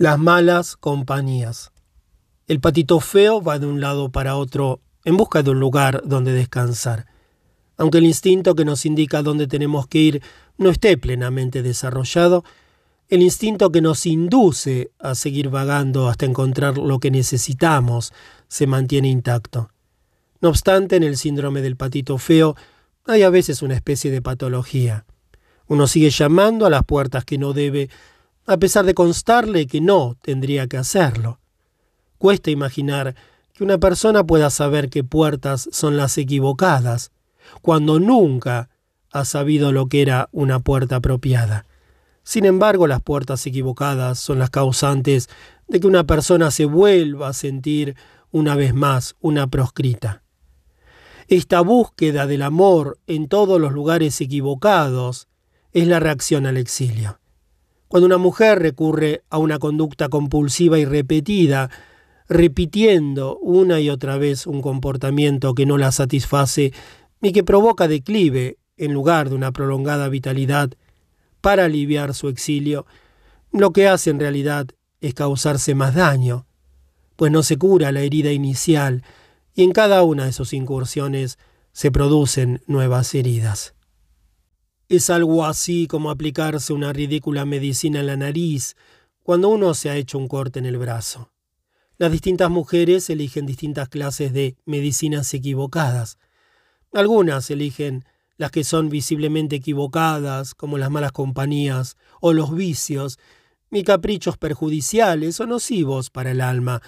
Las malas compañías. El patito feo va de un lado para otro en busca de un lugar donde descansar. Aunque el instinto que nos indica dónde tenemos que ir no esté plenamente desarrollado, el instinto que nos induce a seguir vagando hasta encontrar lo que necesitamos se mantiene intacto. No obstante, en el síndrome del patito feo hay a veces una especie de patología. Uno sigue llamando a las puertas que no debe a pesar de constarle que no tendría que hacerlo. Cuesta imaginar que una persona pueda saber qué puertas son las equivocadas, cuando nunca ha sabido lo que era una puerta apropiada. Sin embargo, las puertas equivocadas son las causantes de que una persona se vuelva a sentir una vez más una proscrita. Esta búsqueda del amor en todos los lugares equivocados es la reacción al exilio. Cuando una mujer recurre a una conducta compulsiva y repetida, repitiendo una y otra vez un comportamiento que no la satisface y que provoca declive en lugar de una prolongada vitalidad para aliviar su exilio, lo que hace en realidad es causarse más daño, pues no se cura la herida inicial y en cada una de sus incursiones se producen nuevas heridas. Es algo así como aplicarse una ridícula medicina en la nariz cuando uno se ha hecho un corte en el brazo. Las distintas mujeres eligen distintas clases de medicinas equivocadas. Algunas eligen las que son visiblemente equivocadas, como las malas compañías o los vicios, y caprichos perjudiciales o nocivos para el alma,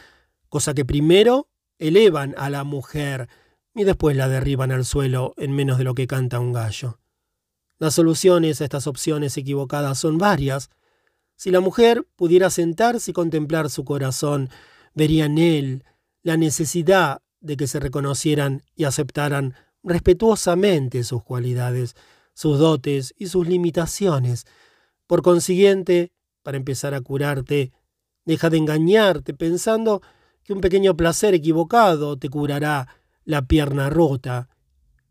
cosa que primero elevan a la mujer y después la derriban al suelo en menos de lo que canta un gallo. Las soluciones a estas opciones equivocadas son varias. Si la mujer pudiera sentarse y contemplar su corazón, vería en él la necesidad de que se reconocieran y aceptaran respetuosamente sus cualidades, sus dotes y sus limitaciones. Por consiguiente, para empezar a curarte, deja de engañarte pensando que un pequeño placer equivocado te curará la pierna rota.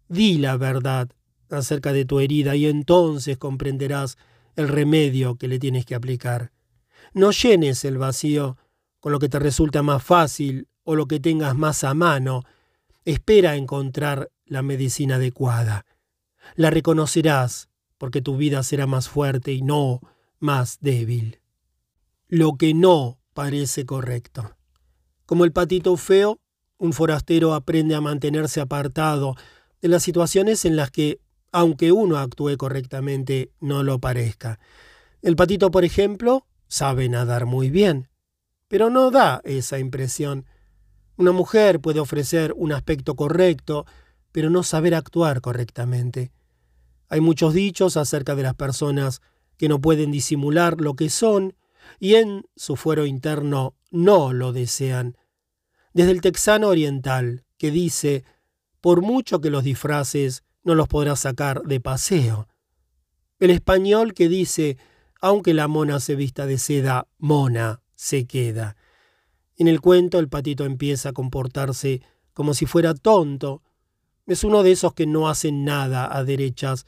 Di la verdad acerca de tu herida y entonces comprenderás el remedio que le tienes que aplicar. No llenes el vacío con lo que te resulta más fácil o lo que tengas más a mano. Espera encontrar la medicina adecuada. La reconocerás porque tu vida será más fuerte y no más débil. Lo que no parece correcto. Como el patito feo, un forastero aprende a mantenerse apartado de las situaciones en las que aunque uno actúe correctamente, no lo parezca. El patito, por ejemplo, sabe nadar muy bien, pero no da esa impresión. Una mujer puede ofrecer un aspecto correcto, pero no saber actuar correctamente. Hay muchos dichos acerca de las personas que no pueden disimular lo que son y en su fuero interno no lo desean. Desde el texano oriental, que dice, por mucho que los disfraces no los podrás sacar de paseo. El español que dice, aunque la mona se vista de seda, mona se queda. En el cuento el patito empieza a comportarse como si fuera tonto. Es uno de esos que no hacen nada a derechas,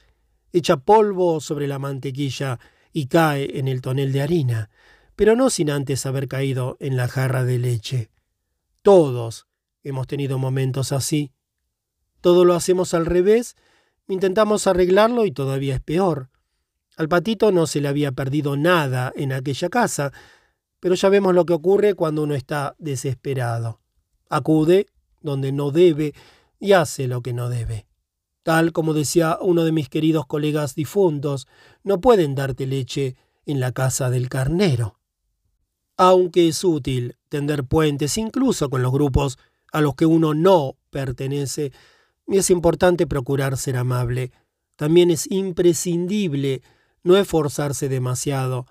echa polvo sobre la mantequilla y cae en el tonel de harina, pero no sin antes haber caído en la jarra de leche. Todos hemos tenido momentos así. Todo lo hacemos al revés, intentamos arreglarlo y todavía es peor. Al patito no se le había perdido nada en aquella casa, pero ya vemos lo que ocurre cuando uno está desesperado. Acude donde no debe y hace lo que no debe. Tal como decía uno de mis queridos colegas difuntos, no pueden darte leche en la casa del carnero. Aunque es útil tender puentes incluso con los grupos a los que uno no pertenece, es importante procurar ser amable. También es imprescindible no esforzarse demasiado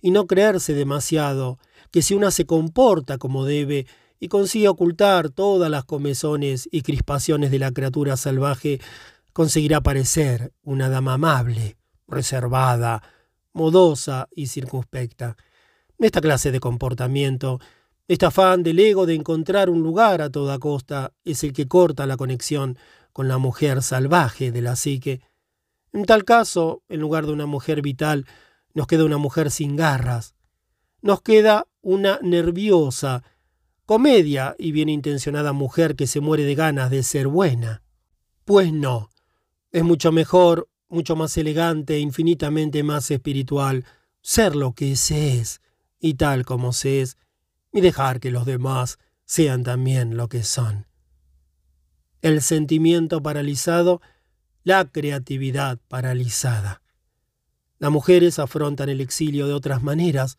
y no creerse demasiado que si una se comporta como debe y consigue ocultar todas las comezones y crispaciones de la criatura salvaje, conseguirá parecer una dama amable, reservada, modosa y circunspecta. Esta clase de comportamiento este afán del ego de encontrar un lugar a toda costa es el que corta la conexión con la mujer salvaje de la psique. En tal caso, en lugar de una mujer vital, nos queda una mujer sin garras. nos queda una nerviosa, comedia y bien intencionada mujer que se muere de ganas de ser buena. Pues no, es mucho mejor, mucho más elegante e infinitamente más espiritual ser lo que se es y tal como se es, y dejar que los demás sean también lo que son. El sentimiento paralizado, la creatividad paralizada. Las mujeres afrontan el exilio de otras maneras.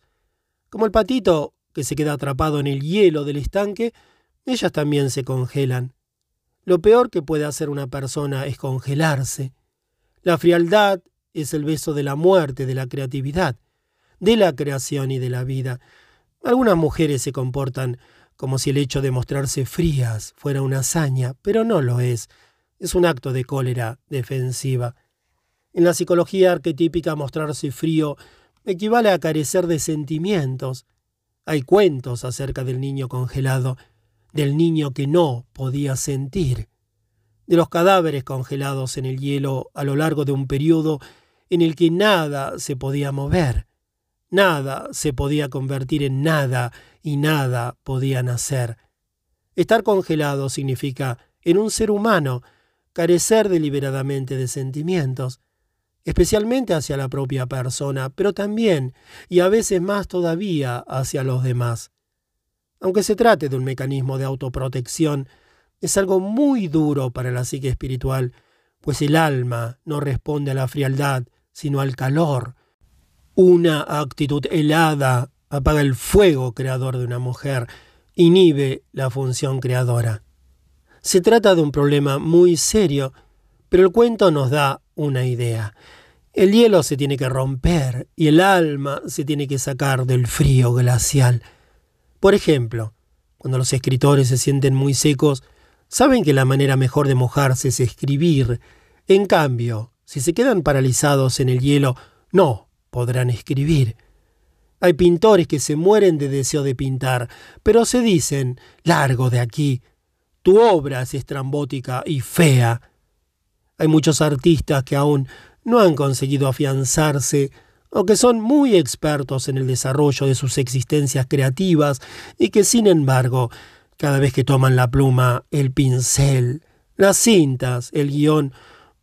Como el patito que se queda atrapado en el hielo del estanque, ellas también se congelan. Lo peor que puede hacer una persona es congelarse. La frialdad es el beso de la muerte, de la creatividad, de la creación y de la vida. Algunas mujeres se comportan como si el hecho de mostrarse frías fuera una hazaña, pero no lo es. Es un acto de cólera defensiva. En la psicología arquetípica mostrarse frío equivale a carecer de sentimientos. Hay cuentos acerca del niño congelado, del niño que no podía sentir, de los cadáveres congelados en el hielo a lo largo de un periodo en el que nada se podía mover, nada se podía convertir en nada y nada podía nacer. Estar congelado significa, en un ser humano, carecer deliberadamente de sentimientos, especialmente hacia la propia persona, pero también, y a veces más todavía, hacia los demás. Aunque se trate de un mecanismo de autoprotección, es algo muy duro para la psique espiritual, pues el alma no responde a la frialdad, sino al calor. Una actitud helada apaga el fuego creador de una mujer, inhibe la función creadora. Se trata de un problema muy serio, pero el cuento nos da una idea. El hielo se tiene que romper y el alma se tiene que sacar del frío glacial. Por ejemplo, cuando los escritores se sienten muy secos, saben que la manera mejor de mojarse es escribir. En cambio, si se quedan paralizados en el hielo, no podrán escribir. Hay pintores que se mueren de deseo de pintar, pero se dicen, largo de aquí, tu obra es estrambótica y fea. Hay muchos artistas que aún no han conseguido afianzarse o que son muy expertos en el desarrollo de sus existencias creativas y que sin embargo, cada vez que toman la pluma, el pincel, las cintas, el guion,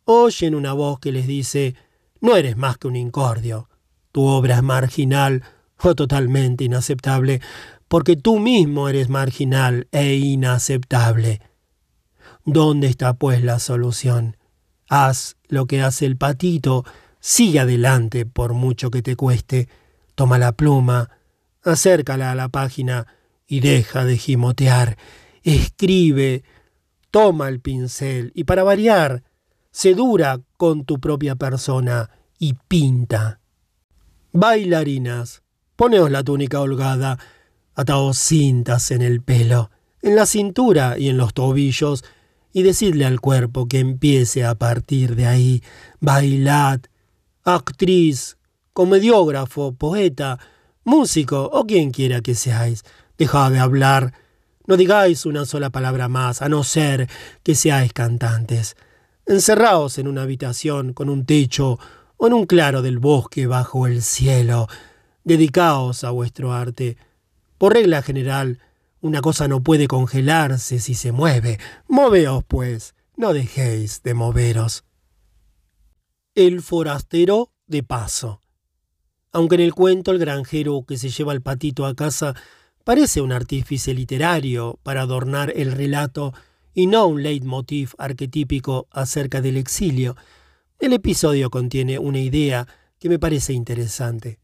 oyen una voz que les dice no eres más que un incordio. Tu obra es marginal o totalmente inaceptable, porque tú mismo eres marginal e inaceptable. ¿Dónde está pues la solución? Haz lo que hace el patito, sigue adelante por mucho que te cueste. Toma la pluma, acércala a la página y deja de gimotear. Escribe, toma el pincel y para variar, se dura con tu propia persona y pinta. Bailarinas, poneos la túnica holgada, ataos cintas en el pelo, en la cintura y en los tobillos, y decidle al cuerpo que empiece a partir de ahí. Bailad, actriz, comediógrafo, poeta, músico o quien quiera que seáis. Dejad de hablar. No digáis una sola palabra más, a no ser que seáis cantantes. Encerraos en una habitación con un techo o en un claro del bosque bajo el cielo. Dedicaos a vuestro arte. Por regla general, una cosa no puede congelarse si se mueve. Moveos, pues, no dejéis de moveros. El forastero de paso. Aunque en el cuento el granjero que se lleva el patito a casa parece un artífice literario para adornar el relato y no un leitmotiv arquetípico acerca del exilio, el episodio contiene una idea que me parece interesante.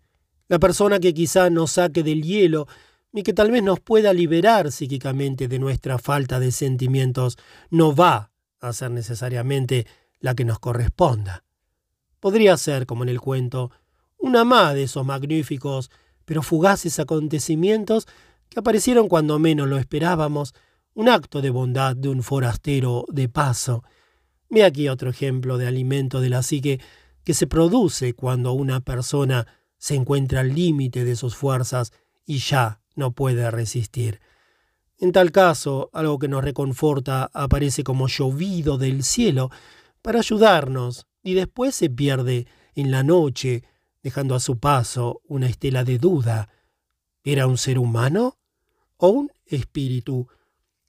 La persona que quizá nos saque del hielo y que tal vez nos pueda liberar psíquicamente de nuestra falta de sentimientos, no va a ser necesariamente la que nos corresponda. Podría ser, como en el cuento, una más de esos magníficos pero fugaces acontecimientos que aparecieron cuando menos lo esperábamos, un acto de bondad de un forastero de paso. Ve aquí otro ejemplo de alimento de la psique que se produce cuando una persona se encuentra al límite de sus fuerzas y ya no puede resistir. En tal caso, algo que nos reconforta aparece como llovido del cielo para ayudarnos y después se pierde en la noche, dejando a su paso una estela de duda, ¿Era un ser humano o un espíritu?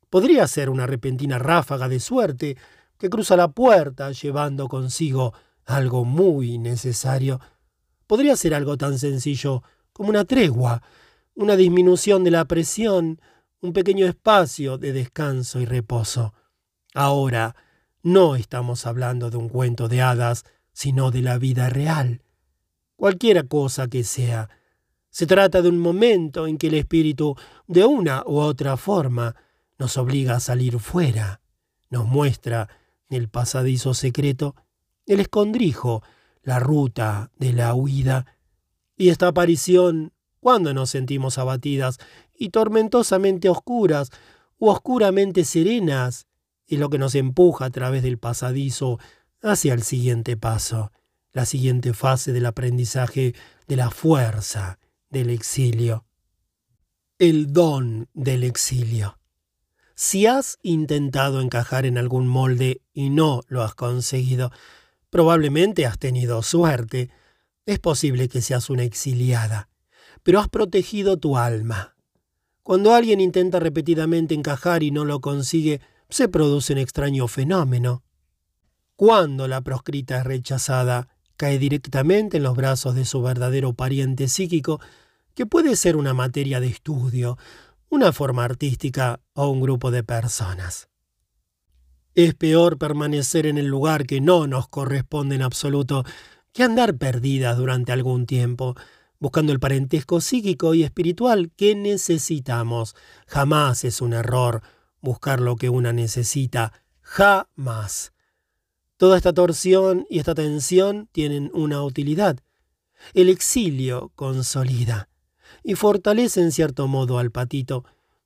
Podría ser una repentina ráfaga de suerte que cruza la puerta llevando consigo algo muy necesario. Podría ser algo tan sencillo como una tregua, una disminución de la presión, un pequeño espacio de descanso y reposo. Ahora, no estamos hablando de un cuento de hadas, sino de la vida real. Cualquiera cosa que sea, se trata de un momento en que el espíritu, de una u otra forma, nos obliga a salir fuera, nos muestra el pasadizo secreto, el escondrijo, la ruta de la huida. Y esta aparición, cuando nos sentimos abatidas y tormentosamente oscuras u oscuramente serenas, es lo que nos empuja a través del pasadizo hacia el siguiente paso, la siguiente fase del aprendizaje de la fuerza del exilio. El don del exilio. Si has intentado encajar en algún molde y no lo has conseguido, probablemente has tenido suerte. Es posible que seas una exiliada, pero has protegido tu alma. Cuando alguien intenta repetidamente encajar y no lo consigue, se produce un extraño fenómeno. Cuando la proscrita es rechazada, cae directamente en los brazos de su verdadero pariente psíquico, que puede ser una materia de estudio, una forma artística o un grupo de personas. Es peor permanecer en el lugar que no nos corresponde en absoluto que andar perdidas durante algún tiempo, buscando el parentesco psíquico y espiritual que necesitamos. Jamás es un error buscar lo que una necesita. Jamás. Toda esta torsión y esta tensión tienen una utilidad. El exilio consolida y fortalece en cierto modo al patito,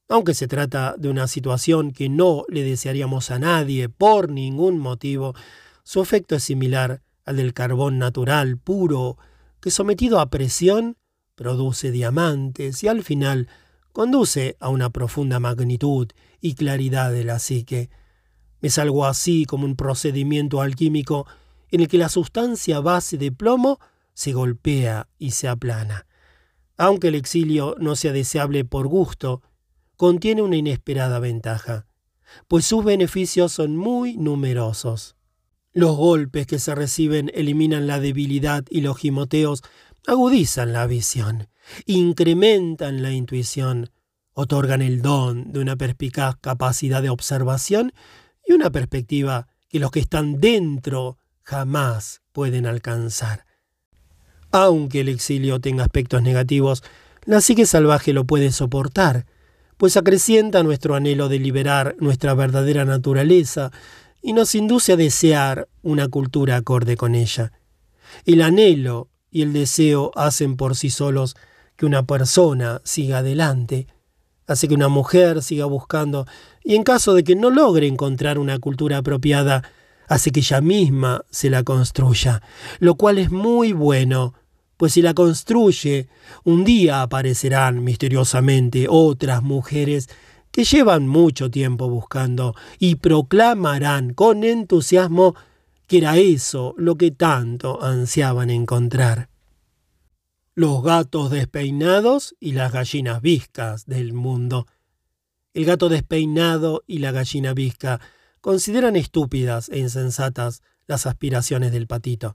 aunque se trata de una situación que no le desearíamos a nadie por ningún motivo, su efecto es similar al del carbón natural puro, que sometido a presión produce diamantes y al final conduce a una profunda magnitud y claridad de la psique. Es algo así como un procedimiento alquímico en el que la sustancia base de plomo se golpea y se aplana. Aunque el exilio no sea deseable por gusto, contiene una inesperada ventaja, pues sus beneficios son muy numerosos. Los golpes que se reciben eliminan la debilidad y los gimoteos agudizan la visión, incrementan la intuición, otorgan el don de una perspicaz capacidad de observación y una perspectiva que los que están dentro jamás pueden alcanzar. Aunque el exilio tenga aspectos negativos, la psique salvaje lo puede soportar, pues acrecienta nuestro anhelo de liberar nuestra verdadera naturaleza y nos induce a desear una cultura acorde con ella. El anhelo y el deseo hacen por sí solos que una persona siga adelante, hace que una mujer siga buscando y en caso de que no logre encontrar una cultura apropiada, hace que ella misma se la construya, lo cual es muy bueno, pues si la construye, un día aparecerán misteriosamente otras mujeres que llevan mucho tiempo buscando y proclamarán con entusiasmo que era eso lo que tanto ansiaban encontrar. Los gatos despeinados y las gallinas viscas del mundo. El gato despeinado y la gallina visca consideran estúpidas e insensatas las aspiraciones del patito.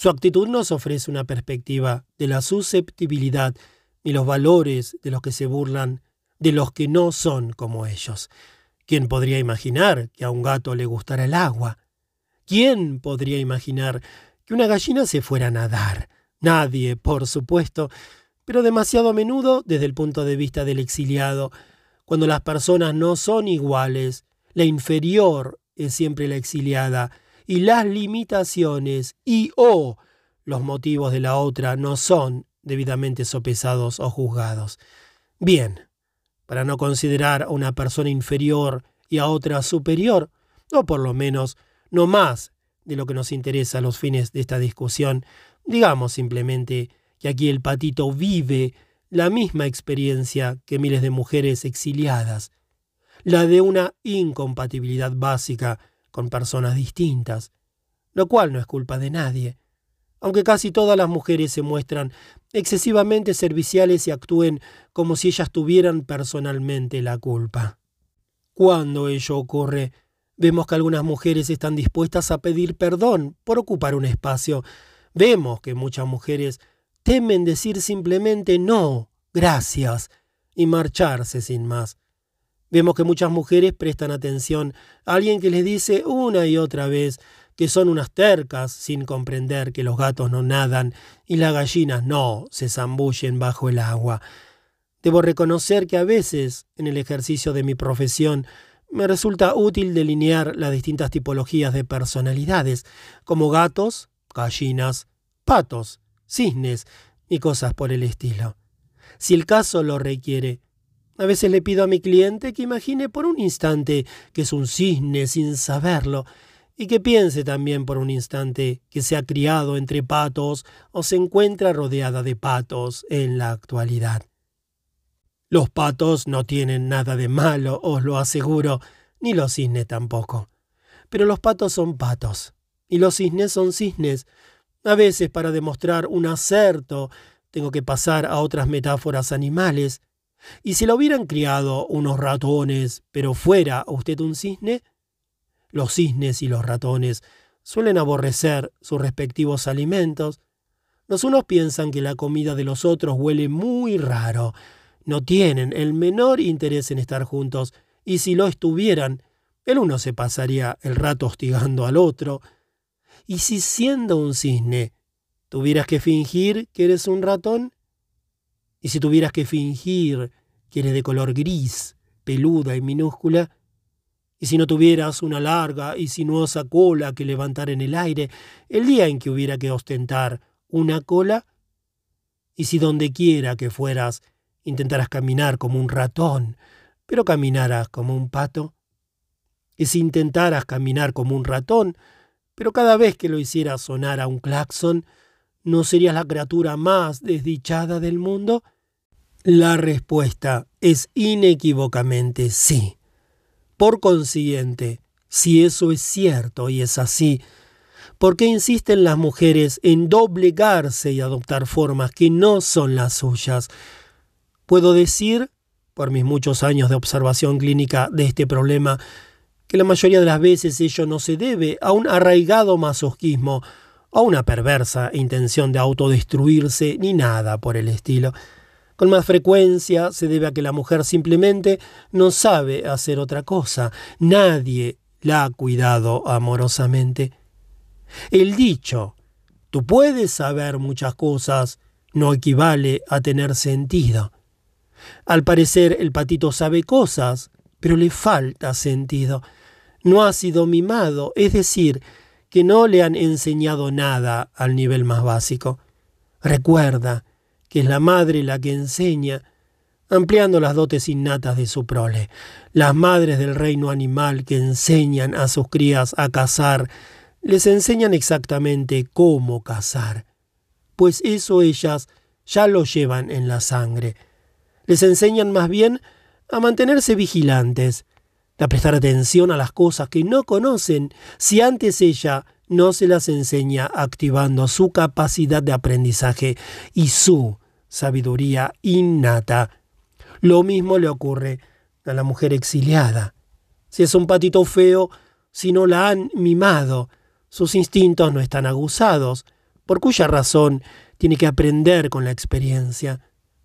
Su actitud nos ofrece una perspectiva de la susceptibilidad y los valores de los que se burlan de los que no son como ellos. ¿Quién podría imaginar que a un gato le gustara el agua? ¿Quién podría imaginar que una gallina se fuera a nadar? Nadie, por supuesto, pero demasiado a menudo desde el punto de vista del exiliado, cuando las personas no son iguales, la inferior es siempre la exiliada, y las limitaciones y o los motivos de la otra no son debidamente sopesados o juzgados. Bien, para no considerar a una persona inferior y a otra superior, o por lo menos no más de lo que nos interesa a los fines de esta discusión, digamos simplemente que aquí el patito vive la misma experiencia que miles de mujeres exiliadas, la de una incompatibilidad básica con personas distintas, lo cual no es culpa de nadie. aunque casi todas las mujeres se muestran excesivamente serviciales y actúen como si ellas tuvieran personalmente la culpa. Cuando ello ocurre, vemos que algunas mujeres están dispuestas a pedir perdón por ocupar un espacio. Vemos que muchas mujeres temen decir simplemente no, gracias, y marcharse sin más. Vemos que muchas mujeres prestan atención a alguien que les dice una y otra vez que son unas tercas sin comprender que los gatos no nadan y las gallinas no se zambullen bajo el agua. Debo reconocer que a veces, en el ejercicio de mi profesión, me resulta útil delinear las distintas tipologías de personalidades, como gatos, gallinas, patos, cisnes y cosas por el estilo. Si el caso lo requiere, a veces le pido a mi cliente que imagine por un instante que es un cisne sin saberlo, y que piense también por un instante que se ha criado entre patos o se encuentra rodeada de patos en la actualidad. Los patos no tienen nada de malo, os lo aseguro, ni los cisnes tampoco. Pero los patos son patos, y los cisnes son cisnes. A veces para demostrar un acerto tengo que pasar a otras metáforas animales, y si lo hubieran criado unos ratones, pero fuera usted un cisne, los cisnes y los ratones suelen aborrecer sus respectivos alimentos. Los unos piensan que la comida de los otros huele muy raro, no tienen el menor interés en estar juntos, y si lo estuvieran, el uno se pasaría el rato hostigando al otro. ¿Y si siendo un cisne tuvieras que fingir que eres un ratón? Y si tuvieras que fingir que eres de color gris, peluda y minúscula, y si no tuvieras una larga y sinuosa cola que levantar en el aire, el día en que hubiera que ostentar una cola, y si donde quiera que fueras intentaras caminar como un ratón, pero caminaras como un pato, y si intentaras caminar como un ratón, pero cada vez que lo hicieras sonar a un claxon, ¿no serías la criatura más desdichada del mundo? La respuesta es inequívocamente sí. Por consiguiente, si eso es cierto y es así, ¿por qué insisten las mujeres en doblegarse y adoptar formas que no son las suyas? Puedo decir, por mis muchos años de observación clínica de este problema, que la mayoría de las veces ello no se debe a un arraigado masoquismo, a una perversa intención de autodestruirse, ni nada por el estilo. Con más frecuencia se debe a que la mujer simplemente no sabe hacer otra cosa. Nadie la ha cuidado amorosamente. El dicho, tú puedes saber muchas cosas, no equivale a tener sentido. Al parecer el patito sabe cosas, pero le falta sentido. No ha sido mimado, es decir, que no le han enseñado nada al nivel más básico. Recuerda que es la madre la que enseña, ampliando las dotes innatas de su prole. Las madres del reino animal que enseñan a sus crías a cazar, les enseñan exactamente cómo cazar, pues eso ellas ya lo llevan en la sangre. Les enseñan más bien a mantenerse vigilantes, a prestar atención a las cosas que no conocen, si antes ella no se las enseña activando su capacidad de aprendizaje y su sabiduría innata. Lo mismo le ocurre a la mujer exiliada. Si es un patito feo, si no la han mimado, sus instintos no están aguzados, por cuya razón tiene que aprender con la experiencia,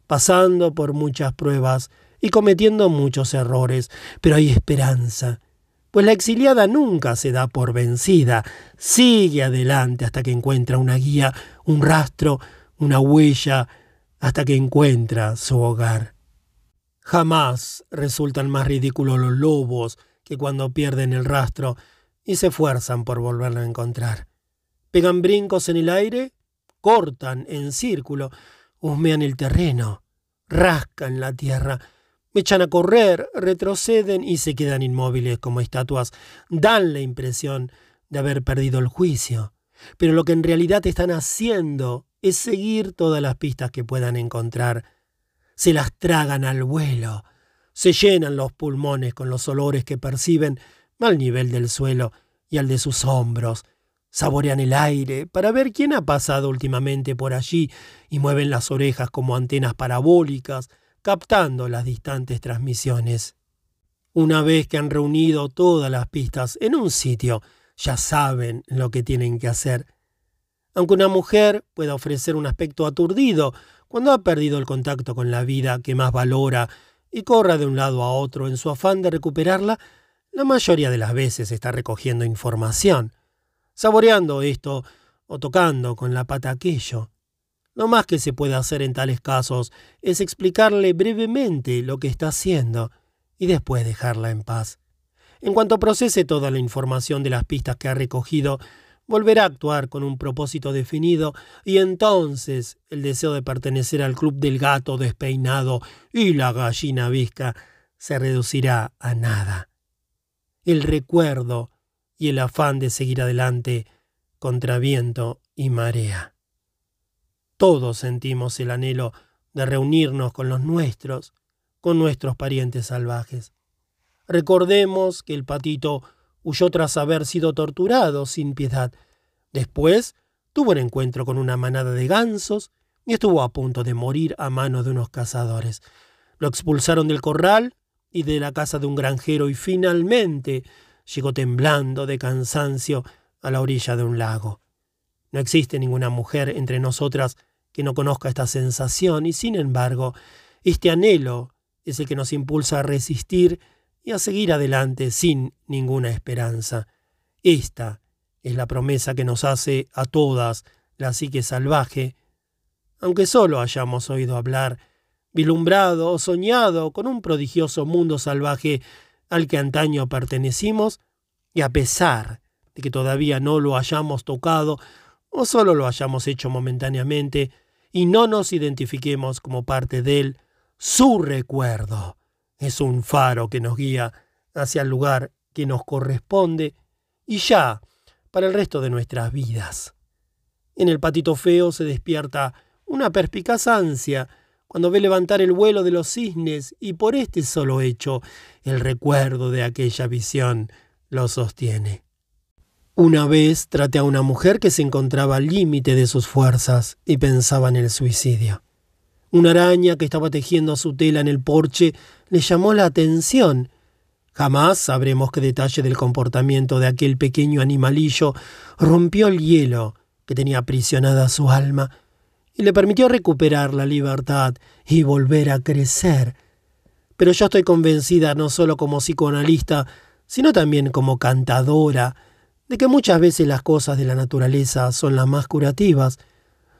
pasando por muchas pruebas y cometiendo muchos errores, pero hay esperanza, pues la exiliada nunca se da por vencida, sigue adelante hasta que encuentra una guía, un rastro, una huella, hasta que encuentra su hogar. Jamás resultan más ridículos los lobos que cuando pierden el rastro y se esfuerzan por volverlo a encontrar. Pegan brincos en el aire, cortan en círculo, husmean el terreno, rascan la tierra, echan a correr, retroceden y se quedan inmóviles como estatuas. Dan la impresión de haber perdido el juicio. Pero lo que en realidad están haciendo es seguir todas las pistas que puedan encontrar. Se las tragan al vuelo. Se llenan los pulmones con los olores que perciben al nivel del suelo y al de sus hombros. saborean el aire para ver quién ha pasado últimamente por allí y mueven las orejas como antenas parabólicas, captando las distantes transmisiones. Una vez que han reunido todas las pistas en un sitio, ya saben lo que tienen que hacer. Aunque una mujer pueda ofrecer un aspecto aturdido cuando ha perdido el contacto con la vida que más valora y corra de un lado a otro en su afán de recuperarla, la mayoría de las veces está recogiendo información, saboreando esto o tocando con la pata aquello. Lo más que se puede hacer en tales casos es explicarle brevemente lo que está haciendo y después dejarla en paz. En cuanto procese toda la información de las pistas que ha recogido, volverá a actuar con un propósito definido y entonces el deseo de pertenecer al club del gato despeinado y la gallina visca se reducirá a nada. El recuerdo y el afán de seguir adelante contra viento y marea. Todos sentimos el anhelo de reunirnos con los nuestros, con nuestros parientes salvajes. Recordemos que el patito huyó tras haber sido torturado sin piedad. Después tuvo un encuentro con una manada de gansos y estuvo a punto de morir a manos de unos cazadores. Lo expulsaron del corral y de la casa de un granjero y finalmente llegó temblando de cansancio a la orilla de un lago. No existe ninguna mujer entre nosotras que no conozca esta sensación y sin embargo este anhelo es el que nos impulsa a resistir y a seguir adelante sin ninguna esperanza. Esta es la promesa que nos hace a todas la psique salvaje, aunque solo hayamos oído hablar, vilumbrado o soñado con un prodigioso mundo salvaje al que antaño pertenecimos, y a pesar de que todavía no lo hayamos tocado o solo lo hayamos hecho momentáneamente y no nos identifiquemos como parte de él, su recuerdo es un faro que nos guía hacia el lugar que nos corresponde y ya para el resto de nuestras vidas. En el patito feo se despierta una perspicaz ansia cuando ve levantar el vuelo de los cisnes y por este solo hecho el recuerdo de aquella visión lo sostiene. Una vez traté a una mujer que se encontraba al límite de sus fuerzas y pensaba en el suicidio. Una araña que estaba tejiendo su tela en el porche le llamó la atención. Jamás sabremos qué detalle del comportamiento de aquel pequeño animalillo rompió el hielo que tenía aprisionada su alma y le permitió recuperar la libertad y volver a crecer. Pero yo estoy convencida no solo como psicoanalista, sino también como cantadora, de que muchas veces las cosas de la naturaleza son las más curativas,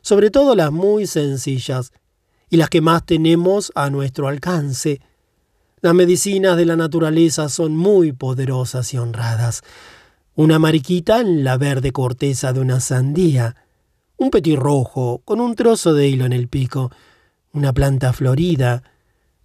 sobre todo las muy sencillas, y las que más tenemos a nuestro alcance. Las medicinas de la naturaleza son muy poderosas y honradas. Una mariquita en la verde corteza de una sandía, un petirrojo con un trozo de hilo en el pico, una planta florida,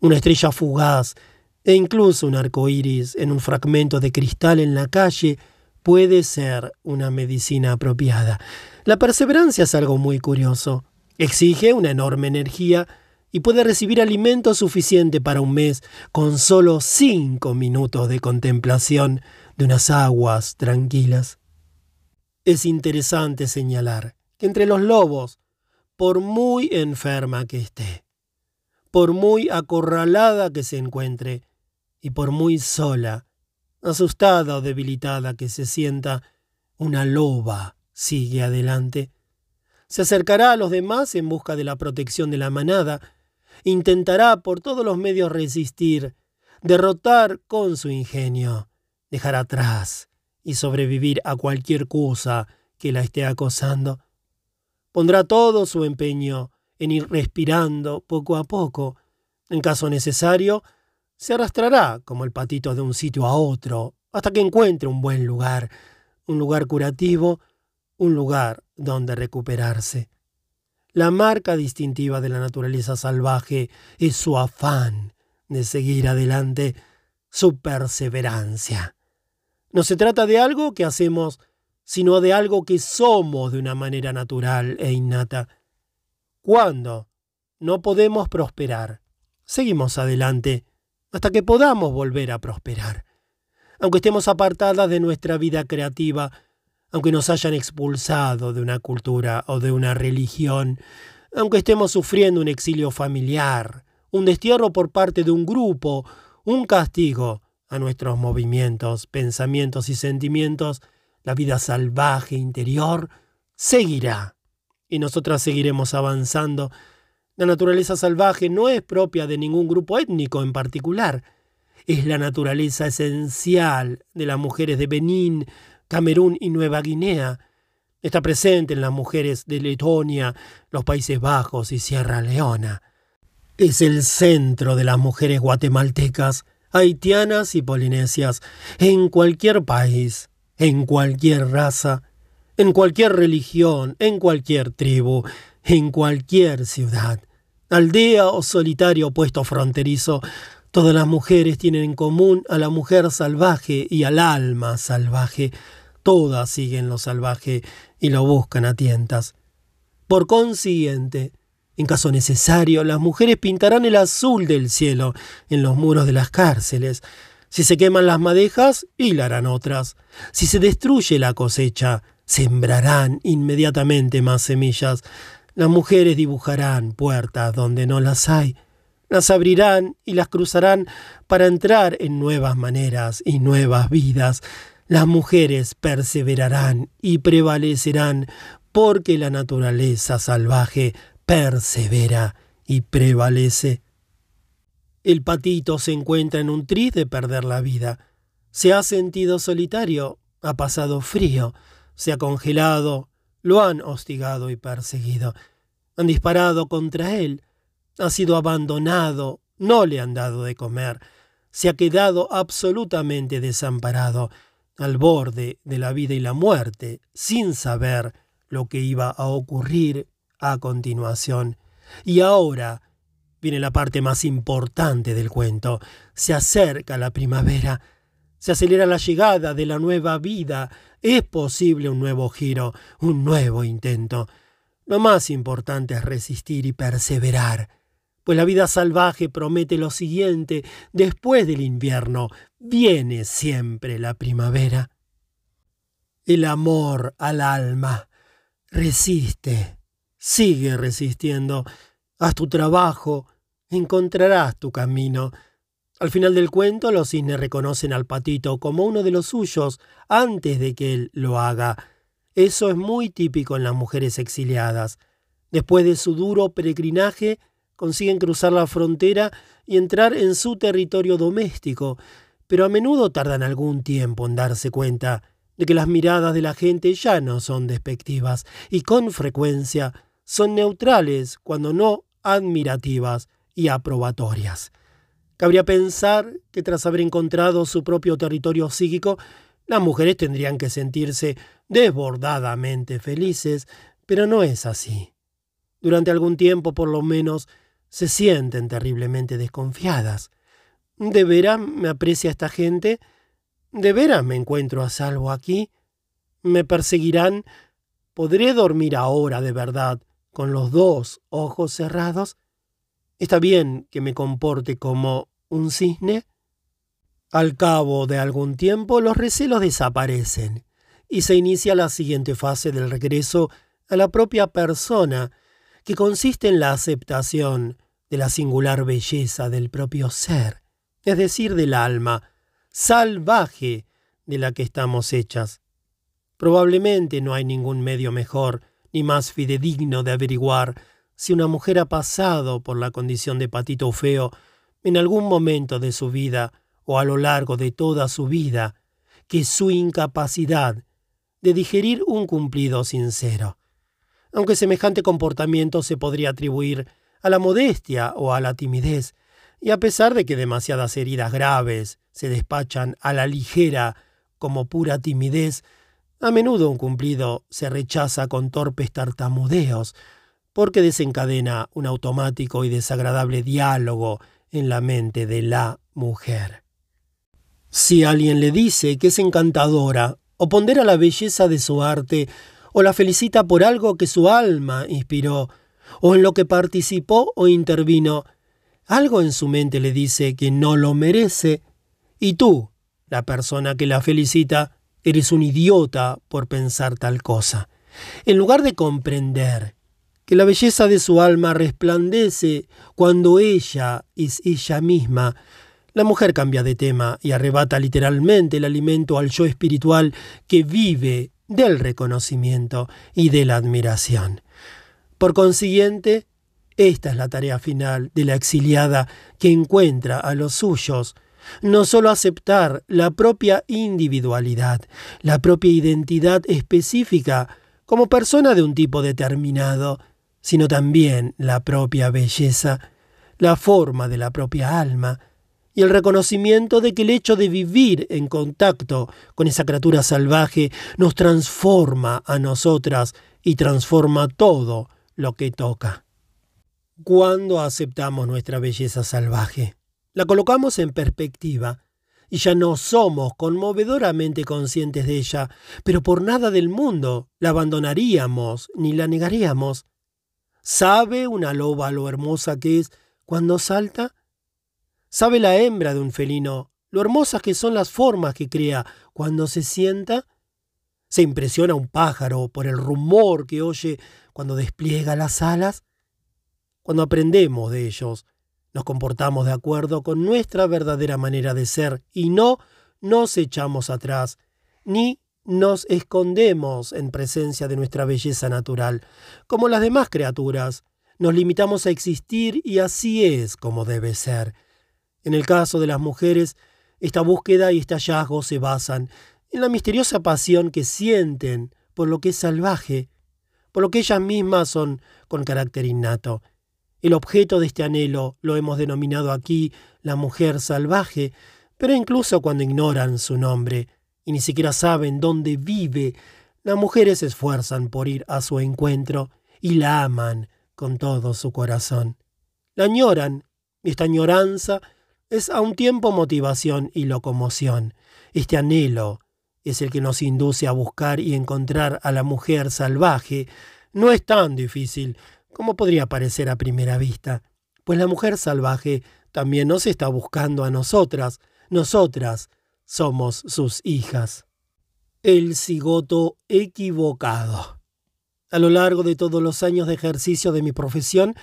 una estrella fugaz e incluso un arco iris en un fragmento de cristal en la calle puede ser una medicina apropiada. La perseverancia es algo muy curioso. Exige una enorme energía y puede recibir alimento suficiente para un mes con solo cinco minutos de contemplación de unas aguas tranquilas. Es interesante señalar que entre los lobos, por muy enferma que esté, por muy acorralada que se encuentre, y por muy sola, asustada o debilitada que se sienta, una loba sigue adelante se acercará a los demás en busca de la protección de la manada, intentará por todos los medios resistir, derrotar con su ingenio, dejar atrás y sobrevivir a cualquier cosa que la esté acosando. Pondrá todo su empeño en ir respirando poco a poco. En caso necesario, se arrastrará como el patito de un sitio a otro hasta que encuentre un buen lugar, un lugar curativo un lugar donde recuperarse. La marca distintiva de la naturaleza salvaje es su afán de seguir adelante, su perseverancia. No se trata de algo que hacemos, sino de algo que somos de una manera natural e innata. Cuando no podemos prosperar, seguimos adelante hasta que podamos volver a prosperar. Aunque estemos apartadas de nuestra vida creativa, aunque nos hayan expulsado de una cultura o de una religión, aunque estemos sufriendo un exilio familiar, un destierro por parte de un grupo, un castigo a nuestros movimientos, pensamientos y sentimientos, la vida salvaje interior seguirá y nosotras seguiremos avanzando. La naturaleza salvaje no es propia de ningún grupo étnico en particular, es la naturaleza esencial de las mujeres de Benín, Camerún y Nueva Guinea. Está presente en las mujeres de Letonia, los Países Bajos y Sierra Leona. Es el centro de las mujeres guatemaltecas, haitianas y polinesias, en cualquier país, en cualquier raza, en cualquier religión, en cualquier tribu, en cualquier ciudad, aldea o solitario puesto fronterizo, todas las mujeres tienen en común a la mujer salvaje y al alma salvaje. Todas siguen lo salvaje y lo buscan a tientas. Por consiguiente, en caso necesario, las mujeres pintarán el azul del cielo en los muros de las cárceles. Si se queman las madejas, hilarán otras. Si se destruye la cosecha, sembrarán inmediatamente más semillas. Las mujeres dibujarán puertas donde no las hay. Las abrirán y las cruzarán para entrar en nuevas maneras y nuevas vidas. Las mujeres perseverarán y prevalecerán porque la naturaleza salvaje persevera y prevalece. El patito se encuentra en un tris de perder la vida. Se ha sentido solitario, ha pasado frío, se ha congelado, lo han hostigado y perseguido, han disparado contra él, ha sido abandonado, no le han dado de comer, se ha quedado absolutamente desamparado, al borde de la vida y la muerte, sin saber lo que iba a ocurrir a continuación. Y ahora viene la parte más importante del cuento. Se acerca la primavera, se acelera la llegada de la nueva vida, es posible un nuevo giro, un nuevo intento. Lo más importante es resistir y perseverar, pues la vida salvaje promete lo siguiente, después del invierno viene siempre la primavera. El amor al alma resiste, sigue resistiendo. Haz tu trabajo, encontrarás tu camino. Al final del cuento, los cisnes reconocen al patito como uno de los suyos antes de que él lo haga. Eso es muy típico en las mujeres exiliadas. Después de su duro peregrinaje, consiguen cruzar la frontera y entrar en su territorio doméstico, pero a menudo tardan algún tiempo en darse cuenta de que las miradas de la gente ya no son despectivas y con frecuencia son neutrales, cuando no admirativas y aprobatorias. Cabría pensar que tras haber encontrado su propio territorio psíquico, las mujeres tendrían que sentirse desbordadamente felices, pero no es así. Durante algún tiempo, por lo menos, se sienten terriblemente desconfiadas. ¿De veras me aprecia esta gente? ¿De veras me encuentro a salvo aquí? ¿Me perseguirán? ¿Podré dormir ahora de verdad con los dos ojos cerrados? ¿Está bien que me comporte como un cisne? Al cabo de algún tiempo los recelos desaparecen y se inicia la siguiente fase del regreso a la propia persona, que consiste en la aceptación de la singular belleza del propio ser, es decir, del alma salvaje de la que estamos hechas. Probablemente no hay ningún medio mejor ni más fidedigno de averiguar si una mujer ha pasado por la condición de patito feo en algún momento de su vida o a lo largo de toda su vida, que su incapacidad de digerir un cumplido sincero. Aunque semejante comportamiento se podría atribuir a la modestia o a la timidez, y a pesar de que demasiadas heridas graves se despachan a la ligera como pura timidez, a menudo un cumplido se rechaza con torpes tartamudeos, porque desencadena un automático y desagradable diálogo en la mente de la mujer. Si alguien le dice que es encantadora, o pondera la belleza de su arte, o la felicita por algo que su alma inspiró, o en lo que participó o intervino, algo en su mente le dice que no lo merece, y tú, la persona que la felicita, Eres un idiota por pensar tal cosa. En lugar de comprender que la belleza de su alma resplandece cuando ella es ella misma, la mujer cambia de tema y arrebata literalmente el alimento al yo espiritual que vive del reconocimiento y de la admiración. Por consiguiente, esta es la tarea final de la exiliada que encuentra a los suyos, no solo aceptar la propia individualidad, la propia identidad específica como persona de un tipo determinado, sino también la propia belleza, la forma de la propia alma, y el reconocimiento de que el hecho de vivir en contacto con esa criatura salvaje nos transforma a nosotras y transforma todo lo que toca. Cuando aceptamos nuestra belleza salvaje, la colocamos en perspectiva y ya no somos conmovedoramente conscientes de ella, pero por nada del mundo la abandonaríamos ni la negaríamos. ¿Sabe una loba lo hermosa que es cuando salta? ¿Sabe la hembra de un felino lo hermosas que son las formas que crea cuando se sienta? ¿Se impresiona un pájaro por el rumor que oye cuando despliega las alas? Cuando aprendemos de ellos, nos comportamos de acuerdo con nuestra verdadera manera de ser y no nos echamos atrás, ni nos escondemos en presencia de nuestra belleza natural. Como las demás criaturas, nos limitamos a existir y así es como debe ser. En el caso de las mujeres, esta búsqueda y este hallazgo se basan en la misteriosa pasión que sienten por lo que es salvaje, por lo que ellas mismas son con carácter innato. El objeto de este anhelo lo hemos denominado aquí la mujer salvaje, pero incluso cuando ignoran su nombre y ni siquiera saben dónde vive, las mujeres se esfuerzan por ir a su encuentro y la aman con todo su corazón. La añoran, y esta añoranza es a un tiempo motivación y locomoción. Este anhelo es el que nos induce a buscar y encontrar a la mujer salvaje. No es tan difícil, como podría parecer a primera vista, pues la mujer salvaje también nos está buscando a nosotras, nosotras somos sus hijas. El cigoto equivocado. A lo largo de todos los años de ejercicio de mi profesión,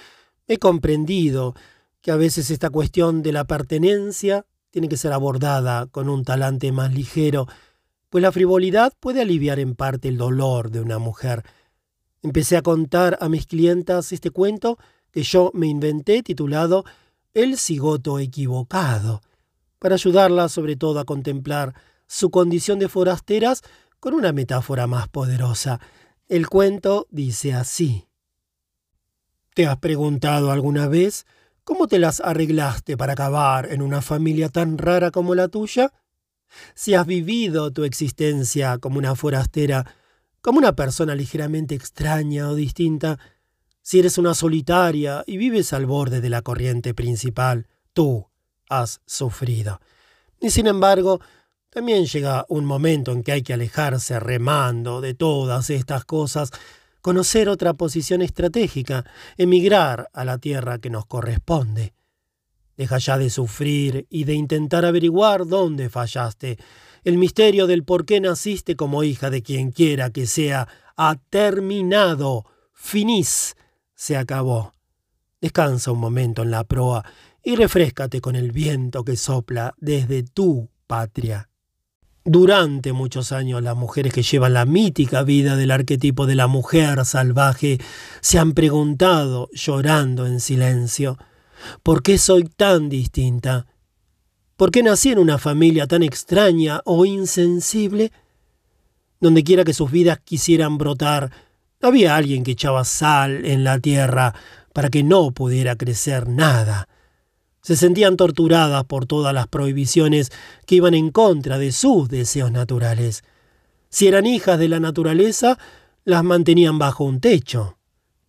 he comprendido que a veces esta cuestión de la pertenencia tiene que ser abordada con un talante más ligero, pues la frivolidad puede aliviar en parte el dolor de una mujer, Empecé a contar a mis clientas este cuento que yo me inventé titulado El cigoto equivocado, para ayudarlas sobre todo a contemplar su condición de forasteras con una metáfora más poderosa. El cuento dice así. ¿Te has preguntado alguna vez cómo te las arreglaste para acabar en una familia tan rara como la tuya? Si has vivido tu existencia como una forastera, como una persona ligeramente extraña o distinta, si eres una solitaria y vives al borde de la corriente principal, tú has sufrido. Y sin embargo, también llega un momento en que hay que alejarse remando de todas estas cosas, conocer otra posición estratégica, emigrar a la tierra que nos corresponde. Deja ya de sufrir y de intentar averiguar dónde fallaste el misterio del por qué naciste como hija de quien quiera que sea ha terminado. Finis se acabó. Descansa un momento en la proa y refrescate con el viento que sopla desde tu patria. Durante muchos años las mujeres que llevan la mítica vida del arquetipo de la mujer salvaje se han preguntado, llorando en silencio, ¿por qué soy tan distinta? ¿Por qué nací en una familia tan extraña o insensible? Donde quiera que sus vidas quisieran brotar, había alguien que echaba sal en la tierra para que no pudiera crecer nada. Se sentían torturadas por todas las prohibiciones que iban en contra de sus deseos naturales. Si eran hijas de la naturaleza, las mantenían bajo un techo.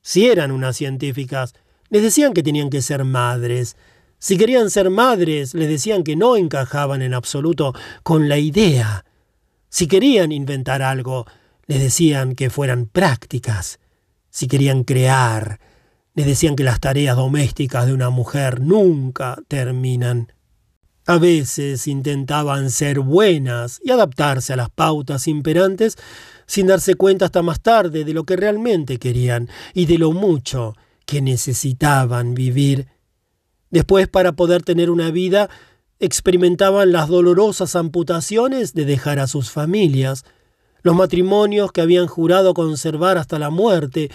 Si eran unas científicas, les decían que tenían que ser madres, si querían ser madres, les decían que no encajaban en absoluto con la idea. Si querían inventar algo, les decían que fueran prácticas. Si querían crear, les decían que las tareas domésticas de una mujer nunca terminan. A veces intentaban ser buenas y adaptarse a las pautas imperantes sin darse cuenta hasta más tarde de lo que realmente querían y de lo mucho que necesitaban vivir. Después, para poder tener una vida, experimentaban las dolorosas amputaciones de dejar a sus familias, los matrimonios que habían jurado conservar hasta la muerte,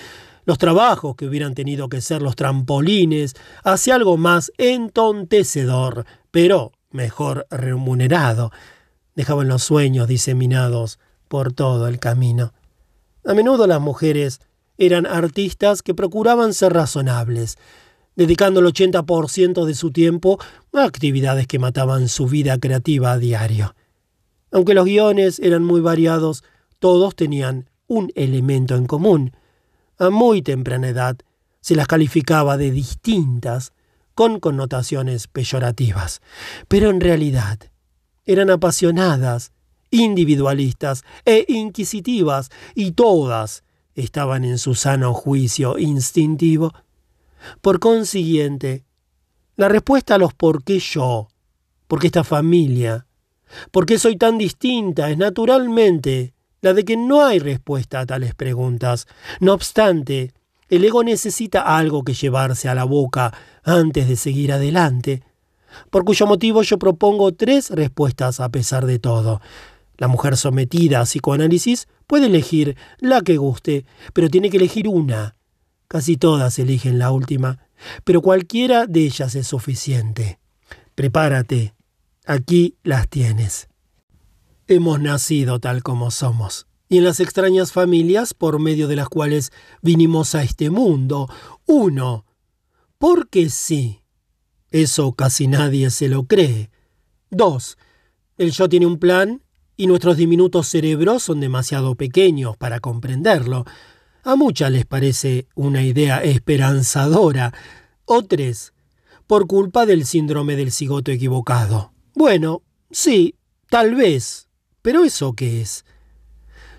los trabajos que hubieran tenido que ser los trampolines hacia algo más entontecedor, pero mejor remunerado. Dejaban los sueños diseminados por todo el camino. A menudo las mujeres eran artistas que procuraban ser razonables, dedicando el 80% de su tiempo a actividades que mataban su vida creativa a diario. Aunque los guiones eran muy variados, todos tenían un elemento en común. A muy temprana edad se las calificaba de distintas, con connotaciones peyorativas, pero en realidad eran apasionadas, individualistas e inquisitivas, y todas estaban en su sano juicio instintivo. Por consiguiente, la respuesta a los por qué yo, por qué esta familia, por qué soy tan distinta es naturalmente la de que no hay respuesta a tales preguntas. No obstante, el ego necesita algo que llevarse a la boca antes de seguir adelante, por cuyo motivo yo propongo tres respuestas a pesar de todo. La mujer sometida a psicoanálisis puede elegir la que guste, pero tiene que elegir una. Casi todas eligen la última, pero cualquiera de ellas es suficiente. Prepárate, aquí las tienes. Hemos nacido tal como somos, y en las extrañas familias por medio de las cuales vinimos a este mundo. Uno, porque sí. Eso casi nadie se lo cree. Dos, el yo tiene un plan y nuestros diminutos cerebros son demasiado pequeños para comprenderlo. A muchas les parece una idea esperanzadora. O tres, por culpa del síndrome del cigoto equivocado. Bueno, sí, tal vez. Pero ¿eso qué es?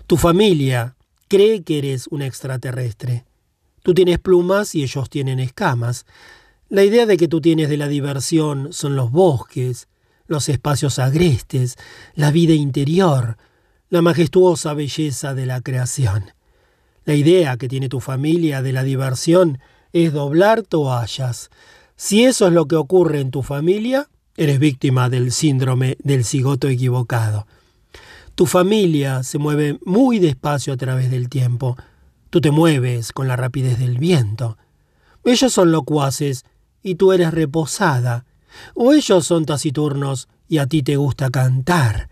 Tu familia cree que eres un extraterrestre. Tú tienes plumas y ellos tienen escamas. La idea de que tú tienes de la diversión son los bosques, los espacios agrestes, la vida interior, la majestuosa belleza de la creación. La idea que tiene tu familia de la diversión es doblar toallas. Si eso es lo que ocurre en tu familia, eres víctima del síndrome del cigoto equivocado. Tu familia se mueve muy despacio a través del tiempo. Tú te mueves con la rapidez del viento. Ellos son locuaces y tú eres reposada. O ellos son taciturnos y a ti te gusta cantar.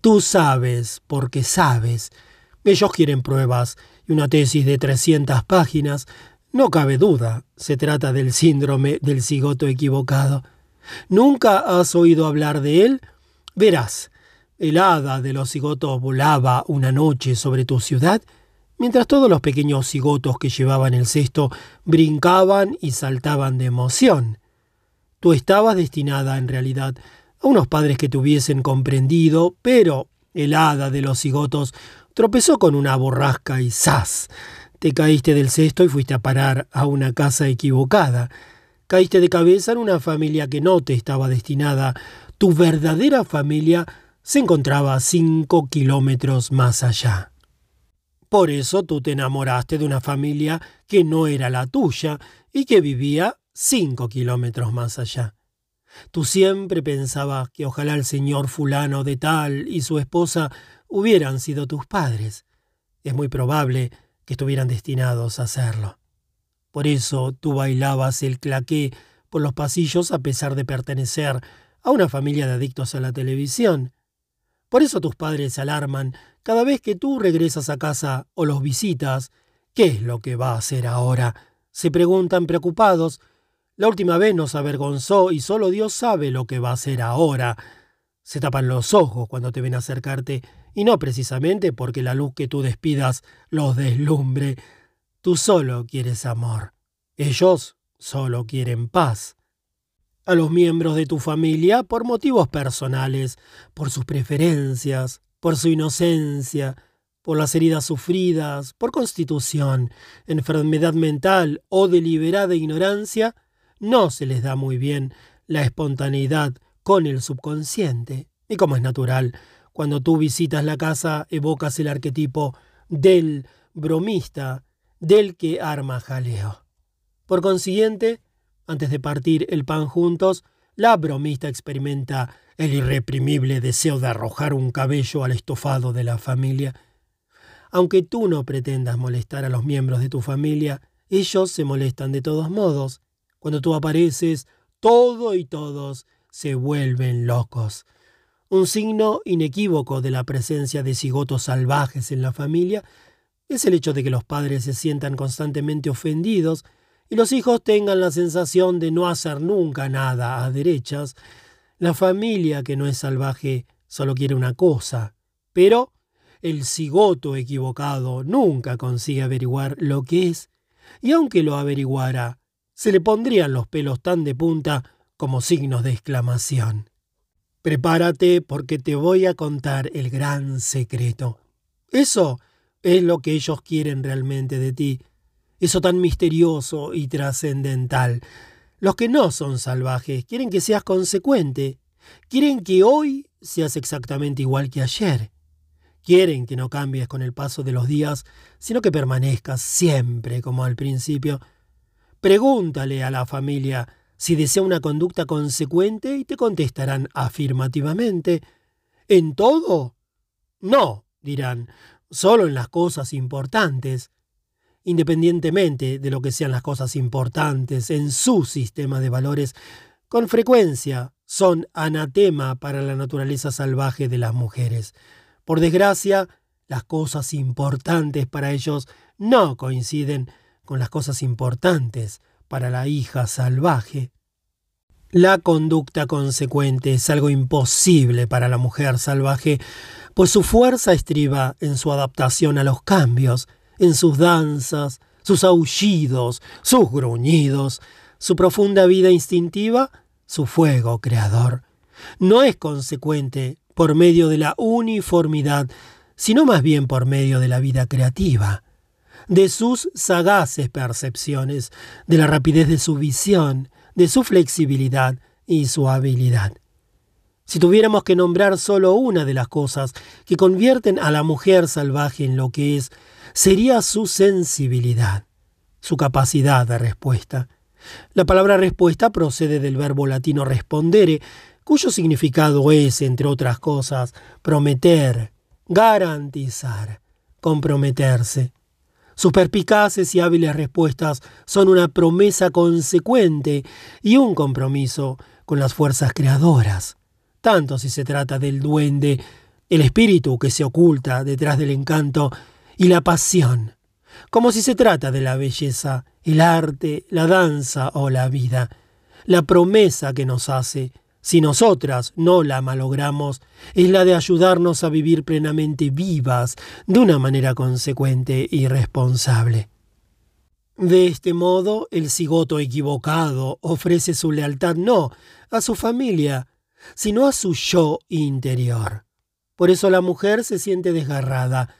Tú sabes porque sabes. Ellos quieren pruebas y una tesis de 300 páginas. No cabe duda, se trata del síndrome del cigoto equivocado. ¿Nunca has oído hablar de él? Verás, el hada de los cigotos volaba una noche sobre tu ciudad mientras todos los pequeños cigotos que llevaban el cesto brincaban y saltaban de emoción. Tú estabas destinada, en realidad, a unos padres que te hubiesen comprendido, pero el hada de los cigotos tropezó con una borrasca y ¡zas! Te caíste del cesto y fuiste a parar a una casa equivocada. Caíste de cabeza en una familia que no te estaba destinada. Tu verdadera familia se encontraba cinco kilómetros más allá. Por eso tú te enamoraste de una familia que no era la tuya y que vivía cinco kilómetros más allá. Tú siempre pensabas que ojalá el señor fulano de tal y su esposa hubieran sido tus padres. Es muy probable que estuvieran destinados a hacerlo. Por eso tú bailabas el claqué por los pasillos a pesar de pertenecer a una familia de adictos a la televisión. Por eso tus padres se alarman cada vez que tú regresas a casa o los visitas. ¿Qué es lo que va a hacer ahora? Se preguntan preocupados. La última vez nos avergonzó y solo Dios sabe lo que va a hacer ahora. Se tapan los ojos cuando te ven acercarte, y no precisamente porque la luz que tú despidas los deslumbre. Tú solo quieres amor. Ellos solo quieren paz. A los miembros de tu familia por motivos personales, por sus preferencias, por su inocencia, por las heridas sufridas, por constitución, enfermedad mental o deliberada ignorancia, no se les da muy bien la espontaneidad con el subconsciente. Y como es natural, cuando tú visitas la casa evocas el arquetipo del bromista, del que arma jaleo. Por consiguiente, antes de partir el pan juntos, la bromista experimenta el irreprimible deseo de arrojar un cabello al estofado de la familia. Aunque tú no pretendas molestar a los miembros de tu familia, ellos se molestan de todos modos. Cuando tú apareces, todo y todos se vuelven locos. Un signo inequívoco de la presencia de cigotos salvajes en la familia es el hecho de que los padres se sientan constantemente ofendidos y los hijos tengan la sensación de no hacer nunca nada a derechas. La familia que no es salvaje solo quiere una cosa, pero el cigoto equivocado nunca consigue averiguar lo que es, y aunque lo averiguara, se le pondrían los pelos tan de punta como signos de exclamación. Prepárate porque te voy a contar el gran secreto. Eso es lo que ellos quieren realmente de ti, eso tan misterioso y trascendental. Los que no son salvajes quieren que seas consecuente, quieren que hoy seas exactamente igual que ayer. Quieren que no cambies con el paso de los días, sino que permanezcas siempre como al principio. Pregúntale a la familia si desea una conducta consecuente y te contestarán afirmativamente. ¿En todo? No, dirán, solo en las cosas importantes. Independientemente de lo que sean las cosas importantes en su sistema de valores, con frecuencia son anatema para la naturaleza salvaje de las mujeres. Por desgracia, las cosas importantes para ellos no coinciden con las cosas importantes para la hija salvaje. La conducta consecuente es algo imposible para la mujer salvaje, pues su fuerza estriba en su adaptación a los cambios, en sus danzas, sus aullidos, sus gruñidos, su profunda vida instintiva, su fuego creador. No es consecuente por medio de la uniformidad, sino más bien por medio de la vida creativa, de sus sagaces percepciones, de la rapidez de su visión, de su flexibilidad y su habilidad. Si tuviéramos que nombrar solo una de las cosas que convierten a la mujer salvaje en lo que es, sería su sensibilidad, su capacidad de respuesta. La palabra respuesta procede del verbo latino respondere, cuyo significado es, entre otras cosas, prometer, garantizar, comprometerse. Sus perspicaces y hábiles respuestas son una promesa consecuente y un compromiso con las fuerzas creadoras, tanto si se trata del duende, el espíritu que se oculta detrás del encanto y la pasión, como si se trata de la belleza, el arte, la danza o la vida, la promesa que nos hace si nosotras no la malogramos, es la de ayudarnos a vivir plenamente vivas de una manera consecuente y responsable. De este modo, el cigoto equivocado ofrece su lealtad no a su familia, sino a su yo interior. Por eso la mujer se siente desgarrada.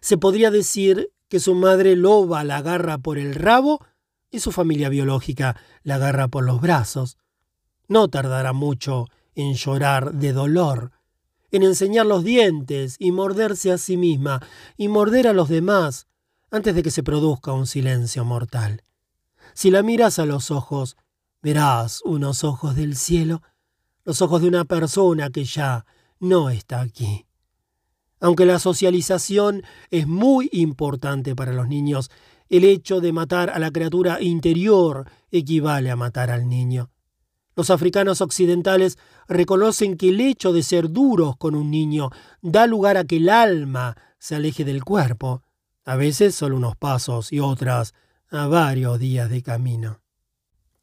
Se podría decir que su madre loba la agarra por el rabo y su familia biológica la agarra por los brazos. No tardará mucho en llorar de dolor, en enseñar los dientes y morderse a sí misma y morder a los demás antes de que se produzca un silencio mortal. Si la miras a los ojos, verás unos ojos del cielo, los ojos de una persona que ya no está aquí. Aunque la socialización es muy importante para los niños, el hecho de matar a la criatura interior equivale a matar al niño. Los africanos occidentales reconocen que el hecho de ser duros con un niño da lugar a que el alma se aleje del cuerpo, a veces solo unos pasos y otras a varios días de camino.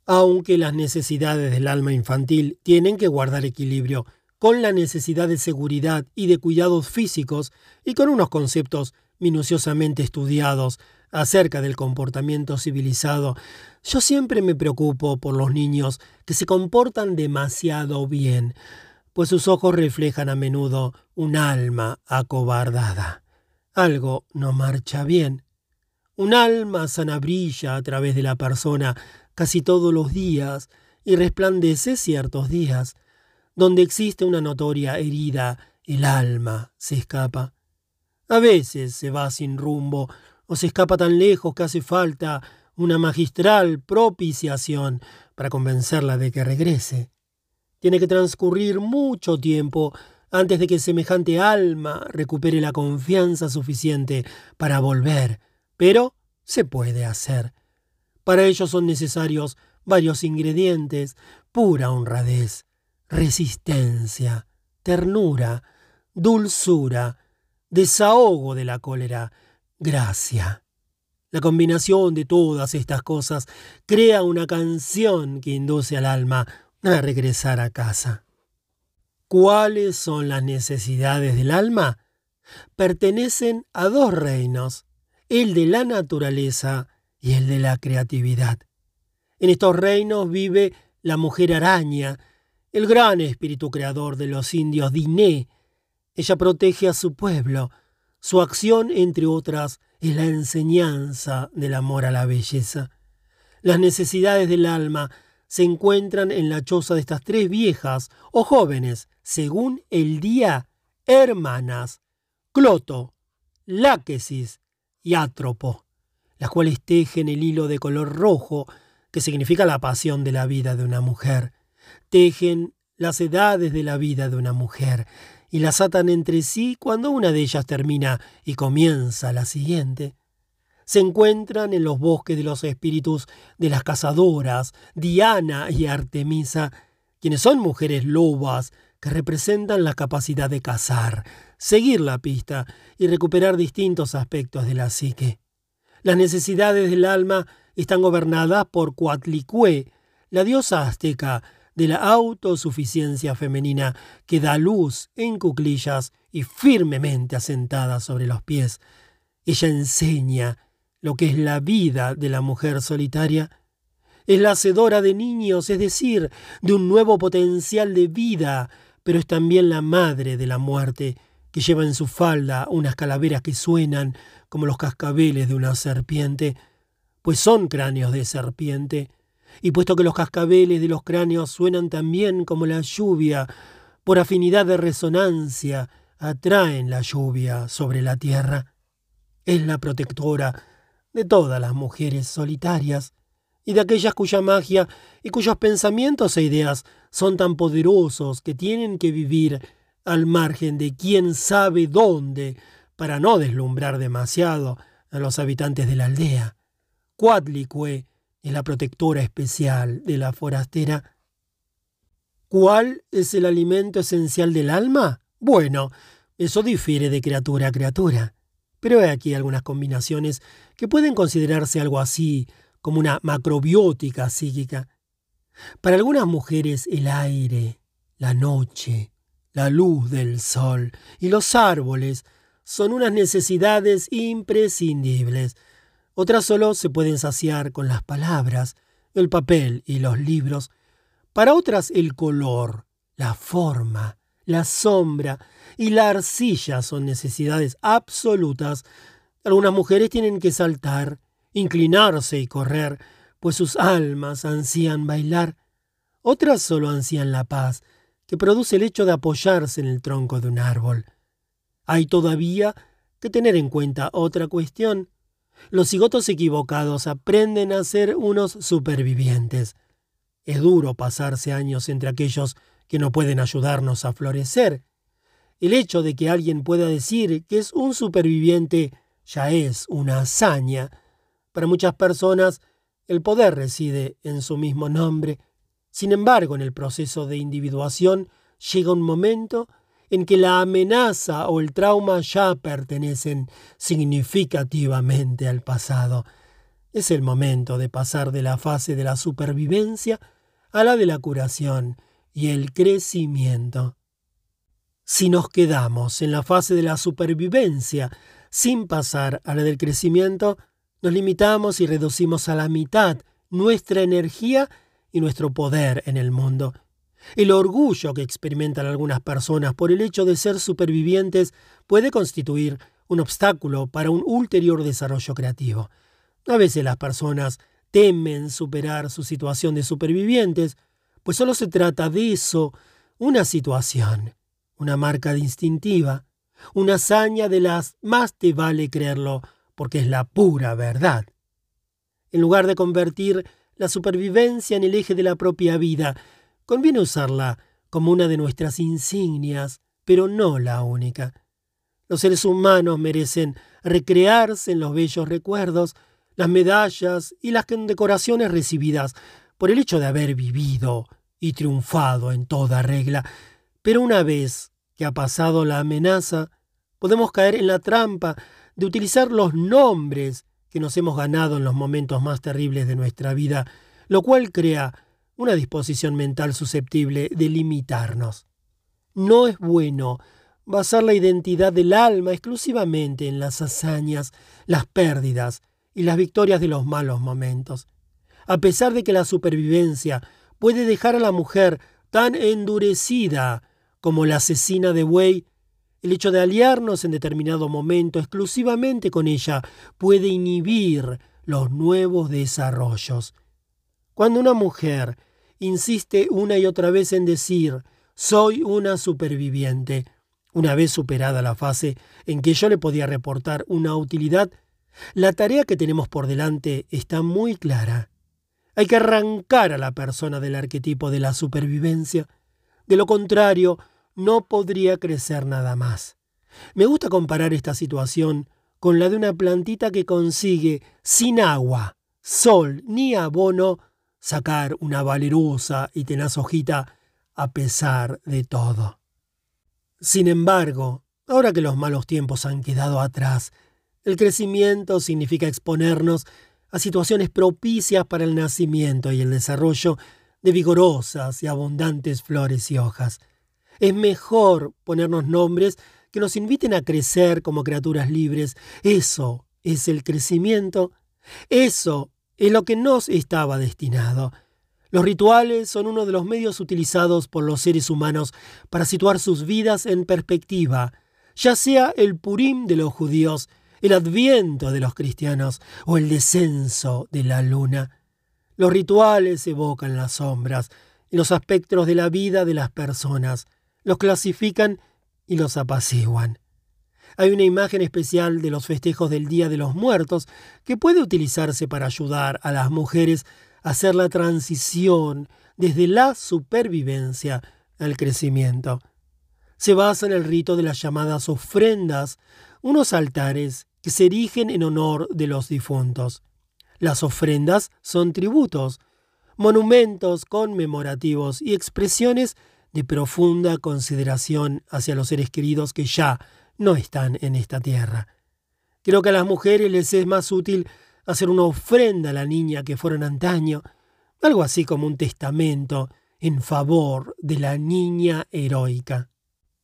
Aunque las necesidades del alma infantil tienen que guardar equilibrio con la necesidad de seguridad y de cuidados físicos y con unos conceptos minuciosamente estudiados acerca del comportamiento civilizado, yo siempre me preocupo por los niños que se comportan demasiado bien, pues sus ojos reflejan a menudo un alma acobardada. Algo no marcha bien. Un alma sana brilla a través de la persona casi todos los días y resplandece ciertos días. Donde existe una notoria herida, el alma se escapa. A veces se va sin rumbo o se escapa tan lejos que hace falta una magistral propiciación para convencerla de que regrese. Tiene que transcurrir mucho tiempo antes de que semejante alma recupere la confianza suficiente para volver, pero se puede hacer. Para ello son necesarios varios ingredientes, pura honradez, resistencia, ternura, dulzura, desahogo de la cólera, gracia. La combinación de todas estas cosas crea una canción que induce al alma a regresar a casa. ¿Cuáles son las necesidades del alma? Pertenecen a dos reinos, el de la naturaleza y el de la creatividad. En estos reinos vive la mujer araña, el gran espíritu creador de los indios Diné. Ella protege a su pueblo. Su acción, entre otras, es la enseñanza del amor a la belleza. Las necesidades del alma se encuentran en la choza de estas tres viejas o jóvenes, según el día, hermanas, Cloto, Láquesis y Átropo, las cuales tejen el hilo de color rojo, que significa la pasión de la vida de una mujer. Tejen las edades de la vida de una mujer y las atan entre sí cuando una de ellas termina y comienza la siguiente se encuentran en los bosques de los espíritus de las cazadoras, Diana y Artemisa, quienes son mujeres lobas que representan la capacidad de cazar, seguir la pista y recuperar distintos aspectos de la psique. Las necesidades del alma están gobernadas por Coatlicue, la diosa azteca de la autosuficiencia femenina que da luz en cuclillas y firmemente asentada sobre los pies. Ella enseña lo que es la vida de la mujer solitaria, es la hacedora de niños, es decir, de un nuevo potencial de vida, pero es también la madre de la muerte, que lleva en su falda unas calaveras que suenan como los cascabeles de una serpiente, pues son cráneos de serpiente, y puesto que los cascabeles de los cráneos suenan también como la lluvia, por afinidad de resonancia, atraen la lluvia sobre la tierra. Es la protectora de todas las mujeres solitarias y de aquellas cuya magia y cuyos pensamientos e ideas son tan poderosos que tienen que vivir al margen de quién sabe dónde para no deslumbrar demasiado a los habitantes de la aldea. Cuatlicue es la protectora especial de la forastera. ¿Cuál es el alimento esencial del alma? Bueno, eso difiere de criatura a criatura. Pero hay aquí algunas combinaciones que pueden considerarse algo así como una macrobiótica psíquica. Para algunas mujeres el aire, la noche, la luz del sol y los árboles son unas necesidades imprescindibles. Otras solo se pueden saciar con las palabras, el papel y los libros. Para otras el color, la forma, la sombra y la arcilla son necesidades absolutas. Algunas mujeres tienen que saltar, inclinarse y correr, pues sus almas ansían bailar. Otras solo ansían la paz, que produce el hecho de apoyarse en el tronco de un árbol. Hay todavía que tener en cuenta otra cuestión. Los cigotos equivocados aprenden a ser unos supervivientes. Es duro pasarse años entre aquellos que no pueden ayudarnos a florecer. El hecho de que alguien pueda decir que es un superviviente ya es una hazaña. Para muchas personas, el poder reside en su mismo nombre. Sin embargo, en el proceso de individuación llega un momento en que la amenaza o el trauma ya pertenecen significativamente al pasado. Es el momento de pasar de la fase de la supervivencia a la de la curación y el crecimiento. Si nos quedamos en la fase de la supervivencia sin pasar a la del crecimiento, nos limitamos y reducimos a la mitad nuestra energía y nuestro poder en el mundo. El orgullo que experimentan algunas personas por el hecho de ser supervivientes puede constituir un obstáculo para un ulterior desarrollo creativo. A veces las personas temen superar su situación de supervivientes pues solo se trata de eso, una situación, una marca distintiva, una hazaña de las más te vale creerlo porque es la pura verdad. En lugar de convertir la supervivencia en el eje de la propia vida, conviene usarla como una de nuestras insignias, pero no la única. Los seres humanos merecen recrearse en los bellos recuerdos, las medallas y las condecoraciones recibidas por el hecho de haber vivido y triunfado en toda regla. Pero una vez que ha pasado la amenaza, podemos caer en la trampa de utilizar los nombres que nos hemos ganado en los momentos más terribles de nuestra vida, lo cual crea una disposición mental susceptible de limitarnos. No es bueno basar la identidad del alma exclusivamente en las hazañas, las pérdidas y las victorias de los malos momentos. A pesar de que la supervivencia puede dejar a la mujer tan endurecida como la asesina de Wei, el hecho de aliarnos en determinado momento exclusivamente con ella puede inhibir los nuevos desarrollos. Cuando una mujer insiste una y otra vez en decir soy una superviviente, una vez superada la fase en que yo le podía reportar una utilidad, la tarea que tenemos por delante está muy clara. Hay que arrancar a la persona del arquetipo de la supervivencia. De lo contrario, no podría crecer nada más. Me gusta comparar esta situación con la de una plantita que consigue, sin agua, sol ni abono, sacar una valerosa y tenaz hojita a pesar de todo. Sin embargo, ahora que los malos tiempos han quedado atrás, el crecimiento significa exponernos a situaciones propicias para el nacimiento y el desarrollo de vigorosas y abundantes flores y hojas. Es mejor ponernos nombres que nos inviten a crecer como criaturas libres. Eso es el crecimiento. Eso es lo que nos estaba destinado. Los rituales son uno de los medios utilizados por los seres humanos para situar sus vidas en perspectiva, ya sea el Purim de los judíos, el adviento de los cristianos o el descenso de la luna. Los rituales evocan las sombras y los aspectos de la vida de las personas los clasifican y los apaciguan. Hay una imagen especial de los festejos del Día de los Muertos que puede utilizarse para ayudar a las mujeres a hacer la transición desde la supervivencia al crecimiento. Se basa en el rito de las llamadas ofrendas, unos altares que se erigen en honor de los difuntos. Las ofrendas son tributos, monumentos conmemorativos y expresiones de profunda consideración hacia los seres queridos que ya no están en esta tierra. Creo que a las mujeres les es más útil hacer una ofrenda a la niña que fueron antaño, algo así como un testamento en favor de la niña heroica.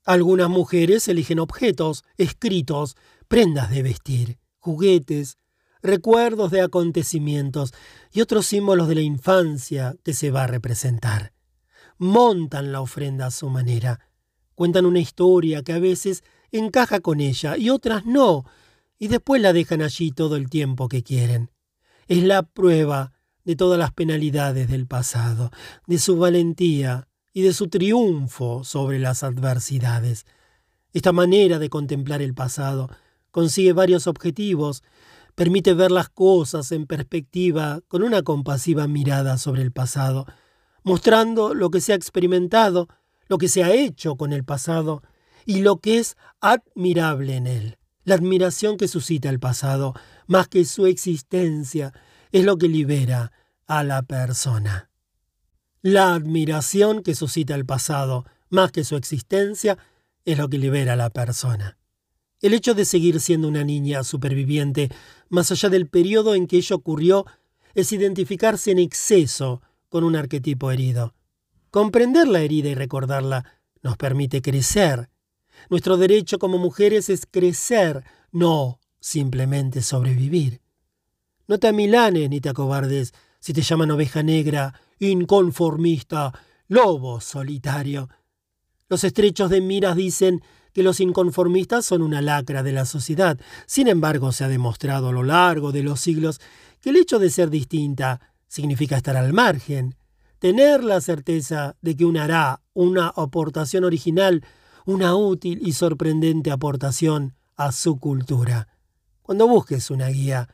Algunas mujeres eligen objetos, escritos, prendas de vestir, juguetes, recuerdos de acontecimientos y otros símbolos de la infancia que se va a representar montan la ofrenda a su manera. Cuentan una historia que a veces encaja con ella y otras no, y después la dejan allí todo el tiempo que quieren. Es la prueba de todas las penalidades del pasado, de su valentía y de su triunfo sobre las adversidades. Esta manera de contemplar el pasado consigue varios objetivos, permite ver las cosas en perspectiva con una compasiva mirada sobre el pasado, mostrando lo que se ha experimentado, lo que se ha hecho con el pasado y lo que es admirable en él. La admiración que suscita el pasado, más que su existencia, es lo que libera a la persona. La admiración que suscita el pasado, más que su existencia, es lo que libera a la persona. El hecho de seguir siendo una niña superviviente, más allá del periodo en que ello ocurrió, es identificarse en exceso con un arquetipo herido. Comprender la herida y recordarla nos permite crecer. Nuestro derecho como mujeres es crecer, no simplemente sobrevivir. No te amilanes ni te acobardes si te llaman oveja negra, inconformista, lobo solitario. Los estrechos de miras dicen que los inconformistas son una lacra de la sociedad. Sin embargo, se ha demostrado a lo largo de los siglos que el hecho de ser distinta significa estar al margen, tener la certeza de que una hará una aportación original, una útil y sorprendente aportación a su cultura. Cuando busques una guía,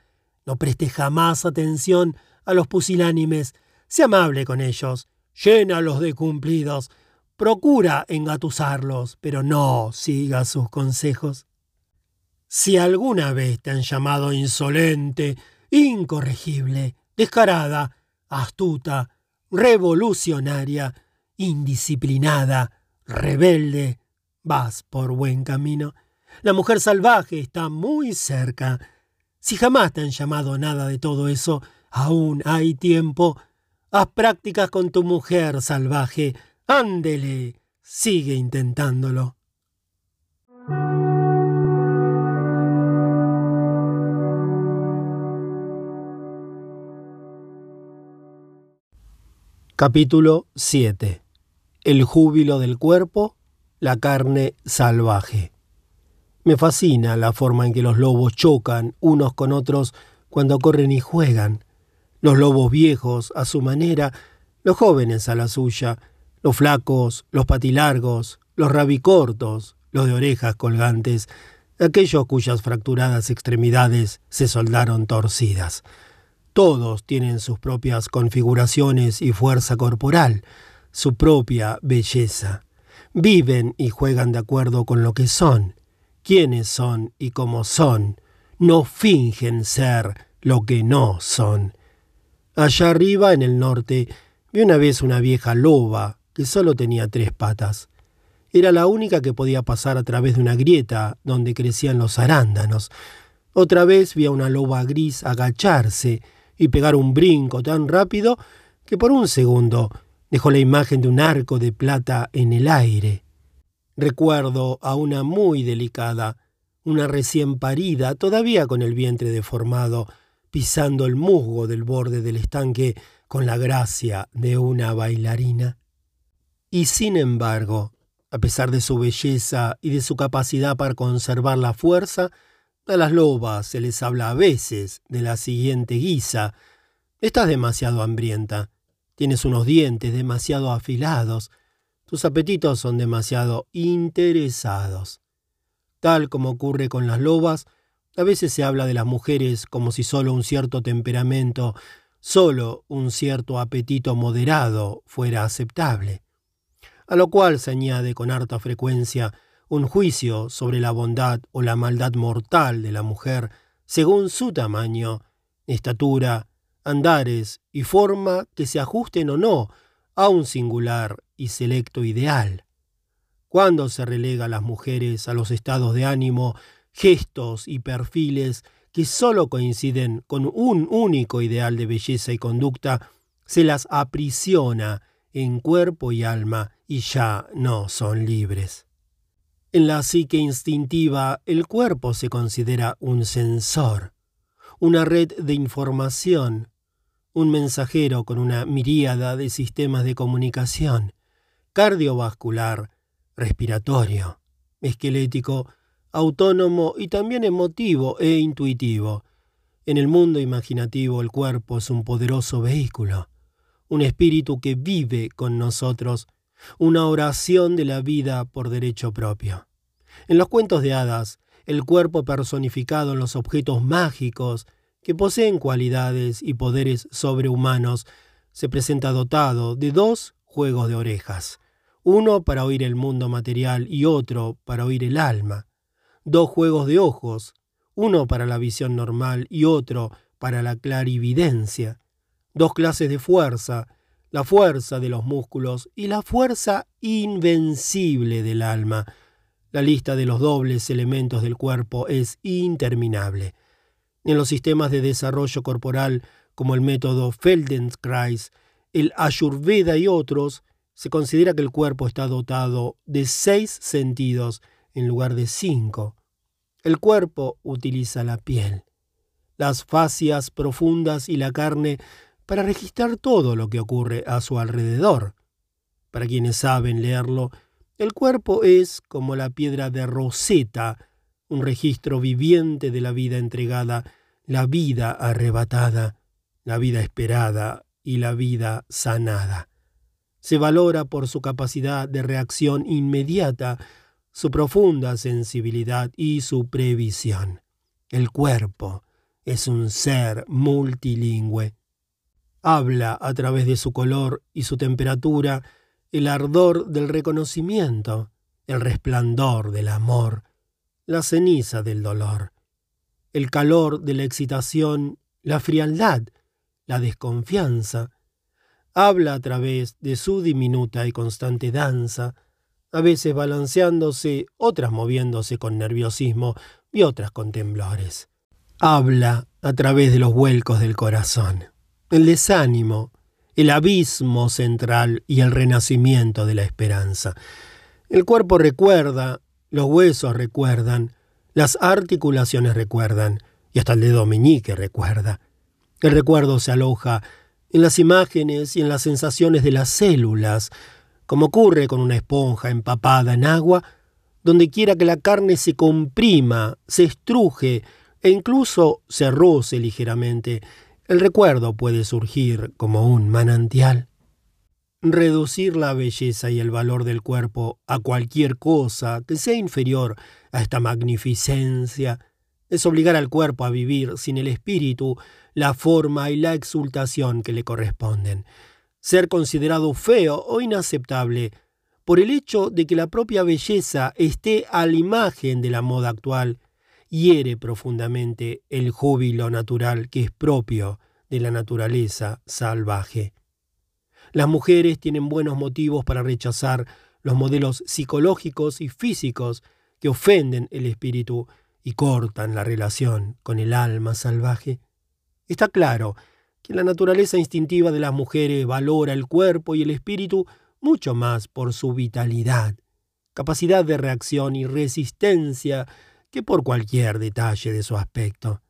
no preste jamás atención a los pusilánimes, sea amable con ellos, llénalos de cumplidos, procura engatusarlos, pero no siga sus consejos. Si alguna vez te han llamado insolente, incorregible, descarada, astuta, revolucionaria, indisciplinada, rebelde, vas por buen camino. La mujer salvaje está muy cerca. Si jamás te han llamado nada de todo eso, aún hay tiempo. Haz prácticas con tu mujer salvaje. Ándele. Sigue intentándolo. Capítulo 7. El júbilo del cuerpo, la carne salvaje. Me fascina la forma en que los lobos chocan unos con otros cuando corren y juegan. Los lobos viejos a su manera, los jóvenes a la suya, los flacos, los patilargos, los rabicortos, los de orejas colgantes, aquellos cuyas fracturadas extremidades se soldaron torcidas. Todos tienen sus propias configuraciones y fuerza corporal, su propia belleza. Viven y juegan de acuerdo con lo que son, quiénes son y cómo son. No fingen ser lo que no son. Allá arriba, en el norte, vi una vez una vieja loba que solo tenía tres patas. Era la única que podía pasar a través de una grieta donde crecían los arándanos. Otra vez vi a una loba gris agacharse y pegar un brinco tan rápido que por un segundo dejó la imagen de un arco de plata en el aire. Recuerdo a una muy delicada, una recién parida, todavía con el vientre deformado, pisando el musgo del borde del estanque con la gracia de una bailarina. Y sin embargo, a pesar de su belleza y de su capacidad para conservar la fuerza, a las lobas se les habla a veces de la siguiente guisa. Estás demasiado hambrienta. Tienes unos dientes demasiado afilados. Tus apetitos son demasiado interesados. Tal como ocurre con las lobas, a veces se habla de las mujeres como si solo un cierto temperamento, solo un cierto apetito moderado fuera aceptable. A lo cual se añade con harta frecuencia un juicio sobre la bondad o la maldad mortal de la mujer según su tamaño, estatura, andares y forma que se ajusten o no a un singular y selecto ideal. Cuando se relega a las mujeres a los estados de ánimo, gestos y perfiles que sólo coinciden con un único ideal de belleza y conducta, se las aprisiona en cuerpo y alma y ya no son libres. En la psique instintiva, el cuerpo se considera un sensor, una red de información, un mensajero con una miríada de sistemas de comunicación, cardiovascular, respiratorio, esquelético, autónomo y también emotivo e intuitivo. En el mundo imaginativo el cuerpo es un poderoso vehículo, un espíritu que vive con nosotros una oración de la vida por derecho propio. En los cuentos de hadas, el cuerpo personificado en los objetos mágicos que poseen cualidades y poderes sobrehumanos se presenta dotado de dos juegos de orejas, uno para oír el mundo material y otro para oír el alma, dos juegos de ojos, uno para la visión normal y otro para la clarividencia, dos clases de fuerza, la fuerza de los músculos y la fuerza invencible del alma. La lista de los dobles elementos del cuerpo es interminable. En los sistemas de desarrollo corporal, como el método Feldenkrais, el Ayurveda y otros, se considera que el cuerpo está dotado de seis sentidos en lugar de cinco. El cuerpo utiliza la piel, las fascias profundas y la carne para registrar todo lo que ocurre a su alrededor. Para quienes saben leerlo, el cuerpo es como la piedra de Rosetta, un registro viviente de la vida entregada, la vida arrebatada, la vida esperada y la vida sanada. Se valora por su capacidad de reacción inmediata, su profunda sensibilidad y su previsión. El cuerpo es un ser multilingüe. Habla a través de su color y su temperatura el ardor del reconocimiento, el resplandor del amor, la ceniza del dolor, el calor de la excitación, la frialdad, la desconfianza. Habla a través de su diminuta y constante danza, a veces balanceándose, otras moviéndose con nerviosismo y otras con temblores. Habla a través de los vuelcos del corazón, el desánimo, el abismo central y el renacimiento de la esperanza. El cuerpo recuerda, los huesos recuerdan, las articulaciones recuerdan, y hasta el dedo meñique recuerda. El recuerdo se aloja en las imágenes y en las sensaciones de las células, como ocurre con una esponja empapada en agua, donde quiera que la carne se comprima, se estruje e incluso se roce ligeramente, el recuerdo puede surgir como un manantial. Reducir la belleza y el valor del cuerpo a cualquier cosa que sea inferior a esta magnificencia es obligar al cuerpo a vivir sin el espíritu, la forma y la exultación que le corresponden ser considerado feo o inaceptable por el hecho de que la propia belleza esté a la imagen de la moda actual, hiere profundamente el júbilo natural que es propio de la naturaleza salvaje. Las mujeres tienen buenos motivos para rechazar los modelos psicológicos y físicos que ofenden el espíritu y cortan la relación con el alma salvaje. Está claro que la naturaleza instintiva de las mujeres valora el cuerpo y el espíritu mucho más por su vitalidad, capacidad de reacción y resistencia que por cualquier detalle de su aspecto,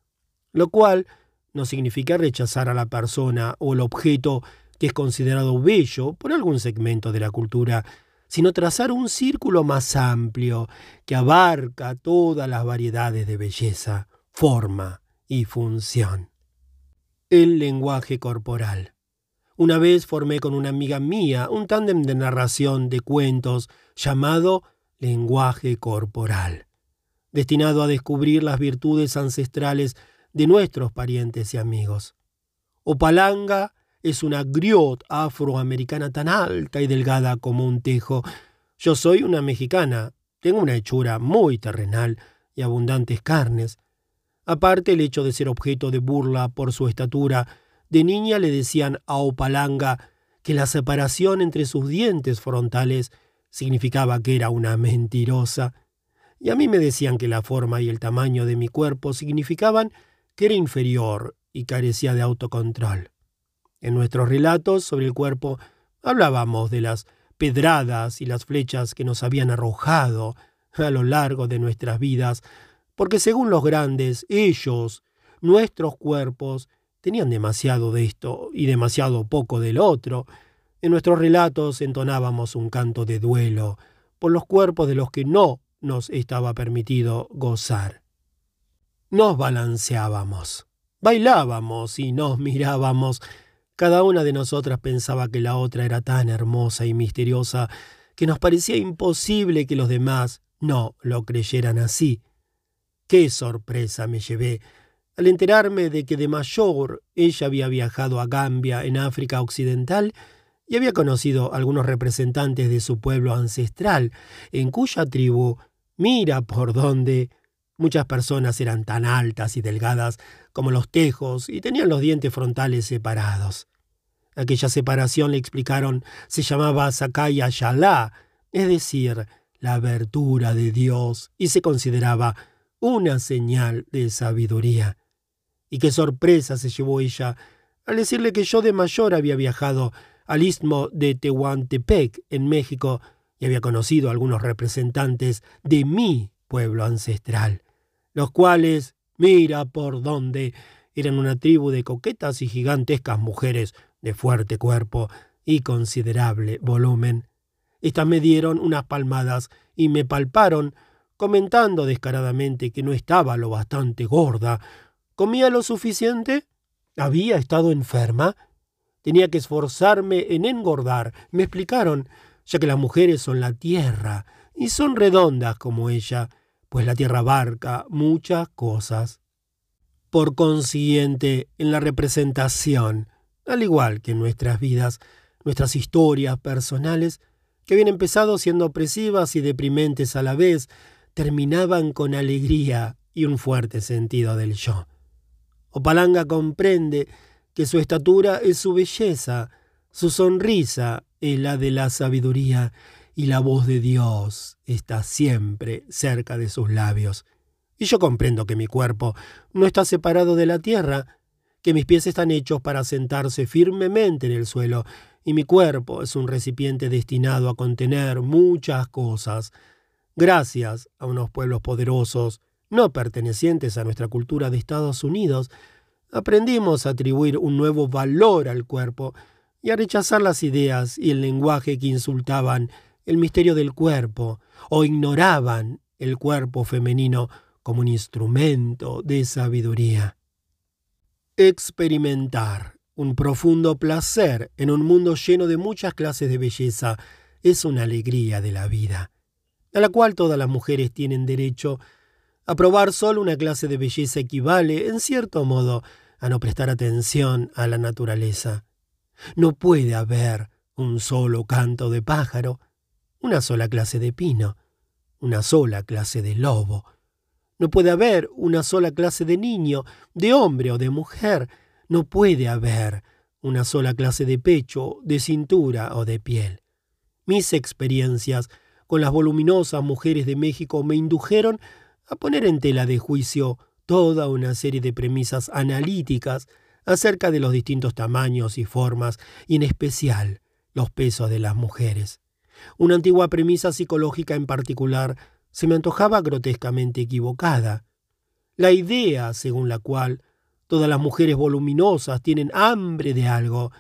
lo cual no significa rechazar a la persona o el objeto que es considerado bello por algún segmento de la cultura, sino trazar un círculo más amplio que abarca todas las variedades de belleza, forma y función el lenguaje corporal. Una vez formé con una amiga mía un tándem de narración de cuentos llamado lenguaje corporal, destinado a descubrir las virtudes ancestrales de nuestros parientes y amigos. Opalanga es una griot afroamericana tan alta y delgada como un tejo. Yo soy una mexicana, tengo una hechura muy terrenal y abundantes carnes, Aparte el hecho de ser objeto de burla por su estatura, de niña le decían a Opalanga que la separación entre sus dientes frontales significaba que era una mentirosa, y a mí me decían que la forma y el tamaño de mi cuerpo significaban que era inferior y carecía de autocontrol. En nuestros relatos sobre el cuerpo hablábamos de las pedradas y las flechas que nos habían arrojado a lo largo de nuestras vidas porque según los grandes, ellos, nuestros cuerpos, tenían demasiado de esto y demasiado poco del otro. En nuestros relatos entonábamos un canto de duelo por los cuerpos de los que no nos estaba permitido gozar. Nos balanceábamos, bailábamos y nos mirábamos. Cada una de nosotras pensaba que la otra era tan hermosa y misteriosa que nos parecía imposible que los demás no lo creyeran así. Qué sorpresa me llevé al enterarme de que de mayor ella había viajado a Gambia, en África Occidental, y había conocido algunos representantes de su pueblo ancestral, en cuya tribu, mira por dónde, muchas personas eran tan altas y delgadas como los tejos y tenían los dientes frontales separados. Aquella separación, le explicaron, se llamaba Sakaya Shalá, es decir, la abertura de Dios, y se consideraba una señal de sabiduría. Y qué sorpresa se llevó ella al decirle que yo de mayor había viajado al istmo de Tehuantepec, en México, y había conocido a algunos representantes de mi pueblo ancestral, los cuales, mira por dónde, eran una tribu de coquetas y gigantescas mujeres de fuerte cuerpo y considerable volumen. Estas me dieron unas palmadas y me palparon comentando descaradamente que no estaba lo bastante gorda. ¿Comía lo suficiente? ¿Había estado enferma? Tenía que esforzarme en engordar. Me explicaron, ya que las mujeres son la tierra y son redondas como ella, pues la tierra abarca muchas cosas. Por consiguiente, en la representación, al igual que en nuestras vidas, nuestras historias personales, que habían empezado siendo opresivas y deprimentes a la vez, terminaban con alegría y un fuerte sentido del yo. Opalanga comprende que su estatura es su belleza, su sonrisa es la de la sabiduría y la voz de Dios está siempre cerca de sus labios. Y yo comprendo que mi cuerpo no está separado de la tierra, que mis pies están hechos para sentarse firmemente en el suelo, y mi cuerpo es un recipiente destinado a contener muchas cosas. Gracias a unos pueblos poderosos, no pertenecientes a nuestra cultura de Estados Unidos, aprendimos a atribuir un nuevo valor al cuerpo y a rechazar las ideas y el lenguaje que insultaban el misterio del cuerpo o ignoraban el cuerpo femenino como un instrumento de sabiduría. Experimentar un profundo placer en un mundo lleno de muchas clases de belleza es una alegría de la vida, a la cual todas las mujeres tienen derecho a probar solo una clase de belleza equivale, en cierto modo, a no prestar atención a la naturaleza. No puede haber un solo canto de pájaro, una sola clase de pino, una sola clase de lobo. No puede haber una sola clase de niño, de hombre o de mujer. No puede haber una sola clase de pecho, de cintura o de piel. Mis experiencias con las voluminosas mujeres de México me indujeron a poner en tela de juicio toda una serie de premisas analíticas acerca de los distintos tamaños y formas, y en especial los pesos de las mujeres. Una antigua premisa psicológica en particular se me antojaba grotescamente equivocada. La idea según la cual todas las mujeres voluminosas tienen hambre de algo,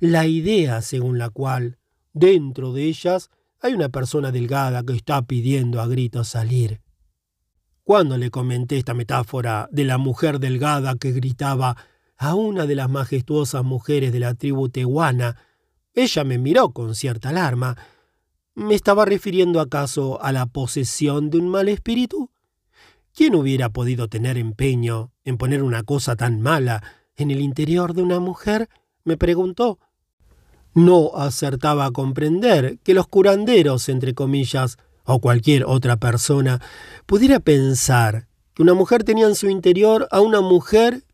la idea según la cual dentro de ellas hay una persona delgada que está pidiendo a gritos salir. Cuando le comenté esta metáfora de la mujer delgada que gritaba a una de las majestuosas mujeres de la tribu tehuana, ella me miró con cierta alarma. ¿Me estaba refiriendo acaso a la posesión de un mal espíritu? ¿Quién hubiera podido tener empeño en poner una cosa tan mala en el interior de una mujer? me preguntó. No acertaba a comprender que los curanderos, entre comillas, o cualquier otra persona pudiera pensar que una mujer tenía en su interior a una mujer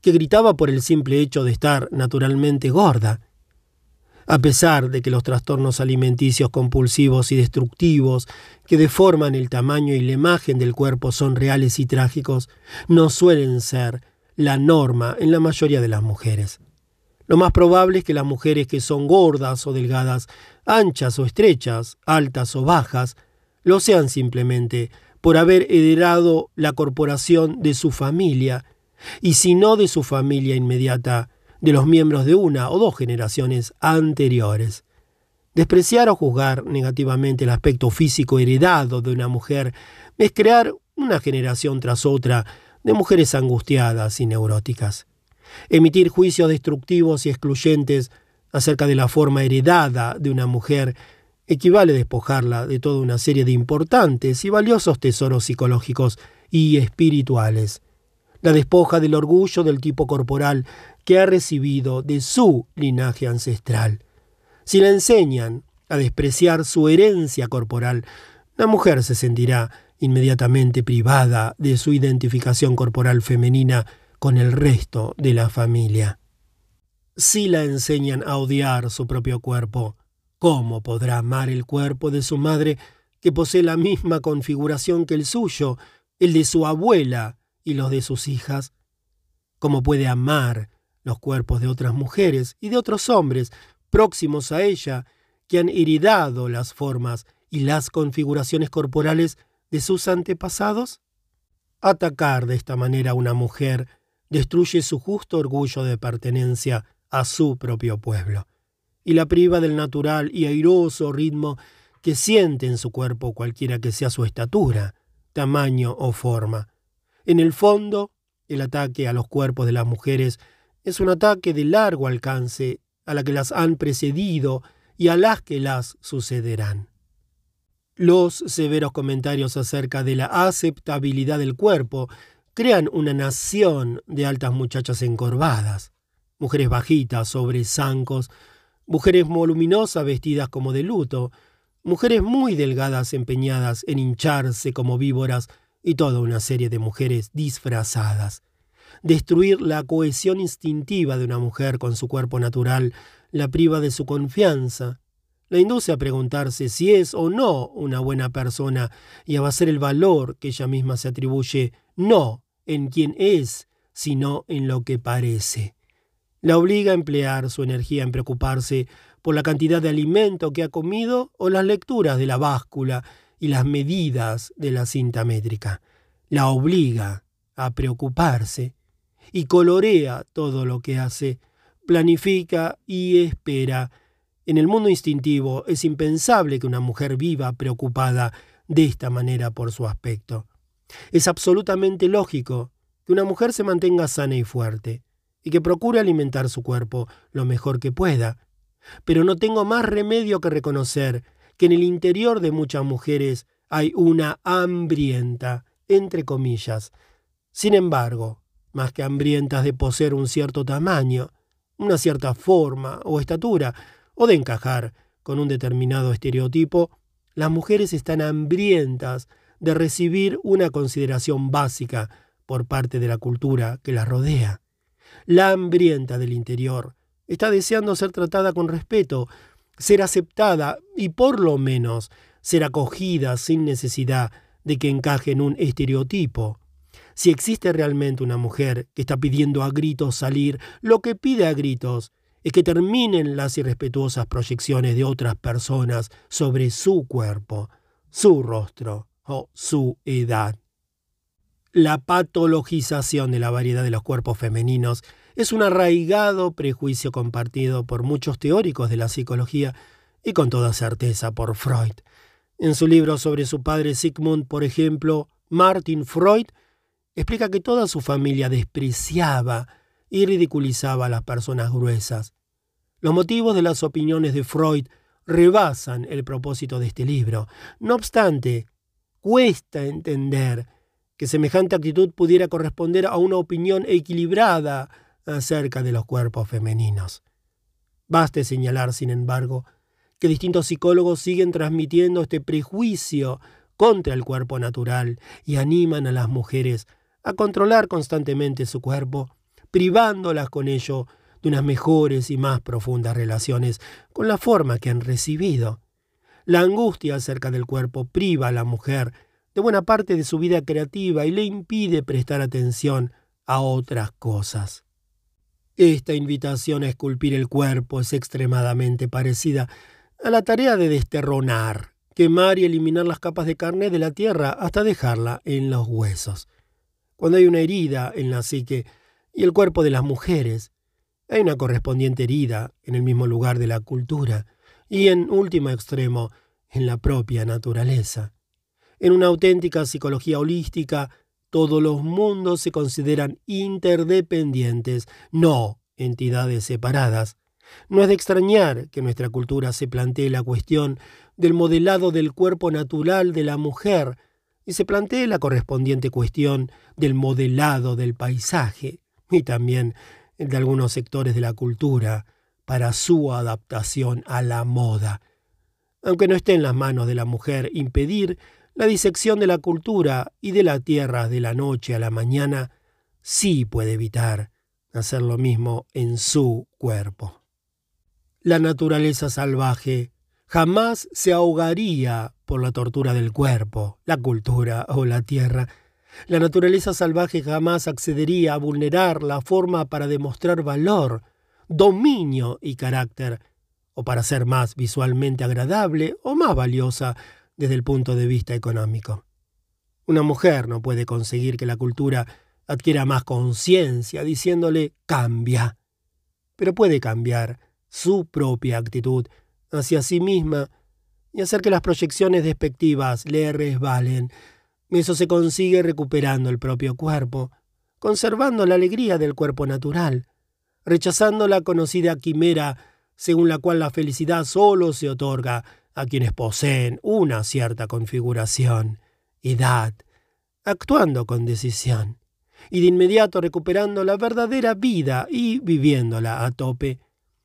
que gritaba por el simple hecho de estar naturalmente gorda. A pesar de que los trastornos alimenticios compulsivos y destructivos que deforman el tamaño y la imagen del cuerpo son reales y trágicos, no suelen ser la norma en la mayoría de las mujeres. Lo más probable es que las mujeres que son gordas o delgadas, anchas o estrechas, altas o bajas, lo sean simplemente por haber heredado la corporación de su familia, y si no de su familia inmediata, de los miembros de una o dos generaciones anteriores. Despreciar o juzgar negativamente el aspecto físico heredado de una mujer es crear una generación tras otra de mujeres angustiadas y neuróticas. Emitir juicios destructivos y excluyentes acerca de la forma heredada de una mujer equivale a despojarla de toda una serie de importantes y valiosos tesoros psicológicos y espirituales. La despoja del orgullo del tipo corporal que ha recibido de su linaje ancestral. Si la enseñan a despreciar su herencia corporal, la mujer se sentirá inmediatamente privada de su identificación corporal femenina con el resto de la familia. Si la enseñan a odiar su propio cuerpo, ¿Cómo podrá amar el cuerpo de su madre, que posee la misma configuración que el suyo, el de su abuela y los de sus hijas? ¿Cómo puede amar los cuerpos de otras mujeres y de otros hombres próximos a ella, que han heredado las formas y las configuraciones corporales de sus antepasados? Atacar de esta manera a una mujer destruye su justo orgullo de pertenencia a su propio pueblo y la priva del natural y airoso ritmo que siente en su cuerpo cualquiera que sea su estatura, tamaño o forma. En el fondo, el ataque a los cuerpos de las mujeres es un ataque de largo alcance a las que las han precedido y a las que las sucederán. Los severos comentarios acerca de la aceptabilidad del cuerpo crean una nación de altas muchachas encorvadas, mujeres bajitas sobre zancos, mujeres voluminosas vestidas como de luto, mujeres muy delgadas empeñadas en hincharse como víboras y toda una serie de mujeres disfrazadas. Destruir la cohesión instintiva de una mujer con su cuerpo natural la priva de su confianza, la induce a preguntarse si es o no una buena persona y a basar el valor que ella misma se atribuye no en quien es, sino en lo que parece. La obliga a emplear su energía en preocuparse por la cantidad de alimento que ha comido o las lecturas de la báscula y las medidas de la cinta métrica. La obliga a preocuparse y colorea todo lo que hace, planifica y espera. En el mundo instintivo es impensable que una mujer viva preocupada de esta manera por su aspecto. Es absolutamente lógico que una mujer se mantenga sana y fuerte, y que procure alimentar su cuerpo lo mejor que pueda. Pero no tengo más remedio que reconocer que en el interior de muchas mujeres hay una hambrienta, entre comillas. Sin embargo, más que hambrientas de poseer un cierto tamaño, una cierta forma o estatura, o de encajar con un determinado estereotipo, las mujeres están hambrientas de recibir una consideración básica por parte de la cultura que las rodea. La hambrienta del interior está deseando ser tratada con respeto, ser aceptada y por lo menos ser acogida sin necesidad de que encaje en un estereotipo. Si existe realmente una mujer que está pidiendo a gritos salir, lo que pide a gritos es que terminen las irrespetuosas proyecciones de otras personas sobre su cuerpo, su rostro o su edad. La patologización de la variedad de los cuerpos femeninos es un arraigado prejuicio compartido por muchos teóricos de la psicología y con toda certeza por Freud. En su libro sobre su padre Sigmund, por ejemplo, Martin Freud explica que toda su familia despreciaba y ridiculizaba a las personas gruesas. Los motivos de las opiniones de Freud rebasan el propósito de este libro. No obstante, cuesta entender que semejante actitud pudiera corresponder a una opinión equilibrada acerca de los cuerpos femeninos. Baste señalar, sin embargo, que distintos psicólogos siguen transmitiendo este prejuicio contra el cuerpo natural y animan a las mujeres a controlar constantemente su cuerpo, privándolas con ello de unas mejores y más profundas relaciones con la forma que han recibido. La angustia acerca del cuerpo priva a la mujer de buena parte de su vida creativa y le impide prestar atención a otras cosas. Esta invitación a esculpir el cuerpo es extremadamente parecida a la tarea de desterronar, quemar y eliminar las capas de carne de la tierra hasta dejarla en los huesos. Cuando hay una herida en la psique y el cuerpo de las mujeres, hay una correspondiente herida en el mismo lugar de la cultura y, en último extremo, en la propia naturaleza. En una auténtica psicología holística, todos los mundos se consideran interdependientes, no entidades separadas. No es de extrañar que nuestra cultura se plantee la cuestión del modelado del cuerpo natural de la mujer y se plantee la correspondiente cuestión del modelado del paisaje y también de algunos sectores de la cultura para su adaptación a la moda. Aunque no esté en las manos de la mujer impedir la disección de la cultura y de la tierra de la noche a la mañana sí puede evitar hacer lo mismo en su cuerpo. La naturaleza salvaje jamás se ahogaría por la tortura del cuerpo, la cultura o la tierra. La naturaleza salvaje jamás accedería a vulnerar la forma para demostrar valor, dominio y carácter, o para ser más visualmente agradable o más valiosa desde el punto de vista económico. Una mujer no puede conseguir que la cultura adquiera más conciencia diciéndole cambia, pero puede cambiar su propia actitud hacia sí misma y hacer que las proyecciones despectivas le resbalen. Eso se consigue recuperando el propio cuerpo, conservando la alegría del cuerpo natural, rechazando la conocida quimera según la cual la felicidad solo se otorga a quienes poseen una cierta configuración, edad, actuando con decisión, y de inmediato recuperando la verdadera vida y viviéndola a tope.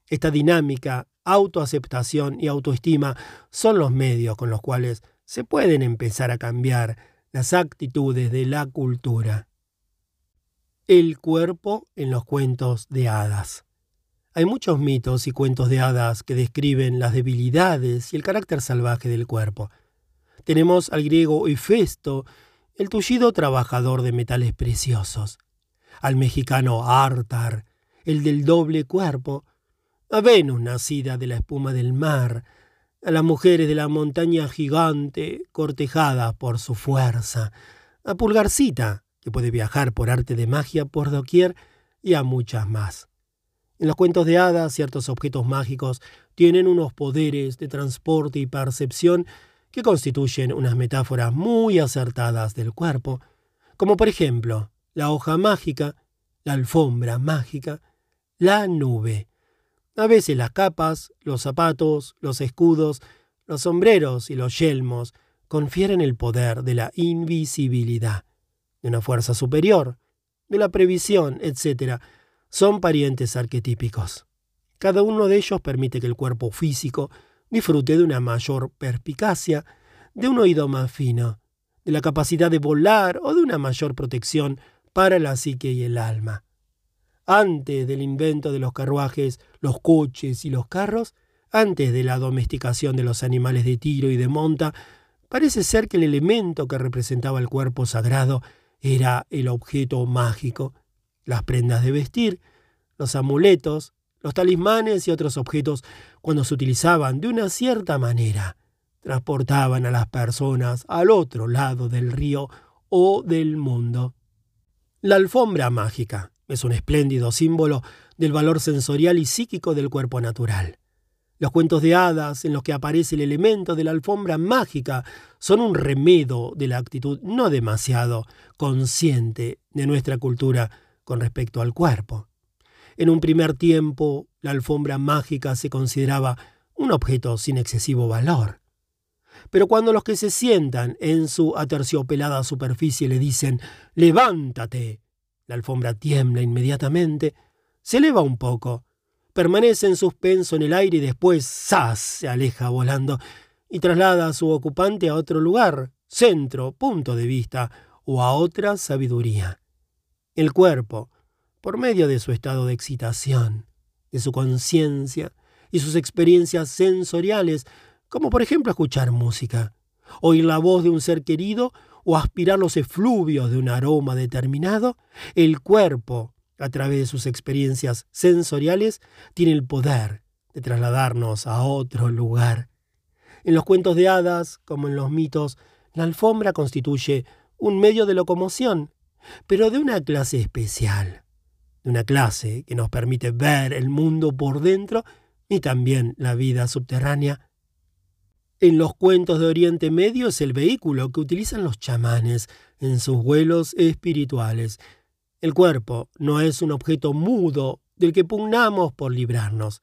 Esta dinámica, autoaceptación y autoestima son los medios con los cuales se pueden empezar a cambiar las actitudes de la cultura. El cuerpo en los cuentos de hadas. Hay muchos mitos y cuentos de hadas que describen las debilidades y el carácter salvaje del cuerpo. Tenemos al griego Hefesto, el tullido trabajador de metales preciosos, al mexicano Artar, el del doble cuerpo, a Venus nacida de la espuma del mar, a las mujeres de la montaña gigante, cortejadas por su fuerza, a Pulgarcita, que puede viajar por arte de magia por doquier, y a muchas más. En los cuentos de hadas, ciertos objetos mágicos tienen unos poderes de transporte y percepción que constituyen unas metáforas muy acertadas del cuerpo, como por ejemplo la hoja mágica, la alfombra mágica, la nube, a veces las capas, los zapatos, los escudos, los sombreros y los yelmos confieren el poder de la invisibilidad, de una fuerza superior, de la previsión, etc. Son parientes arquetípicos. Cada uno de ellos permite que el cuerpo físico disfrute de una mayor perspicacia, de un oído más fino, de la capacidad de volar o de una mayor protección para la psique y el alma. Antes del invento de los carruajes, los coches y los carros, antes de la domesticación de los animales de tiro y de monta, parece ser que el elemento que representaba el cuerpo sagrado era el objeto mágico, las prendas de vestir, los amuletos, los talismanes y otros objetos, cuando se utilizaban de una cierta manera, transportaban a las personas al otro lado del río o del mundo. La alfombra mágica es un espléndido símbolo del valor sensorial y psíquico del cuerpo natural. Los cuentos de hadas en los que aparece el elemento de la alfombra mágica son un remedo de la actitud no demasiado consciente de nuestra cultura con respecto al cuerpo. En un primer tiempo, la alfombra mágica se consideraba un objeto sin excesivo valor. Pero cuando los que se sientan en su aterciopelada superficie le dicen levántate, la alfombra tiembla inmediatamente, se eleva un poco, permanece en suspenso en el aire y después ¡zas! se aleja volando y traslada a su ocupante a otro lugar, centro, punto de vista o a otra sabiduría. El cuerpo, por medio de su estado de excitación, de su conciencia y sus experiencias sensoriales, como por ejemplo escuchar música, oír la voz de un ser querido o aspirar los efluvios de un aroma determinado, el cuerpo, a través de sus experiencias sensoriales, tiene el poder de trasladarnos a otro lugar. En los cuentos de hadas, como en los mitos, la alfombra constituye un medio de locomoción, pero de una clase especial, de una clase que nos permite ver el mundo por dentro y también la vida subterránea en los cuentos de Oriente Medio es el vehículo que utilizan los chamanes en sus vuelos espirituales. El cuerpo no es un objeto mudo del que pugnamos por librarnos.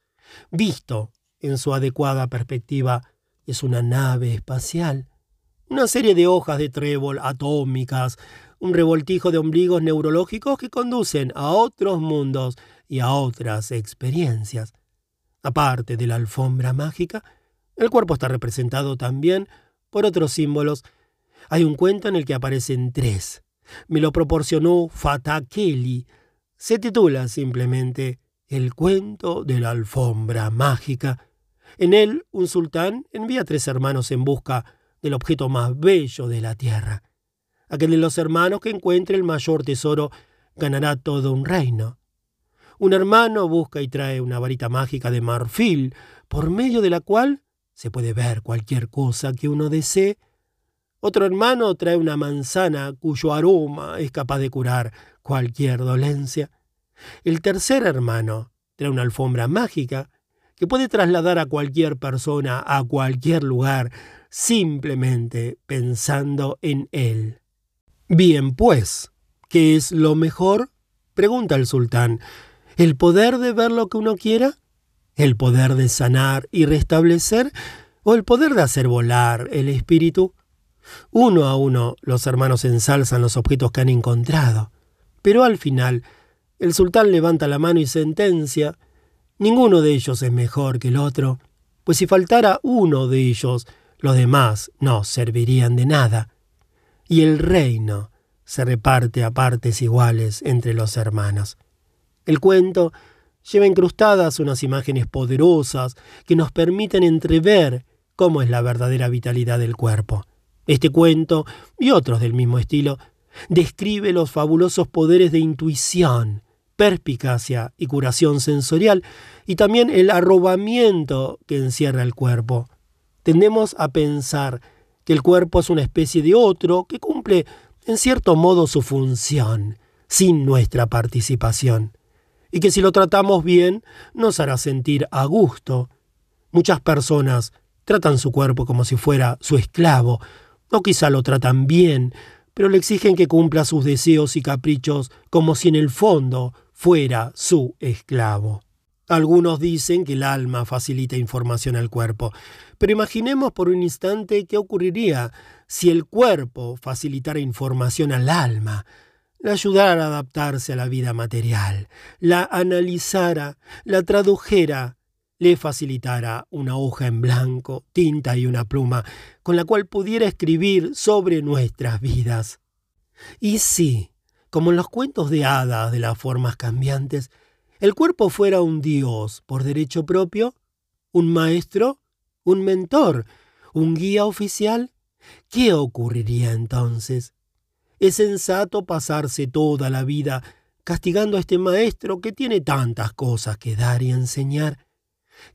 Visto en su adecuada perspectiva, es una nave espacial, una serie de hojas de trébol atómicas, un revoltijo de ombligos neurológicos que conducen a otros mundos y a otras experiencias. Aparte de la alfombra mágica, el cuerpo está representado también por otros símbolos. Hay un cuento en el que aparecen tres. Me lo proporcionó Kelly. Se titula simplemente El cuento de la alfombra mágica. En él, un sultán envía a tres hermanos en busca del objeto más bello de la tierra. Aquel de los hermanos que encuentre el mayor tesoro ganará todo un reino. Un hermano busca y trae una varita mágica de marfil, por medio de la cual se puede ver cualquier cosa que uno desee. Otro hermano trae una manzana cuyo aroma es capaz de curar cualquier dolencia. El tercer hermano trae una alfombra mágica que puede trasladar a cualquier persona a cualquier lugar simplemente pensando en él. Bien, pues, ¿qué es lo mejor? pregunta el sultán. ¿El poder de ver lo que uno quiera? ¿El poder de sanar y restablecer o el poder de hacer volar el espíritu? Uno a uno los hermanos ensalzan los objetos que han encontrado, pero al final el sultán levanta la mano y sentencia, ninguno de ellos es mejor que el otro, pues si faltara uno de ellos, los demás no servirían de nada. Y el reino se reparte a partes iguales entre los hermanos. El cuento lleva incrustadas unas imágenes poderosas que nos permiten entrever cómo es la verdadera vitalidad del cuerpo. Este cuento, y otros del mismo estilo, describe los fabulosos poderes de intuición, perspicacia y curación sensorial, y también el arrobamiento que encierra el cuerpo. Tendemos a pensar que el cuerpo es una especie de otro que cumple en cierto modo su función, sin nuestra participación, y que si lo tratamos bien nos hará sentir a gusto. Muchas personas tratan su cuerpo como si fuera su esclavo, o quizá lo tratan bien, pero le exigen que cumpla sus deseos y caprichos como si en el fondo fuera su esclavo. Algunos dicen que el alma facilita información al cuerpo, pero imaginemos por un instante qué ocurriría si el cuerpo facilitara información al alma, la ayudara a adaptarse a la vida material, la analizara, la tradujera, le facilitara una hoja en blanco, tinta y una pluma, con la cual pudiera escribir sobre nuestras vidas. Y si, como en los cuentos de hadas de las formas cambiantes, el cuerpo fuera un dios por derecho propio, un maestro, un mentor, un guía oficial, ¿qué ocurriría entonces? Es sensato pasarse toda la vida castigando a este maestro que tiene tantas cosas que dar y enseñar.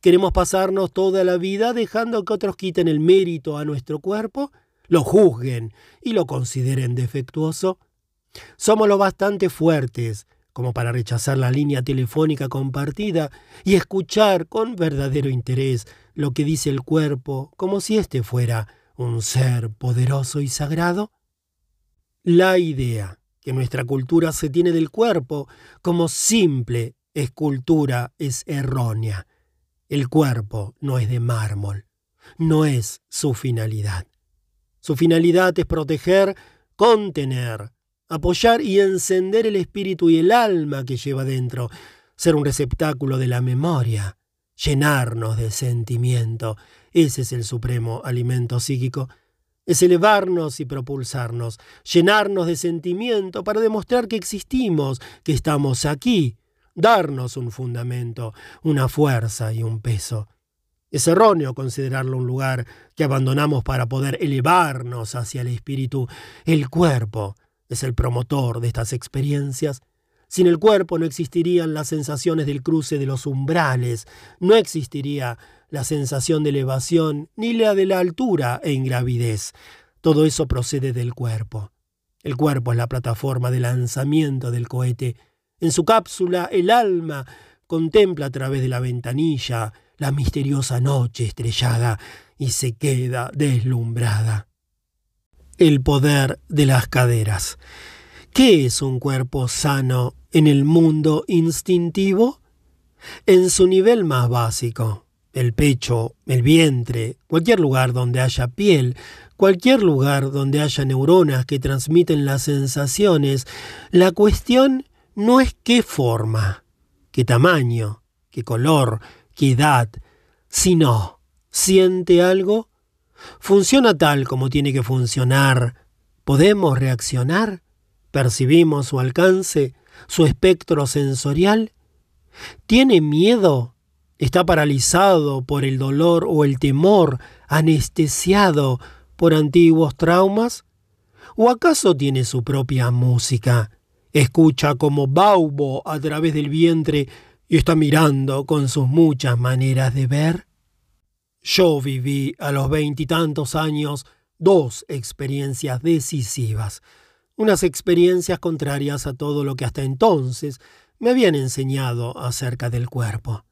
Queremos pasarnos toda la vida dejando que otros quiten el mérito a nuestro cuerpo, lo juzguen y lo consideren defectuoso. Somos lo bastante fuertes como para rechazar la línea telefónica compartida y escuchar con verdadero interés lo que dice el cuerpo como si éste fuera un ser poderoso y sagrado? La idea que nuestra cultura se tiene del cuerpo como simple escultura es errónea. El cuerpo no es de mármol, no es su finalidad. Su finalidad es proteger, contener, apoyar y encender el espíritu y el alma que lleva dentro, ser un receptáculo de la memoria, llenarnos de sentimiento. Ese es el supremo alimento psíquico. Es elevarnos y propulsarnos, llenarnos de sentimiento para demostrar que existimos, que estamos aquí, darnos un fundamento, una fuerza y un peso. Es erróneo considerarlo un lugar que abandonamos para poder elevarnos hacia el espíritu. El cuerpo es el promotor de estas experiencias. Sin el cuerpo no existirían las sensaciones del cruce de los umbrales, no existiría la sensación de elevación ni la de la altura e ingravidez. Todo eso procede del cuerpo. El cuerpo es la plataforma de lanzamiento del cohete. En su cápsula el alma contempla a través de la ventanilla la misteriosa noche estrellada y se queda deslumbrada el poder de las caderas. ¿Qué es un cuerpo sano en el mundo instintivo? En su nivel más básico, el pecho, el vientre, cualquier lugar donde haya piel, cualquier lugar donde haya neuronas que transmiten las sensaciones, la cuestión no es qué forma, qué tamaño, qué color, qué edad, sino, ¿siente algo? ¿Funciona tal como tiene que funcionar? ¿Podemos reaccionar? ¿Percibimos su alcance, su espectro sensorial? ¿Tiene miedo? ¿Está paralizado por el dolor o el temor, anestesiado por antiguos traumas? ¿O acaso tiene su propia música? Escucha como baubo a través del vientre y está mirando con sus muchas maneras de ver. Yo viví a los veintitantos años dos experiencias decisivas, unas experiencias contrarias a todo lo que hasta entonces me habían enseñado acerca del cuerpo.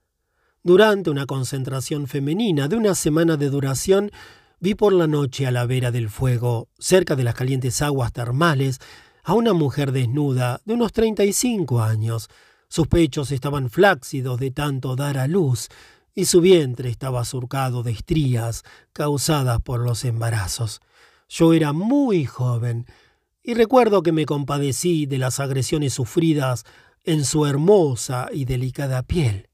Durante una concentración femenina de una semana de duración, vi por la noche a la vera del fuego, cerca de las calientes aguas termales, a una mujer desnuda de unos treinta y cinco años. Sus pechos estaban flácidos de tanto dar a luz, y su vientre estaba surcado de estrías causadas por los embarazos. Yo era muy joven y recuerdo que me compadecí de las agresiones sufridas en su hermosa y delicada piel.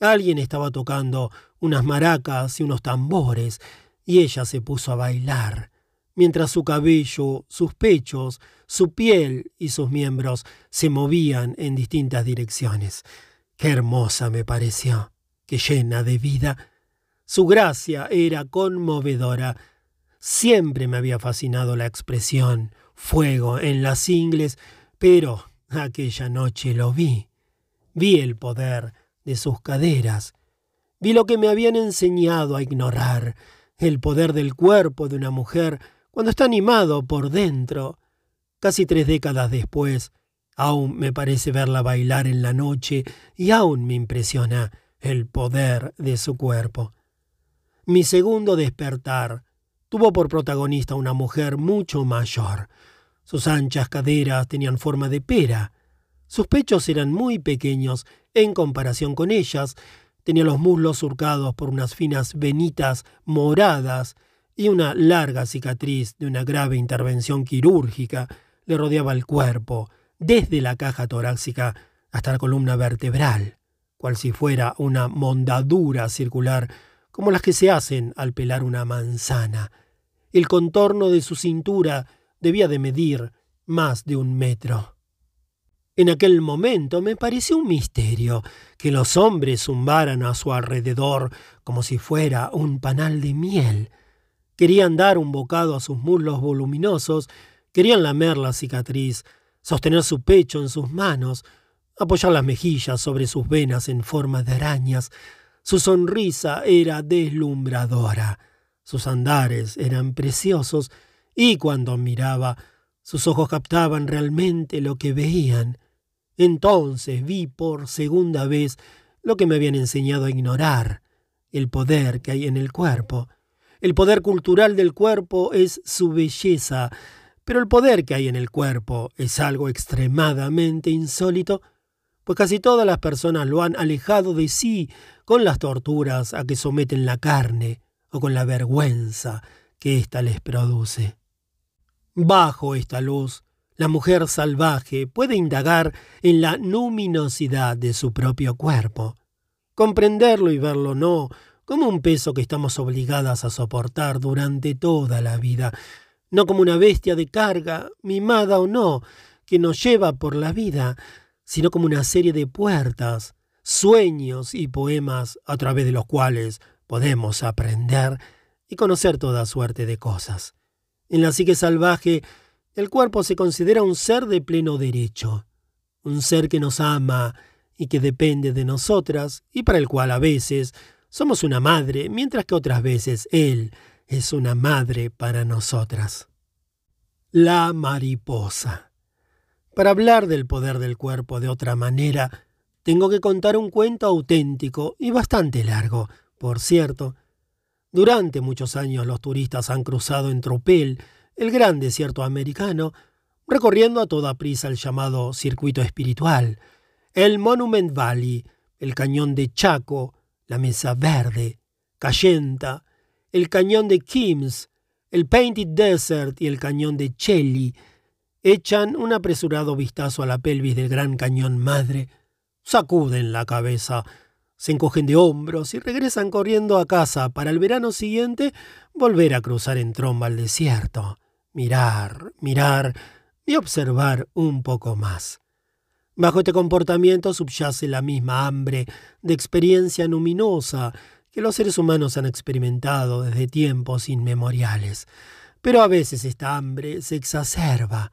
Alguien estaba tocando unas maracas y unos tambores y ella se puso a bailar, mientras su cabello, sus pechos, su piel y sus miembros se movían en distintas direcciones. Qué hermosa me pareció, qué llena de vida. Su gracia era conmovedora. Siempre me había fascinado la expresión fuego en las ingles, pero aquella noche lo vi. Vi el poder de sus caderas. Vi lo que me habían enseñado a ignorar, el poder del cuerpo de una mujer cuando está animado por dentro. Casi tres décadas después, aún me parece verla bailar en la noche y aún me impresiona el poder de su cuerpo. Mi segundo despertar tuvo por protagonista una mujer mucho mayor. Sus anchas caderas tenían forma de pera. Sus pechos eran muy pequeños en comparación con ellas. Tenía los muslos surcados por unas finas venitas moradas y una larga cicatriz de una grave intervención quirúrgica le rodeaba el cuerpo, desde la caja torácica hasta la columna vertebral, cual si fuera una mondadura circular como las que se hacen al pelar una manzana. El contorno de su cintura debía de medir más de un metro. En aquel momento me pareció un misterio que los hombres zumbaran a su alrededor como si fuera un panal de miel. Querían dar un bocado a sus muslos voluminosos, querían lamer la cicatriz, sostener su pecho en sus manos, apoyar las mejillas sobre sus venas en forma de arañas. Su sonrisa era deslumbradora, sus andares eran preciosos, y cuando miraba, sus ojos captaban realmente lo que veían. Entonces vi por segunda vez lo que me habían enseñado a ignorar, el poder que hay en el cuerpo. El poder cultural del cuerpo es su belleza, pero el poder que hay en el cuerpo es algo extremadamente insólito, pues casi todas las personas lo han alejado de sí con las torturas a que someten la carne o con la vergüenza que ésta les produce. Bajo esta luz, la mujer salvaje puede indagar en la luminosidad de su propio cuerpo, comprenderlo y verlo no como un peso que estamos obligadas a soportar durante toda la vida, no como una bestia de carga, mimada o no, que nos lleva por la vida, sino como una serie de puertas, sueños y poemas a través de los cuales podemos aprender y conocer toda suerte de cosas. En la psique salvaje, el cuerpo se considera un ser de pleno derecho, un ser que nos ama y que depende de nosotras y para el cual a veces somos una madre, mientras que otras veces Él es una madre para nosotras. La mariposa. Para hablar del poder del cuerpo de otra manera, tengo que contar un cuento auténtico y bastante largo, por cierto, durante muchos años los turistas han cruzado en tropel el gran desierto americano, recorriendo a toda prisa el llamado circuito espiritual, el Monument Valley, el cañón de Chaco, la Mesa Verde, Cayenta, el cañón de Kims, el Painted Desert y el cañón de Chelly, echan un apresurado vistazo a la pelvis del gran cañón madre, sacuden la cabeza, se encogen de hombros y regresan corriendo a casa para el verano siguiente volver a cruzar en tromba el desierto, mirar, mirar y observar un poco más. Bajo este comportamiento subyace la misma hambre de experiencia luminosa que los seres humanos han experimentado desde tiempos inmemoriales. Pero a veces esta hambre se exacerba,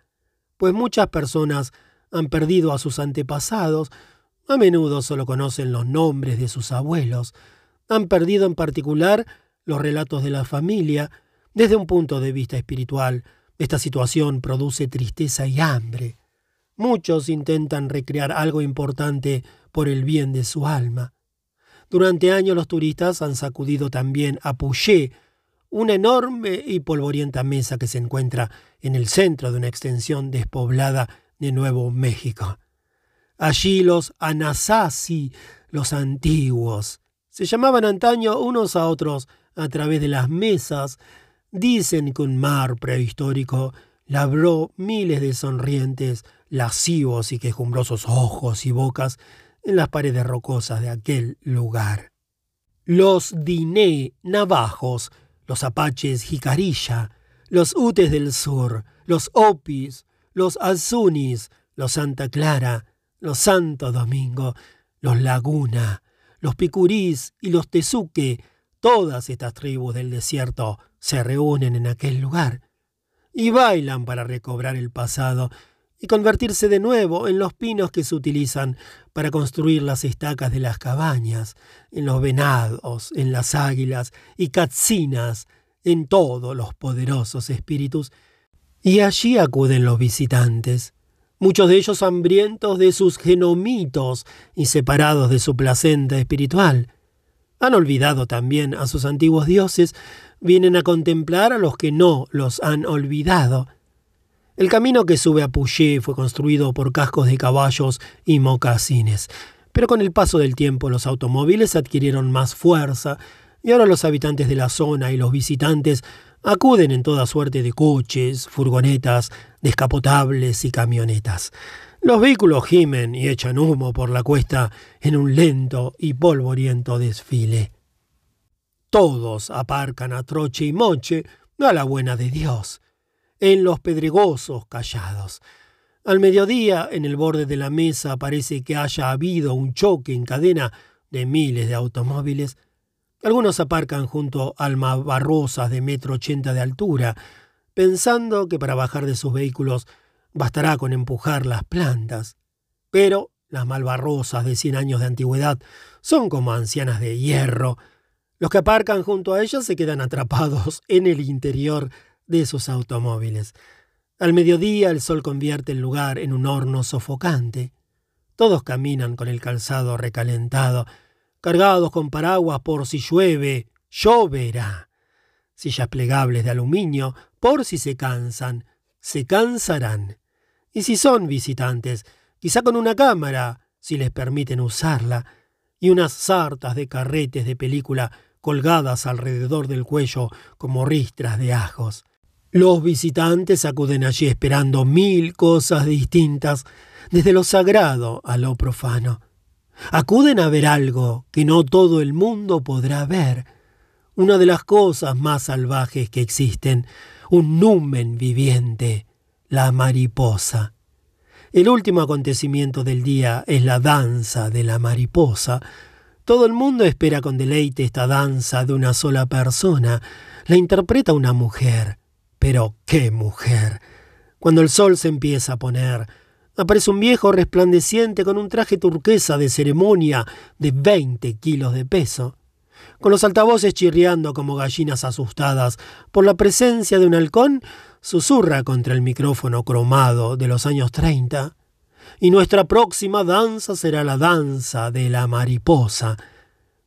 pues muchas personas han perdido a sus antepasados a menudo solo conocen los nombres de sus abuelos. Han perdido en particular los relatos de la familia. Desde un punto de vista espiritual, esta situación produce tristeza y hambre. Muchos intentan recrear algo importante por el bien de su alma. Durante años los turistas han sacudido también a Pouché, una enorme y polvorienta mesa que se encuentra en el centro de una extensión despoblada de Nuevo México. Allí los Anasazi, los antiguos, Se llamaban antaño unos a otros a través de las mesas. Dicen que un mar prehistórico labró miles de sonrientes, lascivos y quejumbrosos ojos y bocas en las paredes rocosas de aquel lugar. Los diné navajos, los apaches jicarilla, los utes del sur, los opis, los azunis, los Santa Clara, los Santo Domingo, los Laguna, los Picurís y los Tezuque, todas estas tribus del desierto se reúnen en aquel lugar y bailan para recobrar el pasado y convertirse de nuevo en los pinos que se utilizan para construir las estacas de las cabañas, en los venados, en las águilas y catsinas, en todos los poderosos espíritus. Y allí acuden los visitantes, muchos de ellos hambrientos de sus genomitos y separados de su placenta espiritual. Han olvidado también a sus antiguos dioses, vienen a contemplar a los que no los han olvidado. El camino que sube a Pouchet fue construido por cascos de caballos y mocasines, pero con el paso del tiempo los automóviles adquirieron más fuerza y ahora los habitantes de la zona y los visitantes acuden en toda suerte de coches, furgonetas, descapotables y camionetas. Los vehículos gimen y echan humo por la cuesta en un lento y polvoriento desfile. Todos aparcan a troche y moche a la buena de Dios en los pedregosos callados. Al mediodía, en el borde de la mesa, parece que haya habido un choque en cadena de miles de automóviles. Algunos aparcan junto a almabarrosas de metro ochenta de altura, pensando que para bajar de sus vehículos bastará con empujar las plantas. Pero las malvarrosas de cien años de antigüedad son como ancianas de hierro. Los que aparcan junto a ellas se quedan atrapados en el interior de sus automóviles. Al mediodía el sol convierte el lugar en un horno sofocante. Todos caminan con el calzado recalentado, cargados con paraguas por si llueve, lloverá. Sillas plegables de aluminio por si se cansan, se cansarán. Y si son visitantes, quizá con una cámara, si les permiten usarla, y unas sartas de carretes de película colgadas alrededor del cuello como ristras de ajos. Los visitantes acuden allí esperando mil cosas distintas, desde lo sagrado a lo profano. Acuden a ver algo que no todo el mundo podrá ver, una de las cosas más salvajes que existen, un numen viviente, la mariposa. El último acontecimiento del día es la danza de la mariposa. Todo el mundo espera con deleite esta danza de una sola persona. La interpreta una mujer. Pero qué mujer. Cuando el sol se empieza a poner, aparece un viejo resplandeciente con un traje turquesa de ceremonia de 20 kilos de peso, con los altavoces chirriando como gallinas asustadas por la presencia de un halcón, susurra contra el micrófono cromado de los años 30. Y nuestra próxima danza será la danza de la mariposa.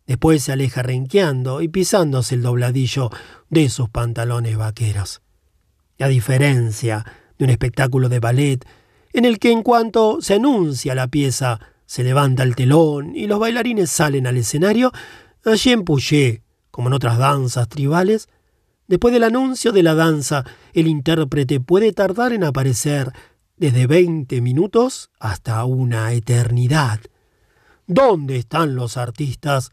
Después se aleja renqueando y pisándose el dobladillo de sus pantalones vaqueros a diferencia de un espectáculo de ballet en el que en cuanto se anuncia la pieza se levanta el telón y los bailarines salen al escenario, allí en Pouchet, como en otras danzas tribales, después del anuncio de la danza, el intérprete puede tardar en aparecer desde 20 minutos hasta una eternidad. ¿Dónde están los artistas?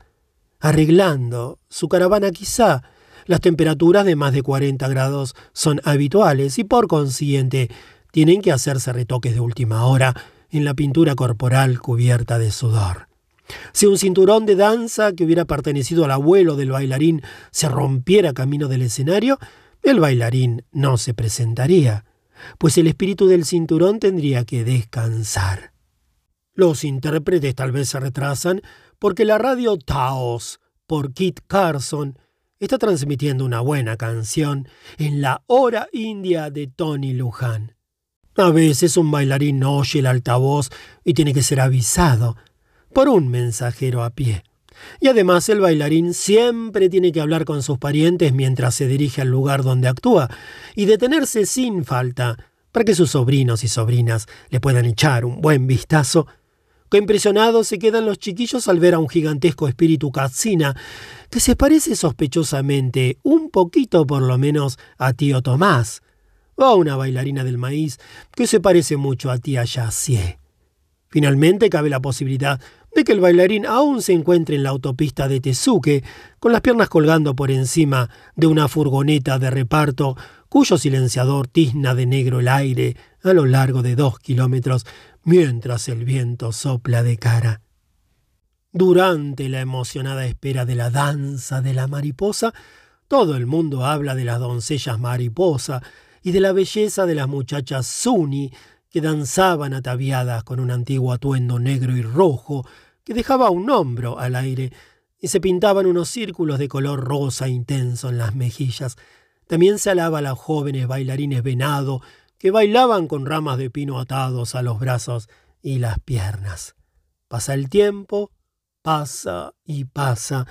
Arreglando su caravana quizá, las temperaturas de más de 40 grados son habituales y por consiguiente tienen que hacerse retoques de última hora en la pintura corporal cubierta de sudor. Si un cinturón de danza que hubiera pertenecido al abuelo del bailarín se rompiera camino del escenario, el bailarín no se presentaría, pues el espíritu del cinturón tendría que descansar. Los intérpretes tal vez se retrasan porque la radio Taos por Kit Carson está transmitiendo una buena canción en la hora india de Tony Luján. A veces un bailarín oye el altavoz y tiene que ser avisado por un mensajero a pie. Y además el bailarín siempre tiene que hablar con sus parientes mientras se dirige al lugar donde actúa y detenerse sin falta para que sus sobrinos y sobrinas le puedan echar un buen vistazo Qué impresionados se quedan los chiquillos al ver a un gigantesco espíritu Katsina, que se parece sospechosamente, un poquito por lo menos, a tío Tomás, o a una bailarina del maíz que se parece mucho a tía Yacie. Finalmente cabe la posibilidad de que el bailarín aún se encuentre en la autopista de Tezuque, con las piernas colgando por encima de una furgoneta de reparto cuyo silenciador tizna de negro el aire a lo largo de dos kilómetros mientras el viento sopla de cara. Durante la emocionada espera de la danza de la mariposa, todo el mundo habla de las doncellas mariposa y de la belleza de las muchachas Suni que danzaban ataviadas con un antiguo atuendo negro y rojo que dejaba un hombro al aire y se pintaban unos círculos de color rosa intenso en las mejillas. También se alaba a los jóvenes bailarines venado que bailaban con ramas de pino atados a los brazos y las piernas. Pasa el tiempo, pasa y pasa.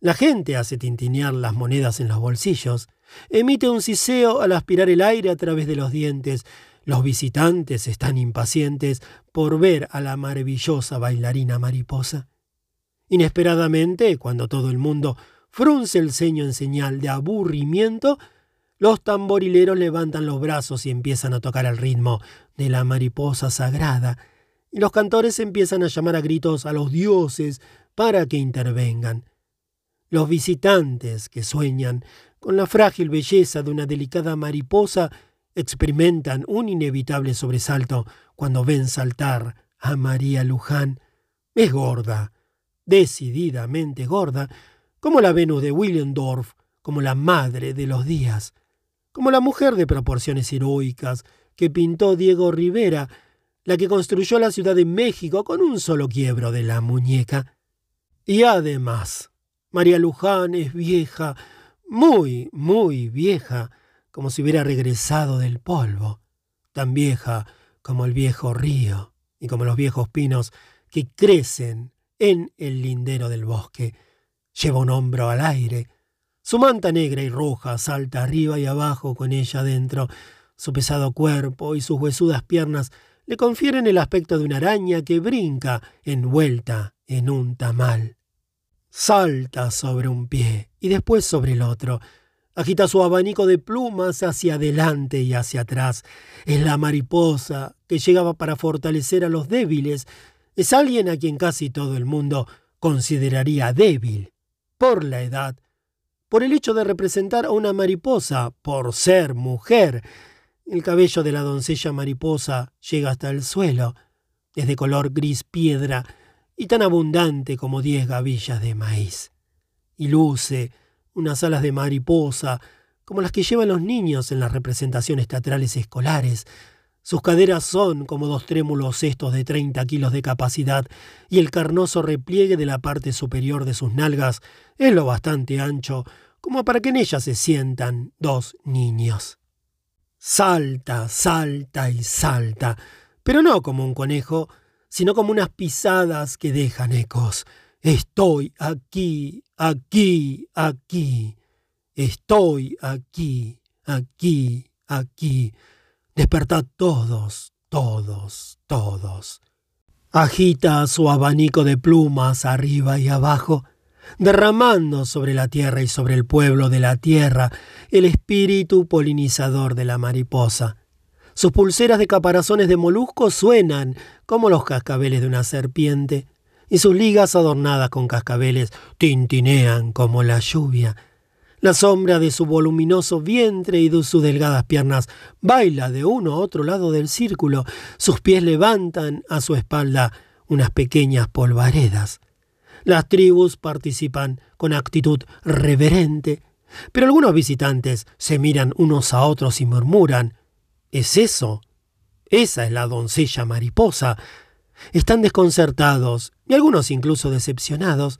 La gente hace tintinear las monedas en los bolsillos, emite un siseo al aspirar el aire a través de los dientes. Los visitantes están impacientes por ver a la maravillosa bailarina mariposa. Inesperadamente, cuando todo el mundo frunce el ceño en señal de aburrimiento, los tamborileros levantan los brazos y empiezan a tocar el ritmo de la mariposa sagrada, y los cantores empiezan a llamar a gritos a los dioses para que intervengan. Los visitantes que sueñan con la frágil belleza de una delicada mariposa experimentan un inevitable sobresalto cuando ven saltar a María Luján. Es gorda, decididamente gorda, como la Venus de Willendorf, como la madre de los días, como la mujer de proporciones heroicas que pintó Diego Rivera, la que construyó la Ciudad de México con un solo quiebro de la muñeca. Y además, María Luján es vieja, muy, muy vieja, como si hubiera regresado del polvo, tan vieja como el viejo río y como los viejos pinos que crecen en el lindero del bosque. Lleva un hombro al aire. Su manta negra y roja salta arriba y abajo con ella dentro. Su pesado cuerpo y sus huesudas piernas le confieren el aspecto de una araña que brinca envuelta en un tamal. Salta sobre un pie y después sobre el otro. Agita su abanico de plumas hacia adelante y hacia atrás. Es la mariposa que llegaba para fortalecer a los débiles es alguien a quien casi todo el mundo consideraría débil, por la edad, por el hecho de representar a una mariposa, por ser mujer. El cabello de la doncella mariposa llega hasta el suelo, es de color gris piedra y tan abundante como diez gavillas de maíz. Y luce unas alas de mariposa, como las que llevan los niños en las representaciones teatrales escolares, sus caderas son como dos trémulos cestos de 30 kilos de capacidad y el carnoso repliegue de la parte superior de sus nalgas es lo bastante ancho como para que en ella se sientan dos niños. Salta, salta y salta, pero no como un conejo, sino como unas pisadas que dejan ecos. Estoy aquí, aquí, aquí. Estoy aquí, aquí, aquí. Despertad todos, todos, todos. Agita su abanico de plumas arriba y abajo, derramando sobre la tierra y sobre el pueblo de la tierra el espíritu polinizador de la mariposa. Sus pulseras de caparazones de moluscos suenan como los cascabeles de una serpiente, y sus ligas adornadas con cascabeles tintinean como la lluvia. La sombra de su voluminoso vientre y de sus delgadas piernas baila de uno a otro lado del círculo. Sus pies levantan a su espalda unas pequeñas polvaredas. Las tribus participan con actitud reverente, pero algunos visitantes se miran unos a otros y murmuran ¿Es eso? Esa es la doncella mariposa. Están desconcertados y algunos incluso decepcionados.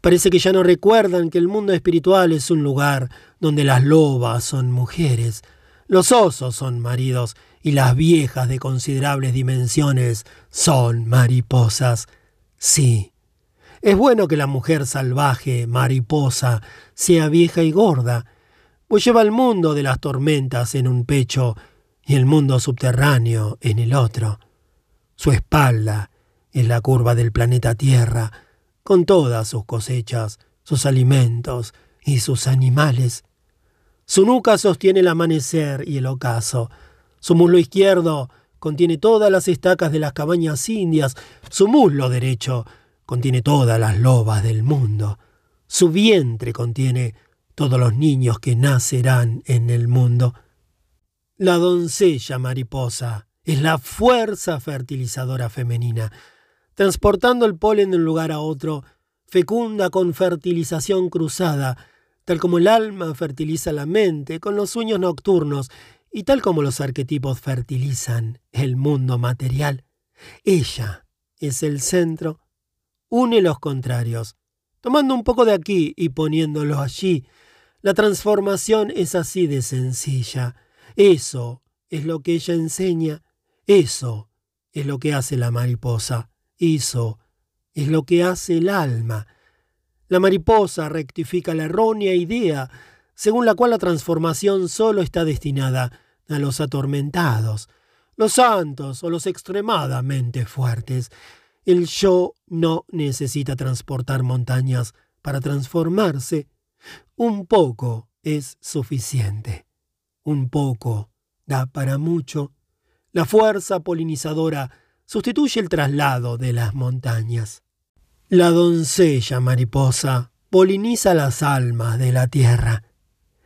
Parece que ya no recuerdan que el mundo espiritual es un lugar donde las lobas son mujeres, los osos son maridos y las viejas de considerables dimensiones son mariposas. Sí, es bueno que la mujer salvaje, mariposa, sea vieja y gorda, pues lleva el mundo de las tormentas en un pecho y el mundo subterráneo en el otro. Su espalda es la curva del planeta Tierra, con todas sus cosechas, sus alimentos y sus animales. Su nuca sostiene el amanecer y el ocaso. Su muslo izquierdo contiene todas las estacas de las cabañas indias. Su muslo derecho contiene todas las lobas del mundo. Su vientre contiene todos los niños que nacerán en el mundo. La doncella mariposa es la fuerza fertilizadora femenina, transportando el polen de un lugar a otro, fecunda con fertilización cruzada, tal como el alma fertiliza la mente con los sueños nocturnos y tal como los arquetipos fertilizan el mundo material. Ella es el centro, une los contrarios, tomando un poco de aquí y poniéndolo allí. La transformación es así de sencilla. Eso es lo que ella enseña, eso es lo que hace la mariposa. Eso es lo que hace el alma. La mariposa rectifica la errónea idea según la cual la transformación solo está destinada a los atormentados, los santos o los extremadamente fuertes. El yo no necesita transportar montañas para transformarse. Un poco es suficiente. Un poco da para mucho. La fuerza polinizadora sustituye el traslado de las montañas. La doncella mariposa poliniza las almas de la tierra.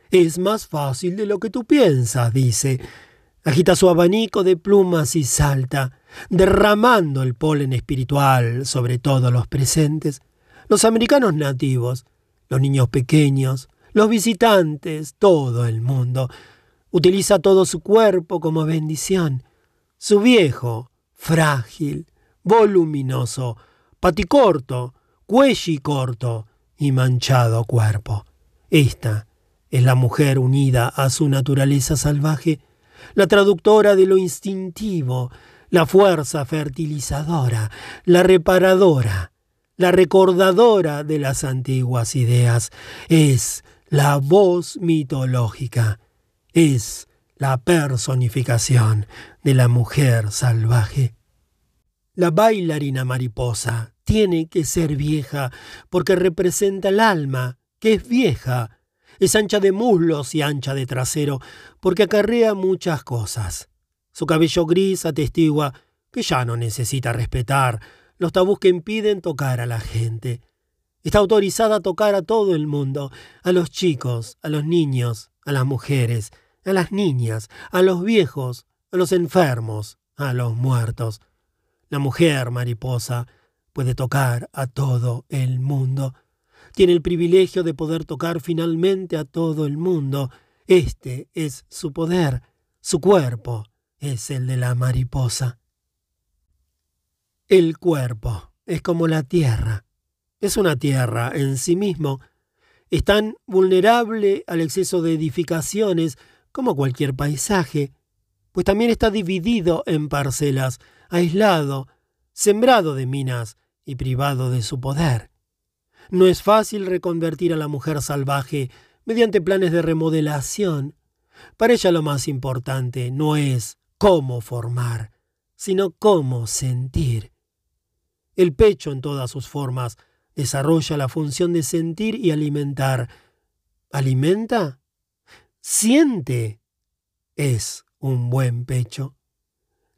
Es más fácil de lo que tú piensas, dice. Agita su abanico de plumas y salta, derramando el polen espiritual sobre todos los presentes, los americanos nativos, los niños pequeños, los visitantes, todo el mundo. Utiliza todo su cuerpo como bendición. Su viejo, frágil, voluminoso, paticorto, cuello corto y manchado cuerpo. Esta es la mujer unida a su naturaleza salvaje, la traductora de lo instintivo, la fuerza fertilizadora, la reparadora, la recordadora de las antiguas ideas. Es la voz mitológica, es la personificación de la mujer salvaje. La bailarina mariposa tiene que ser vieja porque representa el alma, que es vieja. Es ancha de muslos y ancha de trasero porque acarrea muchas cosas. Su cabello gris atestigua que ya no necesita respetar los tabús que impiden tocar a la gente. Está autorizada a tocar a todo el mundo, a los chicos, a los niños, a las mujeres, a las niñas, a los viejos, a los enfermos, a los muertos. La mujer mariposa puede tocar a todo el mundo. Tiene el privilegio de poder tocar finalmente a todo el mundo. Este es su poder. Su cuerpo es el de la mariposa. El cuerpo es como la tierra. Es una tierra en sí mismo. Es tan vulnerable al exceso de edificaciones como cualquier paisaje pues también está dividido en parcelas, aislado, sembrado de minas y privado de su poder. No es fácil reconvertir a la mujer salvaje mediante planes de remodelación. Para ella lo más importante no es cómo formar, sino cómo sentir. El pecho en todas sus formas desarrolla la función de sentir y alimentar. ¿Alimenta? Siente. Es un buen pecho.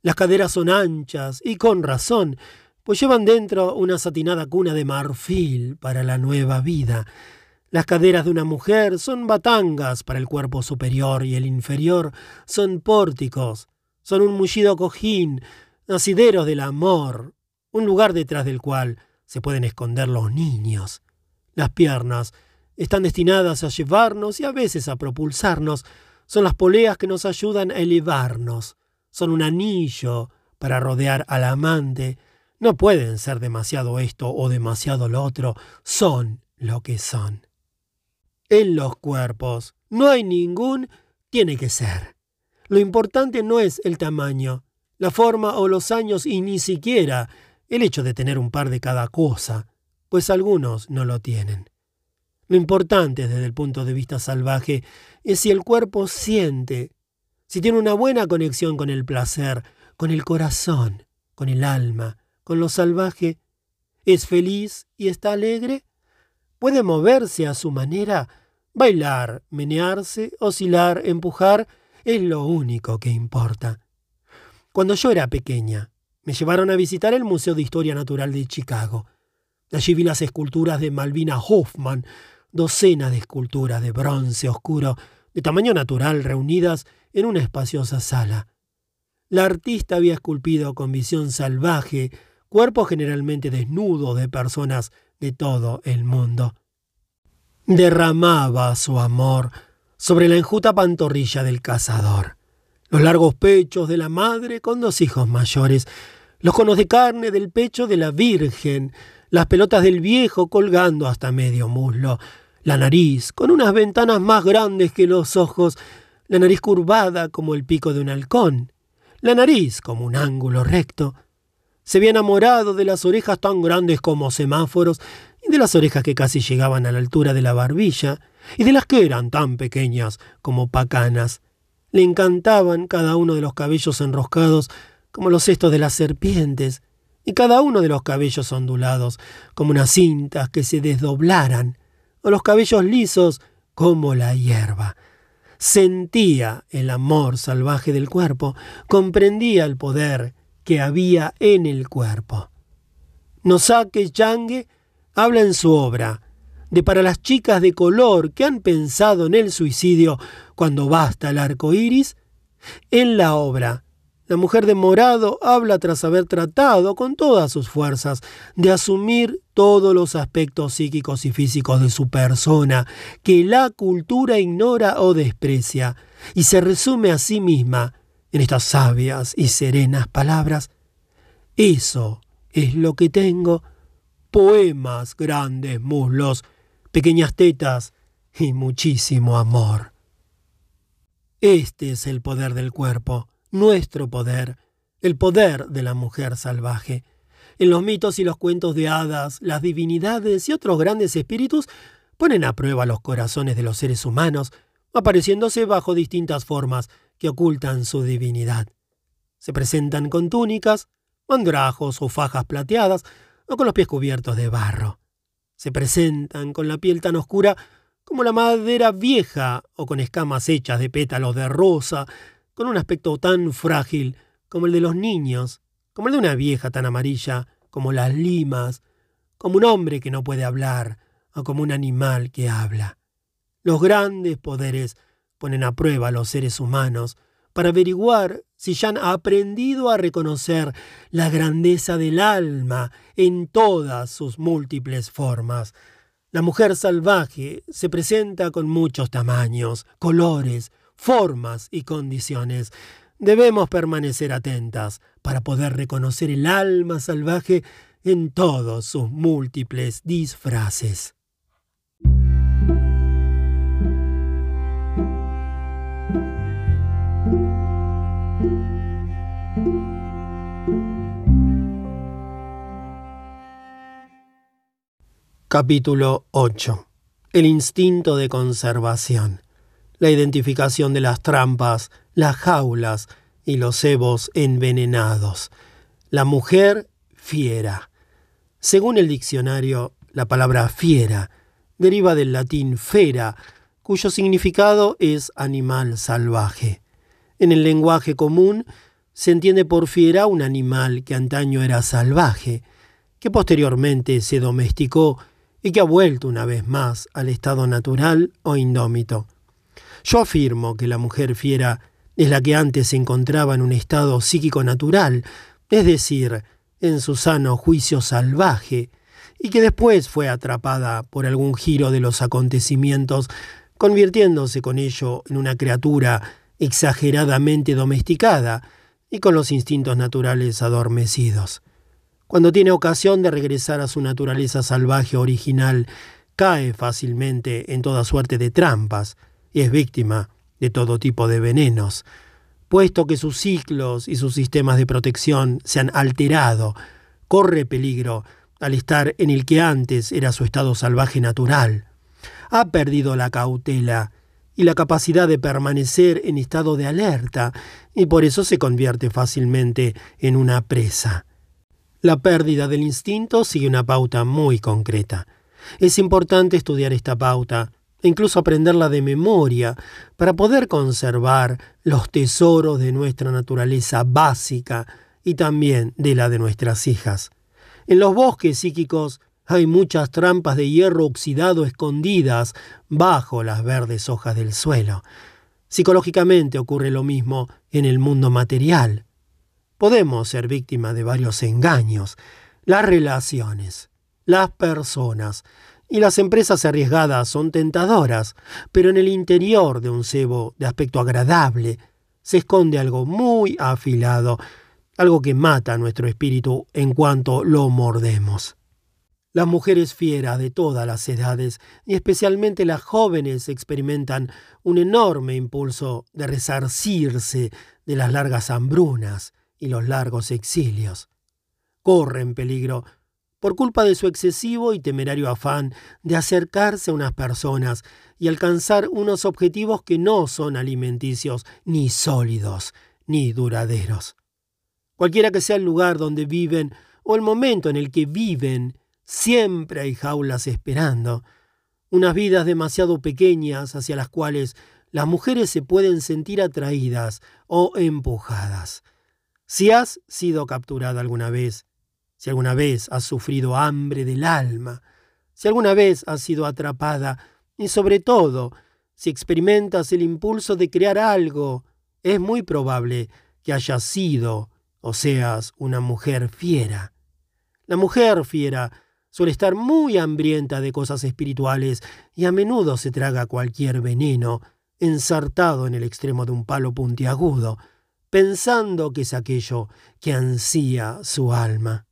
Las caderas son anchas y con razón, pues llevan dentro una satinada cuna de marfil para la nueva vida. Las caderas de una mujer son batangas para el cuerpo superior y el inferior son pórticos, son un mullido cojín, asideros del amor, un lugar detrás del cual se pueden esconder los niños. Las piernas están destinadas a llevarnos y a veces a propulsarnos, son las poleas que nos ayudan a elevarnos. Son un anillo para rodear al amante. No pueden ser demasiado esto o demasiado lo otro. Son lo que son. En los cuerpos no hay ningún tiene que ser. Lo importante no es el tamaño, la forma o los años y ni siquiera el hecho de tener un par de cada cosa, pues algunos no lo tienen. Lo importante desde el punto de vista salvaje es si el cuerpo siente, si tiene una buena conexión con el placer, con el corazón, con el alma, con lo salvaje? ¿Es feliz y está alegre? ¿Puede moverse a su manera? Bailar, menearse, oscilar, empujar, es lo único que importa. Cuando yo era pequeña, me llevaron a visitar el Museo de Historia Natural de Chicago. Allí vi las esculturas de Malvina Hoffman, docenas de esculturas de bronce oscuro, de tamaño natural, reunidas en una espaciosa sala. La artista había esculpido con visión salvaje cuerpos generalmente desnudos de personas de todo el mundo. Derramaba su amor sobre la enjuta pantorrilla del cazador, los largos pechos de la madre con dos hijos mayores, los conos de carne del pecho de la Virgen, las pelotas del viejo colgando hasta medio muslo, la nariz con unas ventanas más grandes que los ojos, la nariz curvada como el pico de un halcón, la nariz como un ángulo recto. Se había enamorado de las orejas tan grandes como semáforos y de las orejas que casi llegaban a la altura de la barbilla y de las que eran tan pequeñas como pacanas. Le encantaban cada uno de los cabellos enroscados como los cestos de las serpientes y cada uno de los cabellos ondulados como unas cintas que se desdoblaran los cabellos lisos como la hierba. Sentía el amor salvaje del cuerpo, comprendía el poder que había en el cuerpo. Nosake Yangue habla en su obra de para las chicas de color que han pensado en el suicidio cuando basta el arco iris. En la obra la mujer de morado habla tras haber tratado con todas sus fuerzas de asumir todos los aspectos psíquicos y físicos de su persona que la cultura ignora o desprecia, y se resume a sí misma en estas sabias y serenas palabras. Eso es lo que tengo. Poemas, grandes muslos, pequeñas tetas y muchísimo amor. Este es el poder del cuerpo nuestro poder, el poder de la mujer salvaje. En los mitos y los cuentos de hadas, las divinidades y otros grandes espíritus ponen a prueba los corazones de los seres humanos, apareciéndose bajo distintas formas que ocultan su divinidad. Se presentan con túnicas, andrajos o fajas plateadas, o con los pies cubiertos de barro. Se presentan con la piel tan oscura como la madera vieja o con escamas hechas de pétalos de rosa, con un aspecto tan frágil como el de los niños, como el de una vieja tan amarilla como las limas, como un hombre que no puede hablar o como un animal que habla. Los grandes poderes ponen a prueba a los seres humanos para averiguar si ya han aprendido a reconocer la grandeza del alma en todas sus múltiples formas. La mujer salvaje se presenta con muchos tamaños, colores, formas y condiciones. Debemos permanecer atentas para poder reconocer el alma salvaje en todos sus múltiples disfraces. Capítulo 8. El instinto de conservación la identificación de las trampas, las jaulas y los cebos envenenados. La mujer fiera. Según el diccionario, la palabra fiera deriva del latín fera, cuyo significado es animal salvaje. En el lenguaje común se entiende por fiera un animal que antaño era salvaje, que posteriormente se domesticó y que ha vuelto una vez más al estado natural o indómito. Yo afirmo que la mujer fiera es la que antes se encontraba en un estado psíquico natural, es decir, en su sano juicio salvaje, y que después fue atrapada por algún giro de los acontecimientos, convirtiéndose con ello en una criatura exageradamente domesticada y con los instintos naturales adormecidos. Cuando tiene ocasión de regresar a su naturaleza salvaje original, cae fácilmente en toda suerte de trampas, y es víctima de todo tipo de venenos, puesto que sus ciclos y sus sistemas de protección se han alterado, corre peligro al estar en el que antes era su estado salvaje natural. Ha perdido la cautela y la capacidad de permanecer en estado de alerta, y por eso se convierte fácilmente en una presa. La pérdida del instinto sigue una pauta muy concreta. Es importante estudiar esta pauta incluso aprenderla de memoria para poder conservar los tesoros de nuestra naturaleza básica y también de la de nuestras hijas. En los bosques psíquicos hay muchas trampas de hierro oxidado escondidas bajo las verdes hojas del suelo. Psicológicamente ocurre lo mismo en el mundo material. Podemos ser víctimas de varios engaños, las relaciones, las personas y las empresas arriesgadas son tentadoras, pero en el interior de un cebo de aspecto agradable se esconde algo muy afilado, algo que mata nuestro espíritu en cuanto lo mordemos. Las mujeres fieras de todas las edades, y especialmente las jóvenes, experimentan un enorme impulso de resarcirse de las largas hambrunas y los largos exilios. Corren peligro por culpa de su excesivo y temerario afán de acercarse a unas personas y alcanzar unos objetivos que no son alimenticios, ni sólidos, ni duraderos. Cualquiera que sea el lugar donde viven o el momento en el que viven, Siempre hay jaulas esperando, unas vidas demasiado pequeñas hacia las cuales las mujeres se pueden sentir atraídas o empujadas. Si has sido capturada alguna vez, si alguna vez has sufrido hambre del alma, si alguna vez has sido atrapada y sobre todo si experimentas el impulso de crear algo, es muy probable que hayas sido o seas una mujer fiera. La mujer fiera suele estar muy hambrienta de cosas espirituales y a menudo se traga cualquier veneno ensartado en el extremo de un palo puntiagudo, pensando que es aquello que ansía su alma.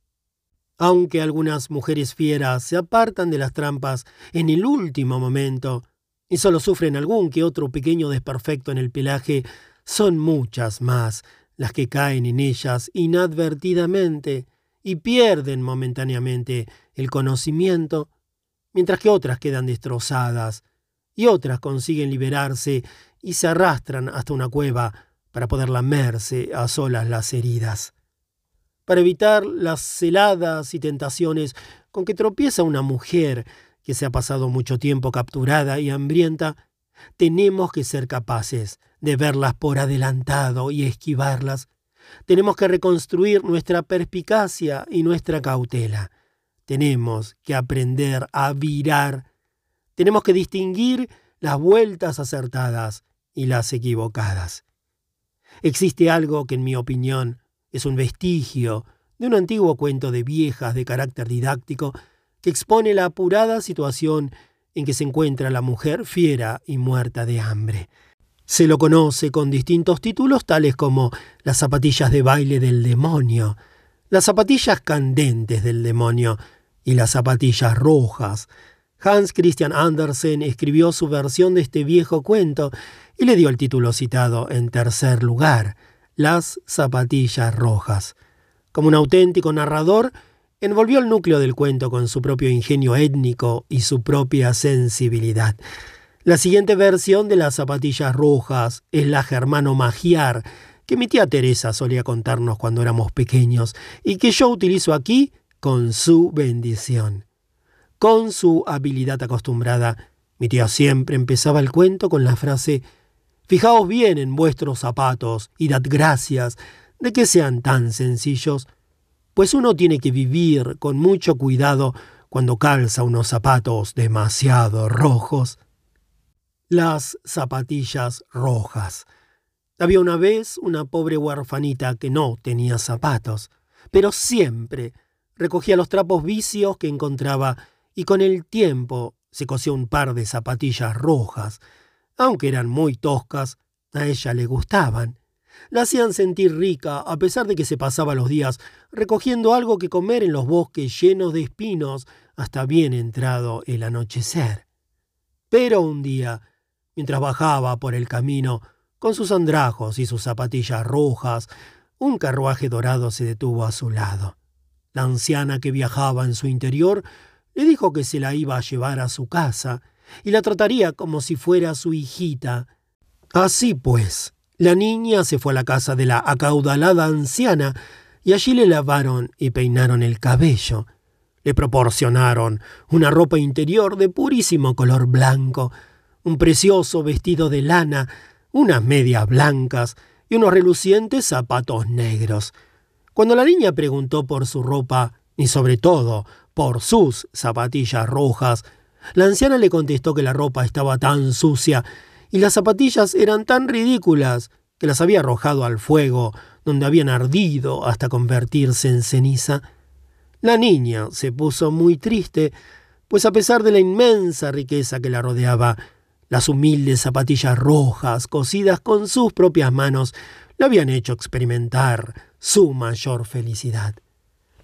Aunque algunas mujeres fieras se apartan de las trampas en el último momento y solo sufren algún que otro pequeño desperfecto en el pelaje, son muchas más las que caen en ellas inadvertidamente y pierden momentáneamente el conocimiento, mientras que otras quedan destrozadas y otras consiguen liberarse y se arrastran hasta una cueva para poder lamerse a solas las heridas. Para evitar las celadas y tentaciones con que tropieza una mujer que se ha pasado mucho tiempo capturada y hambrienta, tenemos que ser capaces de verlas por adelantado y esquivarlas. Tenemos que reconstruir nuestra perspicacia y nuestra cautela. Tenemos que aprender a virar. Tenemos que distinguir las vueltas acertadas y las equivocadas. Existe algo que en mi opinión es un vestigio de un antiguo cuento de viejas de carácter didáctico que expone la apurada situación en que se encuentra la mujer fiera y muerta de hambre. Se lo conoce con distintos títulos tales como las zapatillas de baile del demonio, las zapatillas candentes del demonio y las zapatillas rojas. Hans Christian Andersen escribió su versión de este viejo cuento y le dio el título citado en tercer lugar, Las zapatillas rojas. Como un auténtico narrador, envolvió el núcleo del cuento con su propio ingenio étnico y su propia sensibilidad. La siguiente versión de las zapatillas rojas es la germano magiar, que mi tía Teresa solía contarnos cuando éramos pequeños y que yo utilizo aquí con su bendición. Con su habilidad acostumbrada, mi tía siempre empezaba el cuento con la frase Fijaos bien en vuestros zapatos y dad gracias de que sean tan sencillos, pues uno tiene que vivir con mucho cuidado cuando calza unos zapatos demasiado rojos. Las zapatillas rojas. Había una vez una pobre huerfanita que no tenía zapatos, pero siempre recogía los trapos vicios que encontraba y con el tiempo se cosió un par de zapatillas rojas. Aunque eran muy toscas, a ella le gustaban. La hacían sentir rica a pesar de que se pasaba los días recogiendo algo que comer en los bosques llenos de espinos hasta bien entrado el anochecer. Pero un día, mientras bajaba por el camino, con sus andrajos y sus zapatillas rojas, un carruaje dorado se detuvo a su lado. La anciana que viajaba en su interior le dijo que se la iba a llevar a su casa y la trataría como si fuera su hijita. Así pues, la niña se fue a la casa de la acaudalada anciana, y allí le lavaron y peinaron el cabello. Le proporcionaron una ropa interior de purísimo color blanco, un precioso vestido de lana, unas medias blancas y unos relucientes zapatos negros. Cuando la niña preguntó por su ropa, y sobre todo por sus zapatillas rojas, la anciana le contestó que la ropa estaba tan sucia y las zapatillas eran tan ridículas que las había arrojado al fuego, donde habían ardido hasta convertirse en ceniza. La niña se puso muy triste, pues a pesar de la inmensa riqueza que la rodeaba, las humildes zapatillas rojas, cosidas con sus propias manos, le habían hecho experimentar su mayor felicidad.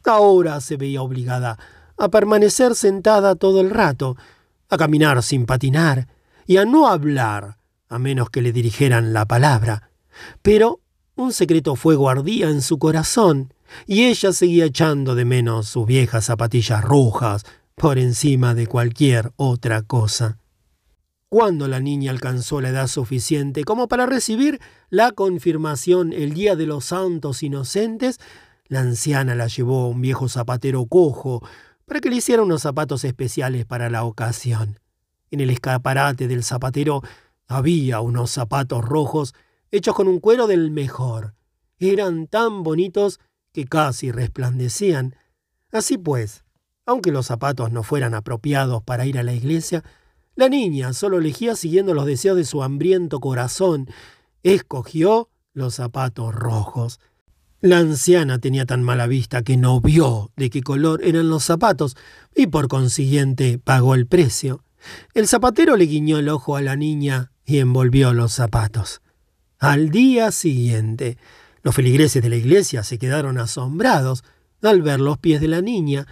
Ahora se veía obligada a permanecer sentada todo el rato, a caminar sin patinar y a no hablar, a menos que le dirigieran la palabra. Pero un secreto fuego ardía en su corazón, y ella seguía echando de menos sus viejas zapatillas rojas por encima de cualquier otra cosa. Cuando la niña alcanzó la edad suficiente como para recibir la confirmación el día de los santos inocentes, la anciana la llevó a un viejo zapatero cojo para que le hiciera unos zapatos especiales para la ocasión. En el escaparate del zapatero había unos zapatos rojos hechos con un cuero del mejor. Eran tan bonitos que casi resplandecían. Así pues, aunque los zapatos no fueran apropiados para ir a la iglesia, la niña solo elegía siguiendo los deseos de su hambriento corazón. Escogió los zapatos rojos. La anciana tenía tan mala vista que no vio de qué color eran los zapatos y por consiguiente pagó el precio. El zapatero le guiñó el ojo a la niña y envolvió los zapatos. Al día siguiente, los feligreses de la iglesia se quedaron asombrados al ver los pies de la niña.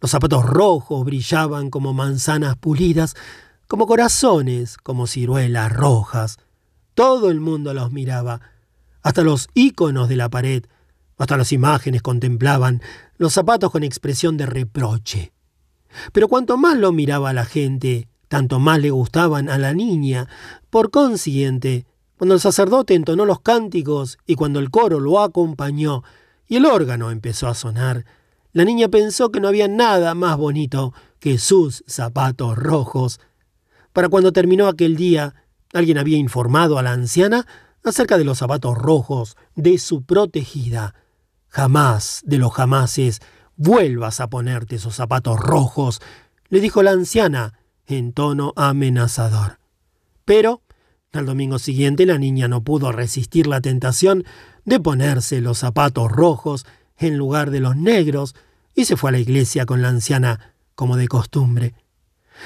Los zapatos rojos brillaban como manzanas pulidas, como corazones, como ciruelas rojas. Todo el mundo los miraba. Hasta los íconos de la pared, hasta las imágenes contemplaban los zapatos con expresión de reproche. Pero cuanto más lo miraba la gente, tanto más le gustaban a la niña. Por consiguiente, cuando el sacerdote entonó los cánticos y cuando el coro lo acompañó y el órgano empezó a sonar, la niña pensó que no había nada más bonito que sus zapatos rojos. Para cuando terminó aquel día, alguien había informado a la anciana acerca de los zapatos rojos de su protegida. Jamás de los jamases vuelvas a ponerte esos zapatos rojos, le dijo la anciana en tono amenazador. Pero al domingo siguiente la niña no pudo resistir la tentación de ponerse los zapatos rojos en lugar de los negros y se fue a la iglesia con la anciana como de costumbre.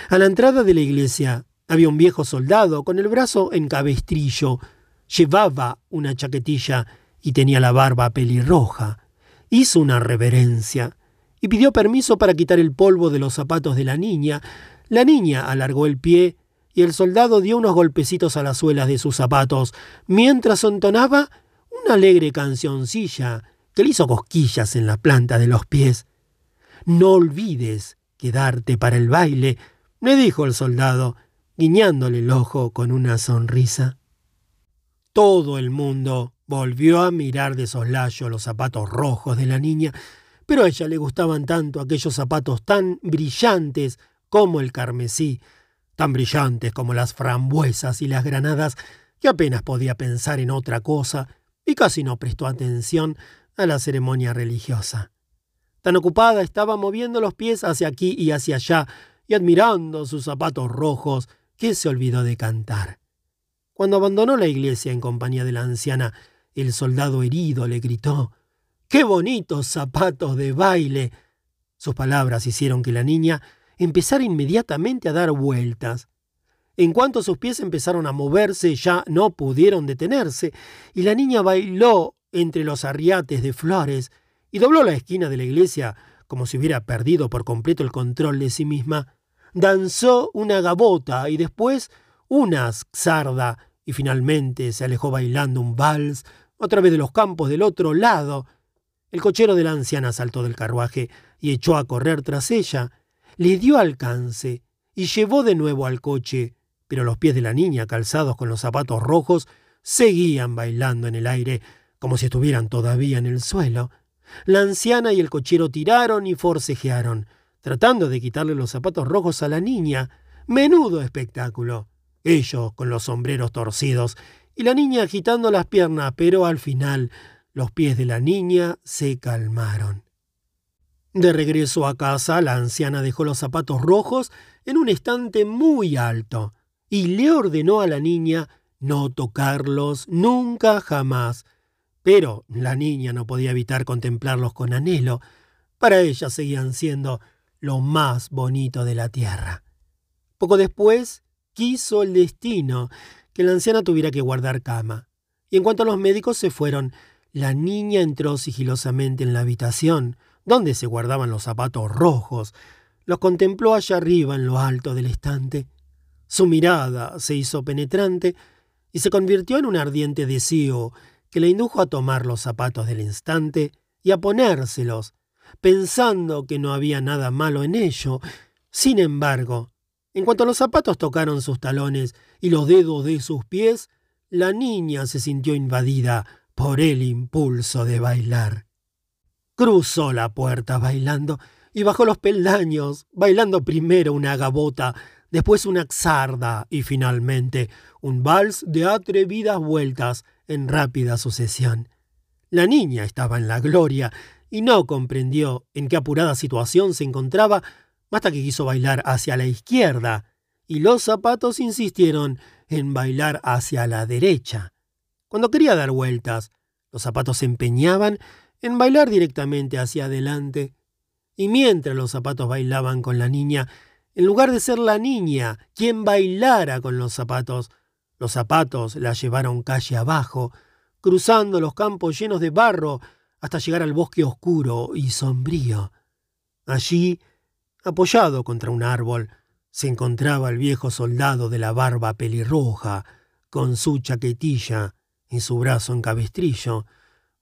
A la entrada de la iglesia había un viejo soldado con el brazo en cabestrillo, llevaba una chaquetilla y tenía la barba pelirroja. Hizo una reverencia y pidió permiso para quitar el polvo de los zapatos de la niña. La niña alargó el pie y el soldado dio unos golpecitos a las suelas de sus zapatos, mientras entonaba una alegre cancioncilla que le hizo cosquillas en la planta de los pies. No olvides quedarte para el baile, le dijo el soldado, guiñándole el ojo con una sonrisa. Todo el mundo volvió a mirar de soslayo los zapatos rojos de la niña, pero a ella le gustaban tanto aquellos zapatos tan brillantes como el carmesí, tan brillantes como las frambuesas y las granadas, que apenas podía pensar en otra cosa y casi no prestó atención a la ceremonia religiosa. Tan ocupada estaba moviendo los pies hacia aquí y hacia allá y admirando sus zapatos rojos que se olvidó de cantar. Cuando abandonó la iglesia en compañía de la anciana, el soldado herido le gritó ¡Qué bonitos zapatos de baile! Sus palabras hicieron que la niña empezar inmediatamente a dar vueltas. En cuanto sus pies empezaron a moverse, ya no pudieron detenerse, y la niña bailó entre los arriates de flores y dobló la esquina de la iglesia como si hubiera perdido por completo el control de sí misma. Danzó una gabota y después una sarda y finalmente se alejó bailando un vals otra vez de los campos del otro lado. El cochero de la anciana saltó del carruaje y echó a correr tras ella le dio alcance y llevó de nuevo al coche, pero los pies de la niña, calzados con los zapatos rojos, seguían bailando en el aire, como si estuvieran todavía en el suelo. La anciana y el cochero tiraron y forcejearon, tratando de quitarle los zapatos rojos a la niña. Menudo espectáculo. Ellos con los sombreros torcidos y la niña agitando las piernas, pero al final los pies de la niña se calmaron. De regreso a casa, la anciana dejó los zapatos rojos en un estante muy alto y le ordenó a la niña no tocarlos nunca jamás. Pero la niña no podía evitar contemplarlos con anhelo. Para ella seguían siendo lo más bonito de la tierra. Poco después quiso el destino que la anciana tuviera que guardar cama. Y en cuanto los médicos se fueron, la niña entró sigilosamente en la habitación, donde se guardaban los zapatos rojos. Los contempló allá arriba en lo alto del estante. Su mirada se hizo penetrante y se convirtió en un ardiente deseo que le indujo a tomar los zapatos del instante y a ponérselos, pensando que no había nada malo en ello. Sin embargo, en cuanto los zapatos tocaron sus talones y los dedos de sus pies, la niña se sintió invadida por el impulso de bailar. Cruzó la puerta bailando y bajó los peldaños, bailando primero una gabota, después una xarda y finalmente un vals de atrevidas vueltas en rápida sucesión. La niña estaba en la gloria y no comprendió en qué apurada situación se encontraba hasta que quiso bailar hacia la izquierda y los zapatos insistieron en bailar hacia la derecha. Cuando quería dar vueltas, los zapatos se empeñaban en bailar directamente hacia adelante. Y mientras los zapatos bailaban con la niña, en lugar de ser la niña quien bailara con los zapatos, los zapatos la llevaron calle abajo, cruzando los campos llenos de barro hasta llegar al bosque oscuro y sombrío. Allí, apoyado contra un árbol, se encontraba el viejo soldado de la barba pelirroja, con su chaquetilla y su brazo en cabestrillo.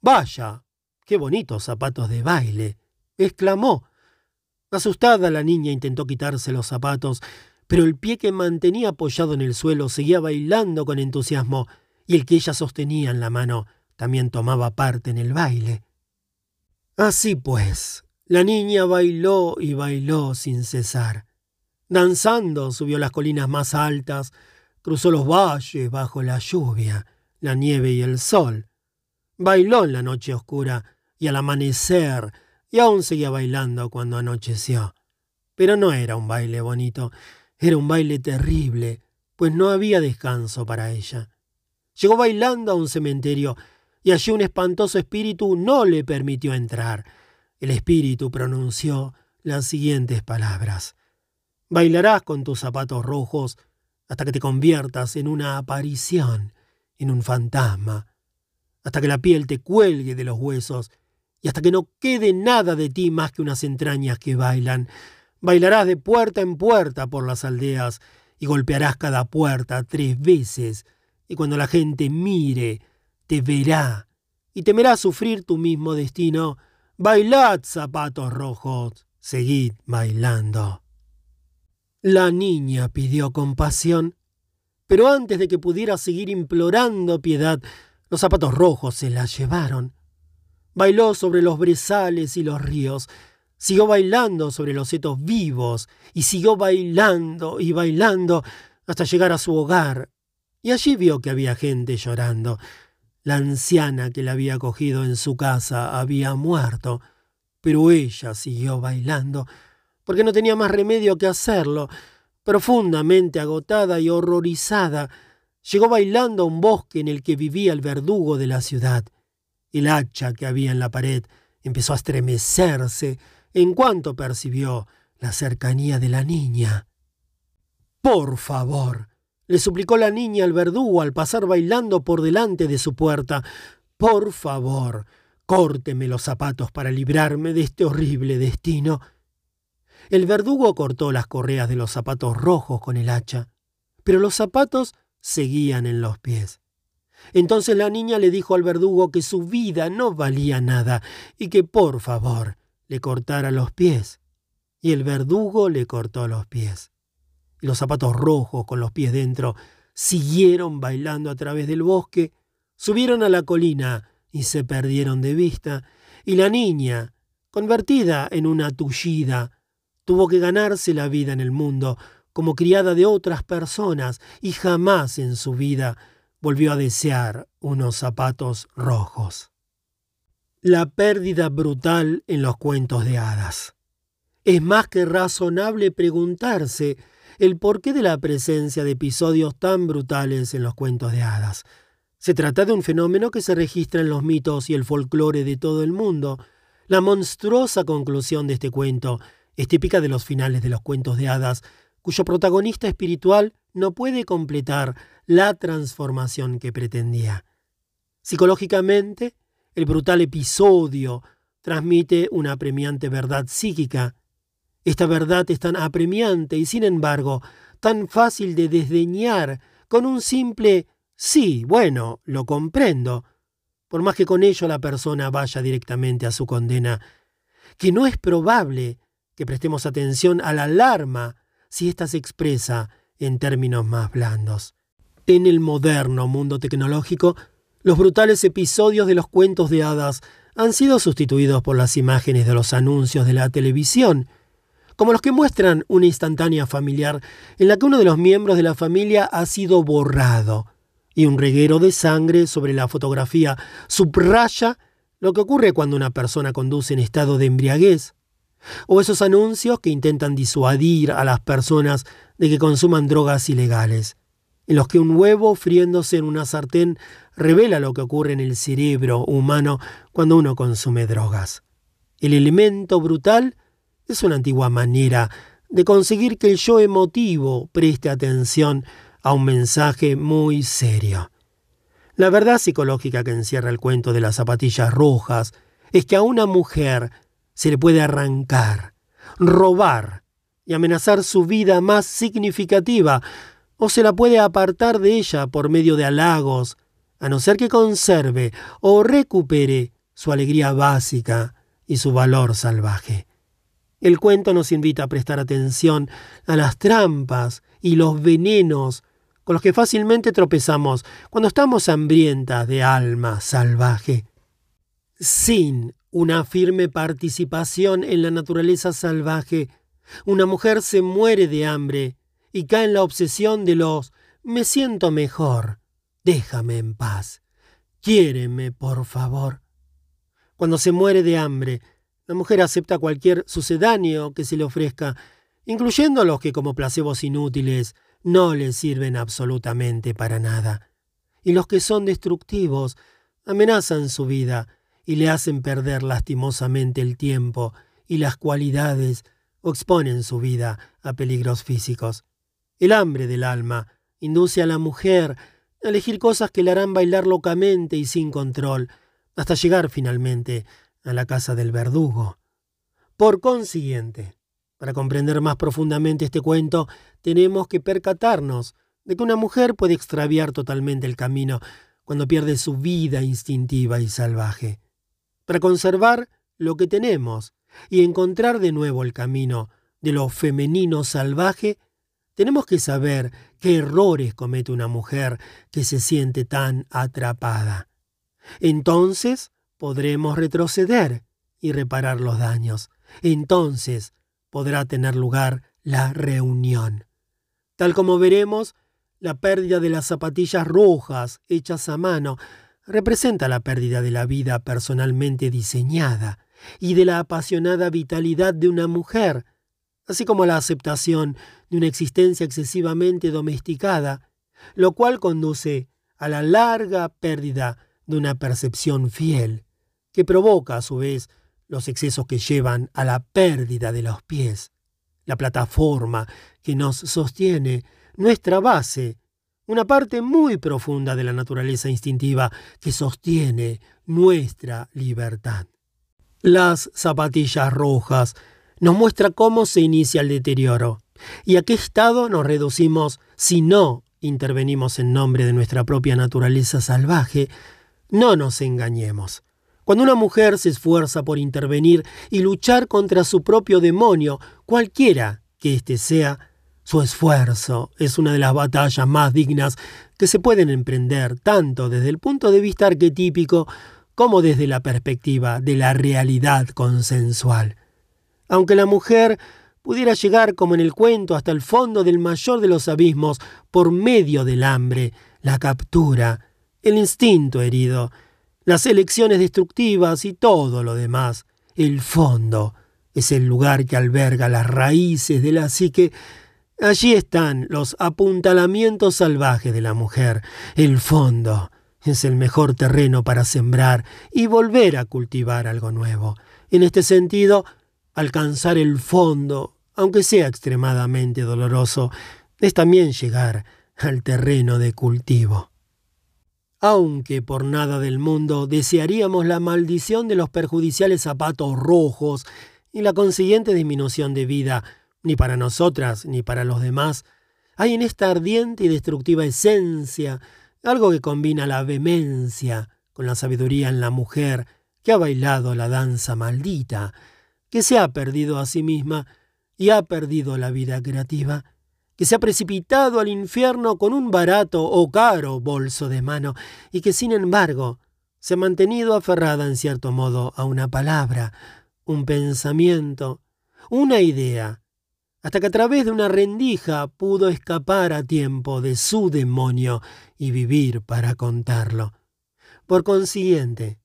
Vaya, qué bonitos zapatos de baile. exclamó, Asustada la niña intentó quitarse los zapatos, pero el pie que mantenía apoyado en el suelo seguía bailando con entusiasmo, y el que ella sostenía en la mano también tomaba parte en el baile. Así pues, la niña bailó y bailó sin cesar. Danzando subió las colinas más altas, cruzó los valles bajo la lluvia, la nieve y el sol. Bailó en la noche oscura y al amanecer y aún seguía bailando cuando anocheció. Pero no era un baile bonito, era un baile terrible, pues no había descanso para ella. Llegó bailando a un cementerio y allí un espantoso espíritu no le permitió entrar. El espíritu pronunció las siguientes palabras. Bailarás con tus zapatos rojos hasta que te conviertas en una aparición, en un fantasma, hasta que la piel te cuelgue de los huesos y hasta que no quede nada de ti más que unas entrañas que bailan. Bailarás de puerta en puerta por las aldeas y golpearás cada puerta tres veces, y cuando la gente mire, te verá y temerá sufrir tu mismo destino. Bailad, zapatos rojos, seguid bailando. La niña pidió compasión, pero antes de que pudiera seguir implorando piedad, los zapatos rojos se la llevaron bailó sobre los brezales y los ríos, siguió bailando sobre los setos vivos, y siguió bailando y bailando hasta llegar a su hogar, y allí vio que había gente llorando. La anciana que la había cogido en su casa había muerto, pero ella siguió bailando, porque no tenía más remedio que hacerlo. Profundamente agotada y horrorizada, llegó bailando a un bosque en el que vivía el verdugo de la ciudad. El hacha que había en la pared empezó a estremecerse en cuanto percibió la cercanía de la niña. Por favor, le suplicó la niña al verdugo al pasar bailando por delante de su puerta. Por favor, córteme los zapatos para librarme de este horrible destino. El verdugo cortó las correas de los zapatos rojos con el hacha, pero los zapatos seguían en los pies. Entonces la niña le dijo al verdugo que su vida no valía nada y que por favor le cortara los pies. Y el verdugo le cortó los pies. Los zapatos rojos con los pies dentro siguieron bailando a través del bosque, subieron a la colina y se perdieron de vista, Y la niña, convertida en una tullida, tuvo que ganarse la vida en el mundo como criada de otras personas y jamás en su vida volvió a desear unos zapatos rojos. La pérdida brutal en los cuentos de hadas. Es más que razonable preguntarse el porqué de la presencia de episodios tan brutales en los cuentos de hadas. Se trata de un fenómeno que se registra en los mitos y el folclore de todo el mundo. La monstruosa conclusión de este cuento es típica de los finales de los cuentos de hadas, cuyo protagonista espiritual no puede completar la transformación que pretendía. Psicológicamente, el brutal episodio transmite una apremiante verdad psíquica. Esta verdad es tan apremiante y, sin embargo, tan fácil de desdeñar con un simple sí, bueno, lo comprendo, por más que con ello la persona vaya directamente a su condena, que no es probable que prestemos atención a la alarma si ésta se expresa en términos más blandos. En el moderno mundo tecnológico, los brutales episodios de los cuentos de hadas han sido sustituidos por las imágenes de los anuncios de la televisión, como los que muestran una instantánea familiar en la que uno de los miembros de la familia ha sido borrado, y un reguero de sangre sobre la fotografía subraya lo que ocurre cuando una persona conduce en estado de embriaguez, o esos anuncios que intentan disuadir a las personas de que consuman drogas ilegales, en los que un huevo friéndose en una sartén revela lo que ocurre en el cerebro humano cuando uno consume drogas. El elemento brutal es una antigua manera de conseguir que el yo emotivo preste atención a un mensaje muy serio. La verdad psicológica que encierra el cuento de las zapatillas rojas es que a una mujer se le puede arrancar, robar y amenazar su vida más significativa, o se la puede apartar de ella por medio de halagos, a no ser que conserve o recupere su alegría básica y su valor salvaje. El cuento nos invita a prestar atención a las trampas y los venenos con los que fácilmente tropezamos cuando estamos hambrientas de alma salvaje. Sin una firme participación en la naturaleza salvaje, una mujer se muere de hambre y cae en la obsesión de los me siento mejor, déjame en paz, quiéreme, por favor. Cuando se muere de hambre, la mujer acepta cualquier sucedáneo que se le ofrezca, incluyendo los que como placebos inútiles no le sirven absolutamente para nada. Y los que son destructivos amenazan su vida y le hacen perder lastimosamente el tiempo y las cualidades o exponen su vida a peligros físicos. El hambre del alma induce a la mujer a elegir cosas que le harán bailar locamente y sin control, hasta llegar finalmente a la casa del verdugo. Por consiguiente, para comprender más profundamente este cuento, tenemos que percatarnos de que una mujer puede extraviar totalmente el camino cuando pierde su vida instintiva y salvaje para conservar lo que tenemos y encontrar de nuevo el camino de lo femenino salvaje, tenemos que saber qué errores comete una mujer que se siente tan atrapada. Entonces podremos retroceder y reparar los daños. Entonces podrá tener lugar la reunión. Tal como veremos, la pérdida de las zapatillas rojas hechas a mano representa la pérdida de la vida personalmente diseñada y de la apasionada vitalidad de una mujer, así como la aceptación de una existencia excesivamente domesticada, lo cual conduce a la larga pérdida de una percepción fiel, que provoca a su vez los excesos que llevan a la pérdida de los pies, la plataforma que nos sostiene, nuestra base, una parte muy profunda de la naturaleza instintiva que sostiene nuestra libertad. Las zapatillas rojas nos muestra cómo se inicia el deterioro y a qué estado nos reducimos si no intervenimos en nombre de nuestra propia naturaleza salvaje. No nos engañemos. Cuando una mujer se esfuerza por intervenir y luchar contra su propio demonio, cualquiera que éste sea, su esfuerzo es una de las batallas más dignas que se pueden emprender tanto desde el punto de vista arquetípico como desde la perspectiva de la realidad consensual. Aunque la mujer pudiera llegar, como en el cuento, hasta el fondo del mayor de los abismos por medio del hambre, la captura, el instinto herido, las elecciones destructivas y todo lo demás. El fondo es el lugar que alberga las raíces de la psique. Allí están los apuntalamientos salvajes de la mujer. El fondo es el mejor terreno para sembrar y volver a cultivar algo nuevo. En este sentido, alcanzar el fondo aunque sea extremadamente doloroso, es también llegar al terreno de cultivo. Aunque por nada del mundo desearíamos la maldición de los perjudiciales zapatos rojos y la consiguiente disminución de vida, ni para nosotras ni para los demás, hay en esta ardiente y destructiva esencia algo que combina la vehemencia con la sabiduría en la mujer que ha bailado la danza maldita, que se ha perdido a sí misma y ha perdido la vida creativa, que se ha precipitado al infierno con un barato o caro bolso de mano y que sin embargo se ha mantenido aferrada en cierto modo a una palabra, un pensamiento, una idea, hasta que a través de una rendija pudo escapar a tiempo de su demonio y vivir para contarlo. Por consiguiente,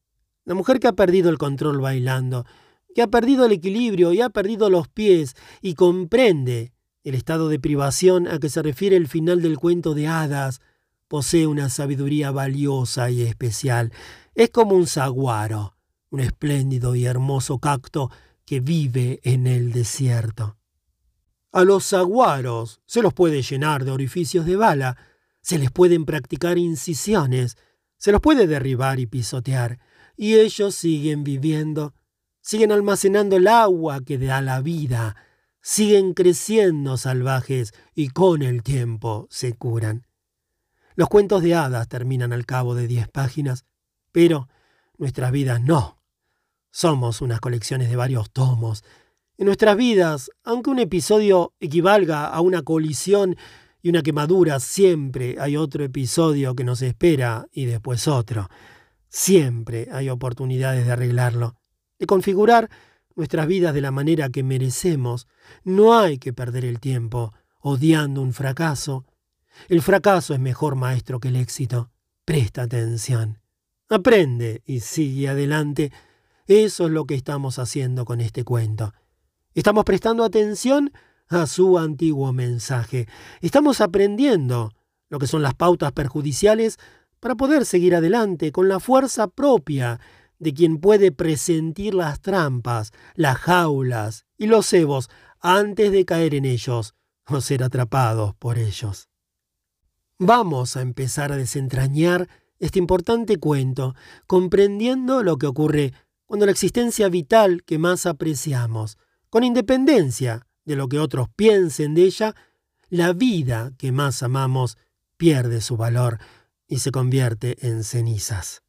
la mujer que ha perdido el control bailando que ha perdido el equilibrio y ha perdido los pies y comprende el estado de privación a que se refiere el final del cuento de hadas, posee una sabiduría valiosa y especial. Es como un saguaro, un espléndido y hermoso cacto que vive en el desierto. A los saguaros se los puede llenar de orificios de bala, se les pueden practicar incisiones, se los puede derribar y pisotear, y ellos siguen viviendo siguen almacenando el agua que da la vida, siguen creciendo salvajes y con el tiempo se curan. Los cuentos de hadas terminan al cabo de diez páginas, pero nuestras vidas no. Somos unas colecciones de varios tomos. En nuestras vidas, aunque un episodio equivalga a una colisión y una quemadura, siempre hay otro episodio que nos espera y después otro. Siempre hay oportunidades de arreglarlo de configurar nuestras vidas de la manera que merecemos. No hay que perder el tiempo odiando un fracaso. El fracaso es mejor maestro que el éxito. Presta atención. Aprende y sigue adelante. Eso es lo que estamos haciendo con este cuento. Estamos prestando atención a su antiguo mensaje. Estamos aprendiendo lo que son las pautas perjudiciales para poder seguir adelante con la fuerza propia de quien puede presentir las trampas, las jaulas y los cebos antes de caer en ellos o ser atrapados por ellos. Vamos a empezar a desentrañar este importante cuento, comprendiendo lo que ocurre cuando la existencia vital que más apreciamos, con independencia de lo que otros piensen de ella, la vida que más amamos pierde su valor y se convierte en cenizas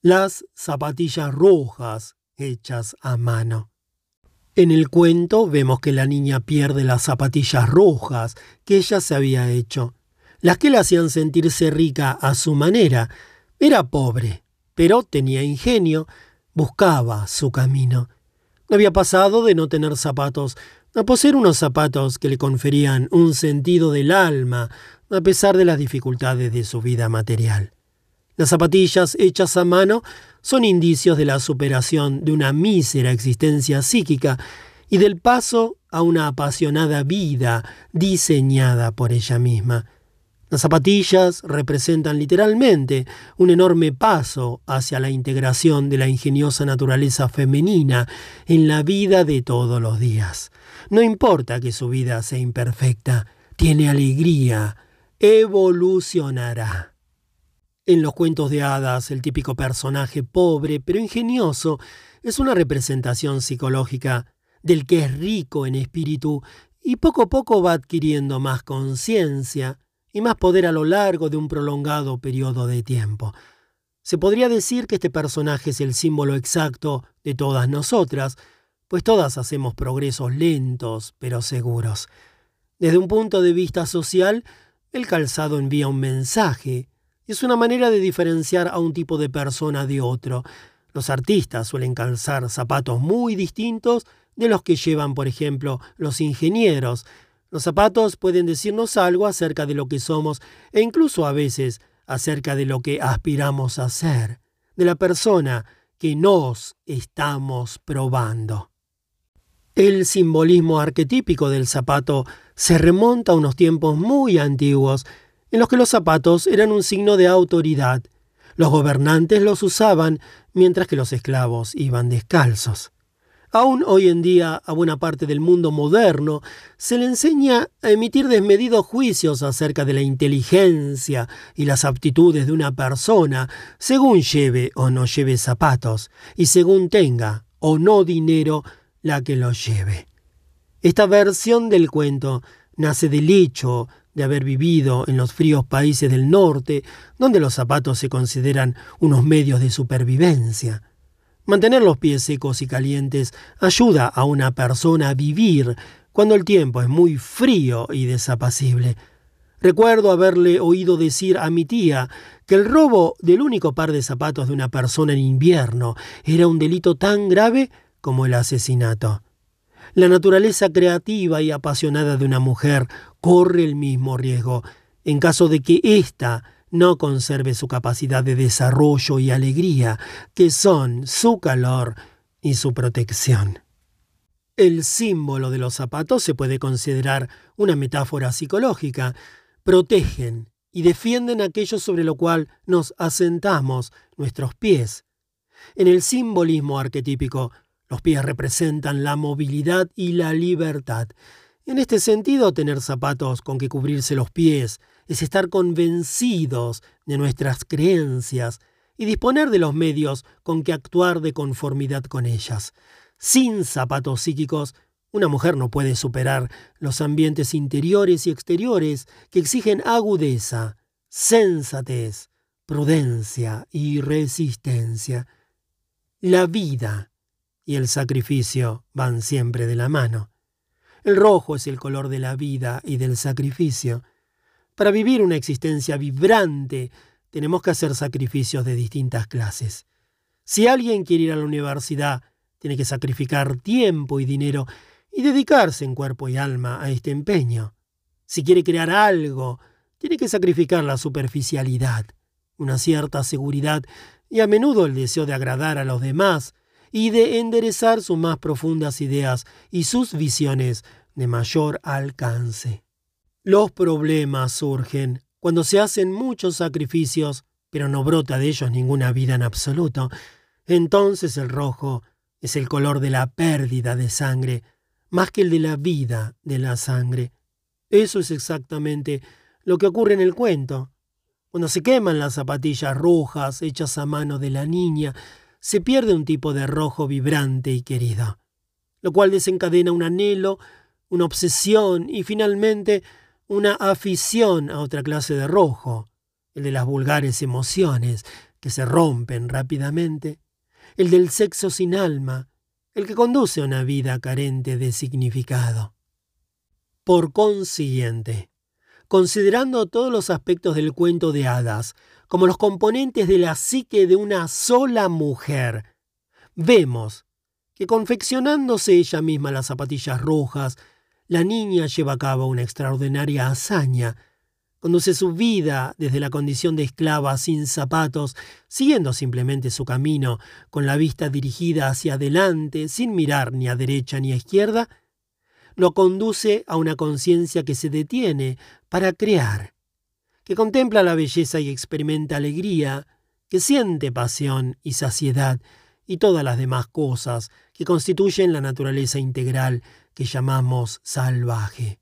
las zapatillas rojas hechas a mano. En el cuento vemos que la niña pierde las zapatillas rojas que ella se había hecho, las que la hacían sentirse rica a su manera. Era pobre, pero tenía ingenio, buscaba su camino. Había pasado de no tener zapatos a poseer unos zapatos que le conferían un sentido del alma a pesar de las dificultades de su vida material. Las zapatillas hechas a mano son indicios de la superación de una mísera existencia psíquica y del paso a una apasionada vida diseñada por ella misma. Las zapatillas representan literalmente un enorme paso hacia la integración de la ingeniosa naturaleza femenina en la vida de todos los días. No importa que su vida sea imperfecta, tiene alegría, evolucionará. En los cuentos de hadas, el típico personaje pobre pero ingenioso es una representación psicológica del que es rico en espíritu y poco a poco va adquiriendo más conciencia y más poder a lo largo de un prolongado periodo de tiempo. Se podría decir que este personaje es el símbolo exacto de todas nosotras, pues todas hacemos progresos lentos pero seguros. Desde un punto de vista social, el calzado envía un mensaje, Es una manera de diferenciar a un tipo de persona de otro. Los artistas suelen calzar zapatos muy distintos de los que llevan, por ejemplo, los ingenieros. Los zapatos pueden decirnos algo acerca de lo que somos e incluso a veces acerca de lo que aspiramos a ser, de la persona que nos estamos probando. El simbolismo arquetípico del zapato se remonta a unos tiempos muy antiguos en los que los zapatos eran un signo de autoridad. Los gobernantes los usaban mientras que los esclavos iban descalzos. Aún hoy en día a buena parte del mundo moderno se le enseña a emitir desmedidos juicios acerca de la inteligencia y las aptitudes de una persona según lleve o no lleve zapatos y según tenga o no dinero la que los lleve. Esta versión del cuento nace del hecho de haber vivido en los fríos países del norte, donde los zapatos se consideran unos medios de supervivencia. Mantener los pies secos y calientes ayuda a una persona a vivir cuando el tiempo es muy frío y desapacible. Recuerdo haberle oído decir a mi tía que el robo del único par de zapatos de una persona en invierno era un delito tan grave como el asesinato. La naturaleza creativa y apasionada de una mujer corre el mismo riesgo en caso de que ésta no conserve su capacidad de desarrollo y alegría, que son su calor y su protección. El símbolo de los zapatos se puede considerar una metáfora psicológica. Protegen y defienden aquello sobre lo cual nos asentamos, nuestros pies. En el simbolismo arquetípico, los pies representan la movilidad y la libertad. En este sentido, tener zapatos con que cubrirse los pies es estar convencidos de nuestras creencias y disponer de los medios con que actuar de conformidad con ellas. Sin zapatos psíquicos, una mujer no puede superar los ambientes interiores y exteriores que exigen agudeza, sensatez, prudencia y resistencia. La vida y el sacrificio van siempre de la mano. El rojo es el color de la vida y del sacrificio. Para vivir una existencia vibrante, tenemos que hacer sacrificios de distintas clases. Si alguien quiere ir a la universidad, tiene que sacrificar tiempo y dinero y dedicarse en cuerpo y alma a este empeño. Si quiere crear algo, tiene que sacrificar la superficialidad, una cierta seguridad y a menudo el deseo de agradar a los demás y de enderezar sus más profundas ideas y sus visiones de mayor alcance. Los problemas surgen cuando se hacen muchos sacrificios, pero no brota de ellos ninguna vida en absoluto. Entonces el rojo es el color de la pérdida de sangre, más que el de la vida de la sangre. Eso es exactamente lo que ocurre en el cuento. Cuando se queman las zapatillas rojas hechas a mano de la niña, se pierde un tipo de rojo vibrante y querido, lo cual desencadena un anhelo, una obsesión y finalmente una afición a otra clase de rojo, el de las vulgares emociones que se rompen rápidamente, el del sexo sin alma, el que conduce a una vida carente de significado. Por consiguiente, considerando todos los aspectos del cuento de hadas, como los componentes de la psique de una sola mujer. Vemos que confeccionándose ella misma las zapatillas rojas, la niña lleva a cabo una extraordinaria hazaña. Conduce su vida desde la condición de esclava sin zapatos, siguiendo simplemente su camino, con la vista dirigida hacia adelante, sin mirar ni a derecha ni a izquierda, lo conduce a una conciencia que se detiene para crear que contempla la belleza y experimenta alegría, que siente pasión y saciedad y todas las demás cosas que constituyen la naturaleza integral que llamamos salvaje.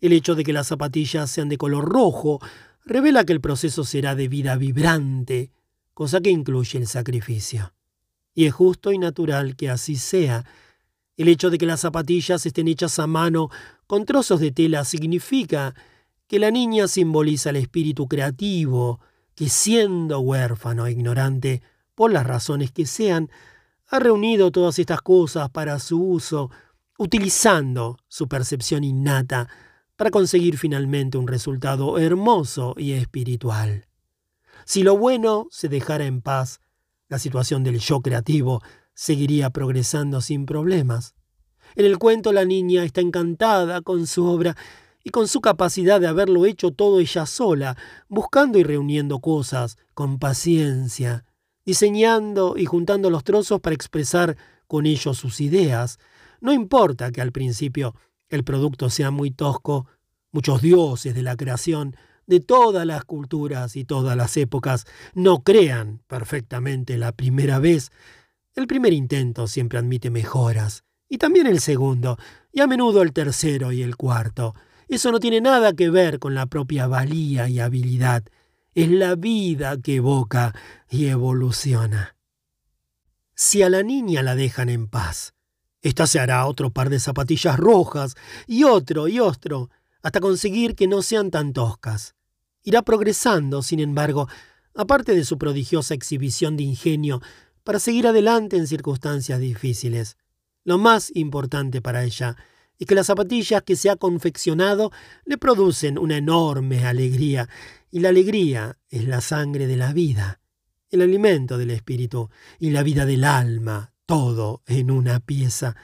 El hecho de que las zapatillas sean de color rojo revela que el proceso será de vida vibrante, cosa que incluye el sacrificio. Y es justo y natural que así sea. El hecho de que las zapatillas estén hechas a mano con trozos de tela significa que la niña simboliza el espíritu creativo, que siendo huérfano e ignorante, por las razones que sean, ha reunido todas estas cosas para su uso, utilizando su percepción innata para conseguir finalmente un resultado hermoso y espiritual. Si lo bueno se dejara en paz, la situación del yo creativo seguiría progresando sin problemas. En el cuento la niña está encantada con su obra y con su capacidad de haberlo hecho todo ella sola, buscando y reuniendo cosas con paciencia, diseñando y juntando los trozos para expresar con ellos sus ideas. No importa que al principio el producto sea muy tosco, muchos dioses de la creación, de todas las culturas y todas las épocas, no crean perfectamente la primera vez. El primer intento siempre admite mejoras, y también el segundo, y a menudo el tercero y el cuarto. Eso no tiene nada que ver con la propia valía y habilidad. Es la vida que evoca y evoluciona. Si a la niña la dejan en paz, ésta se hará otro par de zapatillas rojas y otro y otro, hasta conseguir que no sean tan toscas. Irá progresando, sin embargo, aparte de su prodigiosa exhibición de ingenio, para seguir adelante en circunstancias difíciles. Lo más importante para ella es que las zapatillas que se ha confeccionado le producen una enorme alegría, y la alegría es la sangre de la vida, el alimento del espíritu y la vida del alma, todo en una pieza.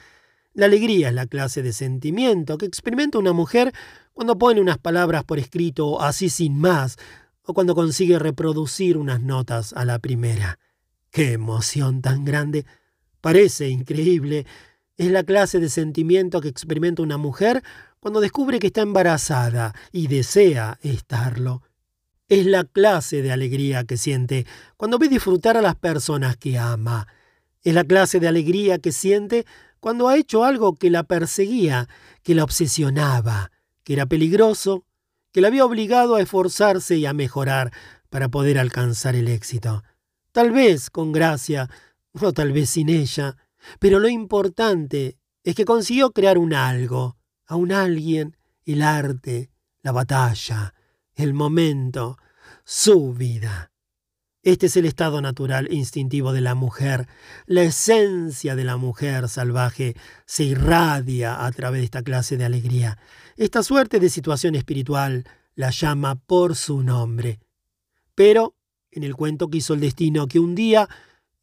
La alegría es la clase de sentimiento que experimenta una mujer cuando pone unas palabras por escrito así sin más, o cuando consigue reproducir unas notas a la primera. ¡Qué emoción tan grande! Parece increíble, es la clase de sentimiento que experimenta una mujer cuando descubre que está embarazada y desea estarlo. Es la clase de alegría que siente cuando ve disfrutar a las personas que ama. Es la clase de alegría que siente cuando ha hecho algo que la perseguía, que la obsesionaba, que era peligroso, que la había obligado a esforzarse y a mejorar para poder alcanzar el éxito. Tal vez con gracia, o tal vez sin ella, pero lo importante es que consiguió crear un algo, a un alguien, el arte, la batalla, el momento, su vida. Este es el estado natural instintivo de la mujer. La esencia de la mujer salvaje se irradia a través de esta clase de alegría. Esta suerte de situación espiritual la llama por su nombre. Pero en el cuento quiso el destino que un día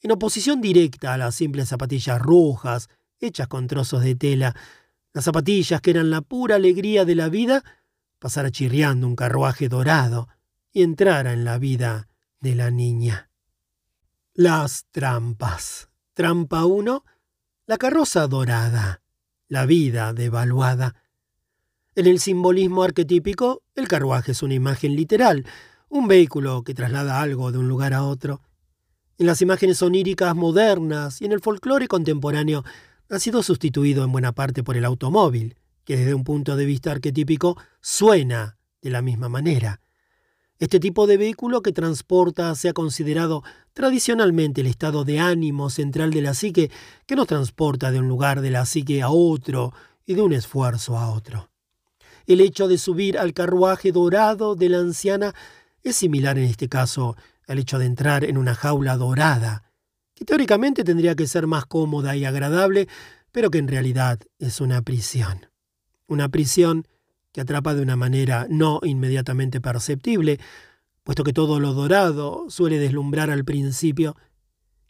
en oposición directa a las simples zapatillas rojas, hechas con trozos de tela, las zapatillas que eran la pura alegría de la vida, pasara chirriando un carruaje dorado y entrara en la vida de la niña. Las trampas. Trampa 1. La carroza dorada. La vida devaluada. En el simbolismo arquetípico, el carruaje es una imagen literal, un vehículo que traslada algo de un lugar a otro en las imágenes oníricas modernas y en el folclore contemporáneo ha sido sustituido en buena parte por el automóvil, que desde un punto de vista arquetípico suena de la misma manera. Este tipo de vehículo que transporta se ha considerado tradicionalmente el estado de ánimo central de la psique que nos transporta de un lugar de la psique a otro y de un esfuerzo a otro. El hecho de subir al carruaje dorado de la anciana es similar en este caso el hecho de entrar en una jaula dorada, que teóricamente tendría que ser más cómoda y agradable, pero que en realidad es una prisión. Una prisión que atrapa de una manera no inmediatamente perceptible, puesto que todo lo dorado suele deslumbrar al principio.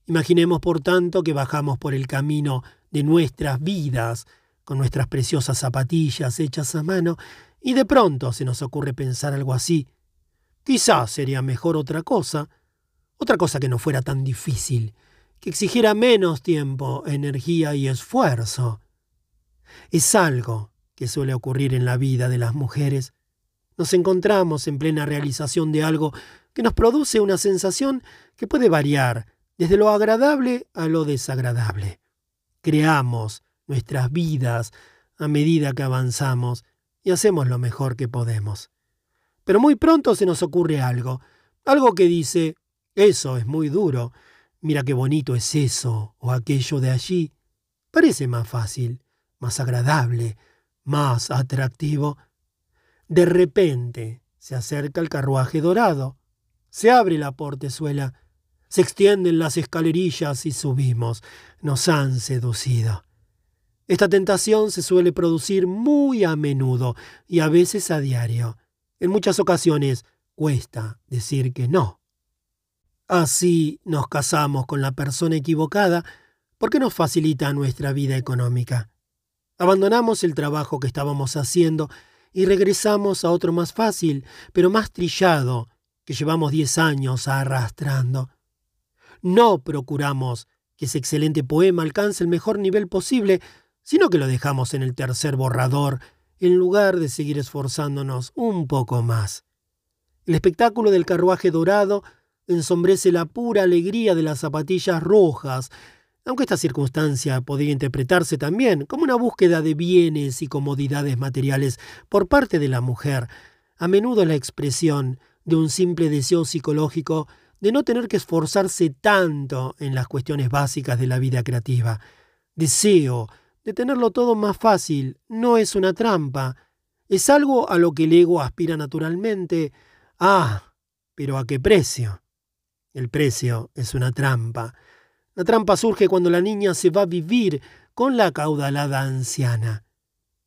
Imaginemos, por tanto, que bajamos por el camino de nuestras vidas, con nuestras preciosas zapatillas hechas a mano, y de pronto se nos ocurre pensar algo así. Quizás sería mejor otra cosa, otra cosa que no fuera tan difícil, que exigiera menos tiempo, energía y esfuerzo. Es algo que suele ocurrir en la vida de las mujeres. Nos encontramos en plena realización de algo que nos produce una sensación que puede variar desde lo agradable a lo desagradable. Creamos nuestras vidas a medida que avanzamos y hacemos lo mejor que podemos. Pero muy pronto se nos ocurre algo, algo que dice, eso es muy duro, mira qué bonito es eso o aquello de allí. Parece más fácil, más agradable, más atractivo. De repente se acerca el carruaje dorado, se abre la portezuela, se extienden las escalerillas y subimos. Nos han seducido. Esta tentación se suele producir muy a menudo y a veces a diario. En muchas ocasiones cuesta decir que no. Así nos casamos con la persona equivocada porque nos facilita nuestra vida económica. Abandonamos el trabajo que estábamos haciendo y regresamos a otro más fácil, pero más trillado, que llevamos diez años arrastrando. No procuramos que ese excelente poema alcance el mejor nivel posible, sino que lo dejamos en el tercer borrador, en lugar de seguir esforzándonos un poco más. El espectáculo del carruaje dorado ensombrece la pura alegría de las zapatillas rojas, aunque esta circunstancia podría interpretarse también como una búsqueda de bienes y comodidades materiales por parte de la mujer, a menudo la expresión de un simple deseo psicológico de no tener que esforzarse tanto en las cuestiones básicas de la vida creativa. Deseo de tenerlo todo más fácil no es una trampa, es algo a lo que el ego aspira naturalmente. Ah, pero ¿a qué precio? El precio es una trampa. La trampa surge cuando la niña se va a vivir con la caudalada anciana.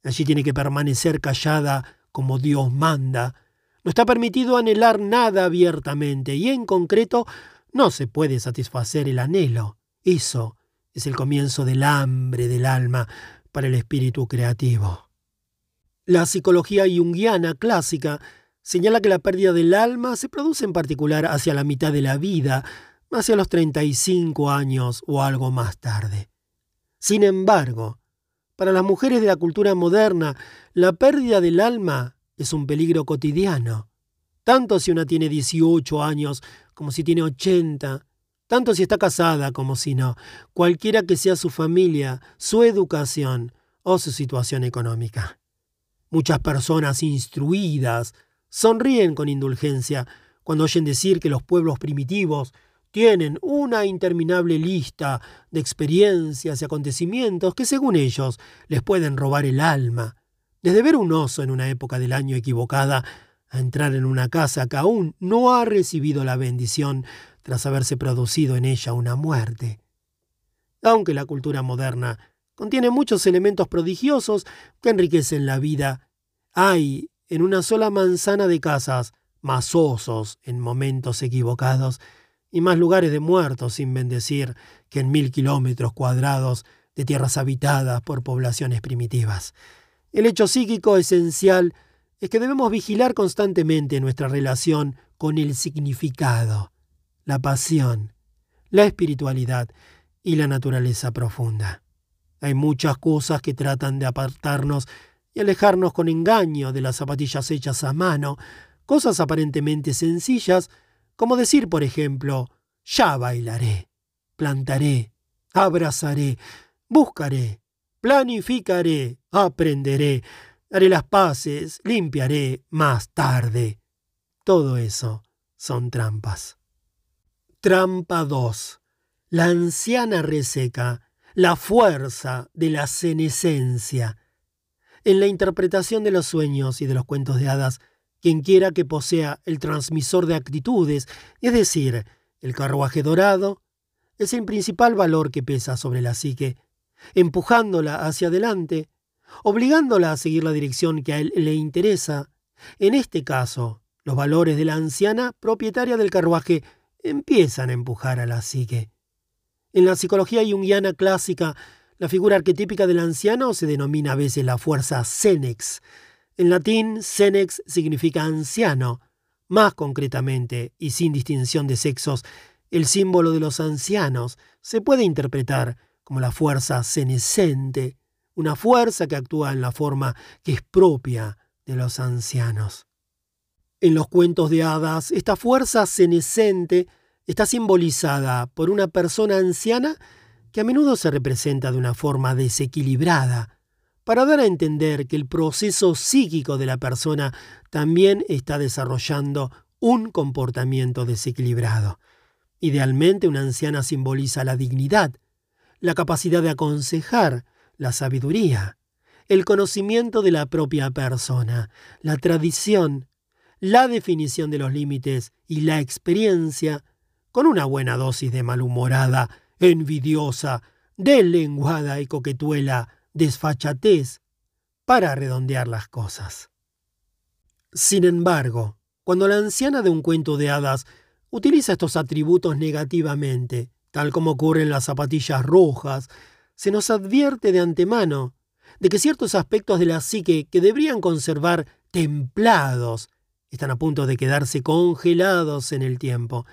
Allí tiene que permanecer callada como Dios manda. No está permitido anhelar nada abiertamente y en concreto no se puede satisfacer el anhelo. Eso es el comienzo del hambre del alma para el espíritu creativo. La psicología junguiana clásica señala que la pérdida del alma se produce en particular hacia la mitad de la vida, hacia los 35 años o algo más tarde. Sin embargo, para las mujeres de la cultura moderna, la pérdida del alma es un peligro cotidiano, tanto si una tiene 18 años como si tiene 80, tanto si está casada como si no, cualquiera que sea su familia, su educación o su situación económica. Muchas personas instruidas sonríen con indulgencia cuando oyen decir que los pueblos primitivos tienen una interminable lista de experiencias y acontecimientos que según ellos les pueden robar el alma, desde ver un oso en una época del año equivocada a entrar en una casa que aún no ha recibido la bendición tras haberse producido en ella una muerte. Aunque la cultura moderna contiene muchos elementos prodigiosos que enriquecen la vida, hay en una sola manzana de casas más osos en momentos equivocados y más lugares de muertos sin bendecir que en mil kilómetros cuadrados de tierras habitadas por poblaciones primitivas. El hecho psíquico esencial es que debemos vigilar constantemente nuestra relación con el significado, la pasión, la espiritualidad y la naturaleza profunda. Hay muchas cosas que tratan de apartarnos y alejarnos con engaño de las zapatillas hechas a mano, cosas aparentemente sencillas, como decir, por ejemplo, ya bailaré, plantaré, abrazaré, buscaré, planificaré, aprenderé, haré las paces, limpiaré más tarde. Todo eso son trampas. Trampa 2. La anciana reseca, la fuerza de la senescencia. En la interpretación de los sueños y de los cuentos de hadas, quien quiera que posea el transmisor de actitudes, es decir, el carruaje dorado, es el principal valor que pesa sobre la psique, empujándola hacia adelante, obligándola a seguir la dirección que a él le interesa. En este caso, los valores de la anciana propietaria del carruaje empiezan a empujar a la psique. En la psicología junguiana clásica, la figura arquetípica del anciano se denomina a veces la fuerza senex, en latín, senex significa anciano. Más concretamente, y sin distinción de sexos, el símbolo de los ancianos se puede interpretar como la fuerza senescente, una fuerza que actúa en la forma que es propia de los ancianos. En los cuentos de hadas, esta fuerza senescente está simbolizada por una persona anciana que a menudo se representa de una forma desequilibrada, para dar a entender que el proceso psíquico de la persona también está desarrollando un comportamiento desequilibrado. Idealmente una anciana simboliza la dignidad, la capacidad de aconsejar, la sabiduría, el conocimiento de la propia persona, la tradición, la definición de los límites y la experiencia, con una buena dosis de malhumorada, envidiosa, deslenguada y coquetuela, desfachatez para redondear las cosas. Sin embargo, cuando la anciana de un cuento de hadas utiliza estos atributos negativamente, tal como ocurre en las zapatillas rojas, se nos advierte de antemano de que ciertos aspectos de la psique que deberían conservar templados están a punto de quedarse congelados en el tiempo.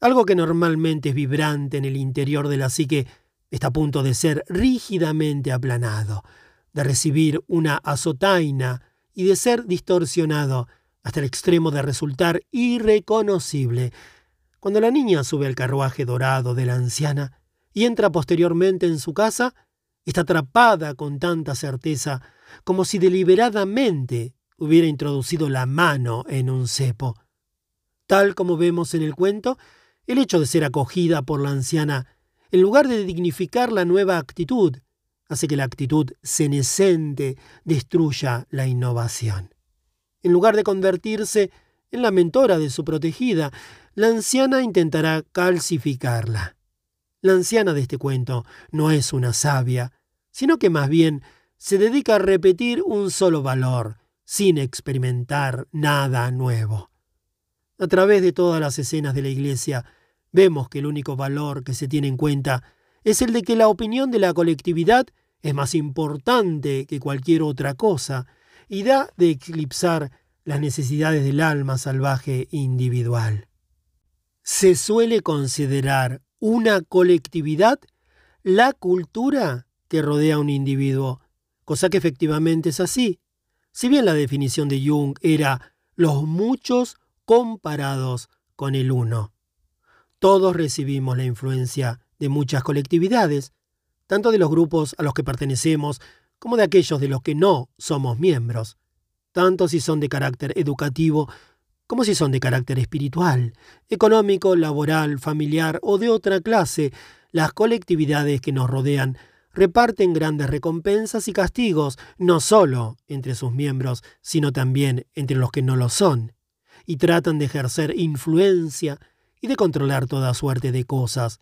Algo que normalmente es vibrante en el interior de la psique está a punto de ser rígidamente aplanado, de recibir una azotaina y de ser distorsionado hasta el extremo de resultar irreconocible. Cuando la niña sube al carruaje dorado de la anciana y entra posteriormente en su casa, está atrapada con tanta certeza como si deliberadamente hubiera introducido la mano en un cepo. Tal como vemos en el cuento, el hecho de ser acogida por la anciana, en lugar de dignificar la nueva actitud, hace que la actitud senescente destruya la innovación. En lugar de convertirse en la mentora de su protegida, la anciana intentará calcificarla. La anciana de este cuento no es una sabia, sino que más bien se dedica a repetir un solo valor, sin experimentar nada nuevo. A través de todas las escenas de la Iglesia, vemos que el único valor que se tiene en cuenta es el de que la opinión de la colectividad es más importante que cualquier otra cosa y da de eclipsar las necesidades del alma salvaje individual. Se suele considerar una colectividad la cultura que rodea a un individuo, cosa que efectivamente es así. Si bien la definición de Jung era los muchos comparados con el uno. Todos recibimos la influencia de muchas colectividades, tanto de los grupos a los que pertenecemos como de aquellos de los que no somos miembros, tanto si son de carácter educativo como si son de carácter espiritual, económico, laboral, familiar o de otra clase, las colectividades que nos rodean reparten grandes recompensas y castigos, no solo entre sus miembros, sino también entre los que no lo son, y tratan de ejercer influencia y de controlar toda suerte de cosas,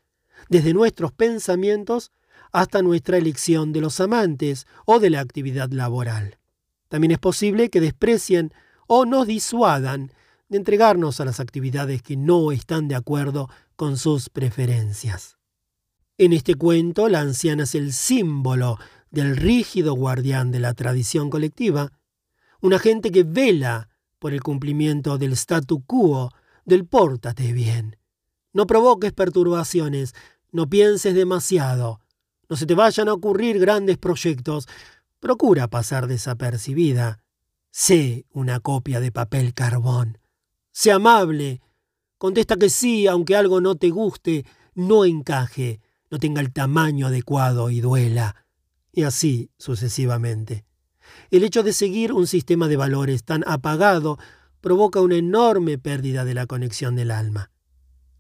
desde nuestros pensamientos hasta nuestra elección de los amantes o de la actividad laboral. También es posible que desprecien o nos disuadan de entregarnos a las actividades que no están de acuerdo con sus preferencias. En este cuento, la anciana es el símbolo del rígido guardián de la tradición colectiva, una gente que vela por el cumplimiento del statu quo, del pórtate bien. No provoques perturbaciones, no pienses demasiado, no se te vayan a ocurrir grandes proyectos, procura pasar desapercibida. Sé una copia de papel carbón. Sea amable. Contesta que sí, aunque algo no te guste, no encaje, no tenga el tamaño adecuado y duela. Y así sucesivamente. El hecho de seguir un sistema de valores tan apagado provoca una enorme pérdida de la conexión del alma.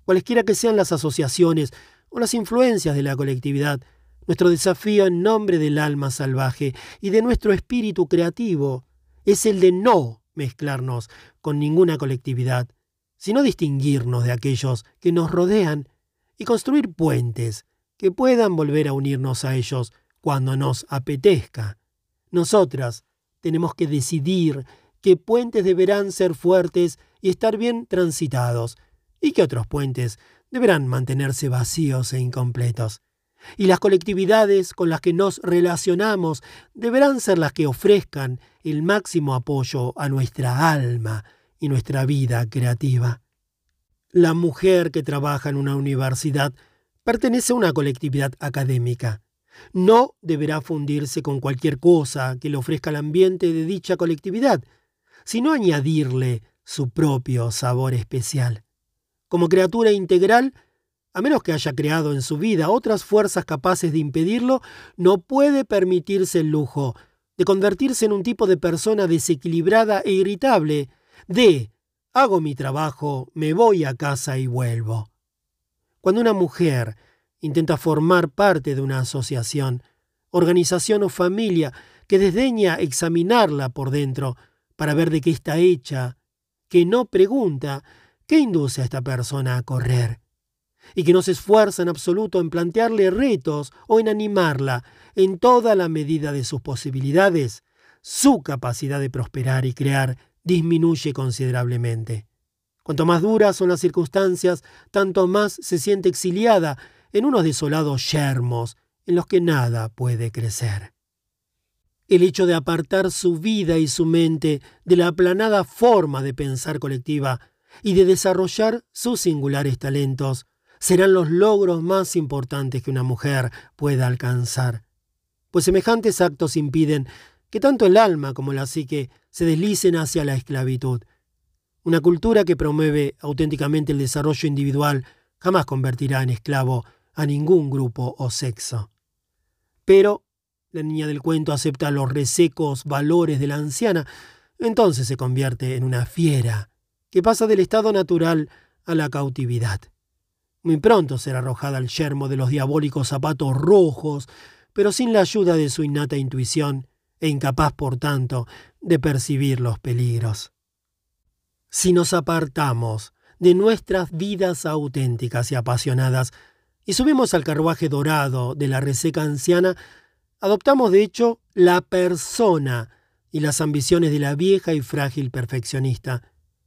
Cualesquiera que sean las asociaciones o las influencias de la colectividad, nuestro desafío en nombre del alma salvaje y de nuestro espíritu creativo es el de no mezclarnos con ninguna colectividad, sino distinguirnos de aquellos que nos rodean y construir puentes que puedan volver a unirnos a ellos cuando nos apetezca. Nosotras tenemos que decidir qué puentes deberán ser fuertes y estar bien transitados, y que otros puentes deberán mantenerse vacíos e incompletos y las colectividades con las que nos relacionamos deberán ser las que ofrezcan el máximo apoyo a nuestra alma y nuestra vida creativa. La mujer que trabaja en una universidad pertenece a una colectividad académica. No deberá fundirse con cualquier cosa que le ofrezca el ambiente de dicha colectividad, sino añadirle su propio sabor especial. Como criatura integral, a menos que haya creado en su vida otras fuerzas capaces de impedirlo, no puede permitirse el lujo de convertirse en un tipo de persona desequilibrada e irritable, de hago mi trabajo, me voy a casa y vuelvo. Cuando una mujer intenta formar parte de una asociación, organización o familia que desdeña examinarla por dentro para ver de qué está hecha, que no pregunta, ¿qué induce a esta persona a correr? y que no se esfuerza en absoluto en plantearle retos o en animarla en toda la medida de sus posibilidades, su capacidad de prosperar y crear disminuye considerablemente. Cuanto más duras son las circunstancias, tanto más se siente exiliada en unos desolados yermos en los que nada puede crecer. El hecho de apartar su vida y su mente de la aplanada forma de pensar colectiva y de desarrollar sus singulares talentos serán los logros más importantes que una mujer pueda alcanzar, pues semejantes actos impiden que tanto el alma como la psique se deslicen hacia la esclavitud. Una cultura que promueve auténticamente el desarrollo individual jamás convertirá en esclavo a ningún grupo o sexo. Pero la niña del cuento acepta los resecos valores de la anciana, entonces se convierte en una fiera que pasa del estado natural a la cautividad. Muy pronto será arrojada al yermo de los diabólicos zapatos rojos, pero sin la ayuda de su innata intuición e incapaz, por tanto, de percibir los peligros. Si nos apartamos de nuestras vidas auténticas y apasionadas y subimos al carruaje dorado de la reseca anciana, adoptamos de hecho la persona y las ambiciones de la vieja y frágil perfeccionista.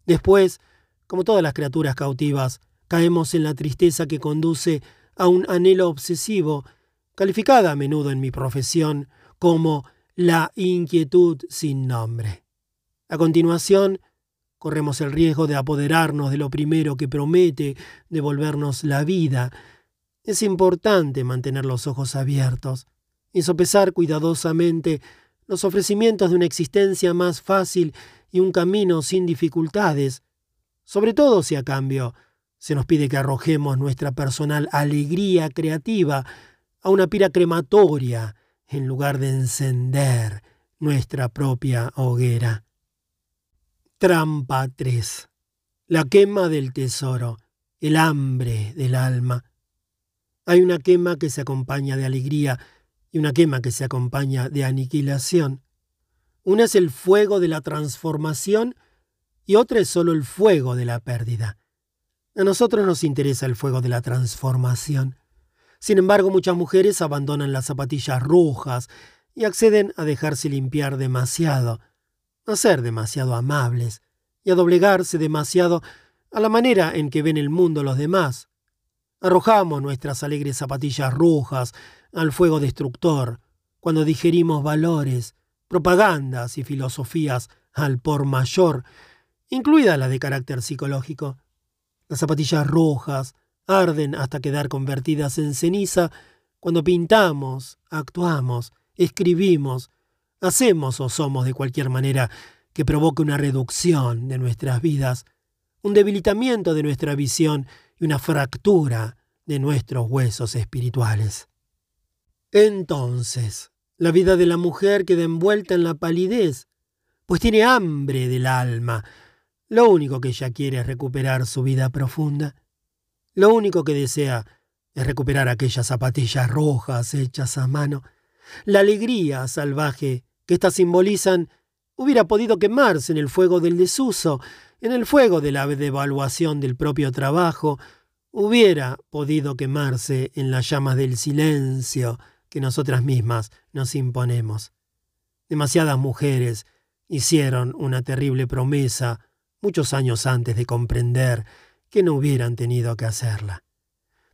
Después, como todas las criaturas cautivas, caemos en la tristeza que conduce a un anhelo obsesivo, calificada a menudo en mi profesión como la inquietud sin nombre. A continuación, corremos el riesgo de apoderarnos de lo primero que promete devolvernos la vida. Es importante mantener los ojos abiertos y sopesar cuidadosamente los ofrecimientos de una existencia más fácil y un camino sin dificultades, sobre todo si a cambio se nos pide que arrojemos nuestra personal alegría creativa a una pira crematoria en lugar de encender nuestra propia hoguera. Trampa 3. La quema del tesoro, el hambre del alma. Hay una quema que se acompaña de alegría y una quema que se acompaña de aniquilación. Una es el fuego de la transformación y otra es solo el fuego de la pérdida. A nosotros nos interesa el fuego de la transformación. Sin embargo, muchas mujeres abandonan las zapatillas rojas y acceden a dejarse limpiar demasiado, a ser demasiado amables y a doblegarse demasiado a la manera en que ven el mundo los demás. Arrojamos nuestras alegres zapatillas rojas al fuego destructor cuando digerimos valores, propagandas y filosofías al por mayor, incluida la de carácter psicológico. Las zapatillas rojas arden hasta quedar convertidas en ceniza cuando pintamos, actuamos, escribimos, hacemos o somos de cualquier manera que provoque una reducción de nuestras vidas, un debilitamiento de nuestra visión y una fractura de nuestros huesos espirituales. Entonces, la vida de la mujer queda envuelta en la palidez, pues tiene hambre del alma. Lo único que ella quiere es recuperar su vida profunda. Lo único que desea es recuperar aquellas zapatillas rojas hechas a mano. La alegría salvaje que éstas simbolizan hubiera podido quemarse en el fuego del desuso, en el fuego de la devaluación del propio trabajo, hubiera podido quemarse en las llamas del silencio que nosotras mismas nos imponemos. Demasiadas mujeres hicieron una terrible promesa muchos años antes de comprender que no hubieran tenido que hacerla.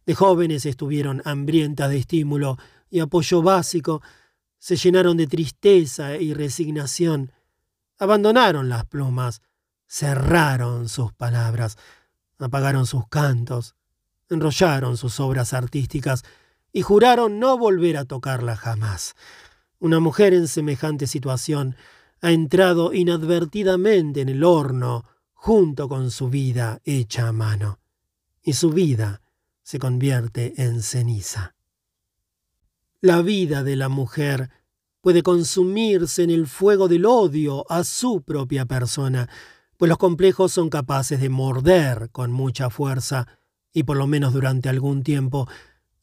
De jóvenes estuvieron hambrientas de estímulo y apoyo básico, se llenaron de tristeza y resignación, abandonaron las plumas, cerraron sus palabras, apagaron sus cantos, enrollaron sus obras artísticas y juraron no volver a tocarla jamás. Una mujer en semejante situación ha entrado inadvertidamente en el horno junto con su vida hecha a mano, y su vida se convierte en ceniza. La vida de la mujer puede consumirse en el fuego del odio a su propia persona, pues los complejos son capaces de morder con mucha fuerza y por lo menos durante algún tiempo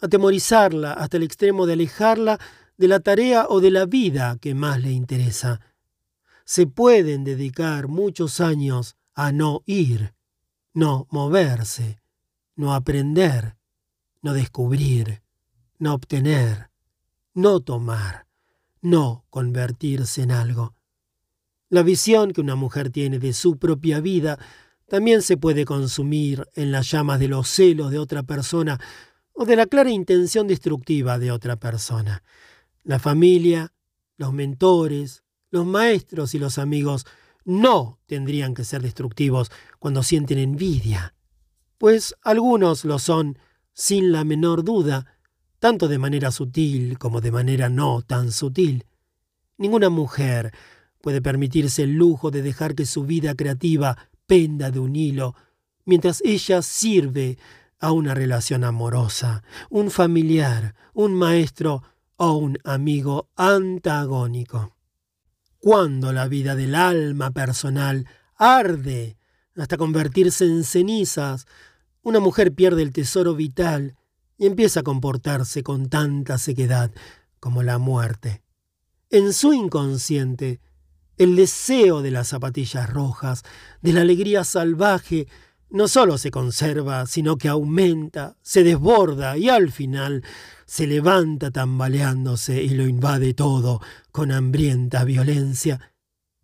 atemorizarla hasta el extremo de alejarla de la tarea o de la vida que más le interesa. Se pueden dedicar muchos años a no ir, no moverse, no aprender, no descubrir, no obtener, no tomar, no convertirse en algo. La visión que una mujer tiene de su propia vida también se puede consumir en las llamas de los celos de otra persona o de la clara intención destructiva de otra persona. La familia, los mentores, los maestros y los amigos no tendrían que ser destructivos cuando sienten envidia, pues algunos lo son sin la menor duda, tanto de manera sutil como de manera no tan sutil. Ninguna mujer puede permitirse el lujo de dejar que su vida creativa penda de un hilo, mientras ella sirve a una relación amorosa, un familiar, un maestro o un amigo antagónico. Cuando la vida del alma personal arde hasta convertirse en cenizas, una mujer pierde el tesoro vital y empieza a comportarse con tanta sequedad como la muerte. En su inconsciente, el deseo de las zapatillas rojas, de la alegría salvaje, no solo se conserva, sino que aumenta, se desborda y al final se levanta tambaleándose y lo invade todo con hambrienta violencia.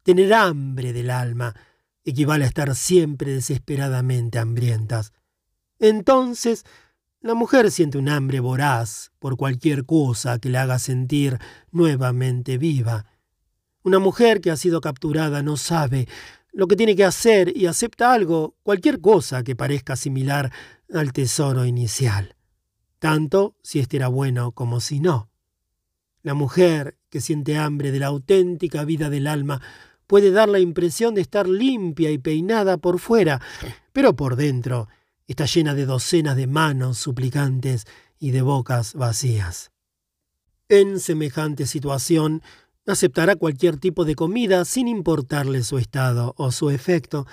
Tener hambre del alma equivale a estar siempre desesperadamente hambrientas. Entonces, la mujer siente un hambre voraz por cualquier cosa que la haga sentir nuevamente viva. Una mujer que ha sido capturada no sabe lo que tiene que hacer y acepta algo, cualquier cosa que parezca similar al tesoro inicial, tanto si éste era bueno como si no. La mujer que siente hambre de la auténtica vida del alma puede dar la impresión de estar limpia y peinada por fuera, pero por dentro está llena de docenas de manos suplicantes y de bocas vacías. En semejante situación, aceptará cualquier tipo de comida sin importarle su estado o su efecto,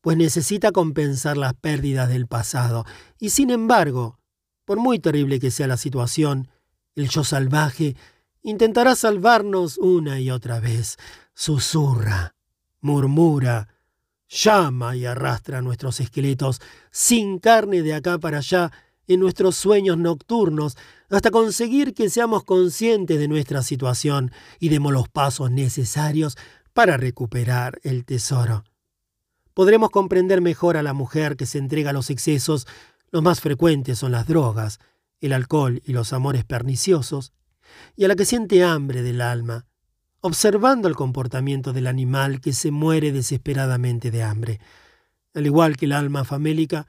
pues necesita compensar las pérdidas del pasado. Y sin embargo, por muy terrible que sea la situación, el yo salvaje intentará salvarnos una y otra vez. Susurra, murmura, llama y arrastra nuestros esqueletos sin carne de acá para allá en nuestros sueños nocturnos hasta conseguir que seamos conscientes de nuestra situación y demos los pasos necesarios para recuperar el tesoro. Podremos comprender mejor a la mujer que se entrega a los excesos, los más frecuentes son las drogas, el alcohol y los amores perniciosos, y a la que siente hambre del alma, observando el comportamiento del animal que se muere desesperadamente de hambre. Al igual que el alma famélica,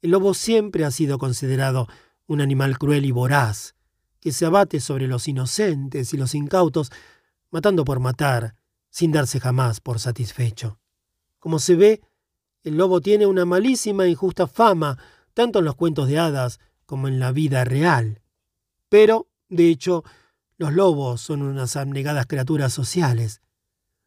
el lobo siempre ha sido considerado un animal cruel y voraz, que se abate sobre los inocentes y los incautos, matando por matar, sin darse jamás por satisfecho. Como se ve, el lobo tiene una malísima e injusta fama, tanto en los cuentos de hadas como en la vida real. Pero, de hecho, los lobos son unas abnegadas criaturas sociales.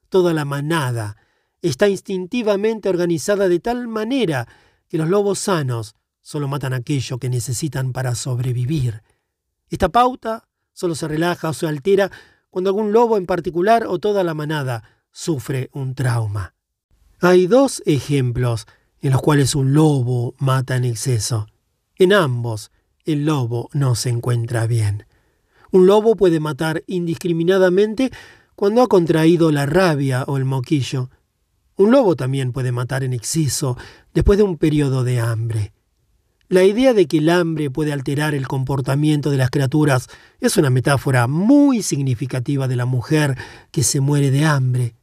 Toda la manada está instintivamente organizada de tal manera que los lobos sanos solo matan aquello que necesitan para sobrevivir. Esta pauta solo se relaja o se altera cuando algún lobo en particular o toda la manada sufre un trauma. Hay dos ejemplos en los cuales un lobo mata en exceso. En ambos, el lobo no se encuentra bien. Un lobo puede matar indiscriminadamente cuando ha contraído la rabia o el moquillo, un lobo también puede matar en exceso después de un periodo de hambre. La idea de que el hambre puede alterar el comportamiento de las criaturas es una metáfora muy significativa de la mujer que se muere de hambre.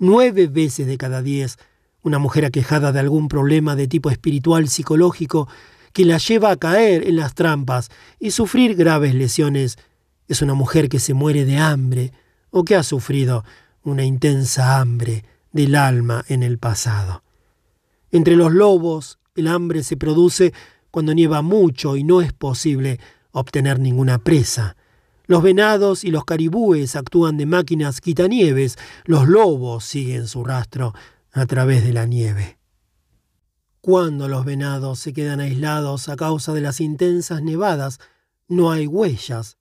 Nueve veces de cada diez, una mujer aquejada de algún problema de tipo espiritual psicológico que la lleva a caer en las trampas y sufrir graves lesiones es una mujer que se muere de hambre o que ha sufrido una intensa hambre del alma en el pasado. Entre los lobos, el hambre se produce cuando nieva mucho y no es posible obtener ninguna presa. Los venados y los caribúes actúan de máquinas quitanieves, los lobos siguen su rastro a través de la nieve. Cuando los venados se quedan aislados a causa de las intensas nevadas, no hay huellas.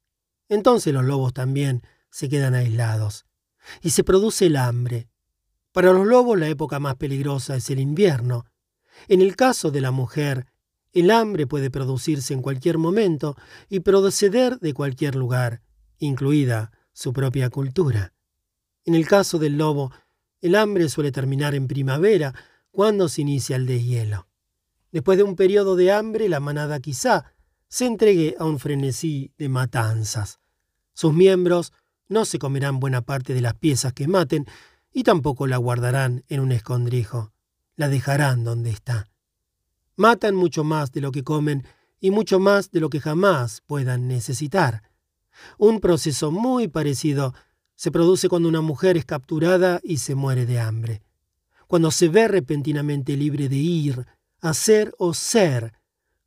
Entonces los lobos también se quedan aislados. Y se produce el hambre, para los lobos la época más peligrosa es el invierno. En el caso de la mujer, el hambre puede producirse en cualquier momento y proceder de cualquier lugar, incluida su propia cultura. En el caso del lobo, el hambre suele terminar en primavera, cuando se inicia el deshielo. Después de un periodo de hambre, la manada quizá se entregue a un frenesí de matanzas. Sus miembros no se comerán buena parte de las piezas que maten y tampoco la guardarán en un escondrijo. La dejarán donde está. Matan mucho más de lo que comen y mucho más de lo que jamás puedan necesitar. Un proceso muy parecido se produce cuando una mujer es capturada y se muere de hambre. Cuando se ve repentinamente libre de ir, hacer o ser,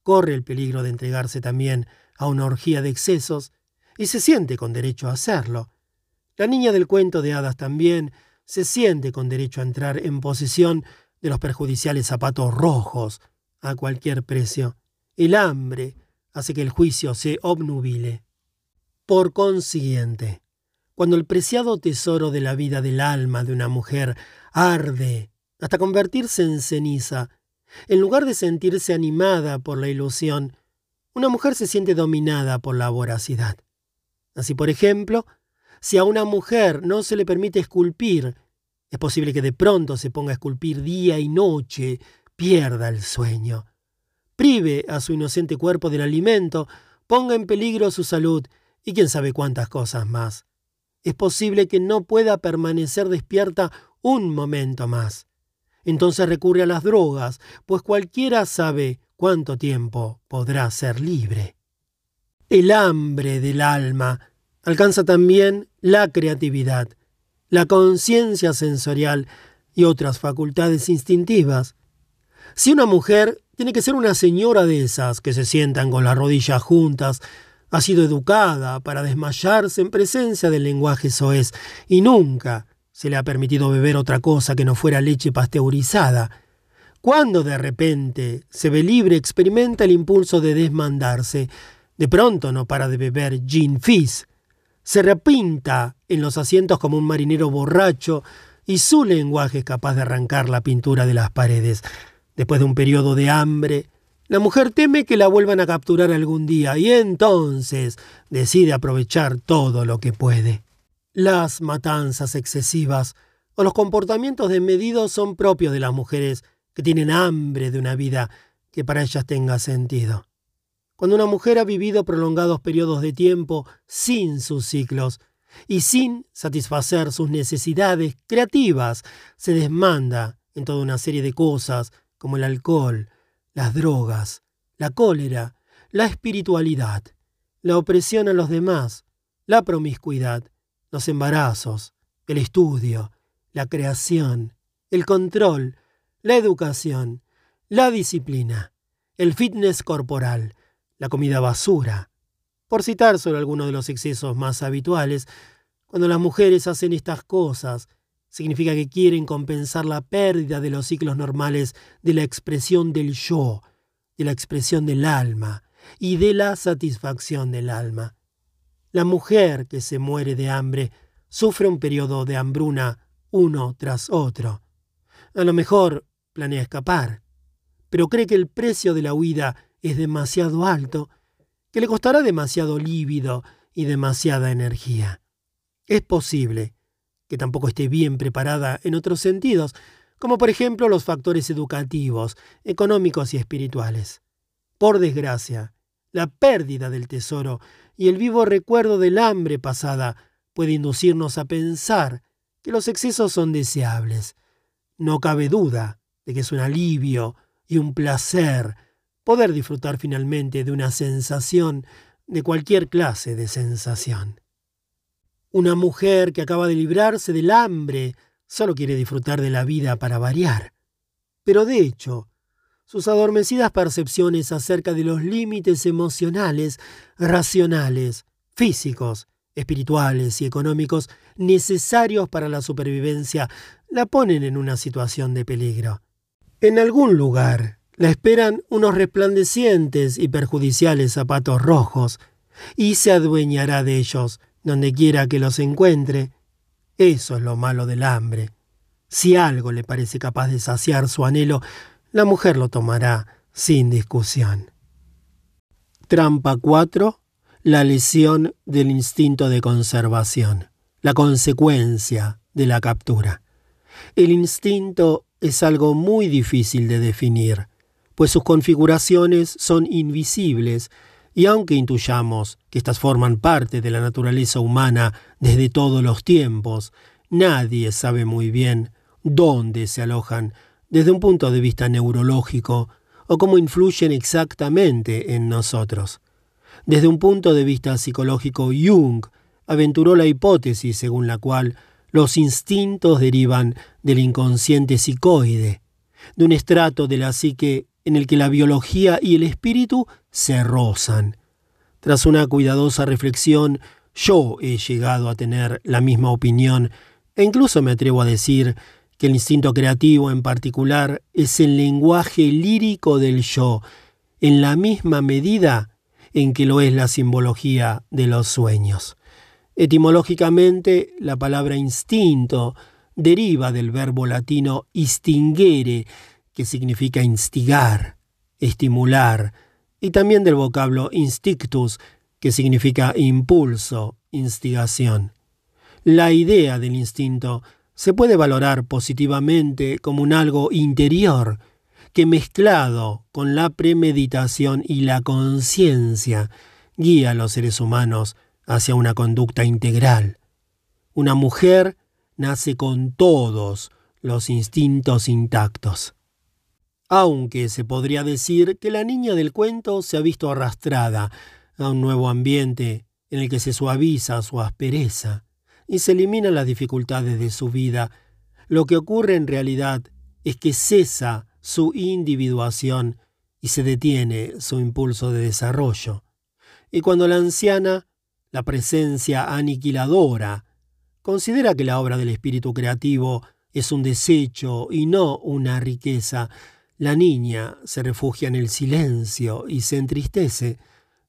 corre el peligro de entregarse también a una orgía de excesos y se siente con derecho a hacerlo. La niña del cuento de hadas también se siente con derecho a entrar en posesión de los perjudiciales zapatos rojos a cualquier precio. El hambre hace que el juicio se obnubile. Por consiguiente, cuando el preciado tesoro de la vida del alma de una mujer arde hasta convertirse en ceniza, en lugar de sentirse animada por la ilusión, una mujer se siente dominada por la voracidad. Así, por ejemplo, si a una mujer no se le permite esculpir, es posible que de pronto se ponga a esculpir día y noche, pierda el sueño, prive a su inocente cuerpo del alimento, ponga en peligro su salud y quién sabe cuántas cosas más. Es posible que no pueda permanecer despierta un momento más. Entonces recurre a las drogas, pues cualquiera sabe cuánto tiempo podrá ser libre. El hambre del alma alcanza también la creatividad, la conciencia sensorial y otras facultades instintivas. Si una mujer tiene que ser una señora de esas que se sientan con las rodillas juntas, ha sido educada para desmayarse en presencia del lenguaje soez y nunca se le ha permitido beber otra cosa que no fuera leche pasteurizada. Cuando de repente se ve libre, experimenta el impulso de desmandarse. De pronto no para de beber gin fizz. Se repinta en los asientos como un marinero borracho y su lenguaje es capaz de arrancar la pintura de las paredes. Después de un periodo de hambre, la mujer teme que la vuelvan a capturar algún día y entonces decide aprovechar todo lo que puede. Las matanzas excesivas o los comportamientos desmedidos son propios de las mujeres que tienen hambre de una vida que para ellas tenga sentido. Cuando una mujer ha vivido prolongados periodos de tiempo sin sus ciclos y sin satisfacer sus necesidades creativas, se desmanda en toda una serie de cosas como el alcohol, las drogas, la cólera, la espiritualidad, la opresión a los demás, la promiscuidad, los embarazos, el estudio, la creación, el control, la educación, la disciplina, el fitness corporal, la comida basura. Por citar solo algunos de los excesos más habituales, cuando las mujeres hacen estas cosas, significa que quieren compensar la pérdida de los ciclos normales de la expresión del yo, de la expresión del alma y de la satisfacción del alma. La mujer que se muere de hambre sufre un periodo de hambruna uno tras otro. A lo mejor planea escapar, pero cree que el precio de la huida es demasiado alto, que le costará demasiado lívido y demasiada energía. Es posible que tampoco esté bien preparada en otros sentidos, como por ejemplo los factores educativos, económicos y espirituales. Por desgracia, la pérdida del tesoro y el vivo recuerdo del hambre pasada puede inducirnos a pensar que los excesos son deseables. No cabe duda de que es un alivio y un placer poder disfrutar finalmente de una sensación, de cualquier clase de sensación. Una mujer que acaba de librarse del hambre solo quiere disfrutar de la vida para variar. Pero de hecho, sus adormecidas percepciones acerca de los límites emocionales, racionales, físicos, espirituales y económicos necesarios para la supervivencia la ponen en una situación de peligro. En algún lugar la esperan unos resplandecientes y perjudiciales zapatos rojos, y se adueñará de ellos donde quiera que los encuentre. Eso es lo malo del hambre. Si algo le parece capaz de saciar su anhelo, la mujer lo tomará sin discusión. Trampa 4. La lesión del instinto de conservación, la consecuencia de la captura. El instinto es algo muy difícil de definir, pues sus configuraciones son invisibles y aunque intuyamos que éstas forman parte de la naturaleza humana desde todos los tiempos, nadie sabe muy bien dónde se alojan desde un punto de vista neurológico o cómo influyen exactamente en nosotros. Desde un punto de vista psicológico, Jung aventuró la hipótesis según la cual los instintos derivan del inconsciente psicoide, de un estrato de la psique en el que la biología y el espíritu se rozan. Tras una cuidadosa reflexión, yo he llegado a tener la misma opinión e incluso me atrevo a decir que el instinto creativo en particular es el lenguaje lírico del yo, en la misma medida en que lo es la simbología de los sueños. Etimológicamente, la palabra instinto deriva del verbo latino instingere, que significa instigar, estimular, y también del vocablo instictus, que significa impulso, instigación. La idea del instinto se puede valorar positivamente como un algo interior, que mezclado con la premeditación y la conciencia guía a los seres humanos hacia una conducta integral. Una mujer nace con todos los instintos intactos. Aunque se podría decir que la niña del cuento se ha visto arrastrada a un nuevo ambiente en el que se suaviza su aspereza, y se eliminan las dificultades de su vida, lo que ocurre en realidad es que cesa su individuación y se detiene su impulso de desarrollo. Y cuando la anciana, la presencia aniquiladora, considera que la obra del espíritu creativo es un desecho y no una riqueza, la niña se refugia en el silencio y se entristece,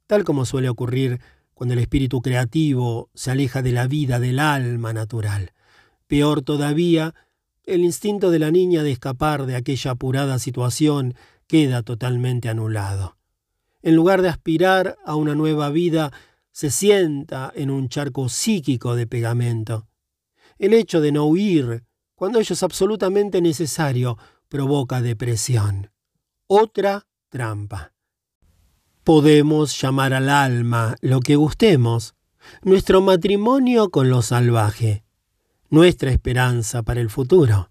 tal como suele ocurrir cuando el espíritu creativo se aleja de la vida del alma natural. Peor todavía, el instinto de la niña de escapar de aquella apurada situación queda totalmente anulado. En lugar de aspirar a una nueva vida, se sienta en un charco psíquico de pegamento. El hecho de no huir, cuando ello es absolutamente necesario, provoca depresión. Otra trampa. Podemos llamar al alma lo que gustemos, nuestro matrimonio con lo salvaje, nuestra esperanza para el futuro,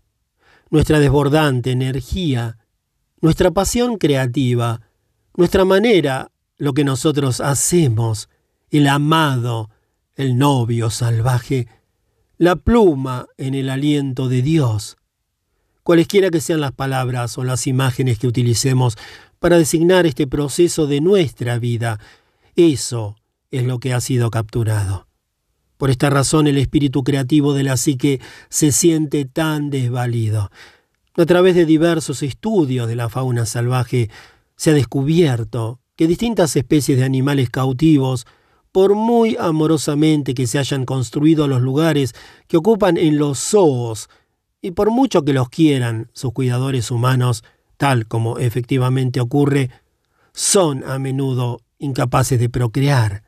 nuestra desbordante energía, nuestra pasión creativa, nuestra manera, lo que nosotros hacemos, el amado, el novio salvaje, la pluma en el aliento de Dios. Cualesquiera que sean las palabras o las imágenes que utilicemos para designar este proceso de nuestra vida. Eso es lo que ha sido capturado. Por esta razón el espíritu creativo de la psique se siente tan desvalido. A través de diversos estudios de la fauna salvaje se ha descubierto que distintas especies de animales cautivos, por muy amorosamente que se hayan construido los lugares que ocupan en los zoos, y por mucho que los quieran sus cuidadores humanos, tal como efectivamente ocurre, son a menudo incapaces de procrear.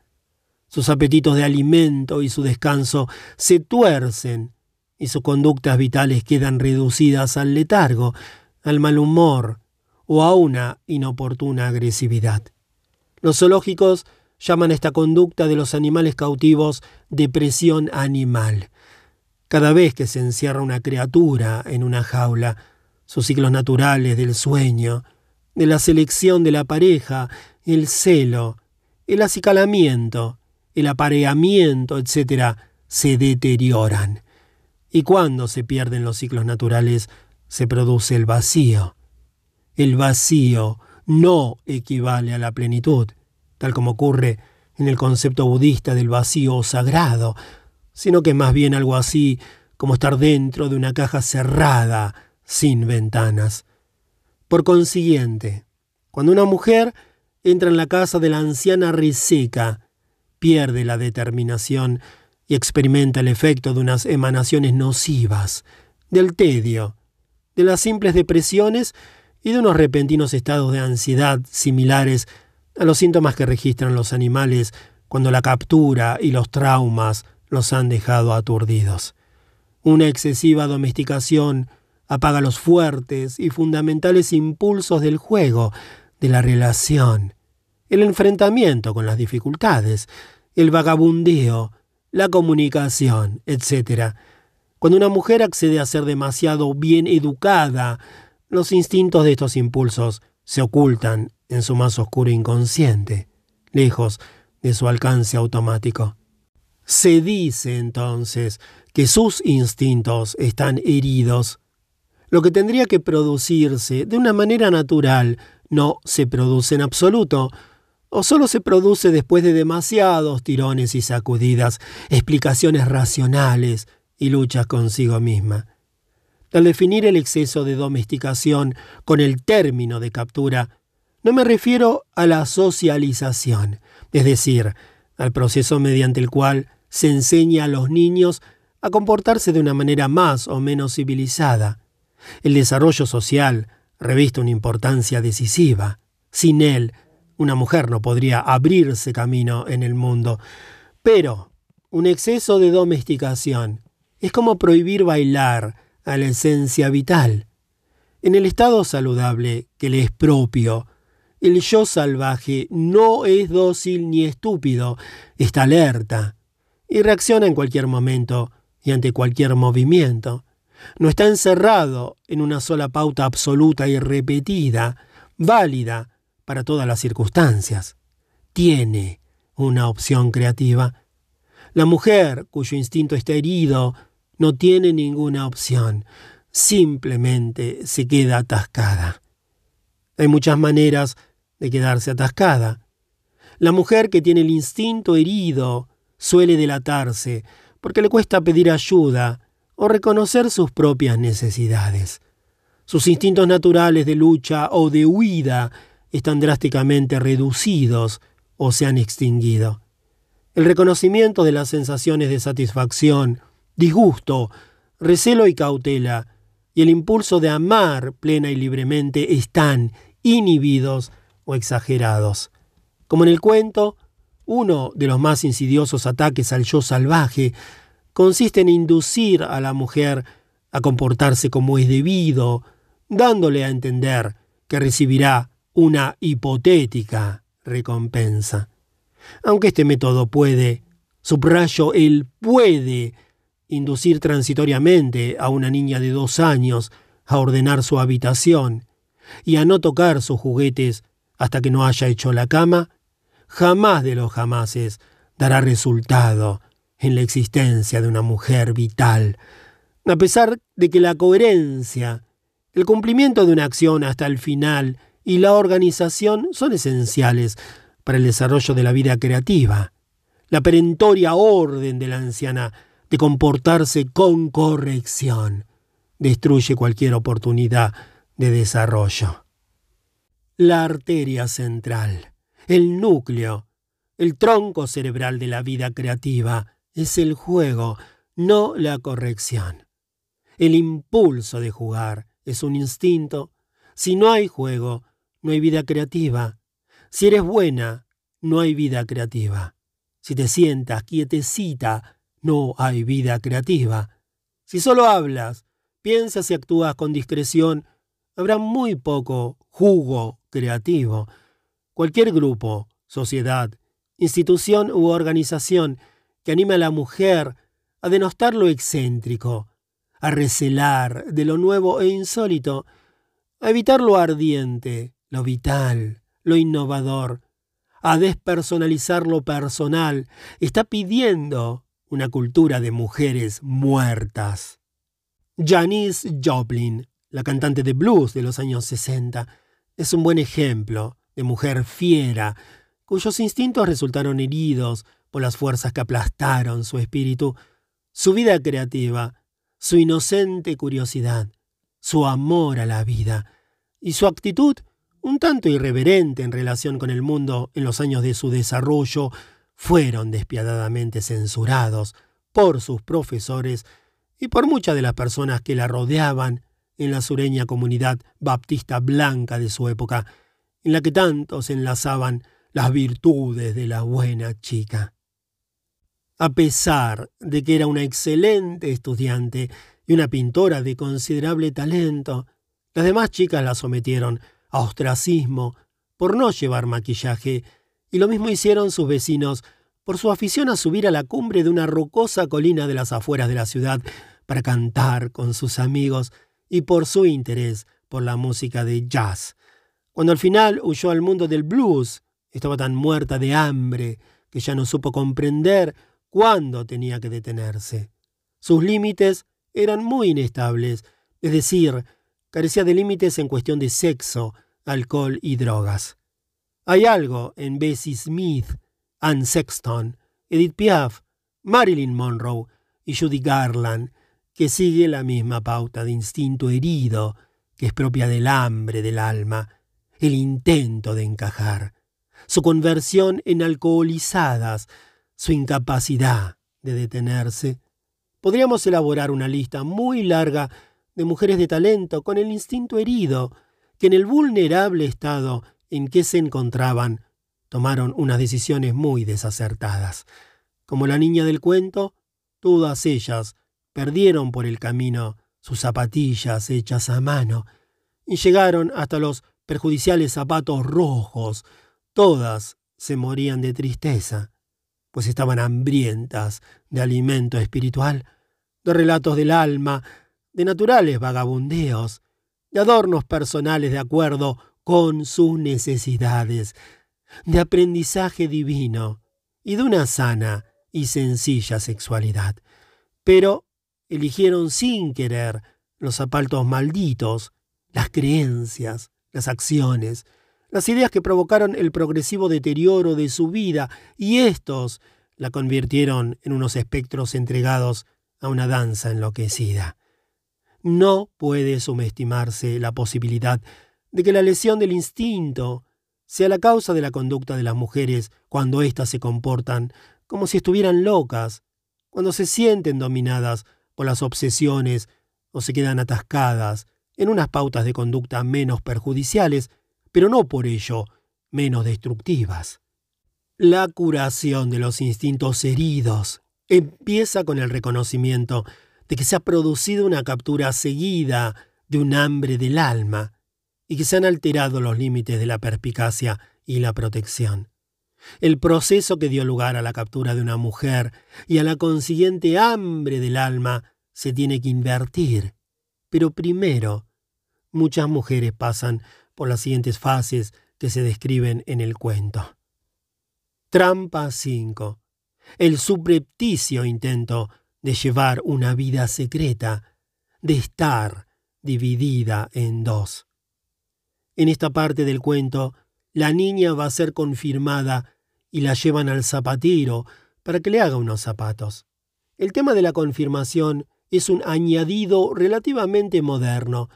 Sus apetitos de alimento y su descanso se tuercen y sus conductas vitales quedan reducidas al letargo, al mal humor o a una inoportuna agresividad. Los zoológicos llaman a esta conducta de los animales cautivos depresión animal. Cada vez que se encierra una criatura en una jaula, sus ciclos naturales del sueño, de la selección de la pareja, el celo, el acicalamiento, el apareamiento, etc., se deterioran. Y cuando se pierden los ciclos naturales, se produce el vacío. El vacío no equivale a la plenitud, tal como ocurre en el concepto budista del vacío sagrado, sino que es más bien algo así como estar dentro de una caja cerrada, sin ventanas. Por consiguiente, cuando una mujer entra en la casa de la anciana reseca, pierde la determinación y experimenta el efecto de unas emanaciones nocivas, del tedio, de las simples depresiones y de unos repentinos estados de ansiedad similares a los síntomas que registran los animales cuando la captura y los traumas los han dejado aturdidos. Una excesiva domesticación apaga los fuertes y fundamentales impulsos del juego, de la relación, el enfrentamiento con las dificultades, el vagabundeo, la comunicación, etc. Cuando una mujer accede a ser demasiado bien educada, los instintos de estos impulsos se ocultan en su más oscuro inconsciente, lejos de su alcance automático. Se dice entonces que sus instintos están heridos. Lo que tendría que producirse de una manera natural no se produce en absoluto, o solo se produce después de demasiados tirones y sacudidas, explicaciones racionales y luchas consigo misma. Al definir el exceso de domesticación con el término de captura, no me refiero a la socialización, es decir, al proceso mediante el cual se enseña a los niños a comportarse de una manera más o menos civilizada. El desarrollo social reviste una importancia decisiva. Sin él, una mujer no podría abrirse camino en el mundo. Pero un exceso de domesticación es como prohibir bailar a la esencia vital. En el estado saludable que le es propio, el yo salvaje no es dócil ni estúpido, está alerta y reacciona en cualquier momento y ante cualquier movimiento. No está encerrado en una sola pauta absoluta y repetida, válida para todas las circunstancias. Tiene una opción creativa. La mujer cuyo instinto está herido no tiene ninguna opción, simplemente se queda atascada. Hay muchas maneras de quedarse atascada. La mujer que tiene el instinto herido suele delatarse porque le cuesta pedir ayuda o reconocer sus propias necesidades. Sus instintos naturales de lucha o de huida están drásticamente reducidos o se han extinguido. El reconocimiento de las sensaciones de satisfacción, disgusto, recelo y cautela, y el impulso de amar plena y libremente están inhibidos o exagerados. Como en el cuento, uno de los más insidiosos ataques al yo salvaje consiste en inducir a la mujer a comportarse como es debido, dándole a entender que recibirá una hipotética recompensa. Aunque este método puede, subrayo el puede, inducir transitoriamente a una niña de dos años a ordenar su habitación y a no tocar sus juguetes hasta que no haya hecho la cama, jamás de los jamases dará resultado en la existencia de una mujer vital, a pesar de que la coherencia, el cumplimiento de una acción hasta el final y la organización son esenciales para el desarrollo de la vida creativa. La perentoria orden de la anciana de comportarse con corrección destruye cualquier oportunidad de desarrollo. La arteria central, el núcleo, el tronco cerebral de la vida creativa, es el juego, no la corrección. El impulso de jugar es un instinto. Si no hay juego, no hay vida creativa. Si eres buena, no hay vida creativa. Si te sientas quietecita, no hay vida creativa. Si solo hablas, piensas y actúas con discreción, habrá muy poco jugo creativo. Cualquier grupo, sociedad, institución u organización que anime a la mujer a denostar lo excéntrico, a recelar de lo nuevo e insólito, a evitar lo ardiente, lo vital, lo innovador, a despersonalizar lo personal, está pidiendo una cultura de mujeres muertas. Janis Joplin, la cantante de blues de los años 60, es un buen ejemplo de mujer fiera, cuyos instintos resultaron heridos por las fuerzas que aplastaron su espíritu, su vida creativa, su inocente curiosidad, su amor a la vida y su actitud un tanto irreverente en relación con el mundo en los años de su desarrollo, fueron despiadadamente censurados por sus profesores y por muchas de las personas que la rodeaban en la sureña comunidad baptista blanca de su época, en la que tantos enlazaban las virtudes de la buena chica. A pesar de que era una excelente estudiante y una pintora de considerable talento. Las demás chicas la sometieron a ostracismo por no llevar maquillaje, y lo mismo hicieron sus vecinos por su afición a subir a la cumbre de una rocosa colina de las afueras de la ciudad para cantar con sus amigos y por su interés por la música de jazz. Cuando al final huyó al mundo del blues, estaba tan muerta de hambre que ya no supo comprender cuándo tenía que detenerse. Sus límites eran muy inestables, es decir, carecía de límites en cuestión de sexo, alcohol y drogas. Hay algo en Bessie Smith Anne Sexton, Edith Piaf, Marilyn Monroe y Judy Garland, que sigue la misma pauta de instinto herido que es propia del hambre del alma, el intento de encajar, su conversión en alcoholizadas, su incapacidad de detenerse. Podríamos elaborar una lista muy larga de mujeres de talento con el instinto herido, que en el vulnerable estado en que se encontraban tomaron unas decisiones muy desacertadas. Como la niña del cuento, todas ellas perdieron por el camino sus zapatillas hechas a mano y llegaron hasta los perjudiciales zapatos rojos. Todas se morían de tristeza, pues estaban hambrientas de alimento espiritual, de relatos del alma, de naturales vagabundeos, de adornos personales de acuerdo con sus necesidades, de aprendizaje divino y de una sana y sencilla sexualidad. Pero eligieron sin querer los zapatos malditos, las creencias, las acciones, las ideas que provocaron el progresivo deterioro de su vida, y estos la convirtieron en unos espectros entregados a una danza enloquecida. No puede subestimarse la posibilidad de que la lesión del instinto sea la causa de la conducta de las mujeres cuando éstas se comportan como si estuvieran locas, cuando se sienten dominadas por las obsesiones o se quedan atascadas en unas pautas de conducta menos perjudiciales, pero no por ello menos destructivas. La curación de los instintos heridos empieza con el reconocimiento de que se ha producido una captura seguida de un hambre del alma, y que se han alterado los límites de la perspicacia y la protección. El proceso que dio lugar a la captura de una mujer y a la consiguiente hambre del alma se tiene que invertir. Pero primero, muchas mujeres pasan por las siguientes fases que se describen en el cuento. Trampa 5. El subrepticio intento de llevar una vida secreta, de estar dividida en dos. En esta parte del cuento, la niña va a ser confirmada y la llevan al zapatero para que le haga unos zapatos. El tema de la confirmación es un añadido relativamente moderno.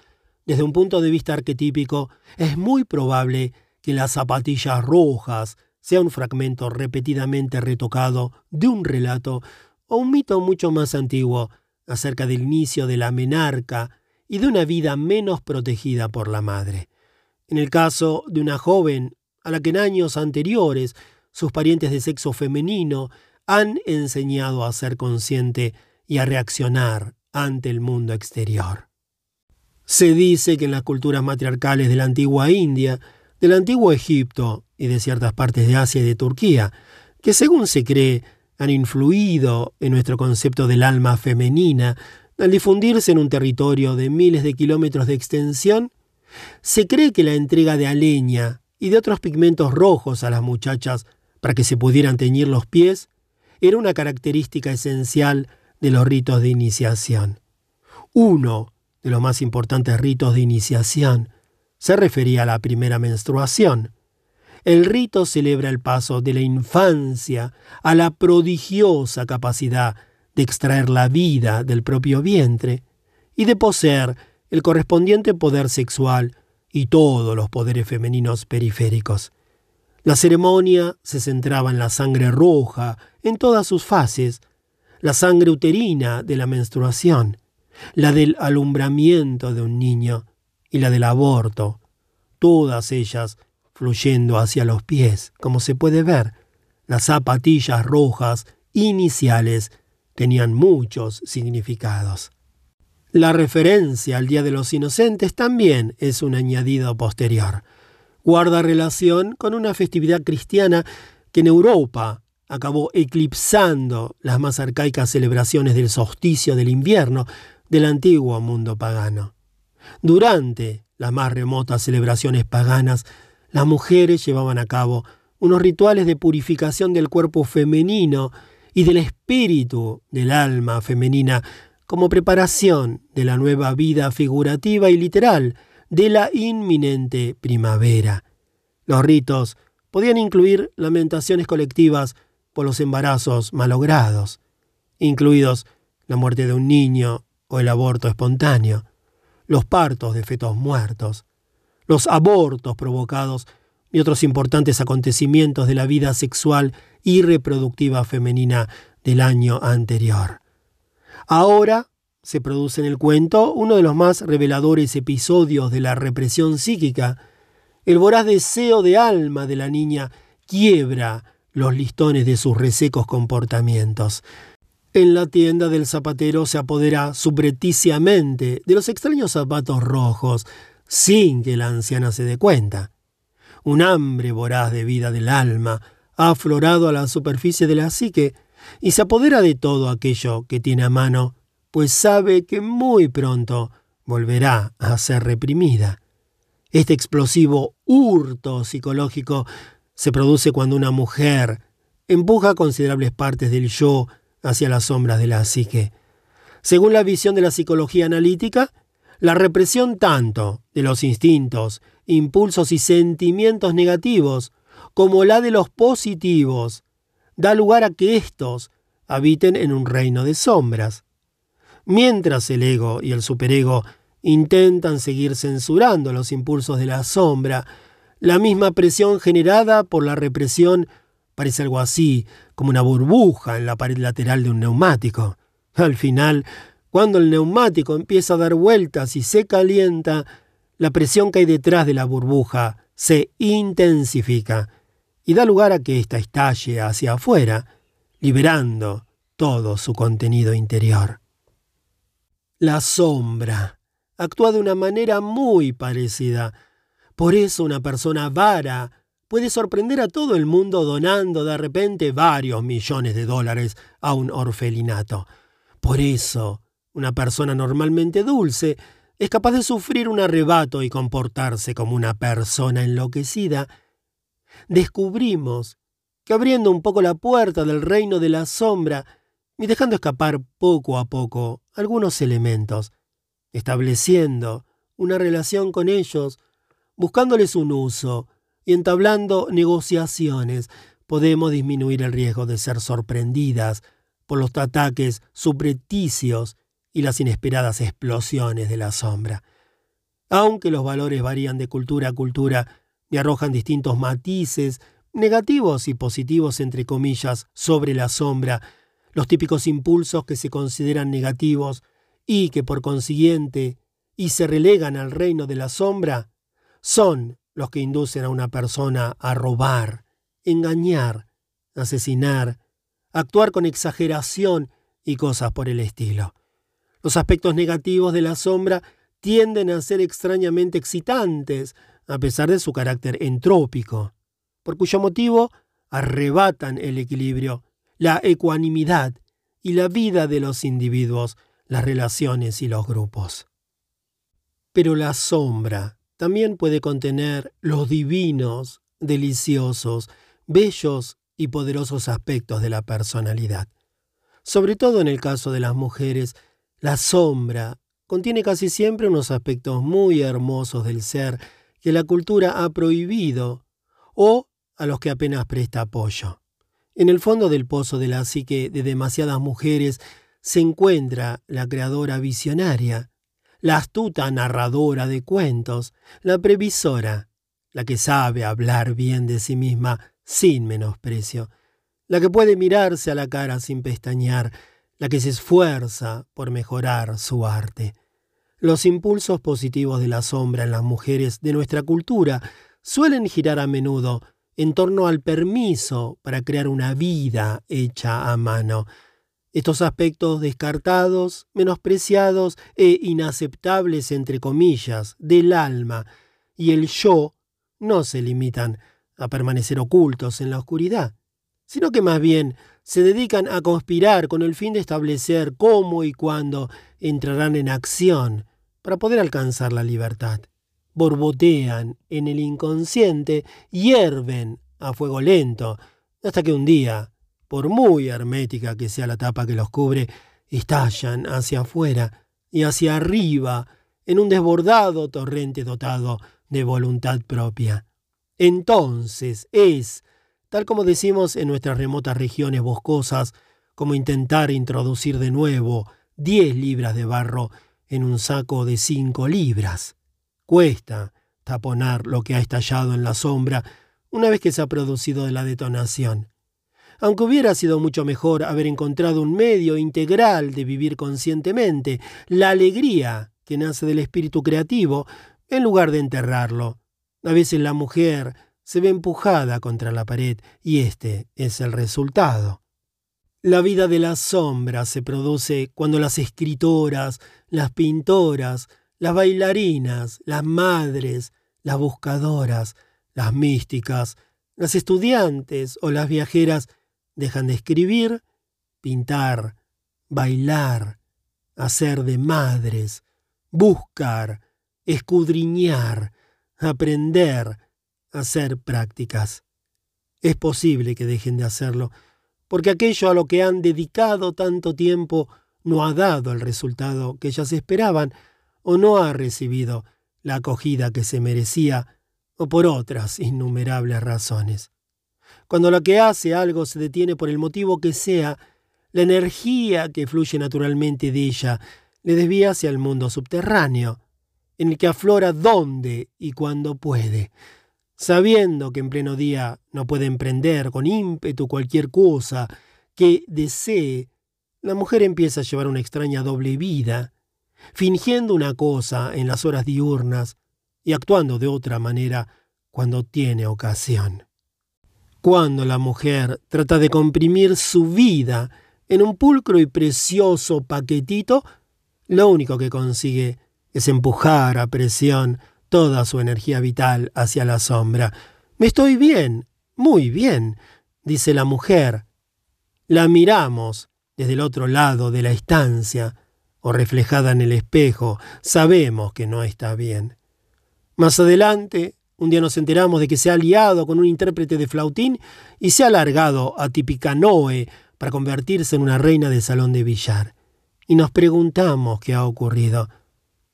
Desde un punto de vista arquetípico, es muy probable que las zapatillas rojas sea un fragmento repetidamente retocado de un relato o un mito mucho más antiguo acerca del inicio de la menarca y de una vida menos protegida por la madre. En el caso de una joven a la que en años anteriores sus parientes de sexo femenino han enseñado a ser consciente y a reaccionar ante el mundo exterior. Se dice que en las culturas matriarcales de la antigua India, del antiguo Egipto y de ciertas partes de Asia y de Turquía, que según se cree han influido en nuestro concepto del alma femenina al difundirse en un territorio de miles de kilómetros de extensión, se cree que la entrega de aleña y de otros pigmentos rojos a las muchachas para que se pudieran teñir los pies era una característica esencial de los ritos de iniciación. Uno de los más importantes ritos de iniciación se refería a la primera menstruación. El rito celebra el paso de la infancia a la prodigiosa capacidad de extraer la vida del propio vientre y de poseer el correspondiente poder sexual y todos los poderes femeninos periféricos. La ceremonia se centraba en la sangre roja en todas sus fases, la sangre uterina de la menstruación, la del alumbramiento de un niño y la del aborto, todas ellas fluyendo hacia los pies, como se puede ver. Las zapatillas rojas iniciales tenían muchos significados. La referencia al Día de los Inocentes también es un añadido posterior. Guarda relación con una festividad cristiana que en Europa acabó eclipsando las más arcaicas celebraciones del solsticio del invierno del antiguo mundo pagano. Durante las más remotas celebraciones paganas, las mujeres llevaban a cabo unos rituales de purificación del cuerpo femenino y del espíritu del alma femenina como preparación de la nueva vida figurativa y literal de la inminente primavera. Los ritos podían incluir lamentaciones colectivas por los embarazos malogrados, incluidos la muerte de un niño o el aborto espontáneo, los partos de fetos muertos, los abortos provocados y otros importantes acontecimientos de la vida sexual y reproductiva femenina del año anterior. Ahora se produce en el cuento uno de los más reveladores episodios de la represión psíquica. El voraz deseo de alma de la niña quiebra los listones de sus resecos comportamientos. En la tienda del zapatero se apodera subreticiamente de los extraños zapatos rojos, sin que la anciana se dé cuenta. Un hambre voraz de vida del alma ha aflorado a la superficie de la psique y se apodera de todo aquello que tiene a mano, pues sabe que muy pronto volverá a ser reprimida. Este explosivo hurto psicológico se produce cuando una mujer empuja considerables partes del yo hacia las sombras de la psique. Según la visión de la psicología analítica, la represión tanto de los instintos, impulsos y sentimientos negativos como la de los positivos da lugar a que éstos habiten en un reino de sombras. Mientras el ego y el superego intentan seguir censurando los impulsos de la sombra, la misma presión generada por la represión parece algo así como una burbuja en la pared lateral de un neumático. Al final, cuando el neumático empieza a dar vueltas y se calienta, la presión que hay detrás de la burbuja se intensifica y da lugar a que ésta estalle hacia afuera, liberando todo su contenido interior. La sombra actúa de una manera muy parecida. Por eso una persona vara puede sorprender a todo el mundo donando de repente varios millones de dólares a un orfelinato. Por eso una persona normalmente dulce es capaz de sufrir un arrebato y comportarse como una persona enloquecida descubrimos que abriendo un poco la puerta del reino de la sombra y dejando escapar poco a poco algunos elementos, estableciendo una relación con ellos, buscándoles un uso y entablando negociaciones, podemos disminuir el riesgo de ser sorprendidas por los ataques subreticios y las inesperadas explosiones de la sombra. Aunque los valores varían de cultura a cultura, y arrojan distintos matices, negativos y positivos entre comillas, sobre la sombra, los típicos impulsos que se consideran negativos y que por consiguiente y se relegan al reino de la sombra, son los que inducen a una persona a robar, engañar, asesinar, actuar con exageración y cosas por el estilo. Los aspectos negativos de la sombra tienden a ser extrañamente excitantes, a pesar de su carácter entrópico, por cuyo motivo arrebatan el equilibrio, la ecuanimidad y la vida de los individuos, las relaciones y los grupos. Pero la sombra también puede contener los divinos, deliciosos, bellos y poderosos aspectos de la personalidad. Sobre todo en el caso de las mujeres, la sombra contiene casi siempre unos aspectos muy hermosos del ser que la cultura ha prohibido o a los que apenas presta apoyo. En el fondo del pozo de la psique de demasiadas mujeres se encuentra la creadora visionaria, la astuta narradora de cuentos, la previsora, la que sabe hablar bien de sí misma sin menosprecio, la que puede mirarse a la cara sin pestañear, la que se esfuerza por mejorar su arte. Los impulsos positivos de la sombra en las mujeres de nuestra cultura suelen girar a menudo en torno al permiso para crear una vida hecha a mano. Estos aspectos descartados, menospreciados e inaceptables, entre comillas, del alma y el yo no se limitan a permanecer ocultos en la oscuridad, sino que más bien se dedican a conspirar con el fin de establecer cómo y cuándo entrarán en acción para poder alcanzar la libertad. Borbotean en el inconsciente, hierven a fuego lento, hasta que un día, por muy hermética que sea la tapa que los cubre, estallan hacia afuera y hacia arriba en un desbordado torrente dotado de voluntad propia. Entonces es, tal como decimos en nuestras remotas regiones boscosas, como intentar introducir de nuevo diez libras de barro en un saco de cinco libras. Cuesta taponar lo que ha estallado en la sombra una vez que se ha producido la detonación. Aunque hubiera sido mucho mejor haber encontrado un medio integral de vivir conscientemente, la alegría que nace del espíritu creativo, en lugar de enterrarlo. A veces la mujer se ve empujada contra la pared y este es el resultado. La vida de las sombras se produce cuando las escritoras, las pintoras, las bailarinas, las madres, las buscadoras, las místicas, las estudiantes o las viajeras dejan de escribir, pintar, bailar, hacer de madres, buscar, escudriñar, aprender, hacer prácticas. Es posible que dejen de hacerlo, porque aquello a lo que han dedicado tanto tiempo no ha dado el resultado que ellas esperaban, o no ha recibido la acogida que se merecía, o por otras innumerables razones. Cuando lo que hace algo se detiene por el motivo que sea, la energía que fluye naturalmente de ella le desvía hacia el mundo subterráneo, en el que aflora donde y cuando puede, sabiendo que en pleno día no puede emprender con ímpetu cualquier cosa que desee, la mujer empieza a llevar una extraña doble vida, fingiendo una cosa en las horas diurnas y actuando de otra manera cuando tiene ocasión. Cuando la mujer trata de comprimir su vida en un pulcro y precioso paquetito, lo único que consigue es empujar a presión toda su energía vital hacia la sombra. Me estoy bien, muy bien, dice la mujer. La miramos desde el otro lado de la estancia, o reflejada en el espejo, sabemos que no está bien. Más adelante, un día nos enteramos de que se ha liado con un intérprete de flautín y se ha largado a Tipicanoe para convertirse en una reina de salón de billar. Y nos preguntamos qué ha ocurrido,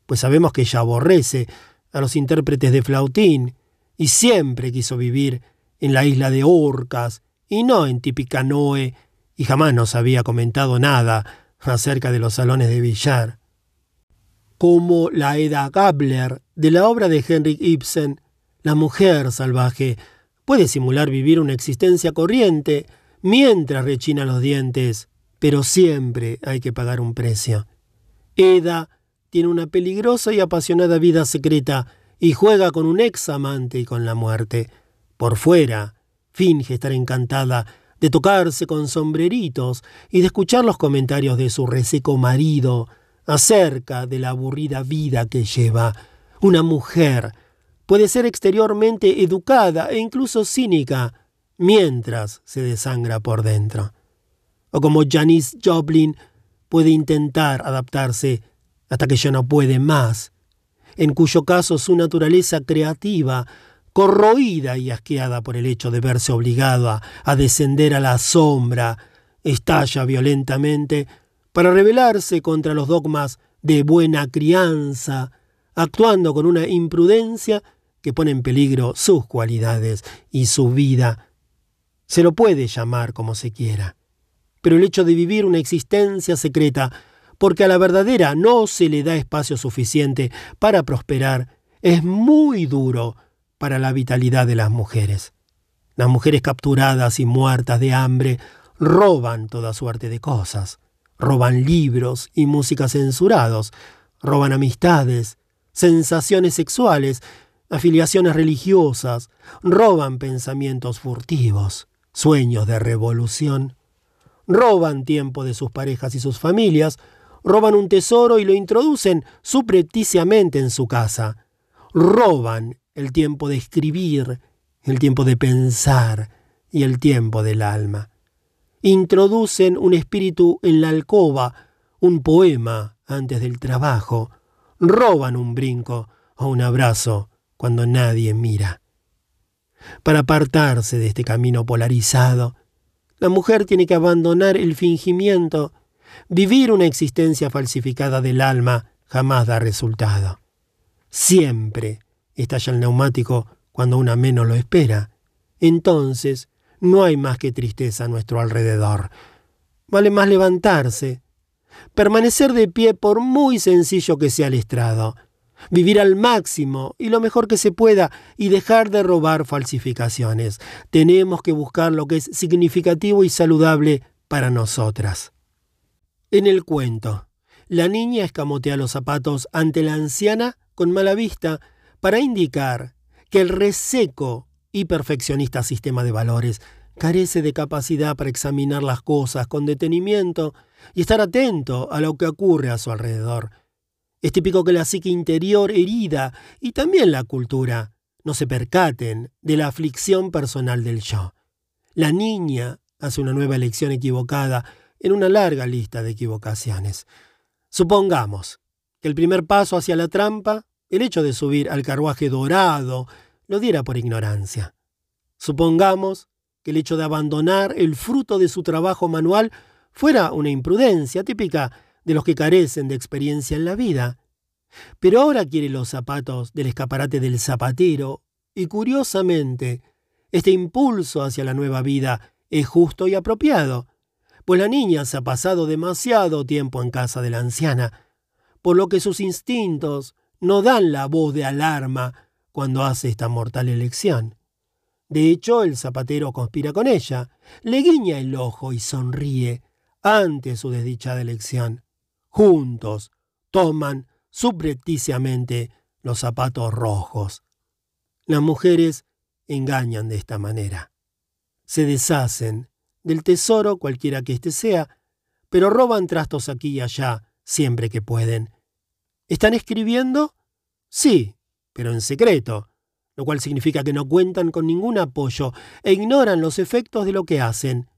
pues sabemos que ella aborrece a los intérpretes de flautín y siempre quiso vivir en la isla de Orcas y no en Tipicanoe y jamás nos había comentado nada acerca de los salones de billar. Como la Eda Gabler de la obra de Henrik Ibsen, la mujer salvaje puede simular vivir una existencia corriente mientras rechina los dientes, pero siempre hay que pagar un precio. Eda tiene una peligrosa y apasionada vida secreta y juega con un ex amante y con la muerte. Por fuera, finge estar encantada de tocarse con sombreritos y de escuchar los comentarios de su reseco marido acerca de la aburrida vida que lleva. Una mujer puede ser exteriormente educada e incluso cínica mientras se desangra por dentro. O como Janice Joplin puede intentar adaptarse hasta que ya no puede más, en cuyo caso su naturaleza creativa corroída y asqueada por el hecho de verse obligada a descender a la sombra, estalla violentamente para rebelarse contra los dogmas de buena crianza, actuando con una imprudencia que pone en peligro sus cualidades y su vida. Se lo puede llamar como se quiera, pero el hecho de vivir una existencia secreta, porque a la verdadera no se le da espacio suficiente para prosperar, es muy duro para la vitalidad de las mujeres. Las mujeres capturadas y muertas de hambre roban toda suerte de cosas. Roban libros y música censurados, roban amistades, sensaciones sexuales, afiliaciones religiosas, roban pensamientos furtivos, sueños de revolución, roban tiempo de sus parejas y sus familias, roban un tesoro y lo introducen subrepticiamente en su casa. Roban el tiempo de escribir, el tiempo de pensar y el tiempo del alma. Introducen un espíritu en la alcoba, un poema antes del trabajo. Roban un brinco o un abrazo cuando nadie mira. Para apartarse de este camino polarizado, la mujer tiene que abandonar el fingimiento. Vivir una existencia falsificada del alma jamás da resultado. Siempre estalla el neumático cuando una menos lo espera. Entonces no hay más que tristeza a nuestro alrededor. Vale más levantarse, permanecer de pie por muy sencillo que sea el estrado, vivir al máximo y lo mejor que se pueda y dejar de robar falsificaciones. Tenemos que buscar lo que es significativo y saludable para nosotras. En el cuento, la niña escamotea los zapatos ante la anciana con mala vista para indicar que el reseco y perfeccionista sistema de valores carece de capacidad para examinar las cosas con detenimiento y estar atento a lo que ocurre a su alrededor. Es típico que la psique interior herida y también la cultura no se percaten de la aflicción personal del yo. La niña hace una nueva elección equivocada en una larga lista de equivocaciones. Supongamos que el primer paso hacia la trampa, el hecho de subir al carruaje dorado, lo diera por ignorancia. Supongamos que el hecho de abandonar el fruto de su trabajo manual fuera una imprudencia típica de los que carecen de experiencia en la vida. Pero ahora quiere los zapatos del escaparate del zapatero y curiosamente, este impulso hacia la nueva vida es justo y apropiado, pues la niña se ha pasado demasiado tiempo en casa de la anciana, por lo que sus instintos no dan la voz de alarma cuando hace esta mortal elección. De hecho, el zapatero conspira con ella, le guiña el ojo y sonríe ante su desdichada elección juntos toman subrepticiamente los zapatos rojos. Las mujeres engañan de esta manera. Se deshacen del tesoro cualquiera que éste sea, pero roban trastos aquí y allá siempre que pueden. ¿Están escribiendo? Sí, pero en secreto, lo cual significa que no cuentan con ningún apoyo e ignoran los efectos de lo que hacen.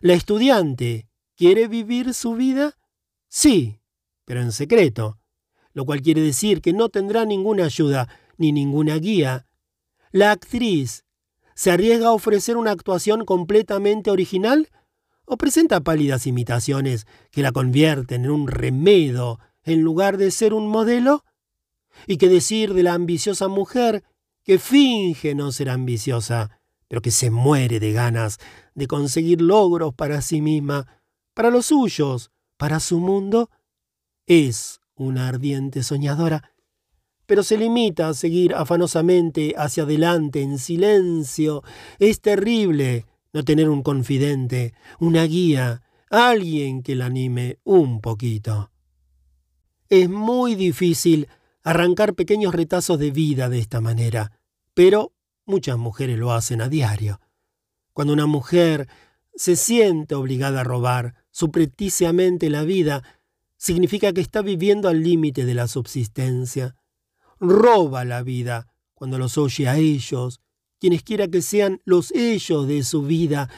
La estudiante quiere vivir su vida Sí, pero en secreto, lo cual quiere decir que no tendrá ninguna ayuda ni ninguna guía. La actriz se arriesga a ofrecer una actuación completamente original o presenta pálidas imitaciones que la convierten en un remedo en lugar de ser un modelo? ¿Y qué decir de la ambiciosa mujer que finge no ser ambiciosa, pero que se muere de ganas de conseguir logros para sí misma, para los suyos, para su mundo, es una ardiente soñadora, pero se limita a seguir afanosamente hacia adelante en silencio. Es terrible no tener un confidente, una guía, alguien que la anime un poquito. Es muy difícil arrancar pequeños retazos de vida de esta manera, pero muchas mujeres lo hacen a diario. Cuando una mujer se siente obligada a robar, supremacamente la vida, significa que está viviendo al límite de la subsistencia. Roba la vida cuando los oye a ellos, quienes quiera que sean los ellos de su vida.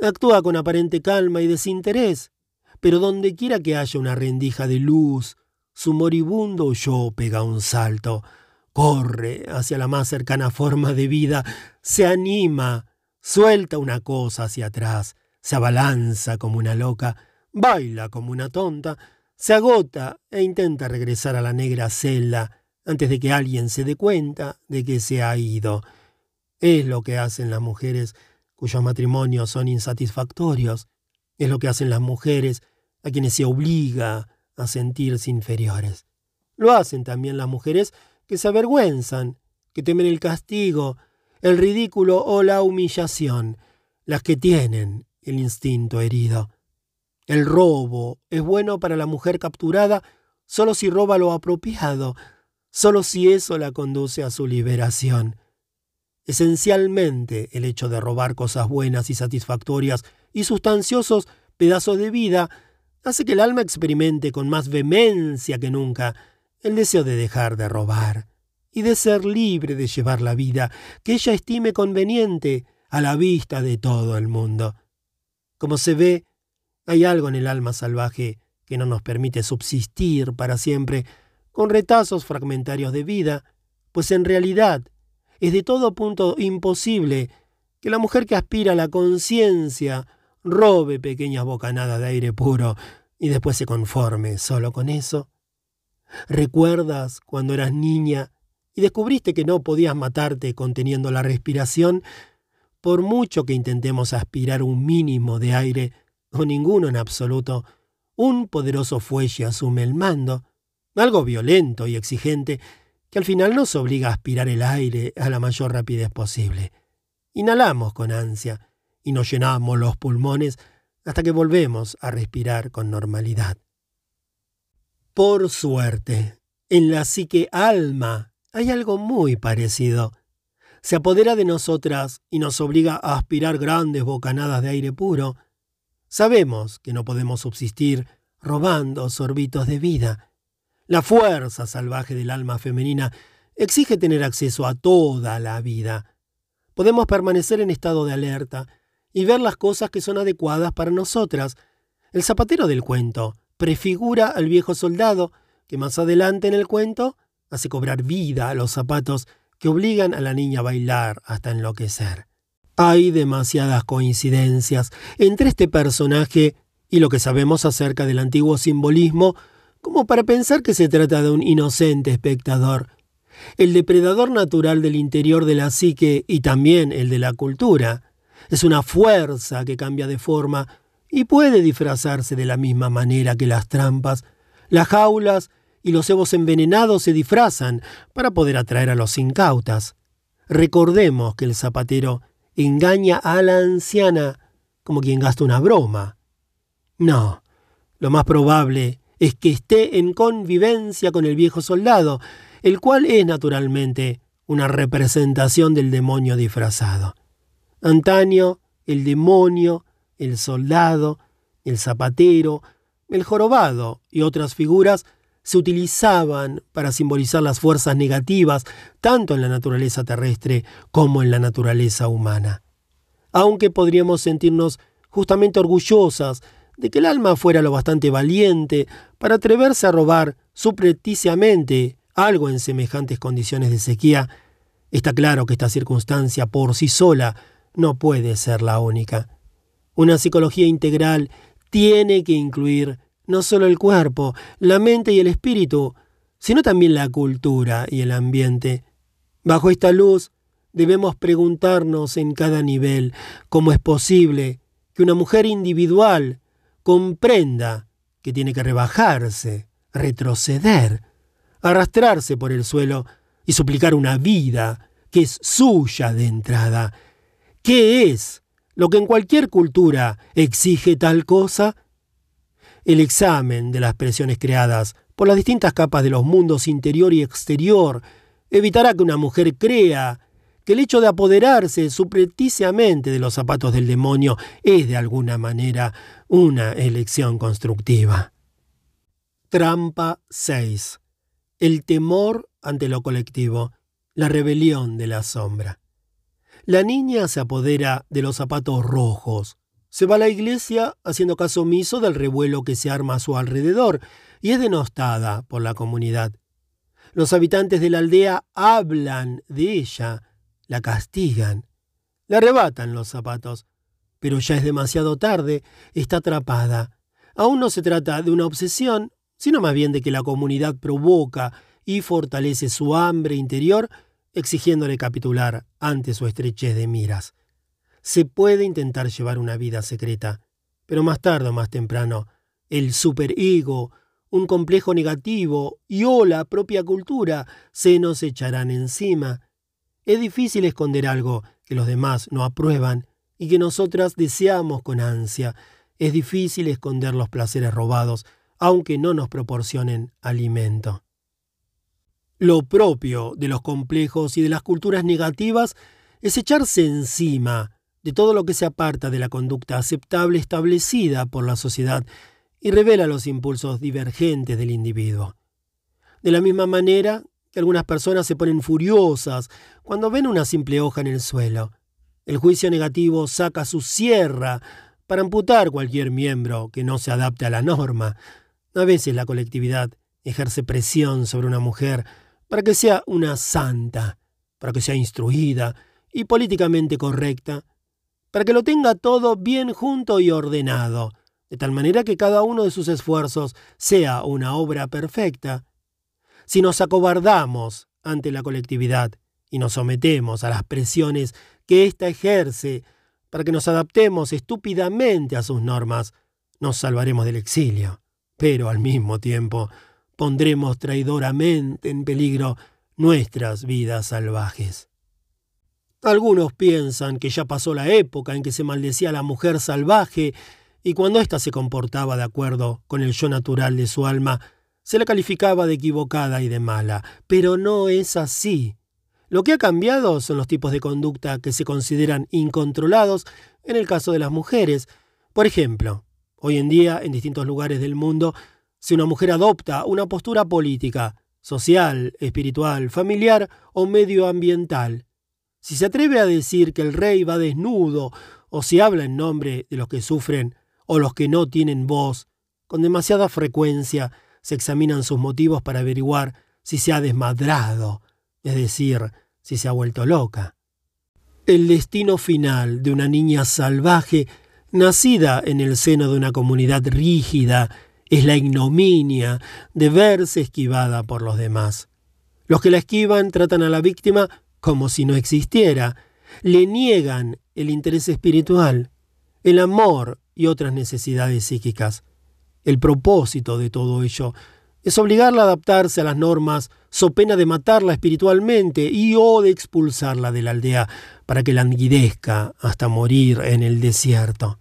Actúa con aparente calma y desinterés, pero donde quiera que haya una rendija de luz, su moribundo yo pega un salto, corre hacia la más cercana forma de vida, se anima, suelta una cosa hacia atrás, se abalanza como una loca, baila como una tonta, se agota e intenta regresar a la negra celda antes de que alguien se dé cuenta de que se ha ido. Es lo que hacen las mujeres cuyos matrimonios son insatisfactorios. Es lo que hacen las mujeres a quienes se obliga a sentirse inferiores. Lo hacen también las mujeres que se avergüenzan, que temen el castigo, el ridículo o la humillación, las que tienen el instinto herido. El robo es bueno para la mujer capturada solo si roba lo apropiado, solo si eso la conduce a su liberación. Esencialmente, el hecho de robar cosas buenas y satisfactorias y sustanciosos pedazos de vida, hace que el alma experimente con más vehemencia que nunca el deseo de dejar de robar y de ser libre de llevar la vida que ella estime conveniente a la vista de todo el mundo. Como se ve, hay algo en el alma salvaje que no nos permite subsistir para siempre con retazos fragmentarios de vida, pues en realidad es de todo punto imposible que la mujer que aspira a la conciencia robe pequeñas bocanadas de aire puro y después se conforme solo con eso. ¿Recuerdas cuando eras niña y descubriste que no podías matarte conteniendo la respiración? Por mucho que intentemos aspirar un mínimo de aire, o ninguno en absoluto, un poderoso fuelle asume el mando, algo violento y exigente, que al final nos obliga a aspirar el aire a la mayor rapidez posible. Inhalamos con ansia y nos llenamos los pulmones hasta que volvemos a respirar con normalidad. Por suerte, en la psique alma hay algo muy parecido. Se apodera de nosotras y nos obliga a aspirar grandes bocanadas de aire puro. Sabemos que no podemos subsistir robando sorbitos de vida. La fuerza salvaje del alma femenina exige tener acceso a toda la vida. Podemos permanecer en estado de alerta y ver las cosas que son adecuadas para nosotras. El zapatero del cuento prefigura al viejo soldado que más adelante en el cuento hace cobrar vida a los zapatos que obligan a la niña a bailar hasta enloquecer. Hay demasiadas coincidencias entre este personaje y lo que sabemos acerca del antiguo simbolismo como para pensar que se trata de un inocente espectador. El depredador natural del interior de la psique y también el de la cultura es una fuerza que cambia de forma y puede disfrazarse de la misma manera que las trampas, las jaulas y los cebos envenenados se disfrazan para poder atraer a los incautas. Recordemos que el zapatero engaña a la anciana como quien gasta una broma. No, lo más probable es que esté en convivencia con el viejo soldado, el cual es naturalmente una representación del demonio disfrazado. Antaño, el demonio, el soldado, el zapatero, el jorobado y otras figuras se utilizaban para simbolizar las fuerzas negativas tanto en la naturaleza terrestre como en la naturaleza humana. Aunque podríamos sentirnos justamente orgullosas de que el alma fuera lo bastante valiente para atreverse a robar supremacamente algo en semejantes condiciones de sequía, está claro que esta circunstancia por sí sola no puede ser la única. Una psicología integral tiene que incluir no solo el cuerpo, la mente y el espíritu, sino también la cultura y el ambiente. Bajo esta luz debemos preguntarnos en cada nivel cómo es posible que una mujer individual comprenda que tiene que rebajarse, retroceder, arrastrarse por el suelo y suplicar una vida que es suya de entrada. ¿Qué es lo que en cualquier cultura exige tal cosa? El examen de las presiones creadas por las distintas capas de los mundos interior y exterior evitará que una mujer crea que el hecho de apoderarse supremacamente de los zapatos del demonio es de alguna manera una elección constructiva. Trampa 6. El temor ante lo colectivo, la rebelión de la sombra. La niña se apodera de los zapatos rojos, se va a la iglesia haciendo caso omiso del revuelo que se arma a su alrededor y es denostada por la comunidad. Los habitantes de la aldea hablan de ella, la castigan, le arrebatan los zapatos, pero ya es demasiado tarde, está atrapada. Aún no se trata de una obsesión, sino más bien de que la comunidad provoca y fortalece su hambre interior, exigiéndole capitular ante su estrechez de miras. Se puede intentar llevar una vida secreta, pero más tarde o más temprano, el superego, un complejo negativo y o la propia cultura se nos echarán encima es difícil esconder algo que los demás no aprueban y que nosotras deseamos con ansia. Es difícil esconder los placeres robados, aunque no nos proporcionen alimento. Lo propio de los complejos y de las culturas negativas es echarse encima de todo lo que se aparta de la conducta aceptable establecida por la sociedad y revela los impulsos divergentes del individuo. De la misma manera que algunas personas se ponen furiosas cuando ven una simple hoja en el suelo. El juicio negativo saca su sierra para amputar cualquier miembro que no se adapte a la norma. A veces la colectividad ejerce presión sobre una mujer para que sea una santa, para que sea instruida y políticamente correcta, para que lo tenga todo bien junto y ordenado, de tal manera que cada uno de sus esfuerzos sea una obra perfecta. Si nos acobardamos ante la colectividad y nos sometemos a las presiones que ésta ejerce para que nos adaptemos estúpidamente a sus normas, nos salvaremos del exilio, pero al mismo tiempo pondremos traidoramente en peligro nuestras vidas salvajes. Algunos piensan que ya pasó la época en que se maldecía a la mujer salvaje y cuando ésta se comportaba de acuerdo con el yo natural de su alma, se la calificaba de equivocada y de mala. Pero no es así. Lo que ha cambiado son los tipos de conducta que se consideran incontrolados en el caso de las mujeres. Por ejemplo, hoy en día en distintos lugares del mundo, si una mujer adopta una postura política, social, espiritual, familiar o medioambiental, si se atreve a decir que el rey va desnudo o si habla en nombre de los que sufren o los que no tienen voz, con demasiada frecuencia se examinan sus motivos para averiguar si se ha desmadrado, es decir, si se ha vuelto loca. El destino final de una niña salvaje, nacida en el seno de una comunidad rígida, es la ignominia de verse esquivada por los demás. Los que la esquivan tratan a la víctima como si no existiera, le niegan el interés espiritual, el amor y otras necesidades psíquicas. El propósito de todo ello es obligarla a adaptarse a las normas, so pena de matarla espiritualmente y o de expulsarla de la aldea para que languidezca hasta morir en el desierto.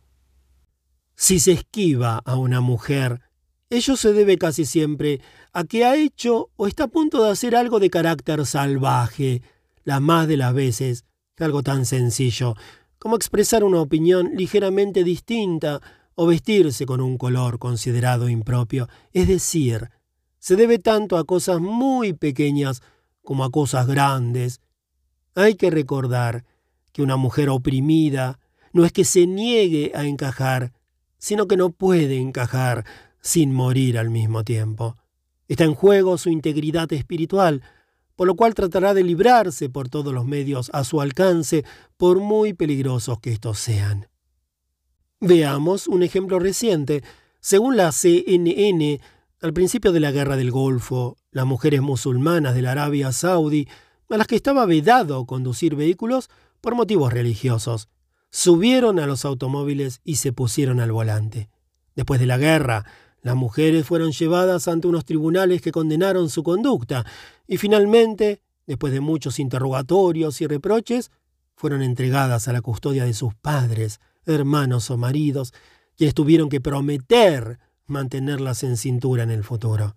Si se esquiva a una mujer, ello se debe casi siempre a que ha hecho o está a punto de hacer algo de carácter salvaje, la más de las veces algo tan sencillo como expresar una opinión ligeramente distinta o vestirse con un color considerado impropio. Es decir, se debe tanto a cosas muy pequeñas como a cosas grandes. Hay que recordar que una mujer oprimida no es que se niegue a encajar, sino que no puede encajar sin morir al mismo tiempo. Está en juego su integridad espiritual, por lo cual tratará de librarse por todos los medios a su alcance, por muy peligrosos que estos sean. Veamos un ejemplo reciente. Según la CNN, al principio de la Guerra del Golfo, las mujeres musulmanas de la Arabia Saudí, a las que estaba vedado conducir vehículos por motivos religiosos, subieron a los automóviles y se pusieron al volante. Después de la guerra, las mujeres fueron llevadas ante unos tribunales que condenaron su conducta y finalmente, después de muchos interrogatorios y reproches, fueron entregadas a la custodia de sus padres, hermanos o maridos, quienes tuvieron que prometer mantenerlas en cintura en el futuro.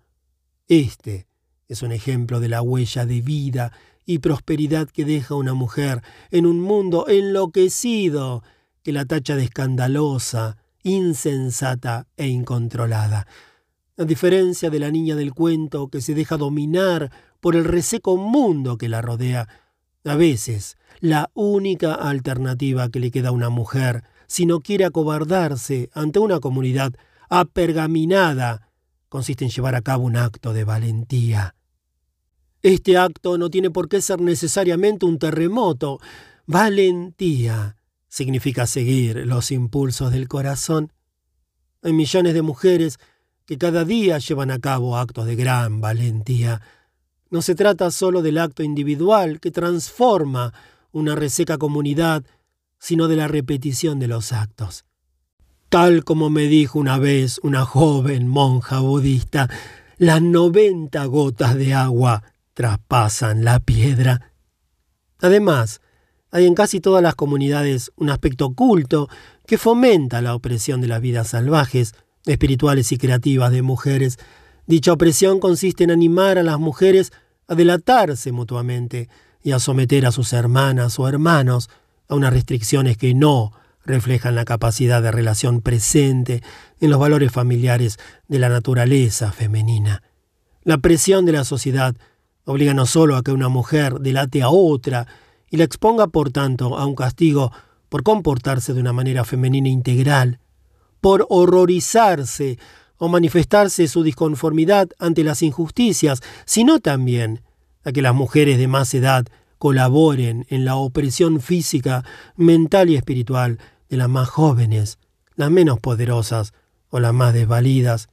Este es un ejemplo de la huella de vida y prosperidad que deja una mujer en un mundo enloquecido que la tacha de escandalosa, insensata e incontrolada. A diferencia de la niña del cuento que se deja dominar por el reseco mundo que la rodea, a veces la única alternativa que le queda a una mujer si no quiere acobardarse ante una comunidad apergaminada consiste en llevar a cabo un acto de valentía. Este acto no tiene por qué ser necesariamente un terremoto. Valentía significa seguir los impulsos del corazón. Hay millones de mujeres que cada día llevan a cabo actos de gran valentía. No se trata solo del acto individual que transforma una reseca comunidad, sino de la repetición de los actos. Tal como me dijo una vez una joven monja budista, las noventa gotas de agua traspasan la piedra. Además, hay en casi todas las comunidades un aspecto oculto que fomenta la opresión de las vidas salvajes, espirituales y creativas de mujeres. Dicha opresión consiste en animar a las mujeres a delatarse mutuamente y a someter a sus hermanas o hermanos a unas restricciones que no reflejan la capacidad de relación presente en los valores familiares de la naturaleza femenina. La presión de la sociedad obliga no solo a que una mujer delate a otra y la exponga, por tanto, a un castigo por comportarse de una manera femenina integral, por horrorizarse o manifestarse su disconformidad ante las injusticias, sino también a que las mujeres de más edad colaboren en la opresión física, mental y espiritual de las más jóvenes, las menos poderosas o las más desvalidas,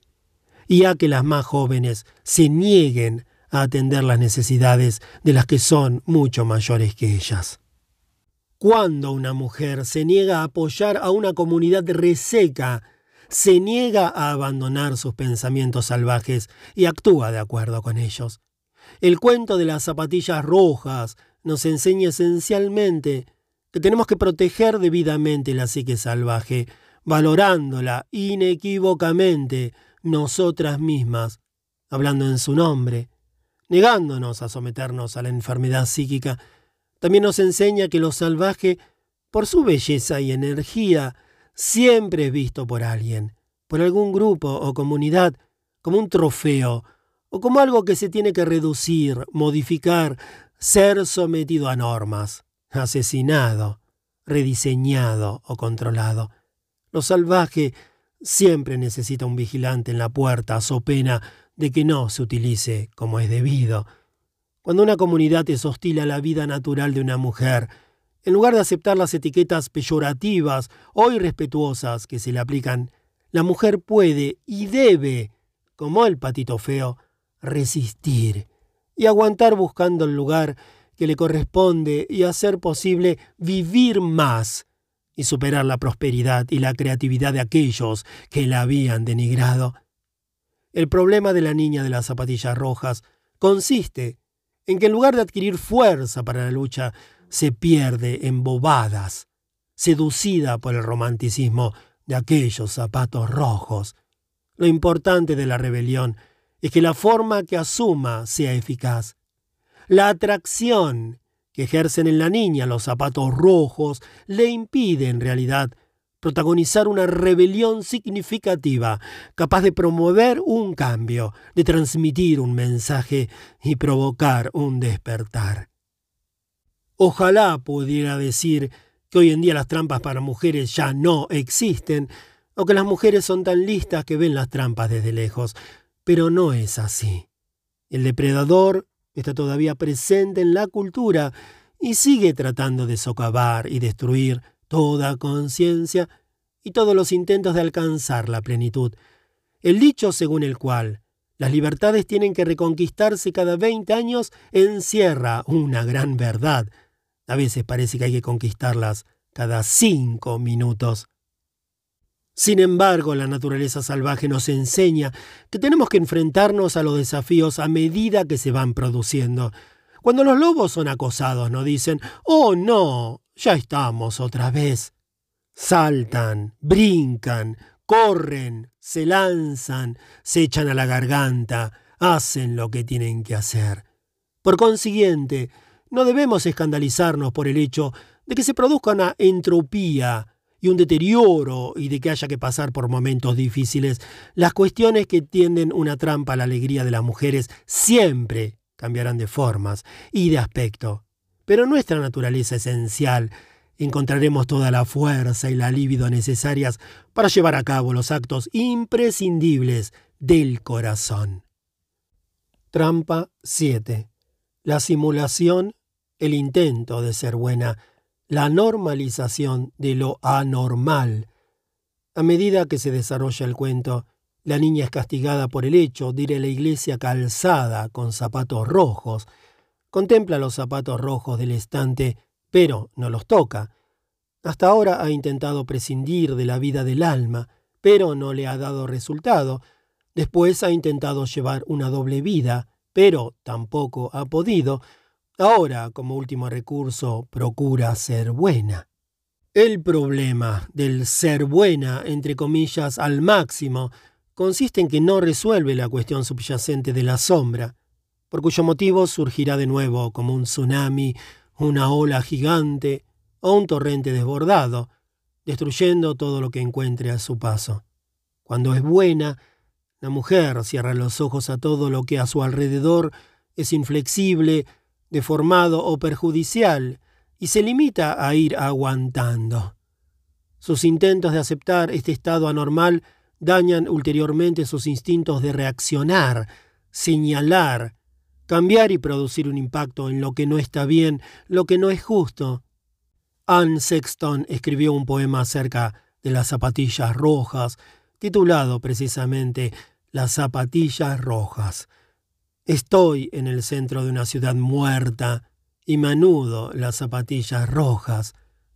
y a que las más jóvenes se nieguen a atender las necesidades de las que son mucho mayores que ellas. Cuando una mujer se niega a apoyar a una comunidad reseca, se niega a abandonar sus pensamientos salvajes y actúa de acuerdo con ellos. El cuento de las zapatillas rojas nos enseña esencialmente que tenemos que proteger debidamente la psique salvaje, valorándola inequívocamente nosotras mismas, hablando en su nombre, negándonos a someternos a la enfermedad psíquica. También nos enseña que lo salvaje, por su belleza y energía, siempre es visto por alguien, por algún grupo o comunidad, como un trofeo, o como algo que se tiene que reducir, modificar, ser sometido a normas asesinado, rediseñado o controlado. Lo salvaje siempre necesita un vigilante en la puerta, so pena de que no se utilice como es debido. Cuando una comunidad es hostil a la vida natural de una mujer, en lugar de aceptar las etiquetas peyorativas o irrespetuosas que se le aplican, la mujer puede y debe, como el patito feo, resistir y aguantar buscando el lugar que le corresponde y hacer posible vivir más y superar la prosperidad y la creatividad de aquellos que la habían denigrado. El problema de la niña de las zapatillas rojas consiste en que en lugar de adquirir fuerza para la lucha, se pierde en bobadas, seducida por el romanticismo de aquellos zapatos rojos. Lo importante de la rebelión es que la forma que asuma sea eficaz. La atracción que ejercen en la niña los zapatos rojos le impide en realidad protagonizar una rebelión significativa, capaz de promover un cambio, de transmitir un mensaje y provocar un despertar. Ojalá pudiera decir que hoy en día las trampas para mujeres ya no existen, o que las mujeres son tan listas que ven las trampas desde lejos, pero no es así. El depredador está todavía presente en la cultura y sigue tratando de socavar y destruir toda conciencia y todos los intentos de alcanzar la plenitud. El dicho según el cual las libertades tienen que reconquistarse cada 20 años encierra una gran verdad. A veces parece que hay que conquistarlas cada cinco minutos. Sin embargo, la naturaleza salvaje nos enseña que tenemos que enfrentarnos a los desafíos a medida que se van produciendo. Cuando los lobos son acosados, no dicen, oh no, ya estamos otra vez. Saltan, brincan, corren, se lanzan, se echan a la garganta, hacen lo que tienen que hacer. Por consiguiente, no debemos escandalizarnos por el hecho de que se produzca una entropía y un deterioro y de que haya que pasar por momentos difíciles, las cuestiones que tienden una trampa a la alegría de las mujeres siempre cambiarán de formas y de aspecto. Pero nuestra naturaleza esencial encontraremos toda la fuerza y la libido necesarias para llevar a cabo los actos imprescindibles del corazón. Trampa 7. La simulación, el intento de ser buena, la normalización de lo anormal. A medida que se desarrolla el cuento, la niña es castigada por el hecho de ir a la iglesia calzada con zapatos rojos. Contempla los zapatos rojos del estante, pero no los toca. Hasta ahora ha intentado prescindir de la vida del alma, pero no le ha dado resultado. Después ha intentado llevar una doble vida, pero tampoco ha podido. Ahora, como último recurso, procura ser buena. El problema del ser buena, entre comillas, al máximo, consiste en que no resuelve la cuestión subyacente de la sombra, por cuyo motivo surgirá de nuevo como un tsunami, una ola gigante, o un torrente desbordado, destruyendo todo lo que encuentre a su paso. Cuando es buena, la mujer cierra los ojos a todo lo que a su alrededor es inflexible, deformado o perjudicial, y se limita a ir aguantando. Sus intentos de aceptar este estado anormal dañan ulteriormente sus instintos de reaccionar, señalar, cambiar y producir un impacto en lo que no está bien, lo que no es justo. Anne Sexton escribió un poema acerca de las zapatillas rojas, titulado precisamente Las zapatillas rojas. Estoy en el centro de una ciudad muerta y menudo las zapatillas rojas.